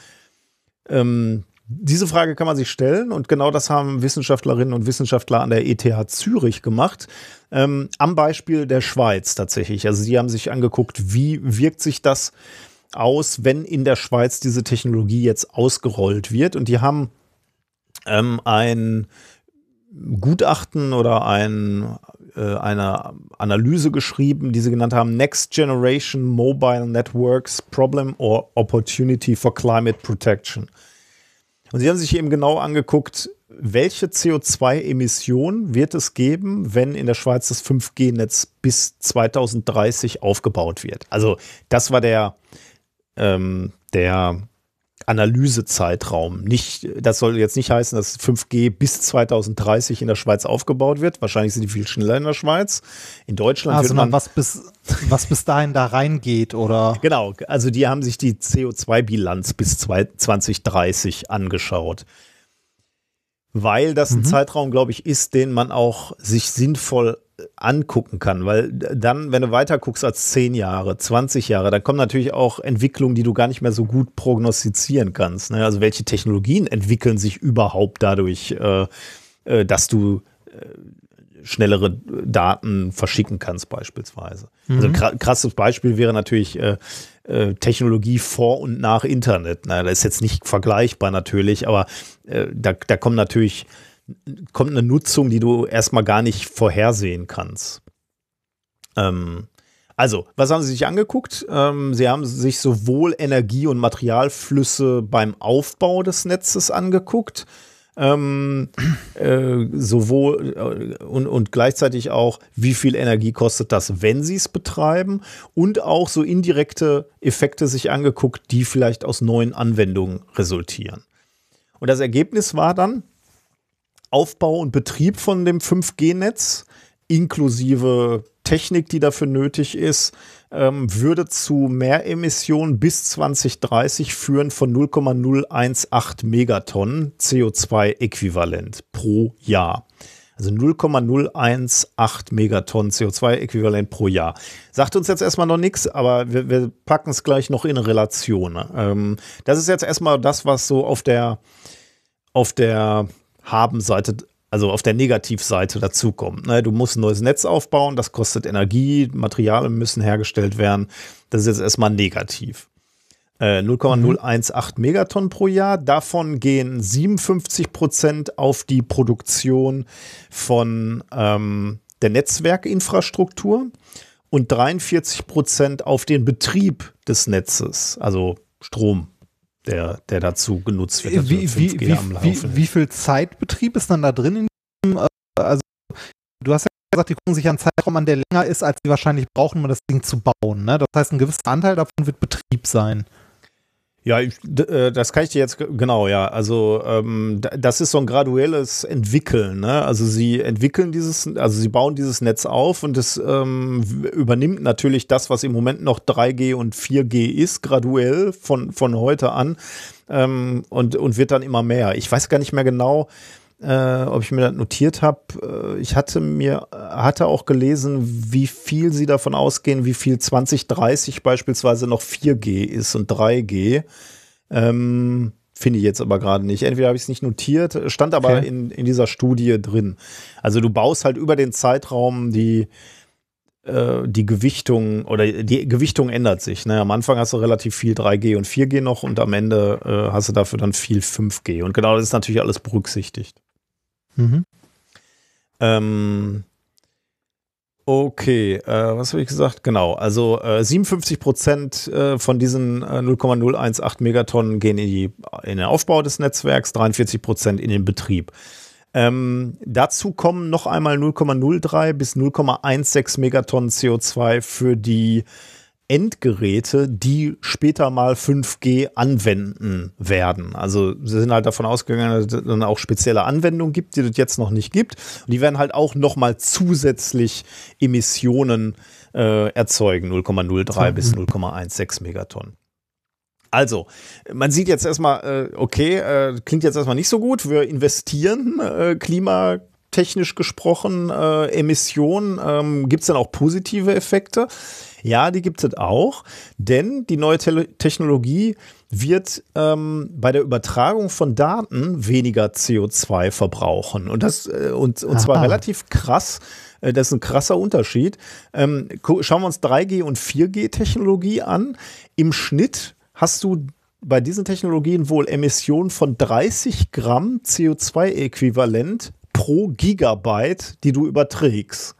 Ähm, diese Frage kann man sich stellen und genau das haben Wissenschaftlerinnen und Wissenschaftler an der ETH Zürich gemacht. Ähm, am Beispiel der Schweiz tatsächlich. Also sie haben sich angeguckt, wie wirkt sich das aus, wenn in der Schweiz diese Technologie jetzt ausgerollt wird. Und die haben ähm, ein Gutachten oder ein, äh, eine Analyse geschrieben, die sie genannt haben Next Generation Mobile Networks Problem or Opportunity for Climate Protection. Und sie haben sich eben genau angeguckt, welche CO2-Emissionen wird es geben, wenn in der Schweiz das 5G-Netz bis 2030 aufgebaut wird. Also das war der, ähm, der Analysezeitraum. Nicht, das soll jetzt nicht heißen, dass 5G bis 2030 in der Schweiz aufgebaut wird. Wahrscheinlich sind die viel schneller in der Schweiz. In Deutschland sondern man was bis, was bis dahin da reingeht oder. Genau, also die haben sich die CO2-Bilanz bis zwei- 2030 angeschaut. Weil das ein Zeitraum, glaube ich, ist, den man auch sich sinnvoll äh, angucken kann. Weil dann, wenn du weiter guckst als 10 Jahre, 20 Jahre, dann kommen natürlich auch Entwicklungen, die du gar nicht mehr so gut prognostizieren kannst. Ne? Also welche Technologien entwickeln sich überhaupt dadurch, äh, äh, dass du schnellere Daten verschicken kannst beispielsweise. Also ein kra- krasses Beispiel wäre natürlich äh, äh, Technologie vor und nach Internet. Na, das ist jetzt nicht vergleichbar natürlich, aber äh, da, da kommt natürlich kommt eine Nutzung, die du erstmal gar nicht vorhersehen kannst. Ähm, also, was haben Sie sich angeguckt? Ähm, Sie haben sich sowohl Energie- und Materialflüsse beim Aufbau des Netzes angeguckt, ähm, äh, sowohl äh, und, und gleichzeitig auch, wie viel Energie kostet das, wenn sie es betreiben und auch so indirekte Effekte sich angeguckt, die vielleicht aus neuen Anwendungen resultieren. Und das Ergebnis war dann Aufbau und Betrieb von dem 5G-Netz inklusive Technik, die dafür nötig ist, ähm, würde zu Mehremissionen bis 2030 führen von 0,018 Megatonnen CO2-Äquivalent pro Jahr. Also 0,018 Megatonnen CO2-Äquivalent pro Jahr. Sagt uns jetzt erstmal noch nichts, aber wir, wir packen es gleich noch in Relation. Ähm, das ist jetzt erstmal das, was so auf der, auf der Haben-Seite also auf der Negativseite dazukommt. Ne? Du musst ein neues Netz aufbauen, das kostet Energie, Materialien müssen hergestellt werden. Das ist jetzt erstmal negativ. Äh, 0,018 Megatonnen pro Jahr. Davon gehen 57 Prozent auf die Produktion von ähm, der Netzwerkinfrastruktur und 43 Prozent auf den Betrieb des Netzes, also Strom, der, der dazu genutzt wird. Wie, wie, wie, wie, wie viel Zeitbetrieb ist dann da drin? In diesem, äh, also, du hast ja gesagt, die gucken sich einen Zeitraum an, der länger ist, als sie wahrscheinlich brauchen, um das Ding zu bauen. Ne? Das heißt, ein gewisser Anteil davon wird Betrieb sein. Ja, ich, äh, das kann ich dir jetzt genau, ja. Also ähm, das ist so ein graduelles Entwickeln. Ne? Also sie entwickeln dieses, also sie bauen dieses Netz auf und es ähm, übernimmt natürlich das, was im Moment noch 3G und 4G ist, graduell von von heute an ähm, und und wird dann immer mehr. Ich weiß gar nicht mehr genau äh, ob ich mir das notiert habe. Äh, ich hatte mir, hatte auch gelesen, wie viel sie davon ausgehen, wie viel 2030 beispielsweise noch 4G ist und 3G. Ähm, Finde ich jetzt aber gerade nicht. Entweder habe ich es nicht notiert, stand aber okay. in, in dieser Studie drin. Also du baust halt über den Zeitraum die, äh, die Gewichtung oder die Gewichtung ändert sich. Ne? Am Anfang hast du relativ viel 3G und 4G noch und am Ende äh, hast du dafür dann viel 5G. Und genau das ist natürlich alles berücksichtigt. Mhm. Ähm, okay, äh, was habe ich gesagt? Genau, also äh, 57 Prozent äh, von diesen 0,018 äh, Megatonnen gehen in, die, in den Aufbau des Netzwerks, 43 Prozent in den Betrieb. Ähm, dazu kommen noch einmal 0,03 bis 0,16 Megatonnen CO2 für die Endgeräte, die später mal 5G anwenden werden. Also sie sind halt davon ausgegangen, dass es dann auch spezielle Anwendungen gibt, die es jetzt noch nicht gibt. Und die werden halt auch noch mal zusätzlich Emissionen äh, erzeugen, 0,03 bis 0,16 Megatonnen. Also, man sieht jetzt erstmal, äh, okay, äh, klingt jetzt erstmal nicht so gut. Wir investieren äh, klimatechnisch gesprochen, äh, Emissionen. Ähm, Gibt es dann auch positive Effekte? Ja, die gibt es auch, denn die neue Te Technologie wird ähm, bei der Übertragung von Daten weniger CO2 verbrauchen. Und das äh, und, und zwar relativ krass. Äh, das ist ein krasser Unterschied. Ähm, schauen wir uns 3G und 4G-Technologie an. Im Schnitt hast du bei diesen Technologien wohl Emissionen von 30 Gramm CO2-Äquivalent pro Gigabyte, die du überträgst.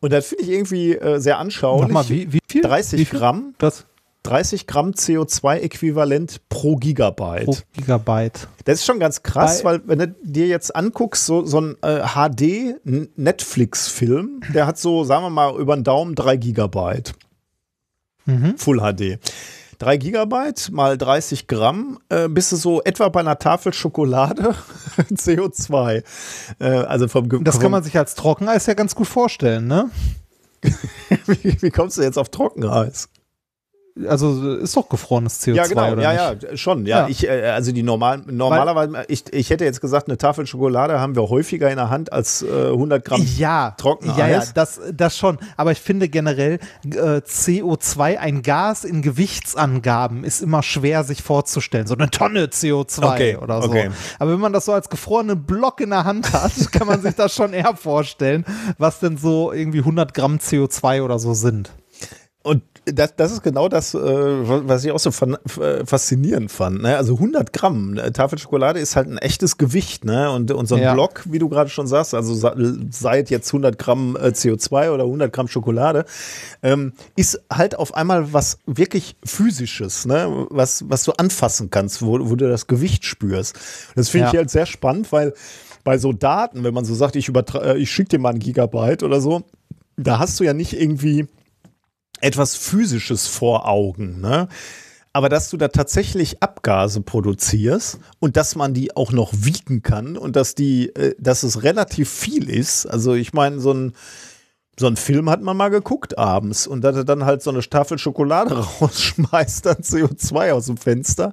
Und das finde ich irgendwie äh, sehr anschaulich. Nochmal, wie, wie viel? 30 wie viel? Gramm. Das 30 Gramm CO2-Äquivalent pro Gigabyte. Pro Gigabyte. Das ist schon ganz krass, Bei weil wenn du dir jetzt anguckst, so, so ein äh, HD-Netflix-Film, der hat so, sagen wir mal, über den Daumen 3 Gigabyte. Mhm. Full HD. 3 Gigabyte mal 30 Gramm, äh, bist du so etwa bei einer Tafel Schokolade CO2. Äh, also vom Ge Das kann man sich als Trockeneis ja ganz gut vorstellen, ne? wie, wie kommst du jetzt auf Trockeneis? Also ist doch gefrorenes CO2 ja, genau, oder ja, nicht? ja, schon. Ja, ja. ich äh, also die normal normalerweise ich, ich hätte jetzt gesagt, eine Tafel Schokolade haben wir häufiger in der Hand als äh, 100 Gramm ja, Trockeneis. Ja, ja, das das schon. Aber ich finde generell äh, CO2 ein Gas in Gewichtsangaben ist immer schwer sich vorzustellen. So eine Tonne CO2 okay, oder so. Okay. Aber wenn man das so als gefrorenen Block in der Hand hat, kann man sich das schon eher vorstellen, was denn so irgendwie 100 Gramm CO2 oder so sind. Und das, das ist genau das, äh, was ich auch so äh, faszinierend fand. Ne? Also 100 Gramm äh, Tafel Schokolade ist halt ein echtes Gewicht. Ne? Und, und so ein Ja. Block, wie du gerade schon sagst, also sa- sei es jetzt 100 Gramm äh, CO2 oder 100 Gramm Schokolade, ähm, ist halt auf einmal was wirklich physisches, ne? was, was du anfassen kannst, wo, wo du das Gewicht spürst. Das finde Ja. ich halt sehr spannend, weil bei so Daten, wenn man so sagt, ich, ich schicke dir mal ein Gigabyte oder so, da hast du ja nicht irgendwie etwas Physisches vor Augen, ne? Aber dass du da tatsächlich Abgase produzierst und dass man die auch noch wiegen kann und dass die, äh, dass es relativ viel ist. Also ich meine, so ein, so ein Film hat man mal geguckt abends und dass er dann halt so eine Tafel Schokolade rausschmeißt, dann CO2 aus dem Fenster.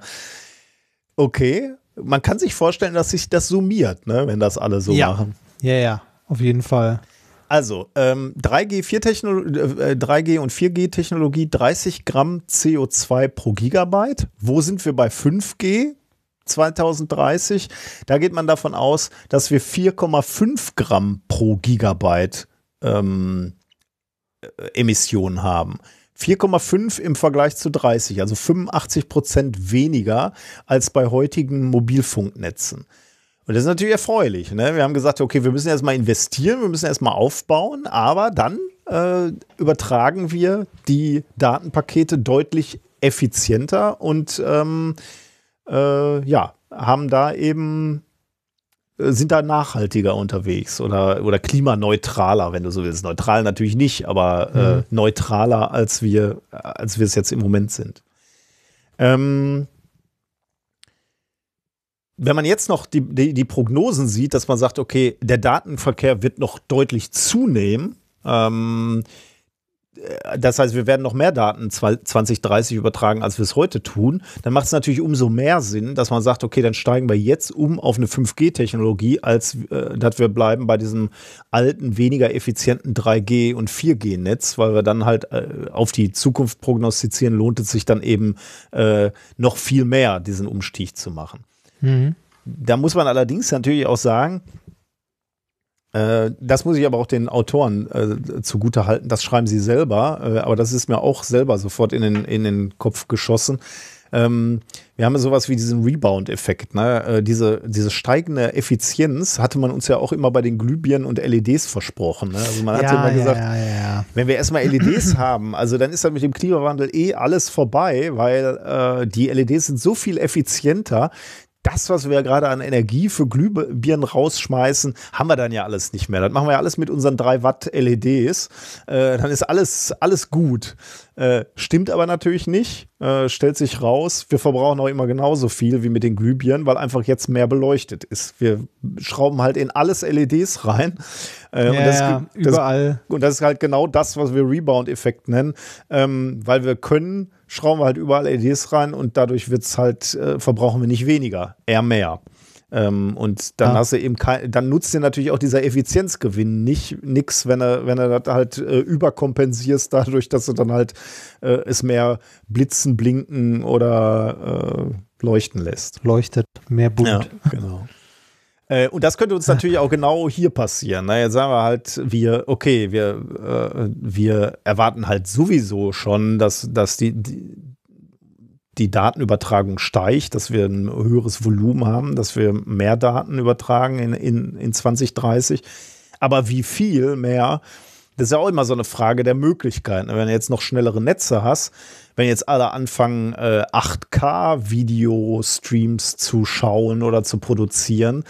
Okay, man kann sich vorstellen, dass sich das summiert, ne, wenn das alle so Ja. machen. Ja, ja, auf jeden Fall. Also, ähm, 3G, 4 Technolo äh, 3G und 4G-Technologie, 30 Gramm CO2 pro Gigabyte. Wo sind wir bei 5G 2030? Da geht man davon aus, dass wir 4,5 Gramm pro Gigabyte ähm, äh, Emissionen haben. 4,5 im Vergleich zu 30, also 85 Prozent weniger als bei heutigen Mobilfunknetzen. Und das ist natürlich erfreulich. Ne? Wir haben gesagt, okay, wir müssen erstmal investieren, wir müssen erstmal aufbauen, aber dann äh, übertragen wir die Datenpakete deutlich effizienter und ähm, äh, ja, haben da eben äh, sind da nachhaltiger unterwegs oder, oder klimaneutraler, wenn du so willst. Neutral natürlich nicht, aber äh, neutraler, als wir, als wir es jetzt im Moment sind. Ähm, wenn man jetzt noch die, die, die Prognosen sieht, dass man sagt, okay, der Datenverkehr wird noch deutlich zunehmen, ähm, äh, das heißt, wir werden noch mehr Daten 2030 übertragen, als wir es heute tun, dann macht es natürlich umso mehr Sinn, dass man sagt, okay, dann steigen wir jetzt um auf eine 5G-Technologie, als äh, dass wir bleiben bei diesem alten, weniger effizienten 3G- und 4G-Netz, weil wir dann halt äh, auf die Zukunft prognostizieren, lohnt es sich dann eben äh, noch viel mehr, diesen Umstieg zu machen. Da muss man allerdings natürlich auch sagen, äh, das muss ich aber auch den Autoren äh, zugute halten, das schreiben sie selber, äh, aber das ist mir auch selber sofort in den, in den Kopf geschossen. Ähm, wir haben ja sowas wie diesen Rebound-Effekt. Ne? Äh, diese, diese steigende Effizienz hatte man uns ja auch immer bei den Glühbirnen und LEDs versprochen. Ne? Also man hat ja, immer gesagt, ja, ja. wenn wir erstmal LEDs haben, also dann ist halt mit dem Klimawandel eh alles vorbei, weil äh, die LEDs sind so viel effizienter. Das, was wir gerade an Energie für Glühbirnen rausschmeißen, haben wir dann ja alles nicht mehr. Das machen wir ja alles mit unseren 3 Watt LEDs. Äh, dann ist alles, alles gut. Äh, stimmt aber natürlich nicht. Äh, stellt sich raus, wir verbrauchen auch immer genauso viel wie mit den Glühbirnen, weil einfach jetzt mehr beleuchtet ist. Wir schrauben halt in alles LEDs rein. Äh, Ja, und das, ja, das, überall. und das ist halt genau das, was wir Rebound-Effekt nennen, ähm, weil wir können, schrauben wir halt überall LEDs rein und dadurch wird's halt, äh, verbrauchen wir nicht weniger, eher mehr. Ähm, und dann Ah. hast du eben kein, dann nutzt dir natürlich auch dieser Effizienzgewinn nicht nix, wenn er, wenn er das halt äh, überkompensierst, dadurch, dass du dann halt äh, es mehr blitzen, blinken oder äh, leuchten lässt. Leuchtet mehr bunt. Ja, genau. Äh, und das könnte uns natürlich auch genau hier passieren. Na, jetzt sagen wir halt, wir, okay, wir, äh, wir erwarten halt sowieso schon, dass, dass die, die, die Datenübertragung steigt, dass wir ein höheres Volumen haben, dass wir mehr Daten übertragen in, in, in 2030. Aber wie viel mehr, das ist ja auch immer so eine Frage der Möglichkeiten. Wenn du jetzt noch schnellere Netze hast, wenn jetzt alle anfangen, äh, 8K-Video-Streams zu schauen oder zu produzieren,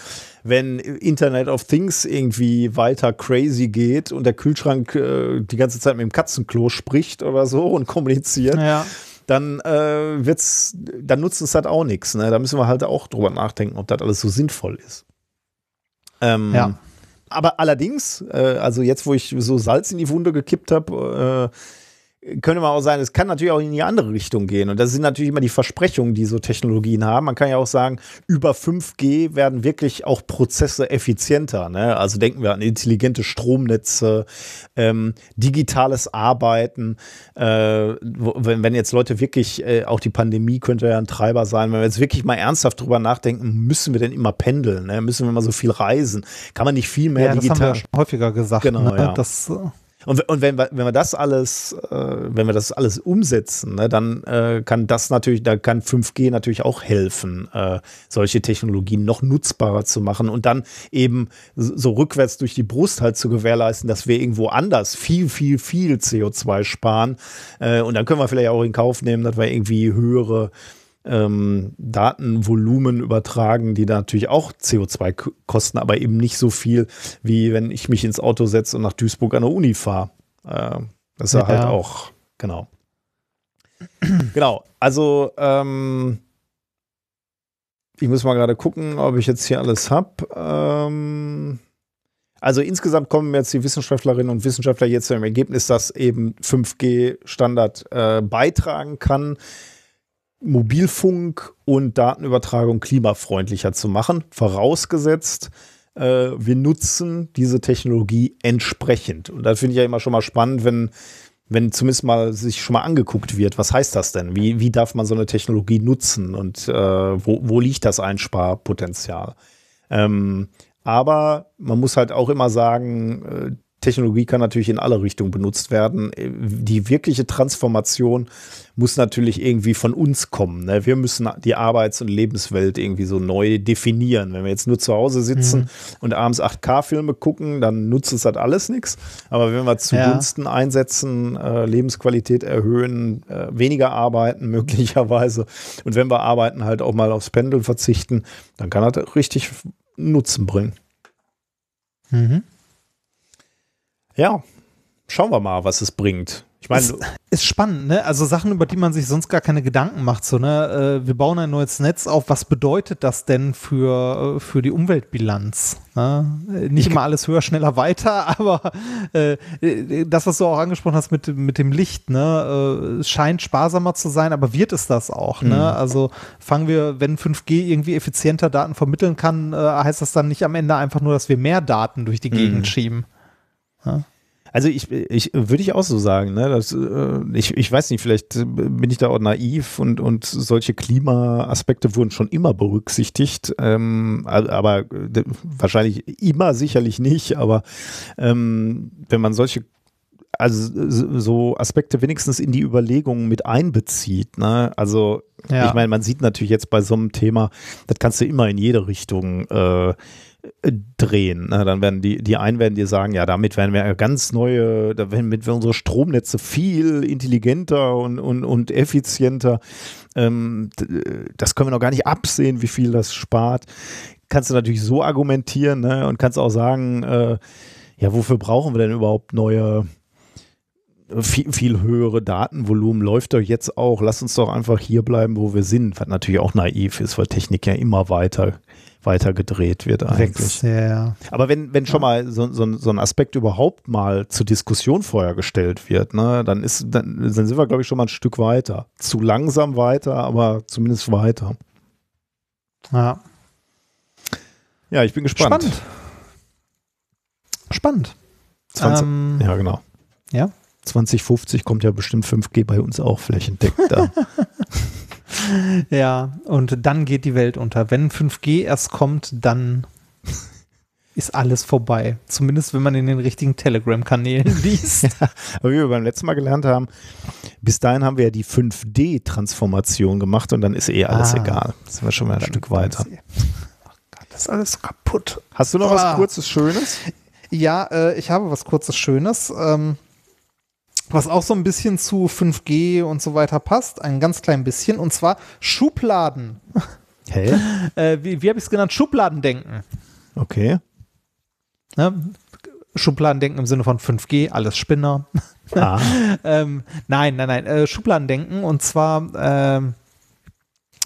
wenn Internet of Things irgendwie weiter crazy geht und der Kühlschrank äh, die ganze Zeit mit dem Katzenklo spricht oder so und kommuniziert, Ja. dann äh, wird's, dann nutzt es halt auch nichts. Ne? Da müssen wir halt auch drüber nachdenken, ob das alles so sinnvoll ist. Ähm, Ja. Aber allerdings, äh, also jetzt, wo ich so Salz in die Wunde gekippt habe, äh, könnte man auch sagen, es kann natürlich auch in die andere Richtung gehen. Und das sind natürlich immer die Versprechungen, die so Technologien haben. Man kann ja auch sagen, über 5G werden wirklich auch Prozesse effizienter. Ne? Also denken wir an intelligente Stromnetze, ähm, digitales Arbeiten. Äh, wenn, wenn jetzt Leute wirklich, äh, auch die Pandemie könnte ja ein Treiber sein, wenn wir jetzt wirklich mal ernsthaft drüber nachdenken, müssen wir denn immer pendeln? Ne? Müssen wir mal so viel reisen? Kann man nicht viel mehr Ja, das haben wir digital ja häufiger gesagt. Genau, ne? ja. Das, äh, Und, und wenn, wir, wenn wir das alles, äh, wenn wir das alles umsetzen, ne, dann äh, kann das natürlich, da kann 5G natürlich auch helfen, äh, solche Technologien noch nutzbarer zu machen und dann eben so rückwärts durch die Brust halt zu gewährleisten, dass wir irgendwo anders viel, viel, viel CO2 sparen. Äh, und dann können wir vielleicht auch in Kauf nehmen, dass wir irgendwie höhere ähm, Datenvolumen übertragen, die da natürlich auch CO2 k- kosten, aber eben nicht so viel, wie wenn ich mich ins Auto setze und nach Duisburg an der Uni fahre. Äh, das ist ja. Halt auch, genau. genau, also ähm, ich muss mal gerade gucken, ob ich jetzt hier alles habe. Ähm, also insgesamt kommen jetzt die Wissenschaftlerinnen und Wissenschaftler jetzt zu dem Ergebnis, dass eben 5G-Standard äh, beitragen kann, Mobilfunk und Datenübertragung klimafreundlicher zu machen, vorausgesetzt, äh, wir nutzen diese Technologie entsprechend. Und da finde ich ja immer schon mal spannend, wenn, wenn zumindest mal sich schon mal angeguckt wird, was heißt das denn? Wie, wie darf man so eine Technologie nutzen und äh, wo, wo liegt das Einsparpotenzial? Ähm, aber man muss halt auch immer sagen, äh, Technologie kann natürlich in alle Richtungen benutzt werden. Die wirkliche Transformation muss natürlich irgendwie von uns kommen. Ne? Wir müssen die Arbeits- und Lebenswelt irgendwie so neu definieren. Wenn wir jetzt nur zu Hause sitzen und abends 8K-Filme gucken, dann nutzt es halt alles nichts. Aber wenn wir zugunsten einsetzen, äh, Lebensqualität erhöhen, äh, weniger arbeiten möglicherweise und wenn wir arbeiten, halt auch mal aufs Pendeln verzichten, dann kann das richtig Nutzen bringen. Mhm. Ja, schauen wir mal, was es bringt. Ich meine, Ist, ist spannend, ne? Also Sachen, über die man sich sonst gar keine Gedanken macht. So, ne? Äh, wir bauen ein neues Netz auf. Was bedeutet das denn für, äh, für die Umweltbilanz? Ne? Nicht immer alles höher, schneller, weiter, aber äh, äh, das, was du auch angesprochen hast mit, mit dem Licht, ne? Äh, scheint sparsamer zu sein, aber wird es das auch? Mhm. Ne? Also fangen wir, wenn 5G irgendwie effizienter Daten vermitteln kann, äh, heißt das dann nicht am Ende einfach nur, dass wir mehr Daten durch die Gegend Mhm. schieben? Also ich, ich würde ich auch so sagen, ne? Das, äh, ich, ich weiß nicht, vielleicht bin ich da auch naiv und, und solche Klimaaspekte wurden schon immer berücksichtigt, ähm, aber äh, wahrscheinlich immer sicherlich nicht, aber ähm, wenn man solche also so so Aspekte wenigstens in die Überlegungen mit einbezieht. Ne? Also Ja. ich meine, man sieht natürlich jetzt bei so einem Thema, das kannst du immer in jede Richtung äh, drehen. Dann werden die, die einen werden dir sagen, ja, damit werden wir ganz neue, da werden mit unsere Stromnetze viel intelligenter und, und, und effizienter. Ähm, das können wir noch gar nicht absehen, wie viel das spart. Kannst du natürlich so argumentieren ne? und kannst auch sagen, äh, ja, wofür brauchen wir denn überhaupt neue viel, viel höhere Datenvolumen läuft doch jetzt auch. Lass uns doch einfach hier bleiben, wo wir sind, was natürlich auch naiv ist, weil Technik ja immer weiter, weiter gedreht wird eigentlich. Wächst, ja, ja. Aber wenn, wenn schon mal so, so, so ein Aspekt überhaupt mal zur Diskussion vorher gestellt wird, ne, dann ist, dann, dann sind wir, glaube ich, schon mal ein Stück weiter. Zu langsam weiter, aber zumindest weiter. ja. Ja, ich bin gespannt. Spannend. Spannend. 20, Ähm, ja, genau. ja. 2050 kommt ja bestimmt 5G bei uns auch flächendeckt da. Ja, und dann geht die Welt unter. Wenn 5G erst kommt, dann ist alles vorbei. Zumindest wenn man in den richtigen Telegram-Kanälen liest. Aber wie wir beim letzten Mal gelernt haben, bis dahin haben wir ja die 5D-Transformation gemacht und dann ist eh alles Ah. egal. Sind wir schon mal ein Stück weiter. Oh Gott, das ist alles so kaputt. Hast du noch Ah. was Kurzes, Schönes? Ja, äh, ich habe was kurzes Schönes, ähm, was auch so ein bisschen zu 5G und so weiter passt, ein ganz klein bisschen, und zwar Schubladen. Hä? Äh, wie wie habe ich es genannt? Schubladendenken. Okay. Ne? Schubladendenken im Sinne von 5G, alles Spinner. Ah, ähm, nein, nein, nein, äh, Schubladendenken und zwar ähm,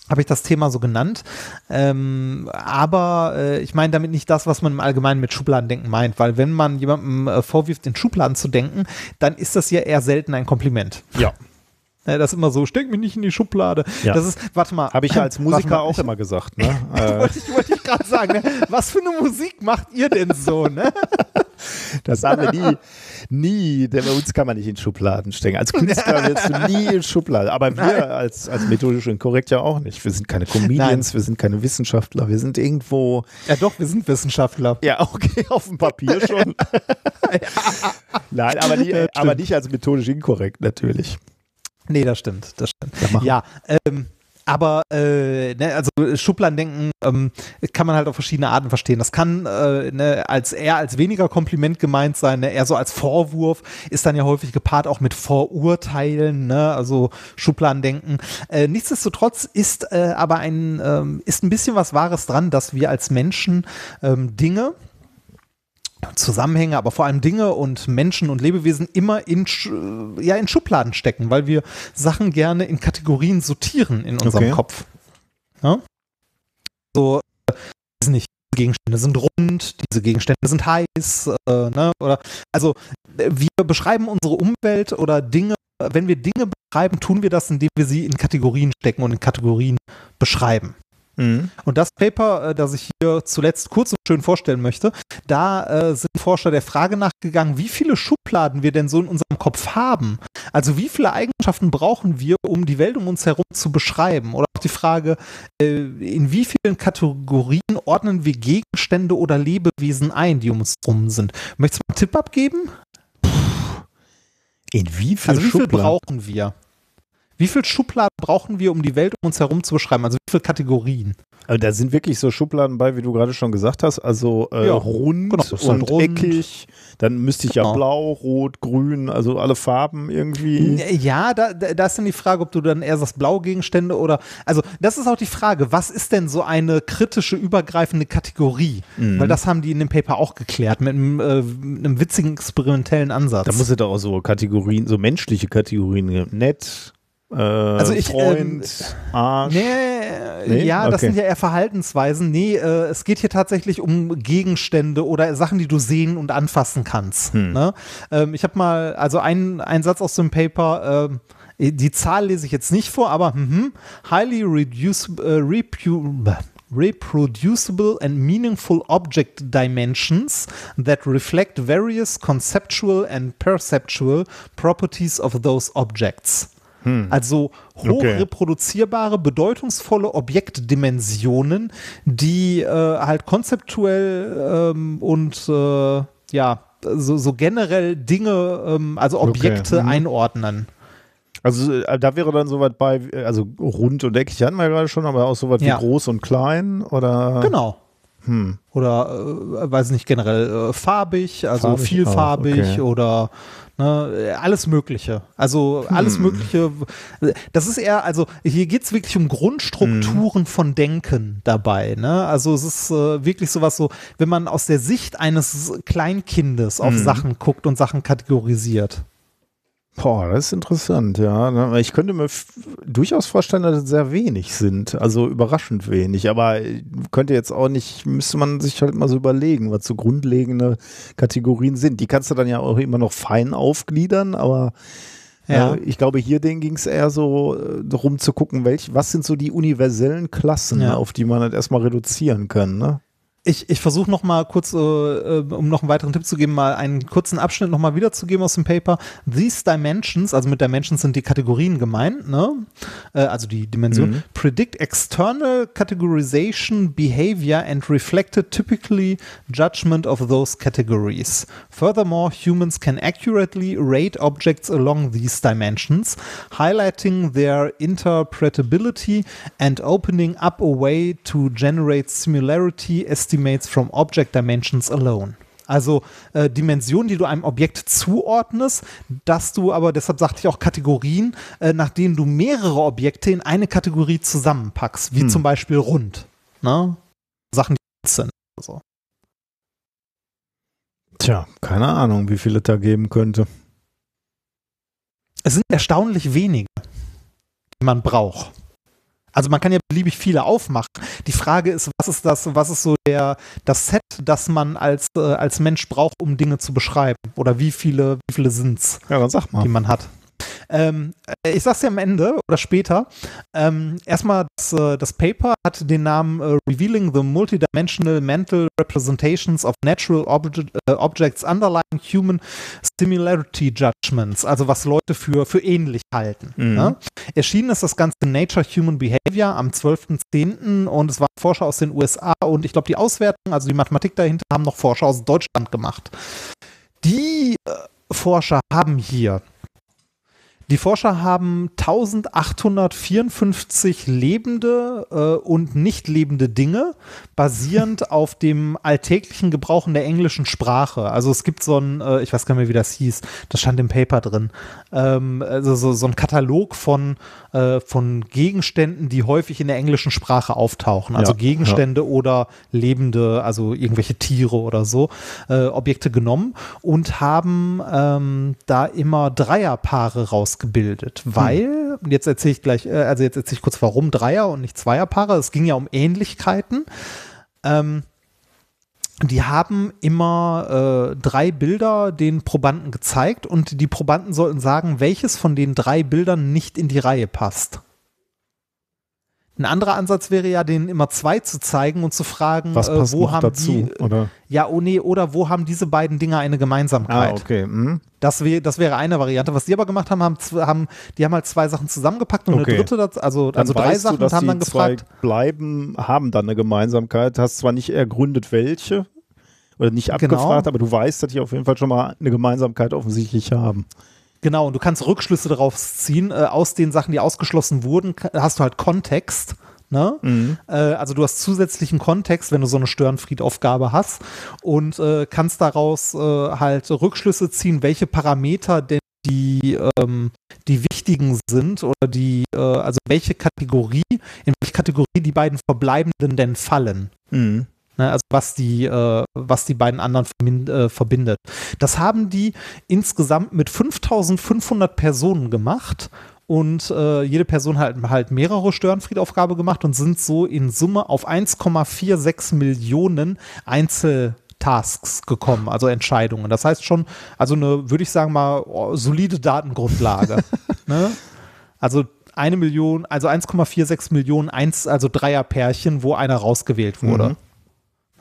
habe ich das Thema so genannt, ähm, aber äh, ich meine damit nicht das, was man im Allgemeinen mit Schubladendenken meint, weil wenn man jemandem äh, vorwirft, in Schubladen zu denken, dann ist das ja eher selten ein Kompliment. ja. Äh, Das ist immer so, steck mich nicht in die Schublade. Ja. Das ist, warte mal. Habe ich ja als Musiker mal, auch ich, immer gesagt. Ne? äh, Wollte ich, wollte ich gerade sagen, ne? was für eine Musik macht ihr denn so, ne? Das haben wir nie, nie, denn bei uns kann man nicht in Schubladen stecken. Als Künstler wirst du nie in Schubladen. Aber wir als, als methodisch inkorrekt ja auch nicht. Wir sind keine Comedians, wir sind keine Wissenschaftler, wir sind irgendwo, Ja, doch, wir sind Wissenschaftler. ja, okay, auf dem Papier schon. Nein, aber, nie, aber nicht als methodisch inkorrekt natürlich. Nee, das stimmt, das stimmt. mach. Ja, ähm, aber äh, ne, also Schubladendenken ähm, kann man halt auf verschiedene Arten verstehen. Das kann äh, ne, als eher als weniger Kompliment gemeint sein, ne, eher so als Vorwurf, ist dann ja häufig gepaart auch mit Vorurteilen, ne, also Schubladendenken. Äh, nichtsdestotrotz ist äh, aber ein ähm, ist ein bisschen was Wahres dran, dass wir als Menschen ähm, Dinge Zusammenhänge, aber vor allem Dinge und Menschen und Lebewesen immer in, ja, in Schubladen stecken, weil wir Sachen gerne in Kategorien sortieren in unserem Okay. Kopf. Ja? So, weiß nicht, Gegenstände sind rund, diese Gegenstände sind heiß, äh, ne? oder also wir beschreiben unsere Umwelt oder Dinge, wenn wir Dinge beschreiben, tun wir das, indem wir sie in Kategorien stecken und in Kategorien beschreiben. Und das Paper, äh, das ich hier zuletzt kurz und schön vorstellen möchte, da äh, sind Forscher der Frage nachgegangen, wie viele Schubladen wir denn so in unserem Kopf haben. Also wie viele Eigenschaften brauchen wir, um die Welt um uns herum zu beschreiben? Oder auch die Frage, äh, in wie vielen Kategorien ordnen wir Gegenstände oder Lebewesen ein, die um uns herum sind? Möchtest du mal einen Tipp abgeben? In wie viel Also wie viel Schubladen? brauchen wir? Wie viel Schubladen brauchen wir, um die Welt um uns herum zu beschreiben? Also wie viele Kategorien? Also da sind wirklich so Schubladen bei, wie du gerade schon gesagt hast. Also äh, Ja, rund genau, und rund. eckig. Dann müsste ich ja Genau. blau, rot, grün, also alle Farben irgendwie. Ja, da, da ist dann die Frage, ob du dann eher sagst Blaugegenstände oder. Also, das ist auch die Frage, was ist denn so eine kritische, übergreifende Kategorie? Mhm. Weil das haben die in dem Paper auch geklärt, mit einem, äh, mit einem witzigen experimentellen Ansatz. Da muss es doch auch so Kategorien, so menschliche Kategorien geben. Nett, äh, ich, Freund, Arsch. Nee, Nee? ja, das Okay. sind ja eher Verhaltensweisen. Nee, äh, es geht hier tatsächlich um Gegenstände oder Sachen, die du sehen und anfassen kannst. Hm. Ne? Ähm, ich habe mal, also ein, ein Satz aus dem Paper, ähm, die Zahl lese ich jetzt nicht vor, aber mhm, highly reducible, äh, repu reproducible and meaningful object dimensions that reflect various conceptual and perceptual properties of those objects. Also hoch Okay. reproduzierbare, bedeutungsvolle Objektdimensionen, die äh, halt konzeptuell ähm, und äh, ja, so, so generell Dinge, ähm, also Objekte Mhm. einordnen. Also äh, da wäre dann soweit bei, äh, also rund und eckig hatten wir ja gerade schon, aber auch soweit Ja. wie groß und klein oder? Genau. Hm. Oder, äh, weiß nicht, generell äh, farbig, also Farbig vielfarbig auch, okay. oder ne, alles Mögliche. Also alles Hm. Mögliche. Das ist eher, also hier geht es wirklich um Hm. Grundstrukturen von Denken dabei. Ne? Also es ist äh, wirklich sowas so, wenn man aus der Sicht eines Kleinkindes Hm. auf Sachen guckt und Sachen kategorisiert. Boah, das ist interessant, ja. Ich könnte mir durchaus vorstellen, dass es sehr wenig sind. Also überraschend wenig. Aber äh, könnte jetzt auch nicht, müsste man sich halt mal so überlegen, was so grundlegende Kategorien sind. Die kannst du dann ja auch immer noch fein aufgliedern, aber Ja. äh, ich glaube, hier ging es eher so äh, darum zu gucken, welch, was sind so die universellen Klassen, Ja. auf die man halt erstmal reduzieren kann. Ne? Ich, ich versuche noch mal kurz, äh, äh, um noch einen weiteren Tipp zu geben, mal einen kurzen Abschnitt noch mal wiederzugeben aus dem Paper. These dimensions, also mit Dimensions sind die Kategorien gemeint, ne? Äh, also die Dimension, predict external categorization, behavior and reflected typically judgment of those categories. Furthermore, humans can accurately rate objects along these dimensions, highlighting their interpretability and opening up a way to generate similarity estimates from object dimensions alone. Also äh, Dimensionen, die du einem Objekt zuordnest, dass du aber, deshalb sagte ich auch Kategorien, äh, nach denen du mehrere Objekte in eine Kategorie zusammenpackst, wie zum Beispiel rund. Ne? Sachen, die sind. Also. Tja, keine Ahnung, wie viel es da geben könnte. Es sind erstaunlich wenige, die man braucht. Also man kann ja beliebig viele aufmachen. Die Frage ist, was ist das, was ist so der, das Set, das man als, äh, als Mensch braucht, um Dinge zu beschreiben? Oder wie viele, wie viele sind's? Ja, dann sag mal. die man hat. Ähm, äh, ich sag's dir am Ende oder später. Ähm, erstmal, das, äh, das Paper hat den Namen äh, Revealing the Multidimensional Mental Representations of Natural Obje äh, Objects Underlying Human Similarity Judgments, also was Leute für, für ähnlich halten. Mhm. Ne? Erschienen ist das Ganze in Nature Human Behavior am 12.10. und es waren Forscher aus den USA und ich glaube, die Auswertung, also die Mathematik dahinter, haben noch Forscher aus Deutschland gemacht. Die äh, Forscher haben hier die Forscher haben 1854 lebende äh, und nicht lebende Dinge basierend auf dem alltäglichen Gebrauchen der englischen Sprache. Also es gibt so ein, äh, ich weiß gar nicht mehr, wie das hieß, das stand im Paper drin, ähm, also so, so ein Katalog von, äh, von Gegenständen, die häufig in der englischen Sprache auftauchen. Also Ja, Gegenstände oder lebende, also irgendwelche Tiere oder so, äh, Objekte genommen und haben ähm, da immer Dreierpaare rausgebildet, weil, jetzt erzähle ich gleich, äh, also jetzt erzähle ich kurz, warum Dreier und nicht Zweierpaare. Es ging ja um Ähnlichkeiten. Ähm, die haben immer äh, drei Bilder den Probanden gezeigt und die Probanden sollten sagen, welches von den drei Bildern nicht in die Reihe passt. Ein anderer Ansatz wäre ja, denen immer zwei zu zeigen und zu fragen, Was äh, passt wo noch haben dazu? die, Oder? ja, oh nee, oder wo haben diese beiden Dinge eine Gemeinsamkeit? Ah, okay. Mhm. Das, wär, das wäre eine Variante. Was die aber gemacht haben, haben, haben die haben halt zwei Sachen zusammengepackt und Okay. eine dritte, also, Dann also drei Sachen du, und haben dann gefragt, bleiben, haben dann eine Gemeinsamkeit. Hast zwar nicht ergründet, welche oder nicht Genau. abgefragt, aber du weißt, dass die auf jeden Fall schon mal eine Gemeinsamkeit offensichtlich haben. Genau, und du kannst Rückschlüsse darauf ziehen, äh, aus den Sachen, die ausgeschlossen wurden, hast du halt Kontext. Ne? Äh, also du hast zusätzlichen Kontext, wenn du so eine Störenfried-Aufgabe hast und äh, kannst daraus äh, halt Rückschlüsse ziehen, welche Parameter denn die, ähm, die wichtigen sind oder die, äh, also welche Kategorie, in welche Kategorie die beiden Verbleibenden denn fallen. Mhm. Ne, also was die, äh, was die beiden anderen äh, verbindet. Das haben die insgesamt mit 5500 Personen gemacht und äh, jede Person hat halt mehrere Störenfried-Aufgabe gemacht und sind so in Summe auf 1,46 Millionen Einzeltasks gekommen, also Entscheidungen. Das heißt schon, also eine, würde ich sagen mal, oh, solide Datengrundlage. ne? Also eine Million, also 1,46 Millionen, eins, also Dreierpärchen, wo einer rausgewählt wurde. Mhm.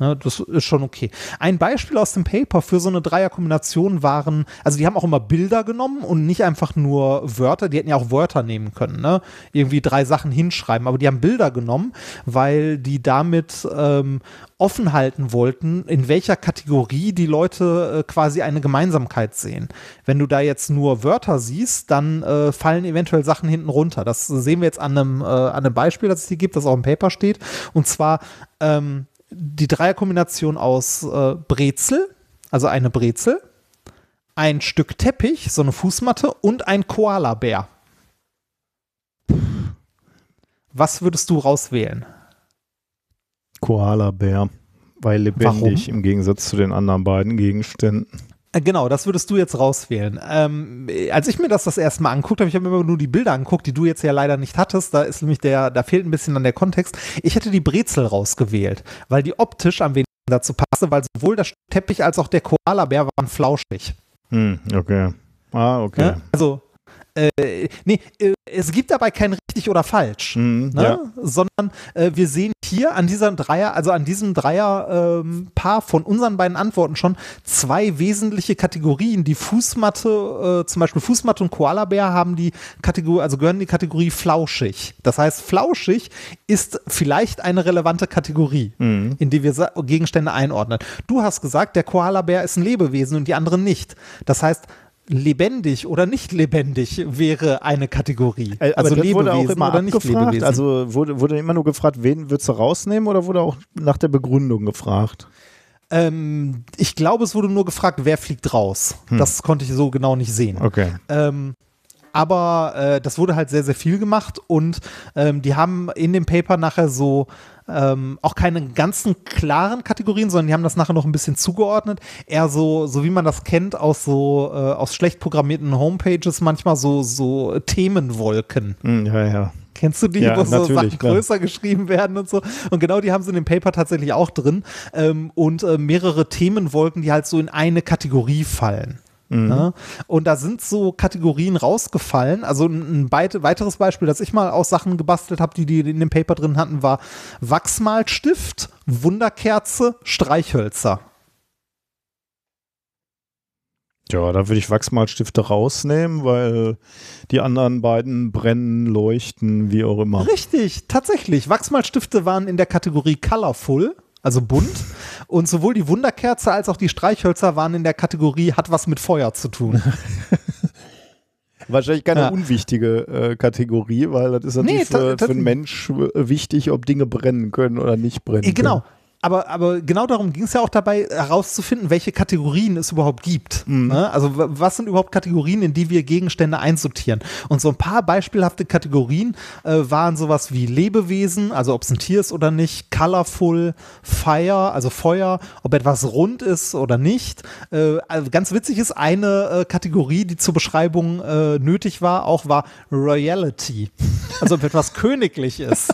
Ja, das ist schon okay. Ein Beispiel aus dem Paper für so eine Dreierkombination waren, also die haben auch immer Bilder genommen und nicht einfach nur Wörter, die hätten ja auch Wörter nehmen können, ne? Irgendwie drei Sachen hinschreiben, aber die haben Bilder genommen, weil die damit ähm, offen halten wollten, in welcher Kategorie die Leute äh, quasi eine Gemeinsamkeit sehen. Wenn du da jetzt nur Wörter siehst, dann äh, fallen eventuell Sachen hinten runter. Das sehen wir jetzt an einem, äh, an einem Beispiel, das es hier gibt, das auch im Paper steht. Und zwar ähm, die Dreierkombination aus äh, Brezel, also eine Brezel, ein Stück Teppich, so eine Fußmatte und ein Koala-Bär. Was würdest du rauswählen? Koala-Bär. Weil lebendig im Gegensatz zu den anderen beiden Gegenständen. Äh, Genau, das würdest du jetzt rauswählen. Ähm, äh, als ich mir das das erste Mal angeguckt habe, ich habe mir immer nur die Bilder angeguckt, die du jetzt ja leider nicht hattest. Da ist nämlich der, da fehlt ein bisschen an der Kontext. Ich hätte die Brezel rausgewählt, weil die optisch am wenigsten dazu passte, weil sowohl der Teppich als auch der Koala-Bär waren flauschig. Hm, okay. Ah, okay. Ne? Also, äh, nee, äh, es gibt dabei kein richtig oder falsch. Mhm, Ne? ja. sondern äh, wir sehen hier an diesem Dreier, also an diesem Dreier-Paar von unseren beiden Antworten schon zwei wesentliche Kategorien. Die Fußmatte, äh, zum Beispiel Fußmatte und Koalabär haben die Kategorie, also gehören in die Kategorie flauschig. Das heißt, flauschig ist vielleicht eine relevante Kategorie, Mhm. in die wir Gegenstände einordnen. Du hast gesagt, der Koalabär ist ein Lebewesen und die anderen nicht. Das heißt, lebendig oder nicht lebendig wäre eine Kategorie. Äh, also das wurde auch Lebewesen immer oder nicht. Lebewesen. Also wurde, wurde immer nur gefragt, wen würdest du rausnehmen oder wurde auch nach der Begründung gefragt? Ähm, ich glaube, es wurde nur gefragt, wer fliegt raus. Das konnte ich so genau nicht sehen. Okay. Ähm, aber äh, das wurde halt sehr, sehr viel gemacht und ähm, die haben in dem Paper nachher so ähm, auch keine ganzen klaren Kategorien, sondern die haben das nachher noch ein bisschen zugeordnet. Eher so, so wie man das kennt aus so äh, aus schlecht programmierten Homepages, manchmal so, so Themenwolken. Hm, ja, ja. Kennst du die, Ja, wo so Sachen klar. größer geschrieben werden und so? Und genau die haben sie in dem Paper tatsächlich auch drin. Ähm, und äh, mehrere Themenwolken, die halt so in eine Kategorie fallen. Ne? Und da sind so Kategorien rausgefallen. Also ein, ein weit- weiteres Beispiel, das ich mal aus Sachen gebastelt habe, die die in dem Paper drin hatten, war Wachsmalstift, Wunderkerze, Streichhölzer. Ja, da würde ich Wachsmalstifte rausnehmen, weil die anderen beiden brennen, leuchten, wie auch immer. Richtig, tatsächlich. Wachsmalstifte waren in der Kategorie Colorful, also bunt. Und sowohl die Wunderkerze als auch die Streichhölzer waren in der Kategorie hat was mit Feuer zu tun. Wahrscheinlich keine Ja. unwichtige äh, Kategorie, weil das ist natürlich Nee, für, für einen Mensch wichtig, ob Dinge brennen können oder nicht brennen Genau. können. Aber, aber genau darum ging es ja auch dabei, herauszufinden, welche Kategorien es überhaupt gibt. Ne? Also was sind überhaupt Kategorien, in die wir Gegenstände einsortieren? Und so ein paar beispielhafte Kategorien äh, waren sowas wie Lebewesen, also ob es ein Tier ist oder nicht, Colorful, Fire, also Feuer, ob etwas rund ist oder nicht. Äh, also ganz witzig ist, eine äh, Kategorie, die zur Beschreibung äh, nötig war, auch war Royalty. Also ob etwas königlich ist.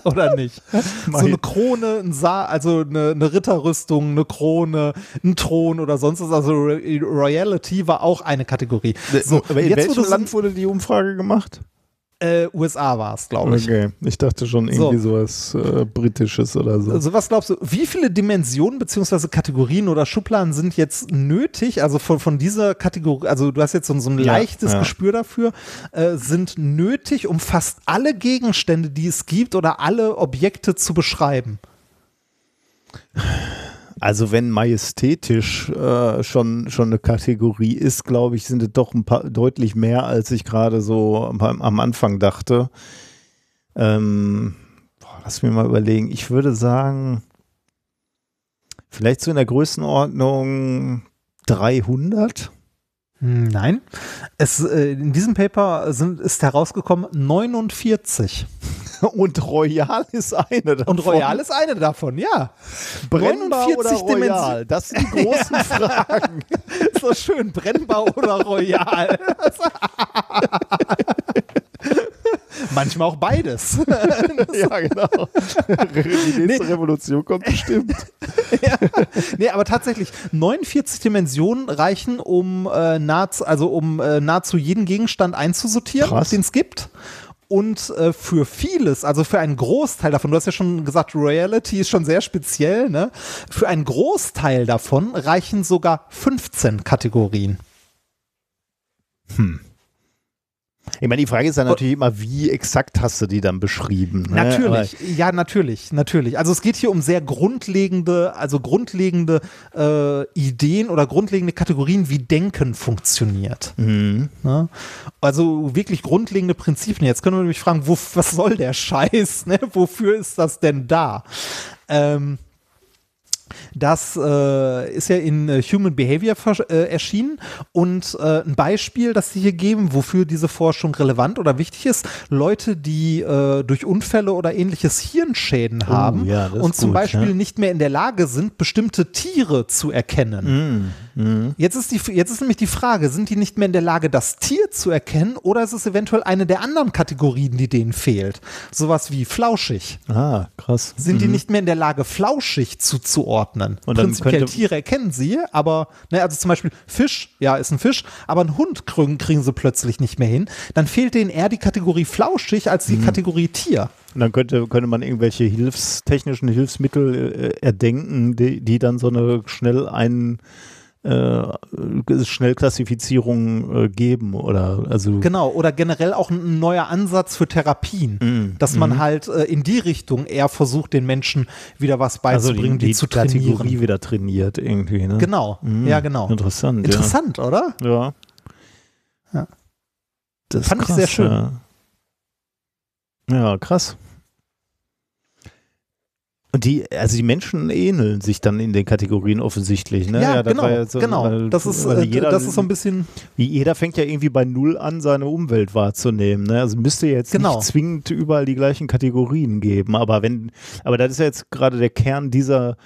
Oder nicht? So eine Krone, ein Sa also eine, eine Ritterrüstung, eine Krone, ein Thron oder sonst was. Also Ro- Royalty war auch eine Kategorie. So, Aber in jetzt, welchem du Land wurde die Umfrage gemacht? Äh, USA war es, glaube ich. Okay, ich dachte schon irgendwie So. sowas äh, Britisches oder so. Also was glaubst du, wie viele Dimensionen beziehungsweise Kategorien oder Schubladen sind jetzt nötig, also von, von dieser Kategorie, also du hast jetzt so, ein- so ein Ja, leichtes ja. Gespür dafür, äh, sind nötig, um fast alle Gegenstände, die es gibt oder alle Objekte zu beschreiben. Also wenn majestätisch äh, schon, schon eine Kategorie ist, glaube ich, sind es doch ein paar deutlich mehr, als ich gerade so am, am Anfang dachte. Ähm, boah, lass mir mal überlegen. Ich würde sagen, vielleicht so in der Größenordnung 300. Hm, Nein. Es, äh, in diesem Paper sind, ist herausgekommen 49. Und Royal ist eine davon. Und Royal ist eine davon, ja. brennbar 49 oder Royal? Das sind die großen Fragen. Ist doch schön, brennbar oder Royal. Manchmal auch beides. ja, genau. Die nächste Revolution kommt bestimmt. nee, aber tatsächlich, 49 Dimensionen reichen, um, äh, nahezu, also um äh, nahezu jeden Gegenstand einzusortieren, den es gibt. Und äh, für vieles, also für einen Großteil davon, du hast ja schon gesagt, Reality ist schon sehr speziell, ne? Für einen Großteil davon reichen sogar 15 Kategorien. Ich meine, die Frage ist dann natürlich immer, wie exakt hast du die dann beschrieben? Ne? Natürlich, ja, natürlich, natürlich. Also es geht hier um sehr grundlegende, also grundlegende äh, Ideen oder grundlegende Kategorien, wie Denken funktioniert. Mhm. Ne? Also wirklich grundlegende Prinzipien. Jetzt können wir nämlich fragen, wo, was soll der Scheiß? Ne? Wofür ist das denn da? Ähm, das äh, ist ja in äh, Human Behavior äh, erschienen und äh, ein Beispiel, das sie hier geben, wofür diese Forschung relevant oder wichtig ist, Leute, die äh, durch Unfälle oder ähnliches Hirnschäden haben ja, das ist und zum gut, Beispiel ja. nicht mehr in der Lage sind, bestimmte Tiere zu erkennen. Mhm. Jetzt ist, die, jetzt ist nämlich die Frage, sind die nicht mehr in der Lage, das Tier zu erkennen oder ist es eventuell eine der anderen Kategorien, die denen fehlt? Sowas wie flauschig. Ah, krass. Sind die nicht mehr in der Lage, flauschig zuzuordnen? Und Prinzipiell Tiere erkennen sie, aber, ne, also zum Beispiel Fisch, ja, ist ein Fisch, aber einen Hund kriegen, kriegen sie plötzlich nicht mehr hin. Dann fehlt denen eher die Kategorie flauschig als die Kategorie Tier. Und dann könnte, könnte man irgendwelche Hilfs, technischen Hilfsmittel äh, erdenken, die, die dann so eine schnell ein äh, Schnellklassifizierung äh, geben oder also Genau, oder generell auch ein neuer Ansatz für Therapien, Mhm. dass man halt äh, in die Richtung eher versucht, den Menschen wieder was also beizubringen, die, zu Kategorie trainieren. wieder trainiert irgendwie. Ne? Genau, Mhm. ja, genau. Interessant. Interessant, oder? Ja. ja. Ja. Das Fand ich krass, sehr schön. Ja. ja, krass. Und die, also die Menschen ähneln sich dann in den Kategorien offensichtlich, ne? Ja, das genau, ja so- genau. weil- das, ist, äh, jeder, das ist so ein bisschen, jeder fängt ja irgendwie bei Null an, seine Umwelt wahrzunehmen. Ne? Also müsste jetzt Genau. nicht zwingend überall die gleichen Kategorien geben. Aber wenn, aber das ist ja jetzt gerade der Kern dieser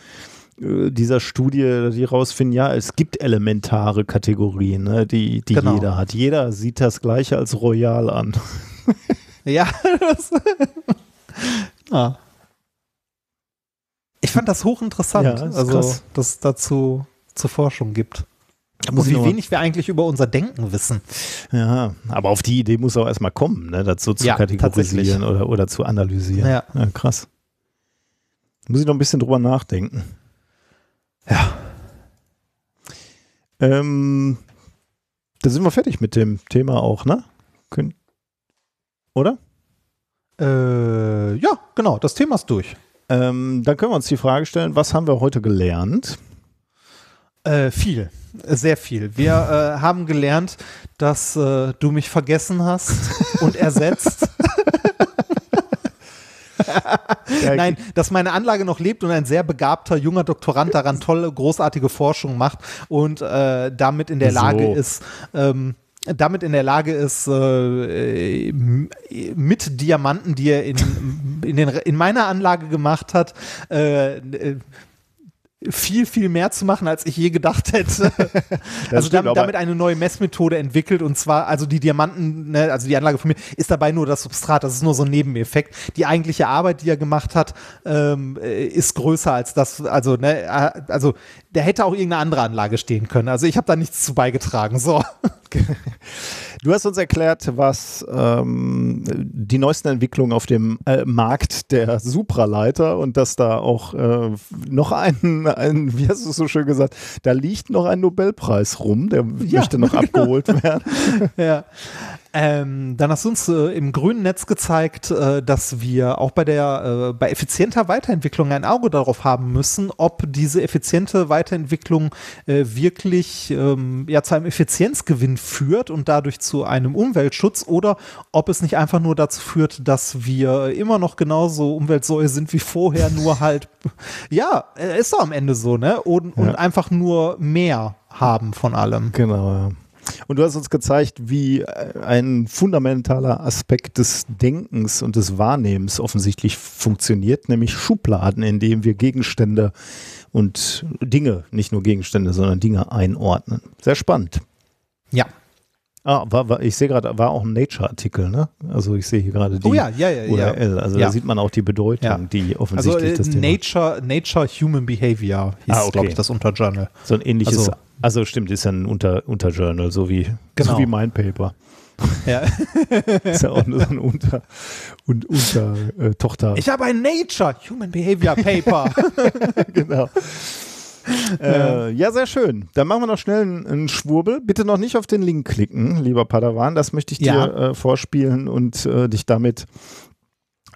äh, dieser Studie, die rausfinden, ja, es gibt elementare Kategorien, ne, die, die Genau. jeder hat. Jeder sieht das Gleiche als Royal an. ja, das, ja. Ich fand das hochinteressant, Ja, das also, dass es dazu zur Forschung gibt. Und wie wenig wir eigentlich über unser Denken wissen. Ja, aber auf die Idee muss auch erstmal kommen, ne, so zu Ja, kategorisieren oder, oder zu analysieren. Ja. krass. Muss ich noch ein bisschen drüber nachdenken. Ja. Ähm, da sind wir fertig mit dem Thema auch, ne? Kön oder? Äh, ja, genau, das Thema ist durch. Ähm, dann können wir uns die Frage stellen, was haben wir heute gelernt? Äh, viel, sehr viel. Wir äh, haben gelernt, dass äh, du mich vergessen hast und ersetzt. Nein, dass meine Anlage noch lebt und ein sehr begabter junger Doktorand daran tolle, großartige Forschung macht und äh, damit in der So. Lage ist, ähm, damit in der Lage ist, äh, mit Diamanten, die er in, in, den, in meiner Anlage gemacht hat, äh, äh, viel, viel mehr zu machen, als ich je gedacht hätte. also stimmt, damit, damit eine neue Messmethode entwickelt und zwar, also die Diamanten, ne, also die Anlage von mir, ist dabei nur das Substrat, das ist nur so ein Nebeneffekt. Die eigentliche Arbeit, die er gemacht hat, ähm, äh, ist größer als das, also, ne, äh, also der hätte auch irgendeine andere Anlage stehen können. Also ich habe da nichts zu beigetragen. So. Du hast uns erklärt, was ähm, die neuesten Entwicklungen auf dem äh, Markt der Supraleiter und dass da auch äh, noch ein, ein, wie hast du es so schön gesagt, da liegt noch ein Nobelpreis rum, der möchte noch abgeholt werden. Ja. Ähm, dann hast du uns äh, im grünen Netz gezeigt, äh, dass wir auch bei der äh, bei effizienter Weiterentwicklung ein Auge darauf haben müssen, ob diese effiziente Weiterentwicklung äh, wirklich ähm, ja zu einem Effizienzgewinn führt und dadurch zu einem Umweltschutz oder ob es nicht einfach nur dazu führt, dass wir immer noch genauso Umweltsäue sind wie vorher, nur halt ja, äh, ist doch am Ende so, ne? Und, und Ja. einfach nur mehr haben von allem. Genau, ja. Und du hast uns gezeigt, wie äh, ein fundamentaler Aspekt des Denkens und des Wahrnehmens offensichtlich funktioniert, nämlich Schubladen, in denen wir Gegenstände und Dinge, nicht nur Gegenstände, sondern Dinge einordnen. Sehr spannend. Ja. Ah, war, war, ich sehe gerade, war auch ein Nature-Artikel, ne? Also ich sehe hier gerade die Oh ja, ja, ja. URL. Also da sieht man auch die Bedeutung, die Also offensichtlich äh, das. Nature, Nature Human Behavior hieß, Ah, okay. glaube ich, das Unterjournal. So ein ähnliches, Also- also, stimmt, ist ja ein Unter, Unterjournal, so wie, Genau. so wie mein Paper. Ja. Ist ja auch nur so ein Unter, und Unter äh, Tochter. Ich habe ein Nature Human Behavior Paper. genau. Äh, ja, sehr schön. Dann machen wir noch schnell einen, einen Schwurbel. Bitte noch nicht auf den Link klicken, lieber Padawan. Das möchte ich Ja. dir äh, vorspielen und äh, dich damit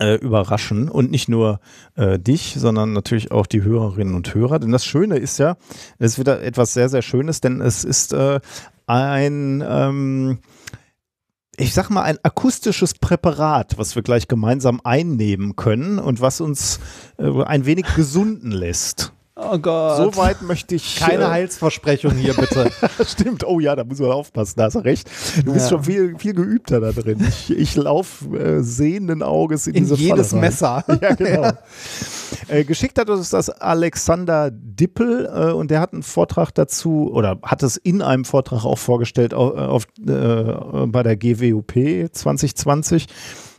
äh, überraschen. Und nicht nur äh, dich, sondern natürlich auch die Hörerinnen und Hörer. Denn das Schöne ist ja, es ist wieder etwas sehr, sehr Schönes, denn es ist äh, ein, ähm, ich sag mal, ein akustisches Präparat, was wir gleich gemeinsam einnehmen können und was uns äh, ein wenig gesunden lässt. Oh Gott. So weit möchte ich. Keine äh, Heilsversprechung hier, bitte. Stimmt, oh ja, da muss man aufpassen, da hast du recht. Du bist Ja. schon viel, viel geübter da drin. Ich, ich laufe äh, sehenden Auges in, In diese jedes Falle rein. Messer. Ja, genau. Äh, geschickt hat uns das Alexander Dippel äh, und der hat einen Vortrag dazu oder hat es in einem Vortrag auch vorgestellt auf, auf, äh, bei der GWUP 2020.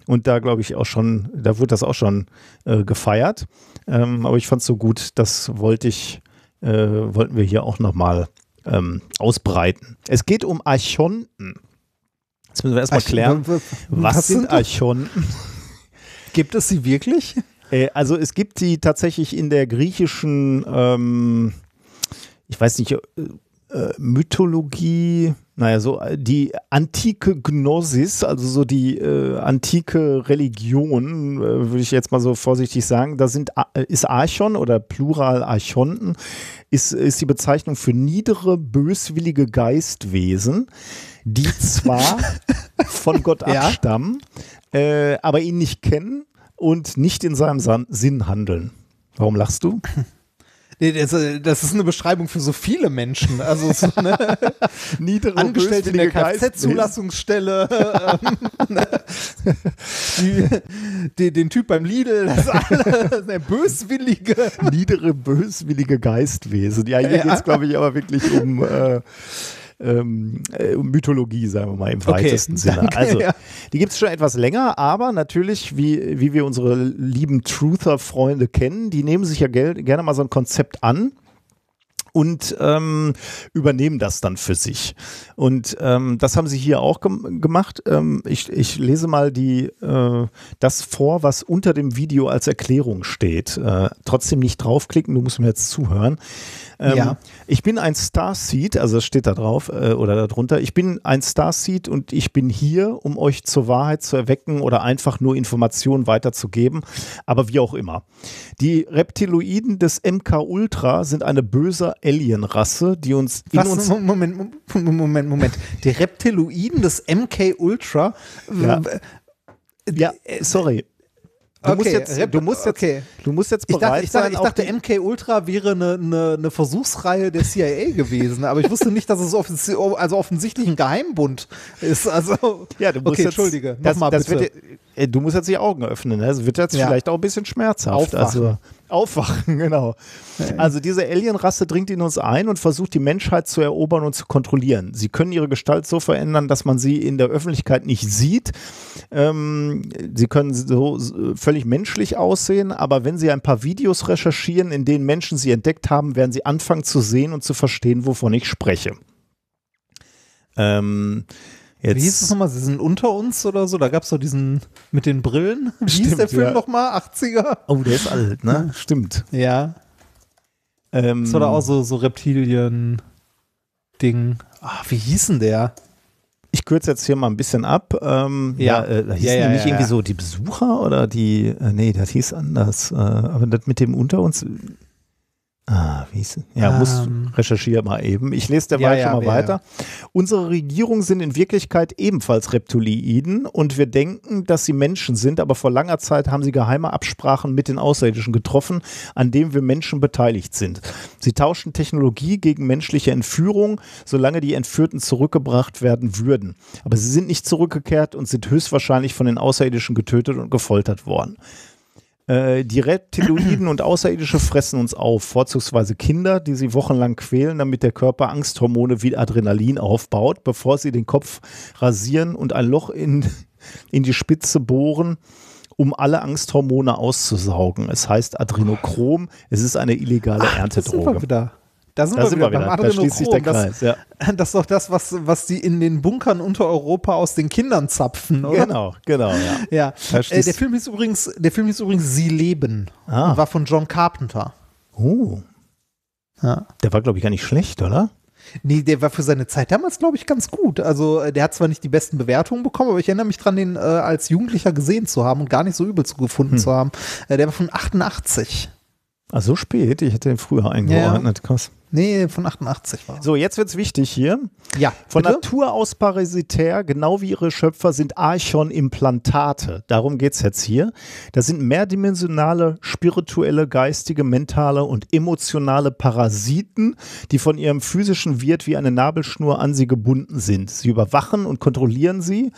Und da glaube ich auch schon, da wurde das auch schon äh, gefeiert. Ähm, aber ich fand es so gut, das wollte ich, äh, wollten wir hier auch nochmal ähm, ausbreiten. Es geht um Archonten. Jetzt müssen wir erstmal klären, was, sind das? Archonten? Gibt es sie wirklich? Äh, also es gibt die tatsächlich in der griechischen, ähm, ich weiß nicht, äh, Mythologie, naja, so äh, die antike Gnosis, also so die äh, antike Religion, äh, würde ich jetzt mal so vorsichtig sagen, da sind, äh, ist Archon oder Plural Archonten, ist, ist die Bezeichnung für niedere, böswillige Geistwesen, die zwar von Gott Ja. abstammen, äh, aber ihn nicht kennen und nicht in seinem Sinn handeln. Warum lachst du? Nee, Das, äh, das ist eine Beschreibung für so viele Menschen. Also so eine Niedere, Angestellte in der. Kfz-Zulassungsstelle, ähm, ne, den Typ beim Lidl, das ist alles der Böswillige. Niedere, böswillige Geistwesen. Ja, hier Ja. geht es, glaube ich, aber wirklich um, äh, ähm, äh, Mythologie, sagen wir mal, im Okay, weitesten Sinne. danke, also, ja. die gibt es schon etwas länger, aber natürlich, wie, wie wir unsere lieben Truther-Freunde kennen, die nehmen sich ja gerne mal so ein Konzept an und ähm, übernehmen das dann für sich. Und ähm, das haben sie hier auch gem gemacht. Ähm, ich, ich lese mal die, äh, das vor, was unter dem Video als Erklärung steht. Äh, trotzdem nicht draufklicken, du musst mir jetzt zuhören. Ähm, Ja. Ich bin ein Starseed, also das steht da drauf äh, oder darunter. Ich bin ein Starseed und ich bin hier, um euch zur Wahrheit zu erwecken oder einfach nur Informationen weiterzugeben. Aber wie auch immer. Die Reptiloiden des MK Ultra sind eine böse Alienrasse, die uns in Was? uns Moment, Moment, Moment, Moment. Die Reptiloiden des MK Ultra. Ja. Ja, sorry. Du musst Okay, jetzt, Rep- du musst jetzt, okay. du musst jetzt Ich bereit dachte, ich dachte, sein. ich dachte MK Ultra wäre eine, eine, eine Versuchsreihe der CIA gewesen, aber ich wusste nicht, dass es offensi also offensichtlich ein Geheimbund ist. Also, ja, du musst okay, jetzt, Entschuldige, das, nochmal das bitte. Wird, du musst jetzt die Augen öffnen. Ne? Das wird jetzt Ja. vielleicht auch ein bisschen schmerzhaft. Aufwachen. Also aufwachen, genau. Also diese Alienrasse dringt in uns ein und versucht die Menschheit zu erobern und zu kontrollieren. Sie können ihre Gestalt so verändern, dass man sie in der Öffentlichkeit nicht sieht. Ähm, sie können so so völlig menschlich aussehen, aber wenn sie ein paar Videos recherchieren, in denen Menschen sie entdeckt haben, werden sie anfangen zu sehen und zu verstehen, wovon ich spreche. Ähm, jetzt, Wie hieß es nochmal? Sie sind unter uns oder so? Da gab es doch diesen mit den Brillen. Wie hieß Stimmt, der Film ja. nochmal? 80er? Oh, der ist alt, ne? Stimmt. Ja. Ähm, Das war da auch so, so Reptilien-Ding. Ah, wie hieß denn der? Ich kürze jetzt hier mal ein bisschen ab. Ähm, ja, Ja. äh, da hießen Ja, ja, die nicht ja, irgendwie ja. so die Besucher oder die, äh, nee, das hieß anders. Äh, aber das mit dem unter uns. Ah, wie hieß Ja, muss Ähm. recherchieren mal eben. Ich lese derweil Ja, ja, schon mal ja, weiter. Unsere Regierungen sind in Wirklichkeit ebenfalls Reptiloiden und wir denken, dass sie Menschen sind, aber vor langer Zeit haben sie geheime Absprachen mit den Außerirdischen getroffen, an denen wir Menschen beteiligt sind. Sie tauschen Technologie gegen menschliche Entführung, solange die Entführten zurückgebracht werden würden. Aber sie sind nicht zurückgekehrt und sind höchstwahrscheinlich von den Außerirdischen getötet und gefoltert worden. Äh, Die Reptiloiden und Außerirdische fressen uns auf, vorzugsweise Kinder, die sie wochenlang quälen, damit der Körper Angsthormone wie Adrenalin aufbaut, bevor sie den Kopf rasieren und ein Loch in, in die Spitze bohren, um alle Angsthormone auszusaugen. Es heißt Adrenochrom, es ist eine illegale Da sind wir wieder. Da sind, Da wir sind wieder wir beim wieder, da der Adrenochrom. Kreis. Ja. Das, das ist doch das, was, was die in den Bunkern unter Europa aus den Kindern zapfen, oder? Genau, genau, ja. Ja. Da Äh, der Film hieß übrigens, der Film hieß übrigens Sie leben Ah. und war von John Carpenter. Oh, Ja. der war, glaube ich, gar nicht schlecht, oder? Nee, der war für seine Zeit damals, glaube ich, ganz gut. Also, äh, der hat zwar nicht die besten Bewertungen bekommen, aber ich erinnere mich dran, den äh, als Jugendlicher gesehen zu haben und gar nicht so übel zu gefunden Hm. zu haben. Äh, der war von 88. Ah, so spät? Ich hätte den früher eingeordnet. Krass. Nee, von 88 war. So, jetzt wird's wichtig hier. Ja, Von bitte? Natur aus parasitär, genau wie ihre Schöpfer, sind Archon-Implantate. Darum geht's jetzt hier. Das sind mehrdimensionale, spirituelle, geistige, mentale und emotionale Parasiten, die von ihrem physischen Wirt wie eine Nabelschnur an sie gebunden sind. Sie überwachen und kontrollieren sie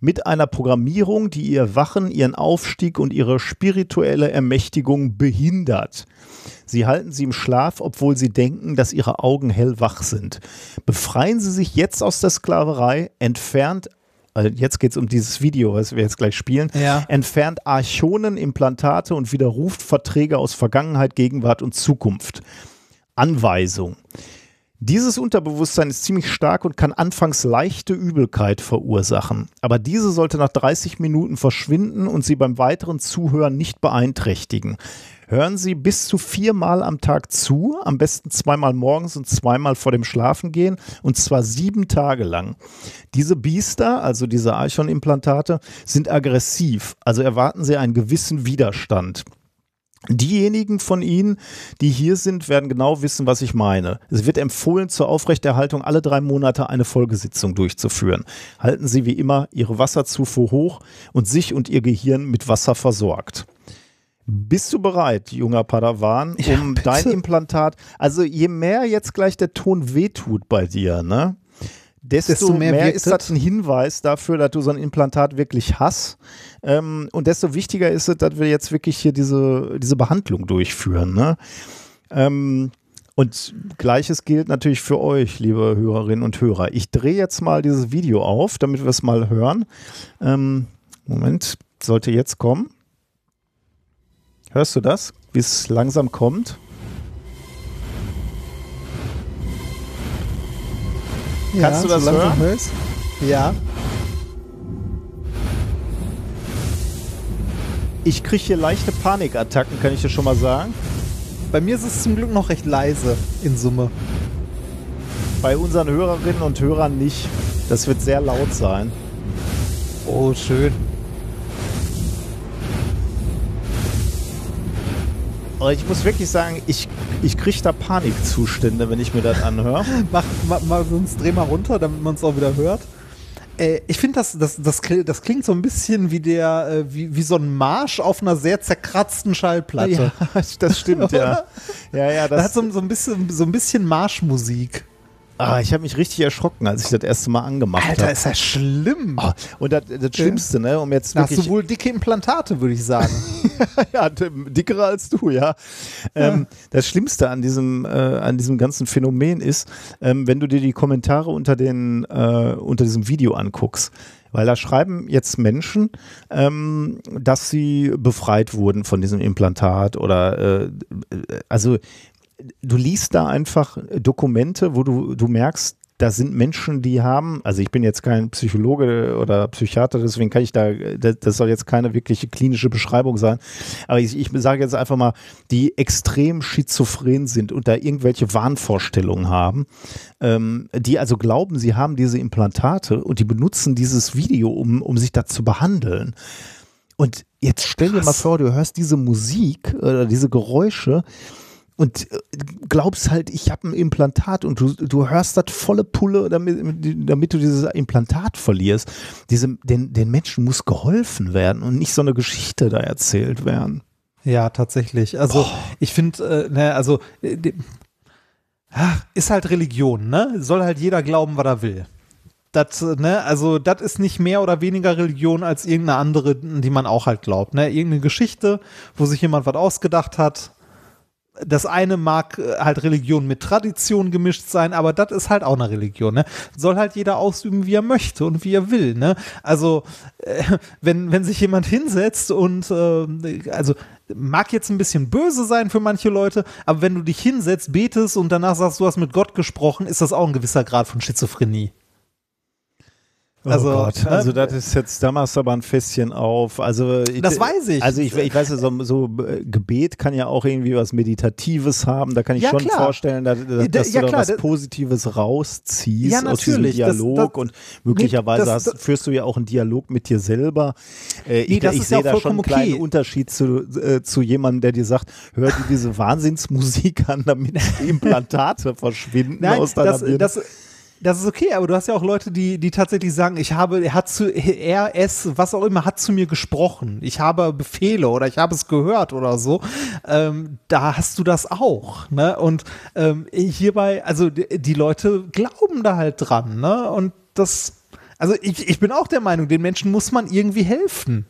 mit einer Programmierung, die ihr Wachen, ihren Aufstieg und ihre spirituelle Ermächtigung behindert. Sie halten sie im Schlaf, obwohl sie denken, dass ihre Augen hellwach sind. Befreien Sie sich jetzt aus der Sklaverei, entfernt, also jetzt geht es um dieses Video, was wir jetzt gleich spielen, Ja. entfernt Archonen, Implantate und widerruft Verträge aus Vergangenheit, Gegenwart und Zukunft. Anweisung. Dieses Unterbewusstsein ist ziemlich stark und kann anfangs leichte Übelkeit verursachen. Aber diese sollte nach 30 Minuten verschwinden und Sie beim weiteren Zuhören nicht beeinträchtigen. Hören Sie bis zu viermal am Tag zu, am besten zweimal morgens und zweimal vor dem Schlafengehen und zwar sieben Tage lang. Diese Biester, also diese Archon-Implantate, sind aggressiv, also erwarten Sie einen gewissen Widerstand. Diejenigen von Ihnen, die hier sind, werden genau wissen, was ich meine. Es wird empfohlen, zur Aufrechterhaltung alle drei Monate eine Folgesitzung durchzuführen. Halten Sie wie immer Ihre Wasserzufuhr hoch und sich und Ihr Gehirn mit Wasser versorgt. Bist du bereit, junger Padawan, Ja, um bitte. dein Implantat? Also je mehr jetzt gleich der Ton wehtut bei dir, ne? Desto, Desto mehr, mehr ist das ein Hinweis dafür, dass du so ein Implantat wirklich hast. Ähm, und desto wichtiger ist es, dass wir jetzt wirklich hier diese, diese Behandlung durchführen. Ne? Ähm, und gleiches gilt natürlich für euch, liebe Hörerinnen und Hörer. Ich drehe jetzt mal dieses Video auf, damit wir es mal hören. Ähm, Moment, sollte jetzt kommen. Hörst du das? Wie es langsam kommt? Kannst du das so hören? hör ich's. Ja. Ich kriege hier leichte Panikattacken, kann ich dir schon mal sagen. Bei mir ist es zum Glück noch recht leise in Summe. Bei unseren Hörerinnen und Hörern nicht. Das wird sehr laut sein. Oh, schön. Aber ich muss wirklich sagen, ich, ich kriege da Panikzustände, wenn ich mir das anhöre. Mach, mach, mach sonst dreh mal runter, damit man es auch wieder hört. Äh, ich finde, das, das, das, das klingt so ein bisschen wie der, äh, wie, wie so ein Marsch auf einer sehr zerkratzten Schallplatte. Ja, das stimmt, ja. Ja, ja, Das hat das, so, so, ein bisschen, so ein bisschen Marschmusik. Ah, ich habe mich richtig erschrocken, als ich das erste Mal angemacht Alter, habe. ist ja schlimm. Oh, und das, das Schlimmste, ne, um jetzt hast du wohl dicke Implantate, würde ich sagen. ja, dickere als du, ja. Ähm, das Schlimmste an diesem, äh, an diesem ganzen Phänomen ist, ähm, wenn du dir die Kommentare unter, den, äh, unter diesem Video anguckst. Weil da schreiben jetzt Menschen, ähm, dass sie befreit wurden von diesem Implantat oder äh, also du liest da einfach Dokumente, wo du, du merkst, da sind Menschen, die haben, also ich bin jetzt kein Psychologe oder Psychiater, deswegen kann ich da, das soll jetzt keine wirkliche klinische Beschreibung sein, aber ich, ich sage jetzt einfach mal, die extrem schizophren sind und da irgendwelche Wahnvorstellungen haben, ähm, die also glauben, sie haben diese Implantate und die benutzen dieses Video, um, um sich da zu behandeln. Und jetzt stell dir mal vor, du hörst diese Musik oder diese Geräusche und äh, glaubst halt, ich habe ein Implantat und du, du hörst das volle Pulle, damit, damit du dieses Implantat verlierst. Diese, den, den Menschen muss geholfen werden und nicht so eine Geschichte da erzählt werden. Ja, tatsächlich. Also ich finde, äh, ne, also äh, ach, ist halt Religion, ne? Soll halt jeder glauben, was er will. Das, äh, ne, also das ist nicht mehr oder weniger Religion als irgendeine andere, die man auch halt glaubt. Ne? Irgendeine Geschichte, wo sich jemand was ausgedacht hat. Das eine mag äh, halt Religion mit Tradition gemischt sein, aber das ist halt auch eine Religion. Ne? Soll halt jeder ausüben, wie er möchte und wie er will. Ne? Also äh, wenn, wenn sich jemand hinsetzt und äh, also mag jetzt ein bisschen böse sein für manche Leute, aber wenn du dich hinsetzt, betest und danach sagst, du hast mit Gott gesprochen, ist das auch ein gewisser Grad von Schizophrenie. Also, oh Gott, ne? also das ist jetzt, da machst du aber ein Fässchen auf. Also ich, Das weiß ich. Also ich, ich weiß ja, so, so äh, Gebet kann ja auch irgendwie was Meditatives haben. Da kann ich Ja, schon klar. vorstellen, dass, dass Da- du ja, da klar, was Positives rausziehst Ja, aus diesem natürlich. Das- Dialog das- und möglicherweise das- hast, führst du ja auch einen Dialog mit dir selber. Äh, ich Nee, ich ja sehe da schon einen kleinen okay. Unterschied zu, äh, zu jemandem, der dir sagt, hör dir diese Wahnsinnsmusik an, damit die Implantate verschwinden Nein, aus deiner das, Birne. das, das ist okay, aber du hast ja auch Leute, die, die tatsächlich sagen, ich habe, er hat zu, er, es, was auch immer, hat zu mir gesprochen. Ich habe Befehle oder ich habe es gehört oder so. Ähm, da hast du das auch, ne? Und ähm, hierbei, also die, die Leute glauben da halt dran, ne? Und das, also ich, ich bin auch der Meinung, den Menschen muss man irgendwie helfen.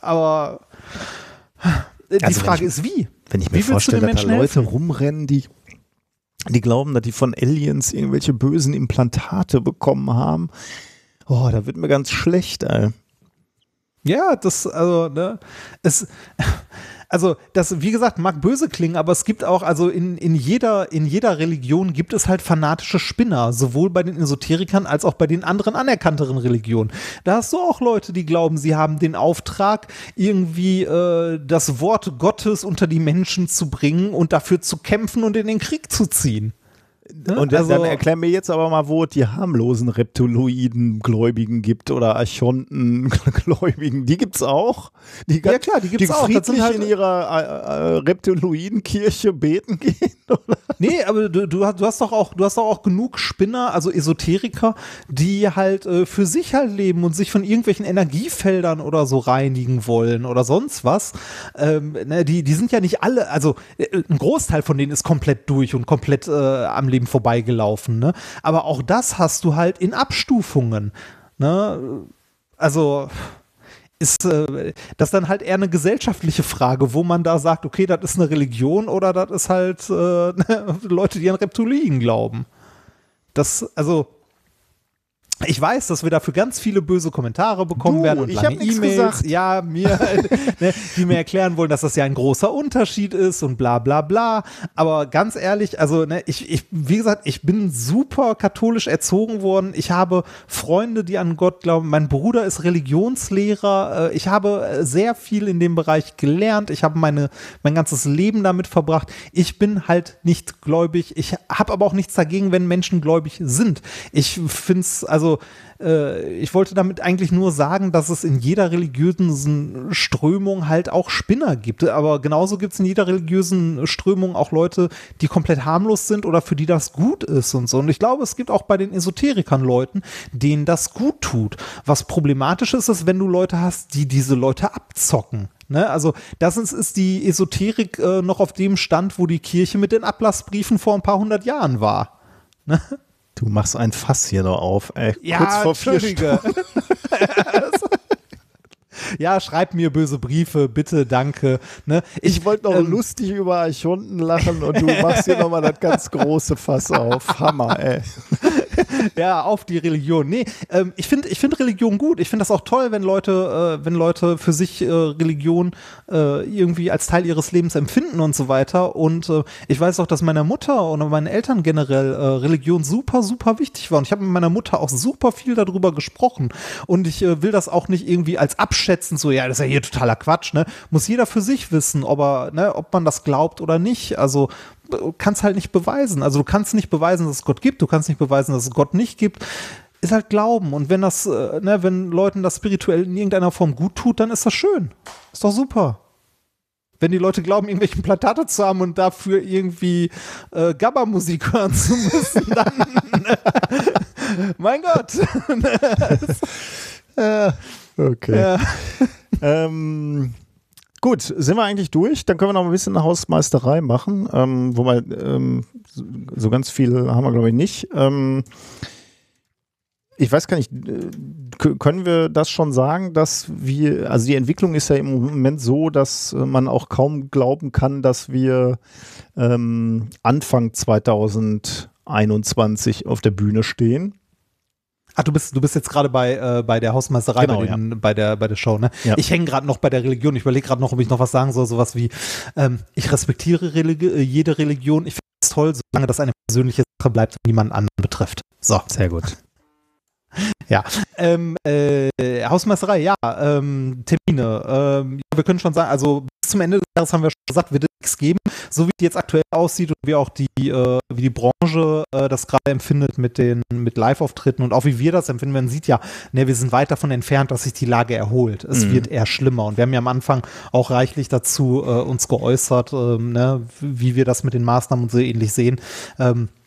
Aber die Also Frage ich- ist, wie? Wenn ich mir Wie vorstelle, dass da Leute helfen? rumrennen, die, die glauben, dass die von Aliens irgendwelche bösen Implantate bekommen haben. Oh, da wird mir ganz schlecht, ey. Ja, das, also, ne, es, also, das, wie gesagt, mag böse klingen, aber es gibt auch, also in, in jeder, in jeder Religion gibt es halt fanatische Spinner, sowohl bei den Esoterikern als auch bei den anderen anerkannteren Religionen. Da hast du auch Leute, die glauben, sie haben den Auftrag, irgendwie äh, das Wort Gottes unter die Menschen zu bringen und dafür zu kämpfen und in den Krieg zu ziehen. Ne? Und dann, Also- dann erklär mir jetzt aber mal, wo es die harmlosen Reptiloiden-Gläubigen gibt oder Archonten-Gläubigen. Die gibt's auch. Die Ja, klar, die gibt's die auch. Friedlich halt- in ihrer äh, äh, Reptiloiden-Kirche beten gehen. Oder? Nee, aber du, du, hast- du hast doch auch, du hast doch auch genug Spinner, also Esoteriker, die halt äh, für sich halt leben und sich von irgendwelchen Energiefeldern oder so reinigen wollen oder sonst was. Ähm, ne, die, die sind ja nicht alle, also äh, ein Großteil von denen ist komplett durch und komplett äh, am Leben vorbeigelaufen. Ne? Aber auch das hast du halt in Abstufungen. Ne? Also ist äh, das dann halt eher eine gesellschaftliche Frage, wo man da sagt, okay, das ist eine Religion oder das ist halt äh, Leute, die an Reptilien glauben. Das, also, Ich weiß, dass wir dafür ganz viele böse Kommentare bekommen Du, werden und ich lange E-Mails, gesagt. ja, mir, ne, die mir erklären wollen, dass das ja ein großer Unterschied ist und bla bla bla. Aber ganz ehrlich, also ne, ich, ich, wie gesagt, ich bin super katholisch erzogen worden. Ich habe Freunde, die an Gott glauben. Mein Bruder ist Religionslehrer. Äh, Ich habe äh, sehr viel in dem Bereich gelernt. Ich habe meine, mein ganzes Leben damit verbracht. Ich bin halt nicht gläubig. Ich habe aber auch nichts dagegen, wenn Menschen gläubig sind. Ich finde es, also äh, ich wollte damit eigentlich nur sagen, dass es in jeder religiösen Strömung halt auch Spinner gibt. Aber genauso gibt es in jeder religiösen Strömung auch Leute, die komplett harmlos sind oder für die das gut ist und so. Und ich glaube, es gibt auch bei den Esoterikern Leuten, denen das gut tut. Was problematisch ist, ist, wenn du Leute hast, die diese Leute abzocken. Ne? Also das ist, ist die Esoterik äh, noch auf dem Stand, wo die Kirche mit den Ablassbriefen vor ein paar hundert Jahren war. Du machst ein Fass hier noch auf, ey. Ja, Kurz vor vier Entschuldige. ja, schreib mir böse Briefe, bitte, danke. Ne? Ich wollte noch ähm, lustig über Archonten lachen und du machst hier nochmal das ganz große Fass auf. Hammer, ey. ja, auf die Religion. Nee, ähm, ich finde ich find Religion gut. Ich finde das auch toll, wenn Leute, äh, wenn Leute für sich äh, Religion äh, irgendwie als Teil ihres Lebens empfinden und so weiter. Und äh, ich weiß auch, dass meiner Mutter und meinen Eltern generell äh, Religion super, super wichtig war. Und ich habe mit meiner Mutter auch super viel darüber gesprochen. Und ich äh, will das auch nicht irgendwie als abschätzen, so, ja, das ist ja hier totaler Quatsch, ne? Muss jeder für sich wissen, ob er, ne, ob man das glaubt oder nicht. Also kannst halt nicht beweisen. Also du kannst nicht beweisen, dass es Gott gibt, du kannst nicht beweisen, dass es Gott nicht gibt. Ist halt Glauben. Und wenn das, äh, ne, wenn Leuten das spirituell in irgendeiner Form gut tut, dann ist das schön. Ist doch super. Wenn die Leute glauben, irgendwelche Plantate zu haben und dafür irgendwie äh, Gabba-Musik hören zu müssen, dann mein Gott. Okay. Ja. Ähm, gut, sind wir eigentlich durch? Dann können wir noch ein bisschen Hausmeisterei machen. Ähm, wobei, ähm, so- ganz viel haben wir, glaube ich, nicht. Ähm, ich weiß gar nicht, äh, können wir das schon sagen, dass wir, also die Entwicklung ist ja im Moment so, dass äh, man auch kaum glauben kann, dass wir ähm, Anfang 2021 auf der Bühne stehen. Ach, du bist, du bist jetzt gerade bei, äh, bei der Hausmeisterei, Genau, bei, den, bei, der, bei der Show, ne? Ja. Ich hänge gerade noch bei der Religion. Ich überlege gerade noch, ob ich noch was sagen soll. Sowas wie, ähm, ich respektiere Religi äh, jede Religion. Ich finde es toll, solange das eine persönliche Sache bleibt und niemanden anderen betrifft. So. Sehr gut. Ähm, äh, Hausmeisterei, ja, ähm, Termine. Ähm, ja, wir können schon sagen, also bis zum Ende des Jahres haben wir schon gesagt, wird es nichts geben, so wie die jetzt aktuell aussieht und wie auch die, äh, wie die Branche äh, das gerade empfindet mit den mit Live-Auftritten und auch wie wir das empfinden. Man sieht ja, ne, wir sind weit davon entfernt, dass sich die Lage erholt. Es Mhm. wird eher schlimmer und wir haben ja am Anfang auch reichlich dazu äh, uns geäußert, ähm, ne, wie wir das mit den Maßnahmen und so ähnlich sehen. Ähm, äh,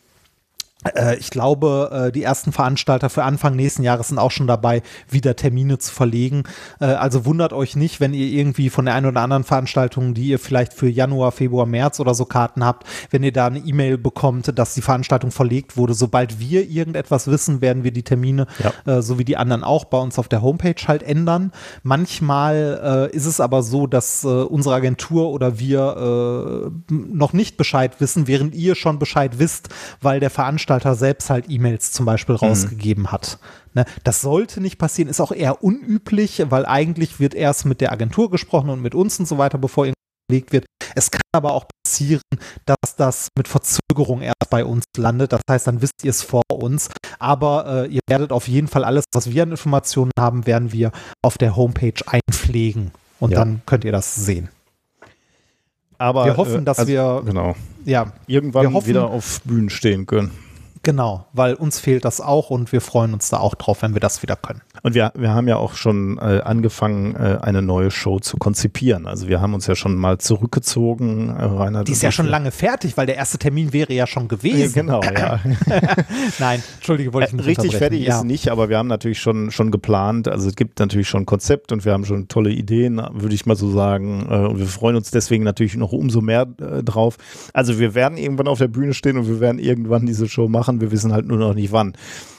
ich glaube, äh, die ersten Veranstalter für Anfang nächsten Jahres sind auch schon dabei, wieder Termine zu verlegen. Äh, also wundert euch nicht, wenn ihr irgendwie von der einen oder anderen Veranstaltung, die ihr vielleicht für Januar, Februar, März oder so Karten habt, wenn ihr da eine E-Mail bekommt, dass die Veranstaltung verlegt wurde. Sobald wir irgendetwas wissen, werden wir die Termine, äh, so wie die anderen auch, bei uns auf der Homepage halt ändern. Manchmal äh, ist es aber so, dass äh, unsere Agentur oder wir äh, noch nicht Bescheid wissen, während ihr schon Bescheid wisst, weil der Veranstalter selbst halt E-Mails zum Beispiel rausgegeben hat. Ne, das sollte nicht passieren, ist auch eher unüblich, weil eigentlich wird erst mit der Agentur gesprochen und mit uns und so weiter, bevor gelegt wird. Es kann aber auch passieren, dass das mit Verzögerung erst bei uns landet. Das heißt, dann wisst ihr es vor uns. Aber äh, ihr werdet auf jeden Fall alles, was wir an Informationen haben, werden wir auf der Homepage einpflegen. Und Ja. dann könnt ihr das sehen. Aber Wir hoffen, äh, dass also, wir- genau Ja, irgendwann hoffen- wieder auf Bühnen stehen können. Genau, weil uns fehlt das auch und wir freuen uns da auch drauf, wenn wir das wieder können. Und wir, wir haben ja auch schon äh, angefangen, äh, eine neue Show zu konzipieren. Also wir haben uns ja schon mal zurückgezogen, äh, Reinhard. Die ist ja schon lange fertig, weil der erste Termin wäre ja schon Ja, gewesen. Genau, ja. Nein, Entschuldige, wollte ich nicht Richtig unterbrechen. fertig ja. ist nicht, aber wir haben natürlich schon, schon geplant. Also es gibt natürlich schon ein Konzept und wir haben schon tolle Ideen, würde ich mal so sagen. Äh, Und wir freuen uns deswegen natürlich noch umso mehr äh, drauf. Also wir werden irgendwann auf der Bühne stehen und wir werden irgendwann diese Show machen. Wir wissen halt nur noch nicht wann.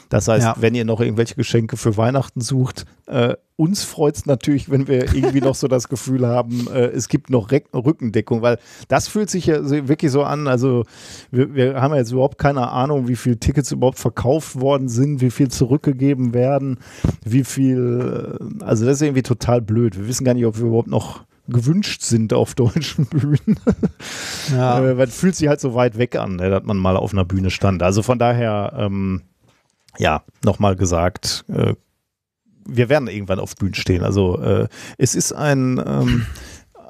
Das heißt, Ja. wenn ihr noch irgendwelche Geschenke für Weihnachten sucht, äh, uns freut es natürlich, wenn wir irgendwie noch so das Gefühl haben, äh, es gibt noch Reck Rückendeckung, weil das fühlt sich ja wirklich so an. Also wir, wir haben ja jetzt überhaupt keine Ahnung, wie viele Tickets überhaupt verkauft worden sind, wie viel zurückgegeben werden, wie viel, äh, also das ist irgendwie total blöd. Wir wissen gar nicht, ob wir überhaupt noch gewünscht sind auf deutschen Bühnen. Ja. Äh, weil es fühlt sich halt so weit weg an, ne, dass man mal auf einer Bühne stand. Also von daher, ähm, ja, nochmal gesagt, äh, wir werden irgendwann auf Bühnen stehen. Also äh, es ist ein, ähm,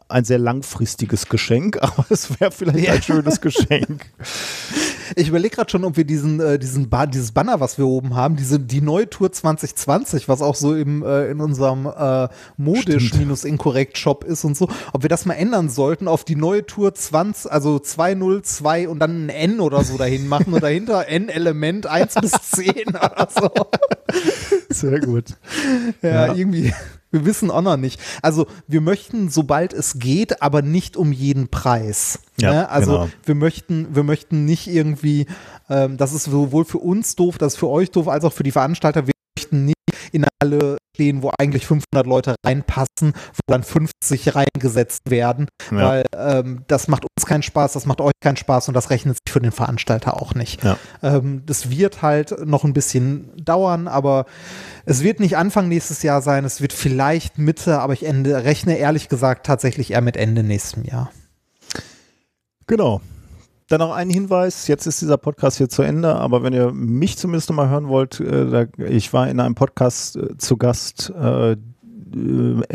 ein sehr langfristiges Geschenk, aber es wäre vielleicht ein schönes Geschenk. Ich überlege gerade schon, ob wir diesen, äh, diesen ba dieses Banner, was wir oben haben, diese, die neue Tour 2020, was auch so im, äh, in unserem äh, modisch-inkorrekt-Shop ist und so, ob wir das mal ändern sollten auf die neue Tour 20, also 202 und dann ein N oder so dahin machen und dahinter N-Element 1 bis 10 oder so. Sehr gut. Ja, Ja. irgendwie. Wir wissen auch noch nicht. Also wir möchten, sobald es geht, aber nicht um jeden Preis. Ja, ne? Also genau. wir möchten, wir möchten nicht irgendwie, ähm, das ist sowohl für uns doof, das ist für euch doof, als auch für die Veranstalter. Wir möchten nicht in Halle stehen, wo eigentlich 500 Leute reinpassen, wo dann 50 reingesetzt werden, Ja. weil ähm, das macht uns keinen Spaß, das macht euch keinen Spaß und das rechnet sich für den Veranstalter auch nicht. Ja. Ähm, das wird halt noch ein bisschen dauern, aber es wird nicht Anfang nächstes Jahr sein, es wird vielleicht Mitte, aber ich ende, rechne ehrlich gesagt tatsächlich eher mit Ende nächstem Jahr. Genau. Dann noch ein Hinweis, jetzt ist dieser Podcast hier zu Ende, aber wenn ihr mich zumindest mal hören wollt, äh, da, ich war in einem Podcast äh, zu Gast, äh, äh,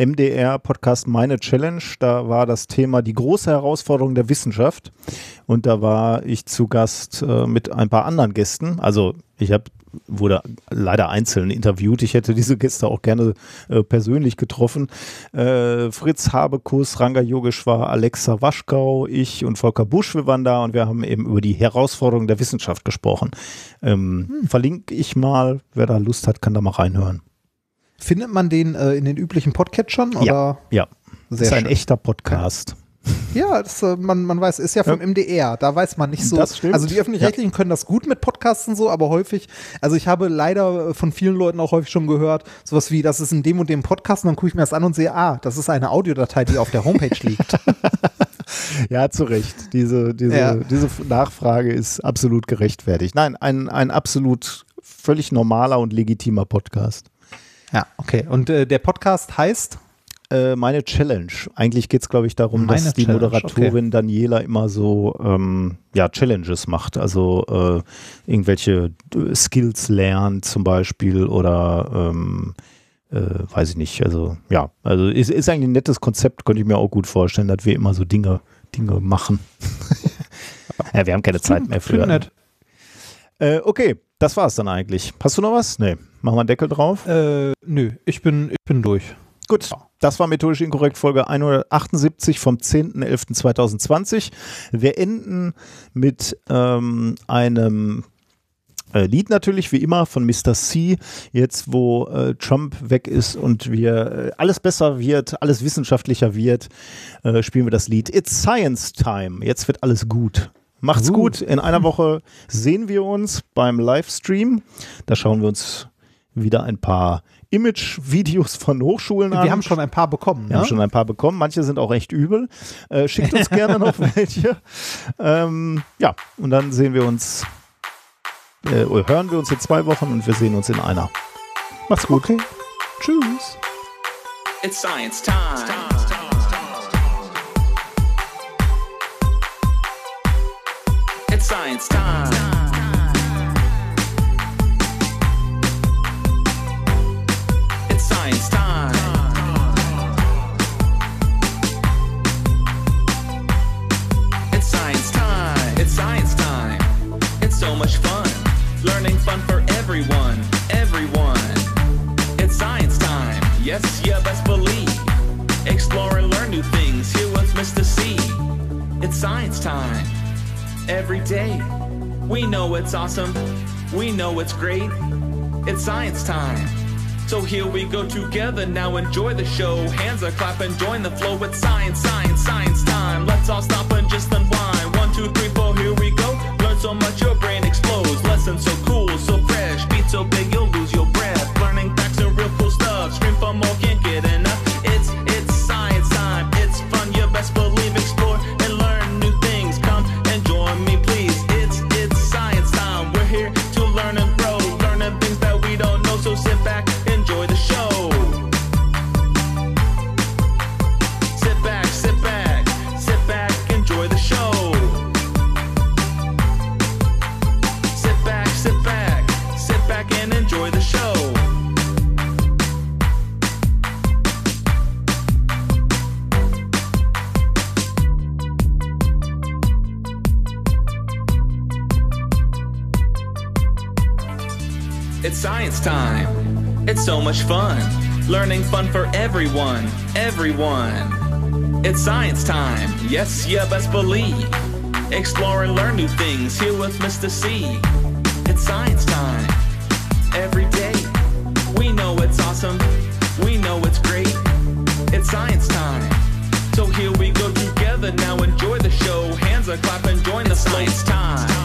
MDR-Podcast Meine Challenge, da war das Thema die große Herausforderung der Wissenschaft. Und da war ich zu Gast äh, mit ein paar anderen Gästen, also ich habe wurde leider einzeln interviewt. Ich hätte diese Gäste auch gerne äh, persönlich getroffen. Äh, Fritz Habekus, Ranga Yogeshwar, Alexa Waschkau, ich und Volker Busch, wir waren da und wir haben eben über die Herausforderungen der Wissenschaft gesprochen. Ähm, Verlinke ich mal, wer da Lust hat, kann da mal reinhören. Findet man den äh, in den üblichen Podcatchern? Oder? Ja, Sehr das ist ein schön. echter Podcast. Ja, das, äh, man, man weiß, ist ja vom MDR, da weiß man nicht so. Das stimmt. Also die Öffentlich-Rechtlichen können das gut mit Podcasts und so, aber häufig, also ich habe leider äh, von vielen Leuten auch häufig schon gehört, sowas wie, das ist in dem und dem Podcast und dann gucke ich mir das an und sehe, ah, das ist eine Audiodatei, die auf der Homepage liegt. Ja, zu Recht. Diese, diese, Ja. diese Nachfrage ist absolut gerechtfertigt. Nein, ein, ein absolut völlig normaler und legitimer Podcast. ja, okay. Und äh, der Podcast heißt? Äh, meine Challenge. Eigentlich geht es, glaube ich, darum, Meine dass die Challenge, Moderatorin Daniela immer so ähm, ja, Challenges macht. Also äh, irgendwelche äh, Skills lernt zum Beispiel oder ähm, äh, weiß ich nicht. Also ja, also ist, ist eigentlich ein nettes Konzept, könnte ich mir auch gut vorstellen, dass wir immer so Dinge, Dinge machen. ja, wir haben keine Zeit mehr für. Nett. Äh, okay, das war's dann eigentlich. Hast du noch was? Nee. Machen wir einen Deckel drauf. Äh, nö, ich bin, ich bin durch. Gut, das war methodisch inkorrekt Folge 178 vom 10.11.2020. Wir enden mit ähm, einem äh, Lied natürlich, wie immer, von Mr. C. Jetzt, wo äh, Trump weg ist und wir äh, alles besser wird, alles wissenschaftlicher wird, äh, spielen wir das Lied It's Science Time. Jetzt wird alles gut. Macht's Uh. gut. In einer Woche sehen wir uns beim Livestream. Da schauen wir uns wieder ein paar Image-Videos von Hochschulen an. Wir haben schon ein paar bekommen, Wir ne? haben schon ein paar bekommen. Manche sind auch echt übel. Äh, schickt uns gerne noch welche. Ähm, ja, und dann sehen wir uns, äh, hören wir uns in zwei Wochen und wir sehen uns in einer. Macht's gut. Tschüss. It's science time. It's science time. Yes, you best believe. Explore and learn new things. Hear what's to see. It's science time. Every day. We know it's awesome. We know it's great. It's science time. So here we go together now. Enjoy the show. Hands are clapping. Join the flow. It's science, science, science time. Let's all stop and just unwind. One, two, three, four. Here we go. Learn so much your brain explodes. Lessons so time. It's so much fun. Learning fun for everyone. Everyone. It's science time. Yes, you best believe. Explore and learn new things here with Mr. C. It's science time. Every day. We know it's awesome. We know it's great. It's science time. So here we go together now. Enjoy the show. Hands are clapping. Join the science time.